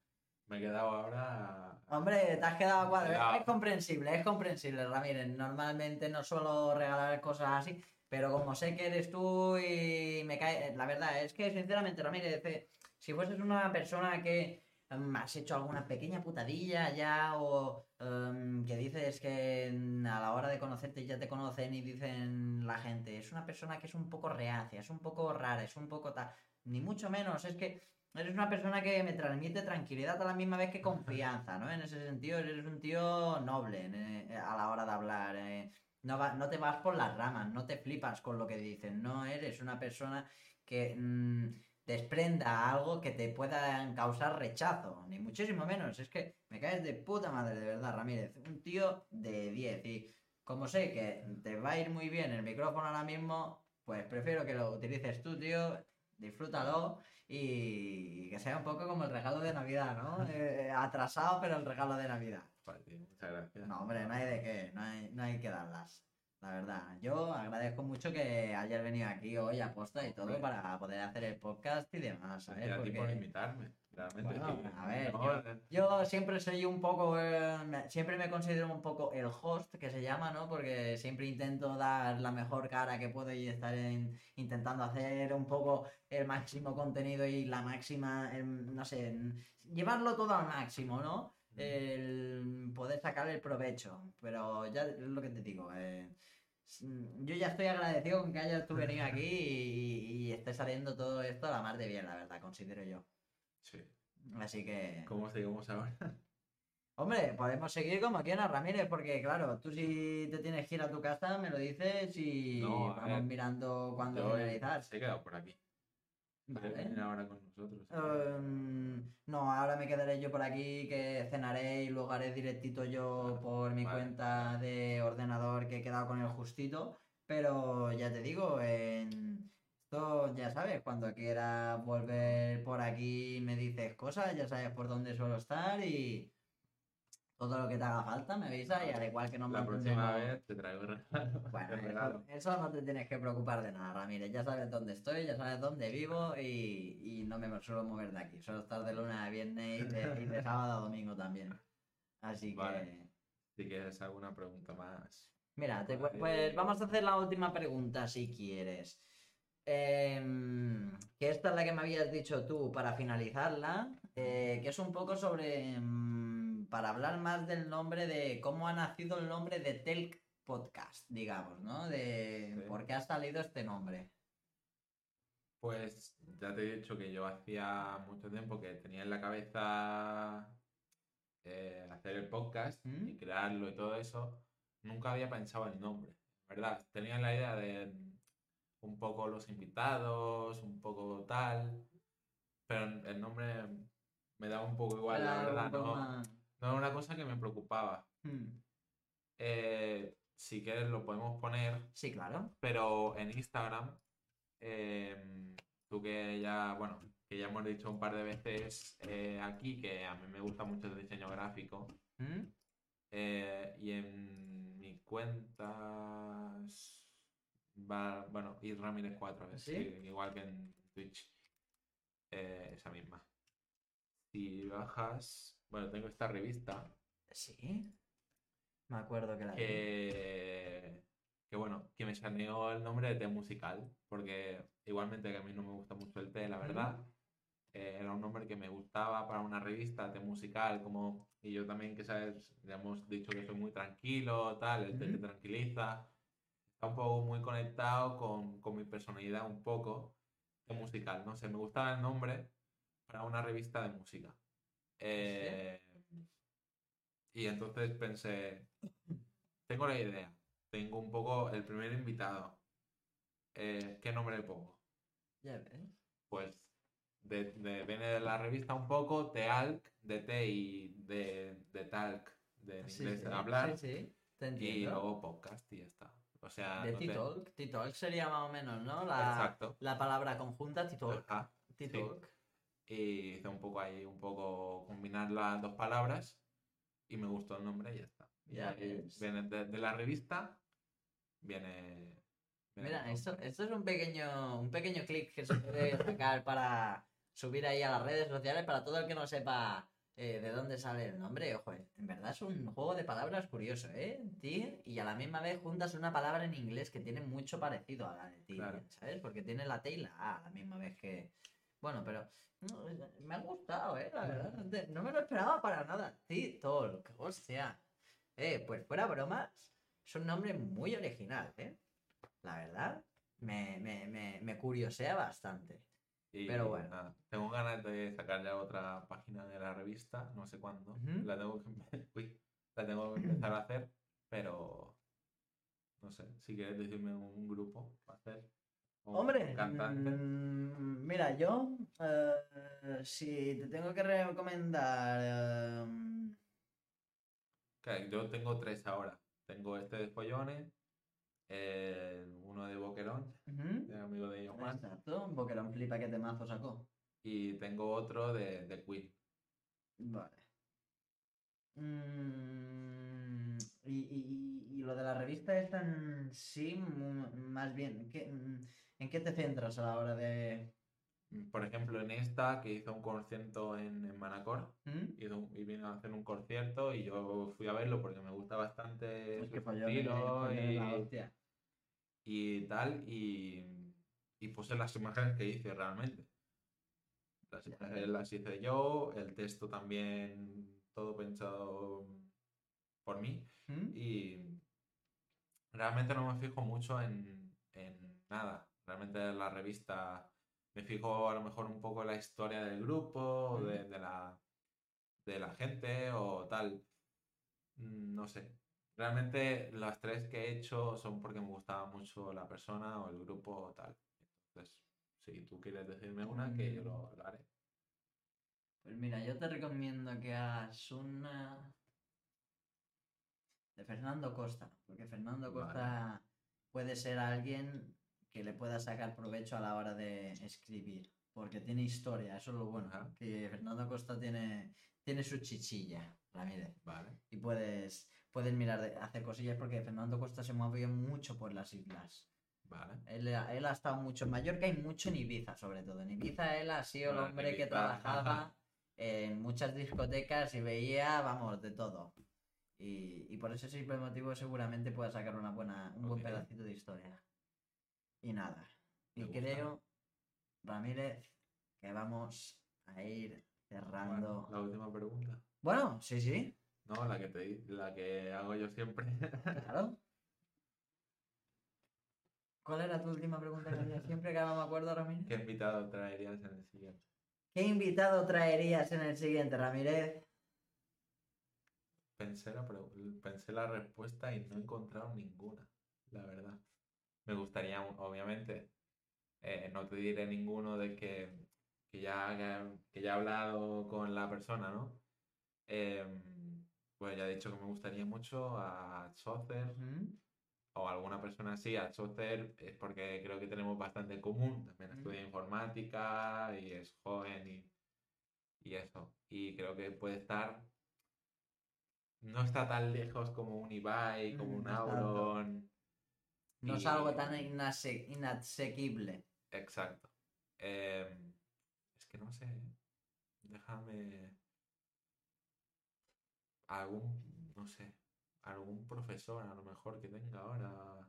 Me he quedado ahora. Hombre, te has quedado cuadro. Cuidado. Es comprensible, es comprensible, Ramírez. Normalmente no suelo regalar cosas así, pero como sé que eres tú y me cae... La verdad es que, sinceramente, Ramírez, eh, si fueses una persona que em, has hecho alguna pequeña putadilla ya o em, que dices que mm, a la hora de conocerte ya te conocen y dicen la gente, es una persona que es un poco reacia, es un poco rara, es un poco tal... Ni mucho menos, es que Eres una persona que me transmite tranquilidad a la misma vez que confianza, ¿no? En ese sentido, eres un tío noble eh, a la hora de hablar. eh. No, va- no te vas por las ramas, no te flipas con lo que dicen, no eres una persona que mm, desprenda algo que te pueda causar rechazo, ni muchísimo menos. Es que me caes de puta madre, de verdad, Ramírez. Un tío de 10. Y como sé que te va a ir muy bien el micrófono ahora mismo, pues prefiero que lo utilices tú, tío. Disfrútalo y que sea un poco como el regalo de Navidad, ¿no? Eh, atrasado, pero el regalo de Navidad. Muchas gracias. No, hombre, no hay de qué, no hay, no hay que darlas. La verdad, yo agradezco mucho que hayas venido aquí hoy a posta y todo para poder hacer el podcast y demás, ¿sabes? Gracias a ti por Porque invitarme. Realmente. Bueno, a ver, No, yo- eh, yo siempre soy un poco, eh, siempre me considero un poco el host que se llama, ¿no? Porque siempre intento dar la mejor cara que puedo y estar en- intentando hacer un poco el máximo contenido y la máxima, em, no sé, llevarlo todo al máximo, ¿no? El poder sacarle el provecho. Pero ya es lo que te digo, eh, s- yo ya estoy agradecido con que hayas tú venido aquí y, y esté saliendo todo esto a la mar de bien, la verdad, considero yo. Sí. Así que... ¿Cómo seguimos ahora? Hombre, podemos seguir como quieras, Ramírez, porque claro, tú si te tienes que ir a tu casa, me lo dices y No, vamos ver, mirando cuándo finalizar. se he quedado por aquí. Vale. Viene ahora con nosotros. Em, no, ahora me quedaré yo por aquí, que cenaré y luego haré directito yo por mi vale, cuenta de ordenador que he quedado con el justito. Pero ya te digo, en... esto ya sabes, cuando quieras volver por aquí me dices cosas, ya sabes por dónde suelo estar y todo lo que te haga falta me avisa y al igual que nos La próxima vez te traigo regalo. Bueno, eso, no te tienes que preocupar de nada, Ramírez. Ya sabes dónde estoy, ya sabes dónde vivo y, y no me suelo mover de aquí. Suelo estar de lunes a viernes y de, y de sábado a domingo también. Así que, Vale. Si quieres alguna pregunta más. mira, te- pues vamos a hacer la última pregunta si quieres. Em, que esta es la que me habías dicho tú para finalizarla, eh, que es un poco sobre, em, para hablar más del nombre de cómo ha nacido el nombre de Telk Podcast, digamos, ¿no? De Sí. por qué ha salido este nombre. Pues ya te he dicho que yo hacía mucho tiempo que tenía en la cabeza eh, hacer el podcast ¿Mm? y crearlo y todo eso. Nunca había pensado en el nombre, ¿verdad? Tenía la idea de un poco los invitados, un poco tal, pero el nombre me da un poco igual, la verdad. No, más- no era una cosa que me preocupaba. Hmm. Eh, si quieres lo podemos poner, Sí, claro. pero en Instagram, em, tú que ya, bueno, que ya hemos dicho un par de veces eh, aquí que a mí me gusta mucho el diseño gráfico. Hmm. eh, y en mi cuenta va, bueno, y Ramírez 4, es ¿Sí? igual que en Twitch. esa misma. Si bajas, bueno, tengo esta revista. Sí. Me acuerdo que la que, que bueno, que me saneó el nombre de té musical, porque igualmente que a mí no me gusta mucho el té, la verdad, eh, era un nombre que me gustaba para una revista té musical, como, y yo también, que sabes, ya hemos dicho que soy muy tranquilo, tal, el té te tranquiliza, está un poco muy conectado con, con mi personalidad un poco, té musical, no sé, me gustaba el nombre para una revista de música. Eh, y entonces pensé, tengo la idea, tengo un poco el primer invitado. Eh, ¿Qué nombre le pongo? Ya ves. Pues de, de- viene de la revista un poco, Tealc, de té y de, de talk, de en Sí, inglés sí, hablar, Sí, y luego podcast y ya está. O sea, De no te- T-Talk. T-Talk sería más o menos, ¿no? La, Exacto. la palabra conjunta T-Talk. T-Talk. Y hice un poco ahí, un poco combinar las dos palabras y me gustó el nombre y ya está. Y Ya ves. viene de, de la revista, viene... viene Mira, esto, esto es un pequeño, un pequeño clic que se puede sacar para subir ahí a las redes sociales para todo el que no sepa eh, de dónde sale el nombre. Ojo, en verdad es un juego de palabras curioso, ¿eh? Tir, y a la misma vez juntas una palabra en inglés que tiene mucho parecido a la de tir, Claro. ¿sabes? Porque tiene la T y la A a la misma vez que... Bueno, pero no, me ha gustado, ¿eh? La verdad, no, me lo esperaba para nada. T-Talk, hostia. Eh, pues fuera bromas, es un nombre muy original, ¿eh? La verdad, me, me, me, me curiosea bastante. Y pero bueno. nada, tengo ganas de sacar ya otra página de la revista, no sé cuándo. La tengo que uy, la tengo que empezar a hacer, pero no sé, si quieres decirme un grupo para hacer. O Hombre, cantante. mm, mira, yo, eh, si te tengo que recomendar... Que yo tengo tres ahora. Tengo este de Follones, el- uno de Boquerón, ujú, de amigo de Juan, Exacto, Boquerón flipa que temazo sacó. y tengo otro de, de Queen. Vale. Mm, y, y- y- lo de la revista es en sí, más bien, ¿qué- mm, ¿en qué te centras a la hora de...? Por ejemplo, en esta, que hizo un concierto en, en Manacor, ¿Mm? y vino a hacer un concierto y yo fui a verlo porque me gusta bastante Es su que falló estilo y, tal, y, y puse las imágenes que hice realmente. Las imágenes las hice yo, el texto también, todo pensado por mí, ¿Mm? y realmente no me fijo mucho en, en nada. Realmente la revista me fijo a lo mejor un poco en la historia del grupo, de, de la, de la gente o tal. Mm, No sé. Realmente las tres que he hecho son porque me gustaba mucho la persona o el grupo o tal. Entonces, si tú quieres decirme una, que yo lo, lo haré. Pues mira, yo te recomiendo que hagas una de Fernando Costa, porque Fernando Vale. Costa puede ser alguien que le pueda sacar provecho a la hora de escribir, porque tiene historia, eso es lo bueno, Ajá. que Fernando Costa tiene, tiene su chichilla, Ramírez, Vale. y puedes, puedes mirar de hacer cosillas porque Fernando Costa se mueve mucho por las islas. Vale. Él, él ha estado mucho en Mallorca y mucho en Ibiza, sobre todo. En Ibiza él ha sido el en hombre que trabajaba en muchas discotecas y veía, vamos, de todo. Y, y por ese simple motivo seguramente pueda sacar una buena, un buen pedacito de historia. Y nada. Y gusta. creo, Ramírez, que vamos a ir cerrando. Bueno, la última pregunta. Bueno, sí, sí, No, la que te la que hago yo siempre. claro. ¿Cuál era tu última pregunta que hacías siempre que ahora me acuerdo, Ramírez? ¿Qué invitado traerías en el siguiente? ¿Qué invitado traerías en el siguiente, Ramírez? Pensé la, pensé la respuesta y no he encontrado ninguna, la verdad. Me gustaría, obviamente, eh, no te diré ninguno de que, que ya, que ya he hablado con la persona, ¿no? Em, pues ya he dicho que me gustaría mucho a Chaucer o alguna persona así. A Chaucer es porque creo que tenemos bastante en común. También estudia informática y es joven y, y eso. Y creo que puede estar. No está tan lejos como un Ibai, como un. Auron. No es algo tan inase- inasequible. Exacto. Em, es que no sé. Déjame. Algún, no sé, algún profesor a lo mejor que tenga ahora.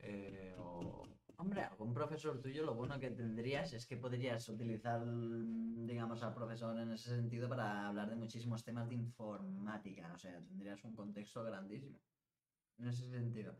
eh, o Hombre, algún profesor tuyo lo bueno que tendrías es que podrías utilizar, digamos, al profesor en ese sentido para hablar de muchísimos temas de informática. O sea, tendrías un contexto grandísimo. En ese sentido.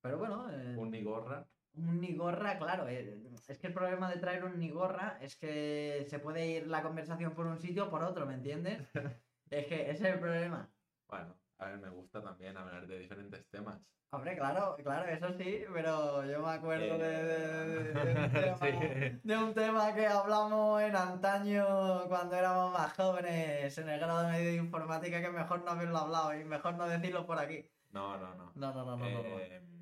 Pero bueno, eh, un Nigorra. un Nigorra, claro. eh, es que el problema de traer un Nigorra es que se puede ir la conversación por un sitio o por otro, ¿me entiendes? es que ese es el problema. Bueno, a ver, me gusta también hablar de diferentes temas. Hombre, claro, claro, eso sí, pero yo me acuerdo de, de- de- de un tema, Sí. de un tema que hablamos en antaño cuando éramos más jóvenes en el grado medio de informática que mejor no haberlo hablado y mejor no decirlo por aquí. No, no, no. No, no, no, no, no. no.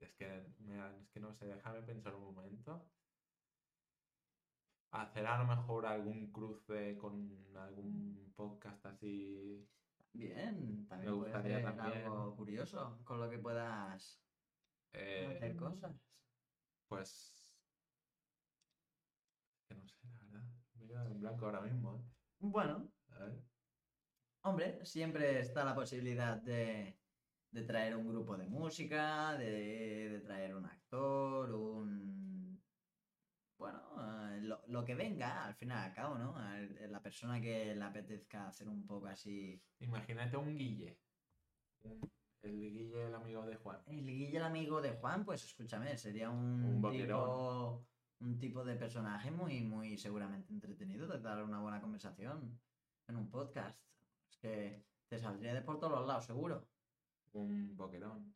Es que, mira, es que no sé, déjame pensar un momento. Hacer a lo mejor algún cruce con algún podcast así. Bien, también Me gustaría también. algo curioso con lo que puedas hacer em, cosas. Pues. Que no sé, la verdad. Me he quedado en blanco ahora mismo, ¿eh? Bueno, A ver. Hombre, siempre está la posibilidad de, de traer un grupo de música, de, de traer un actor, un... Bueno, eh, lo, lo que venga, al fin y al cabo, ¿no? El- La persona que le apetezca hacer un poco así... Imagínate un Guille. El Guille, el amigo de Juan. El Guille, el amigo de Juan, pues escúchame, sería un, Un tipo... Un tipo de personaje muy, muy seguramente entretenido de dar una buena conversación en un podcast. Es que te saldría de por todos los lados, seguro. Un boquerón.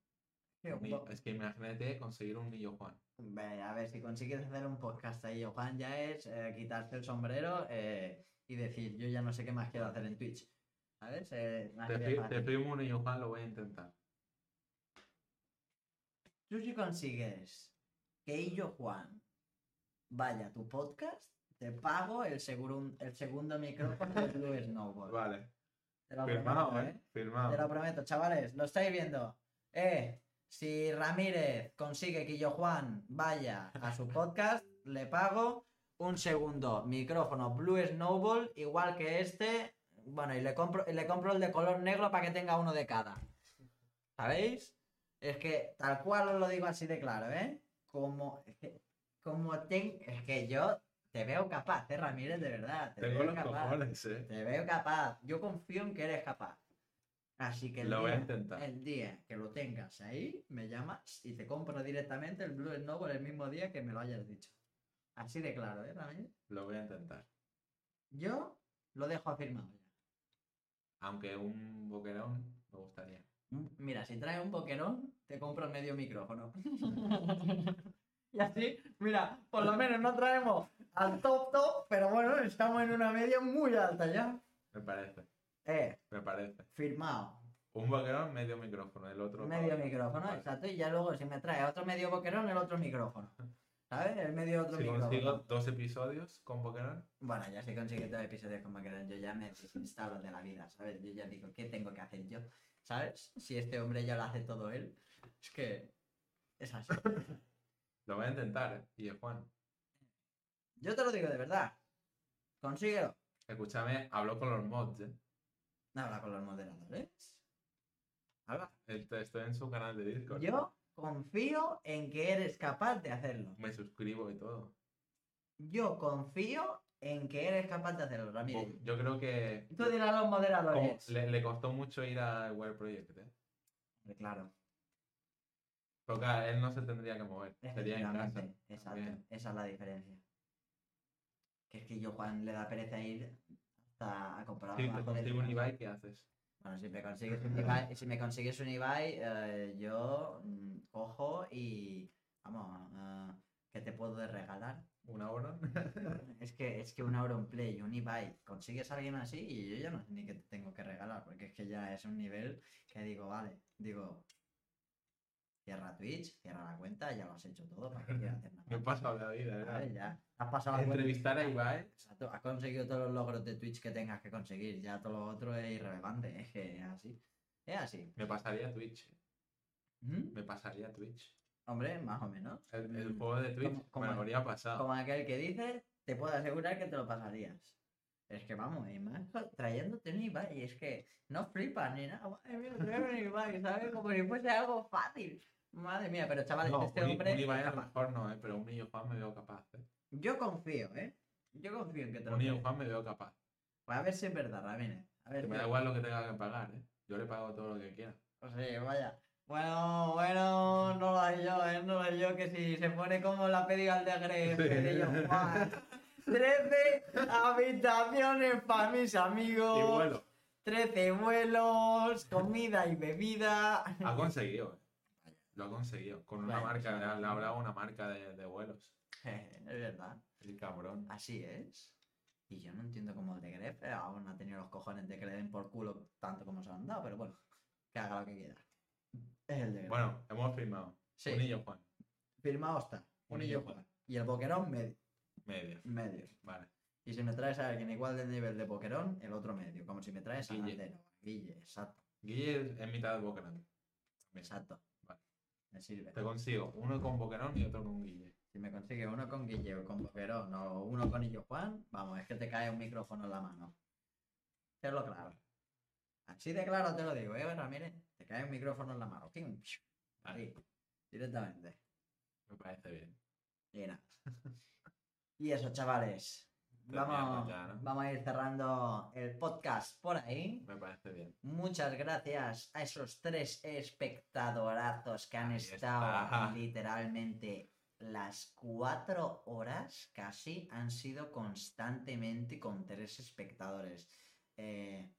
Un bo- Es que imagínate conseguir un niño Juan. A ver, si consigues hacer un podcast ahí, Juan, ya es eh, quitarse el sombrero eh, y decir, yo ya no sé qué más quiero hacer en Twitch. ¿Sabes? Eh, más Te, te firmo un niño Juan, lo voy a intentar. Tú si consigues que Illo Juan vaya a tu podcast, te pago el, seguro, el segundo micrófono de Blue Snowball. Vale. Te lo Firmado, prometo, ¿eh? Firmado. Te lo prometo, chavales, lo estáis viendo. Eh, si Ramírez consigue que yo Juan vaya a su podcast, le pago un segundo micrófono Blue Snowball, igual que este. Bueno, y le compro, y le compro el de color negro para que tenga uno de cada. ¿Sabéis? Es que tal cual os lo digo así de claro, ¿eh? Como, como ten- es que yo te veo capaz, ¿eh, Ramírez? De verdad. Te Tengo veo los capaz. cojones, eh. Te veo capaz. Yo confío en que eres capaz. Así que el, Lo voy a día, intentar. el día que lo tengas ahí, me llamas y te compro directamente el Blue Snowball el mismo día que me lo hayas dicho. Así de claro, ¿eh, Ramírez? Lo voy a intentar. Yo lo dejo afirmado ya. Aunque un boquerón me gustaría. Mm, Mira, si trae un boquerón, te compro medio micrófono. y así, mira, por lo menos no traemos al top top, pero bueno, estamos en una media muy alta ya. Me parece. Eh, Me parece. firmado. Un boquerón, medio micrófono. El otro. Medio micrófono, Vale. exacto. Y ya luego si me trae otro medio boquerón, el otro micrófono. ¿Sabes? El medio otro Si micrófono. consigo dos episodios con boquerón, Bueno, ya si consigue todo episodio con boquerón, yo ya me desinstalo de la vida, ¿sabes? Yo ya digo, ¿qué tengo que hacer yo? ¿Sabes? Si este hombre ya lo hace todo él. Es que es así. lo voy a intentar, ¿eh? Y Juan. Yo te lo digo de verdad. Consíguelo. Escúchame, hablo con los mods, ¿eh? Habla con los moderadores. Habla. Estoy estoy en su canal de Discord. Yo confío en que eres capaz de hacerlo. Me suscribo y todo. Yo confío en que eres capaz de hacerlo, Ramírez. Uf, Yo creo que Tú dirás a los como moderadores. le, le costó mucho ir al Web Project, ¿eh? Claro, claro, él no se tendría que mover. Sería en casa. Exacto, también. esa es la diferencia. Que es que yo, Juan, le da pereza ir hasta a comprar abajo un Ibai, ¿qué haces? Bueno, si me consigues un Ibai, si me consigues un Ibai eh, yo mm, cojo y vamos, eh, ¿qué te puedo regalar? ¿Una hora? Es que, es que un Auronplay, un Ibai, consigues a alguien así y yo ya no sé ni qué te tengo que regalar, porque es que ya es un nivel que digo, vale, digo, cierra Twitch, cierra la cuenta, ya lo has hecho todo, ¿para qué hacer nada? Me he pasado la vida, ¿verdad? ya. Has pasado la cuenta. Entrevistar a Ibai. Exacto, has conseguido todos los logros de Twitch que tengas que conseguir, ya todo lo otro es irrelevante, es que es así. Es así. Me pasaría Twitch. ¿Mm? Me pasaría Twitch. Hombre, más o menos. El, el Mm, juego de Twitch como- como me lo el- habría pasado. Como aquel que dice, te puedo asegurar que te lo pasarías. Es que vamos, y más trayéndote un Ibai, es que no flipas ni nada. Madre mía, un Ibai, ¿sabes? Como si fuese algo fácil. Madre mía, pero chavales, No, este un, hombre. un Ibai a lo mejor no, ¿eh? pero un niño Juan me veo capaz. ¿eh? Yo confío, ¿eh? Yo confío en que te lo Un niño. Juan me veo capaz. Pues a ver si es verdad, Ramírez. A ver Que me da igual lo que tenga que pagar. ¿eh? Yo le pago todo lo que quiera. Pues sí, vaya. Bueno, bueno, no lo hay yo, ¿eh? No lo hay yo, que si se pone como la pedigal de Gref, Sí. Juan. 13 habitaciones para mis amigos. Y bueno, 13 vuelos, comida y bebida. ha conseguido. ¿eh? Lo ha conseguido. Con una Bueno, marca, sí, le ha- hablado una marca de, de vuelos. es verdad, El cabrón. así es. Y yo no entiendo cómo el de Gref aún no ha tenido los cojones de que le den por culo tanto como se han dado, pero bueno, que haga lo que quiera. Es el de Gref. Bueno, hemos firmado. Sí. Un niño Juan. Firmado está. Un niño Juan. Y el boquerón medio. Medio. medio. Vale. Y si me traes a alguien igual del nivel de boquerón, el otro medio. Como si me traes a Guille. Landero. Guille, exacto. Guille es mitad de Boquerón. Exacto. Me sirve. Te consigo uno con Boquerón y otro con Guille. Si me consigue uno con Guille o con boquerón o uno con Illo Juan, vamos, es que te cae un micrófono en la mano. Tenlo claro. Así de claro te lo digo, ¿eh, Ramírez? Te cae un micrófono en la mano. Ahí, directamente. me parece bien. Y nada. Y eso, chavales. Vamos, ya, ¿no? vamos a ir cerrando el podcast por ahí. Me parece bien. Muchas gracias a esos tres espectadorazos que han Ahí estado está. literalmente las cuatro horas casi han sido constantemente con tres espectadores. Eh,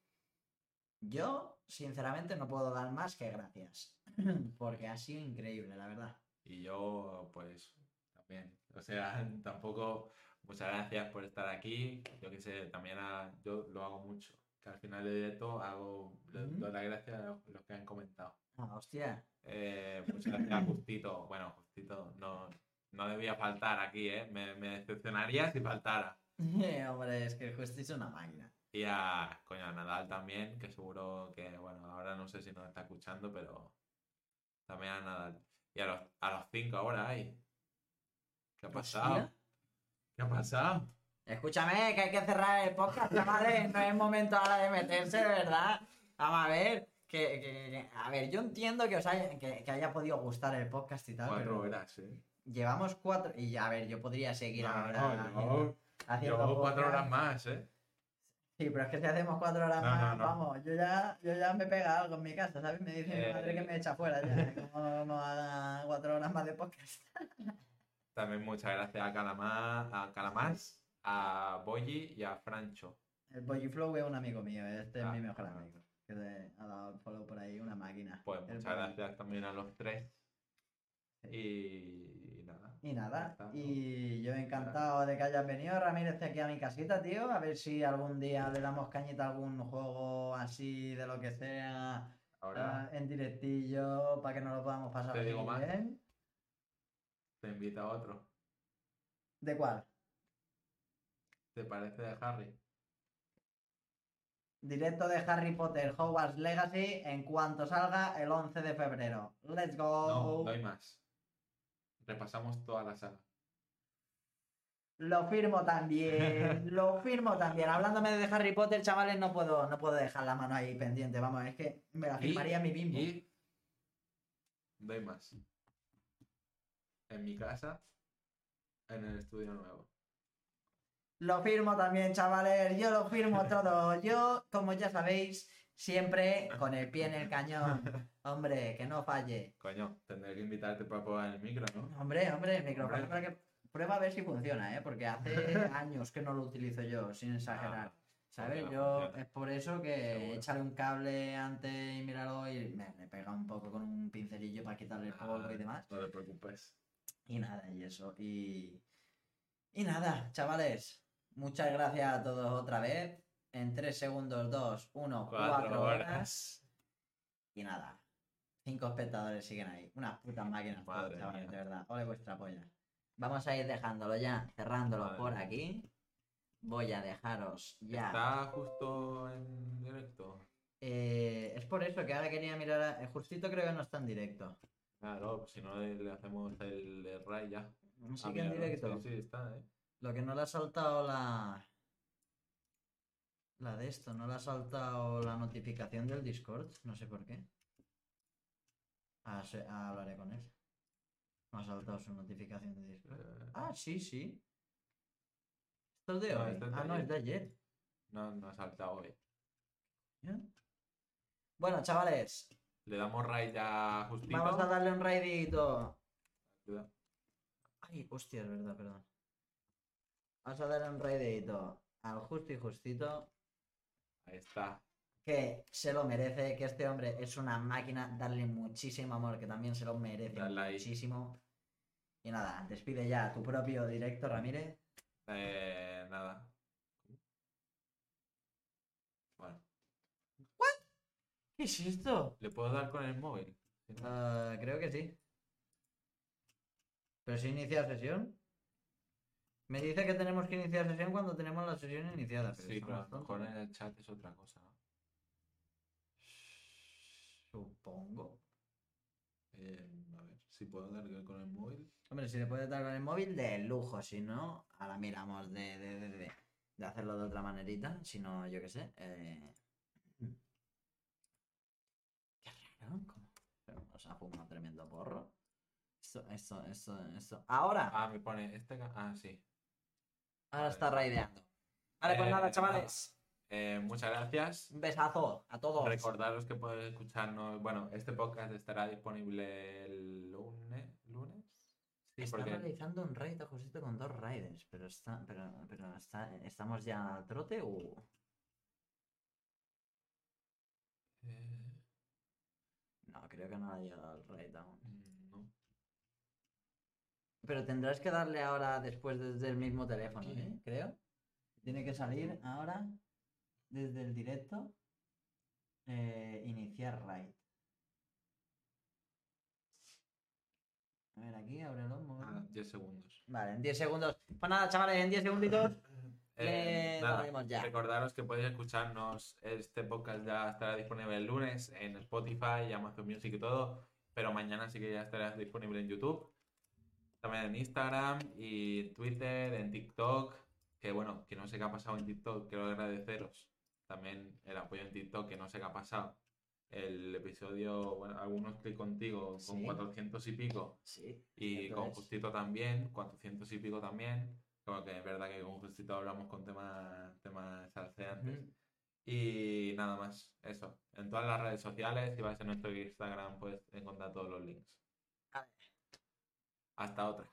yo, sinceramente, no puedo dar más que gracias. Porque ha sido increíble, la verdad. Y yo, pues, también. O sea, tampoco. Muchas gracias por estar aquí. Yo que sé, también a- yo lo hago mucho. Que al final de directo hago. Ujú. doy las gracias a los, los que han comentado. Ah, hostia. Eh, muchas gracias a Justito. Bueno, Justito no, no debía faltar aquí, ¿eh? Me, me decepcionaría si faltara. Hombre, es que justo es una máquina. Y a, coño, a Nadal también, que seguro que, bueno, ahora no sé si nos está escuchando, pero también a Nadal. Y a los, a los cinco ahora hay. ¿Qué ha pasado? ¿Qué ha pasado? Escúchame, que hay que cerrar el podcast, chavales. No es momento ahora de meterse, de verdad. Vamos a ver. Que, que- que- a ver, yo entiendo que os haya, que, que haya podido gustar el podcast y tal, Cuatro pero horas, ¿eh? llevamos cuatro. Y a ver, yo podría seguir No, ahora no, haciendo, haciendo yo cuatro horas más, ¿eh? Sí, pero es que si hacemos cuatro horas No, más, vamos, yo ya, yo ya me pega algo en mi casa, ¿sabes? Me dice mi Eh, madre que me echa fuera ya. Como no haga cuatro horas más de podcast. También muchas gracias a Calamar, a Calamás, a Boyi y a Francho. El Boy Flow es un amigo mío, este es Ah, mi mejor ah. amigo. Que le ha dado el follow por ahí, una máquina. Pues muchas Boyi. gracias también a los tres. Y, y nada. Y nada, y yo encantado de que hayas venido, Ramírez, aquí a mi casita, tío. A ver si algún día le damos cañita a algún juego así, de lo que sea, Ahora ah, en directillo, para que nos lo podamos pasar Te digo más. Te invita a otro. ¿De cuál? ¿Te parece de Harry? Directo de Harry Potter Hogwarts Legacy en cuanto salga el 11 de febrero. ¡Let's No, go! no hay más. Repasamos toda la saga. Lo firmo también, lo firmo también. Hablándome de Harry Potter, chavales, no puedo, no puedo dejar la mano ahí pendiente. Vamos, es que me la Y- firmaría mi bimbo. Y doy más. En mi casa, en el estudio nuevo. Lo firmo también, chavales. Yo lo firmo todo. Yo, como ya sabéis, siempre con el pie en el cañón. Hombre, que no falle. Coño, tendré que invitarte para probar el micro, ¿no? Hombre, hombre, el micrófono Hombre. para que prueba a ver si funciona, ¿eh? Porque hace años que no lo utilizo yo, sin exagerar. ¿Sabes? funciona, Yo funciona. es por eso que echarle un cable antes y míralo y me, me pega un poco con un pincelillo para quitarle el polvo y demás. No te preocupes. Y nada, y eso. Y, y nada, chavales. Muchas gracias a todos otra vez. En 3 segundos, 2, 1, 4 Cuatro horas. horas. Y nada. Cinco espectadores siguen ahí. Unas putas máquinas, todos, Madre chavales, mía. de verdad. Ole vuestra polla. Vamos a ir dejándolo ya, cerrándolo Madre por aquí. Voy a dejaros ya. Está justo en directo. Eh, es por eso que ahora quería mirar. a- eh, Justito creo que no está en directo. Claro, si no le hacemos el, el ray ya. Sí Ah, que en directo. Sí, sí, está, eh. Lo que no le ha saltado la. La de esto, no le ha saltado la notificación del Discord. No sé por qué. Ah, se- ah, hablaré con él. No ha saltado su notificación de Discord. Eh, Ah, sí, sí. Esto es de No, hoy. esto es de ah, no, es de ayer. No, no ha saltado hoy. Bueno, chavales, Le damos ray ya justito. vamos a darle un raidito. Cuidado. Ay, hostia, es verdad, perdón. Vamos a darle un raidito al justo y justito. Ahí está. que se lo merece, que este hombre es una máquina, darle muchísimo amor, que también se lo merece Dale ahí. muchísimo. Y nada, despide ya tu propio directo, Ramírez. Eh, nada. Bueno, ¿Qué es esto? ¿le puedo dar con el móvil? Ah, creo que sí. ¿Pero si inicia sesión? Me dice que tenemos que iniciar sesión cuando tenemos la sesión iniciada. Pero sí, pero a estamos lo mejor en el chat es otra cosa, ¿no? Supongo. Eh, a ver, si puedo dar con el móvil. Hombre, si le puedes dar con el móvil, de lujo. Si no, ahora miramos de, de, de, de- de hacerlo de otra manerita. Si no, yo qué sé. eh, Qué raro. ¿Cómo? Pero nos ha fumado tremendo porro. Esto, esto, esto, esto. Ahora, Ah, me pone este. Ah, sí. ahora está raideando. Vale, pues Eh, nada, chavales. Eh, muchas gracias. Un besazo a todos. Recordaros que podéis escucharnos. Bueno, este podcast estará disponible el lunes. ¿Lunes? Sí, Está porque. realizando un raid a Josito con dos raiders, pero está, pero, pero está, estamos ya al trote o eh, creo que no ha llegado al raid aún. mm, no. Pero tendrás que darle ahora después desde el mismo teléfono, ¿Qué? ¿eh? Creo. Tiene que salir ahora desde el directo. eh, iniciar raid. A ver, aquí, ábrelo. Ah, 10 segundos. Vale, en 10 segundos. Pues nada, chavales, en 10 segunditos. Eh, nada, ya. recordaros que podéis escucharnos. Este podcast ya estará disponible el lunes en Spotify, Amazon Music y todo. Pero mañana sí que ya estará disponible en YouTube. También en Instagram y Twitter, en TikTok. Que bueno, que no sé qué ha pasado en TikTok. Quiero agradeceros también el apoyo en TikTok, que no sé qué ha pasado. El episodio, bueno, algunos clic contigo con Sí. 400 y pico. Sí. Y con. Justito también, 400 y pico también. Como que es verdad que con Justito hablamos con temas, temas salseantes. Y nada más, eso. En todas las redes sociales, si vas a nuestro Instagram, puedes encontrar todos los links. Hasta otra.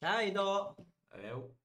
Chaito. Adiós.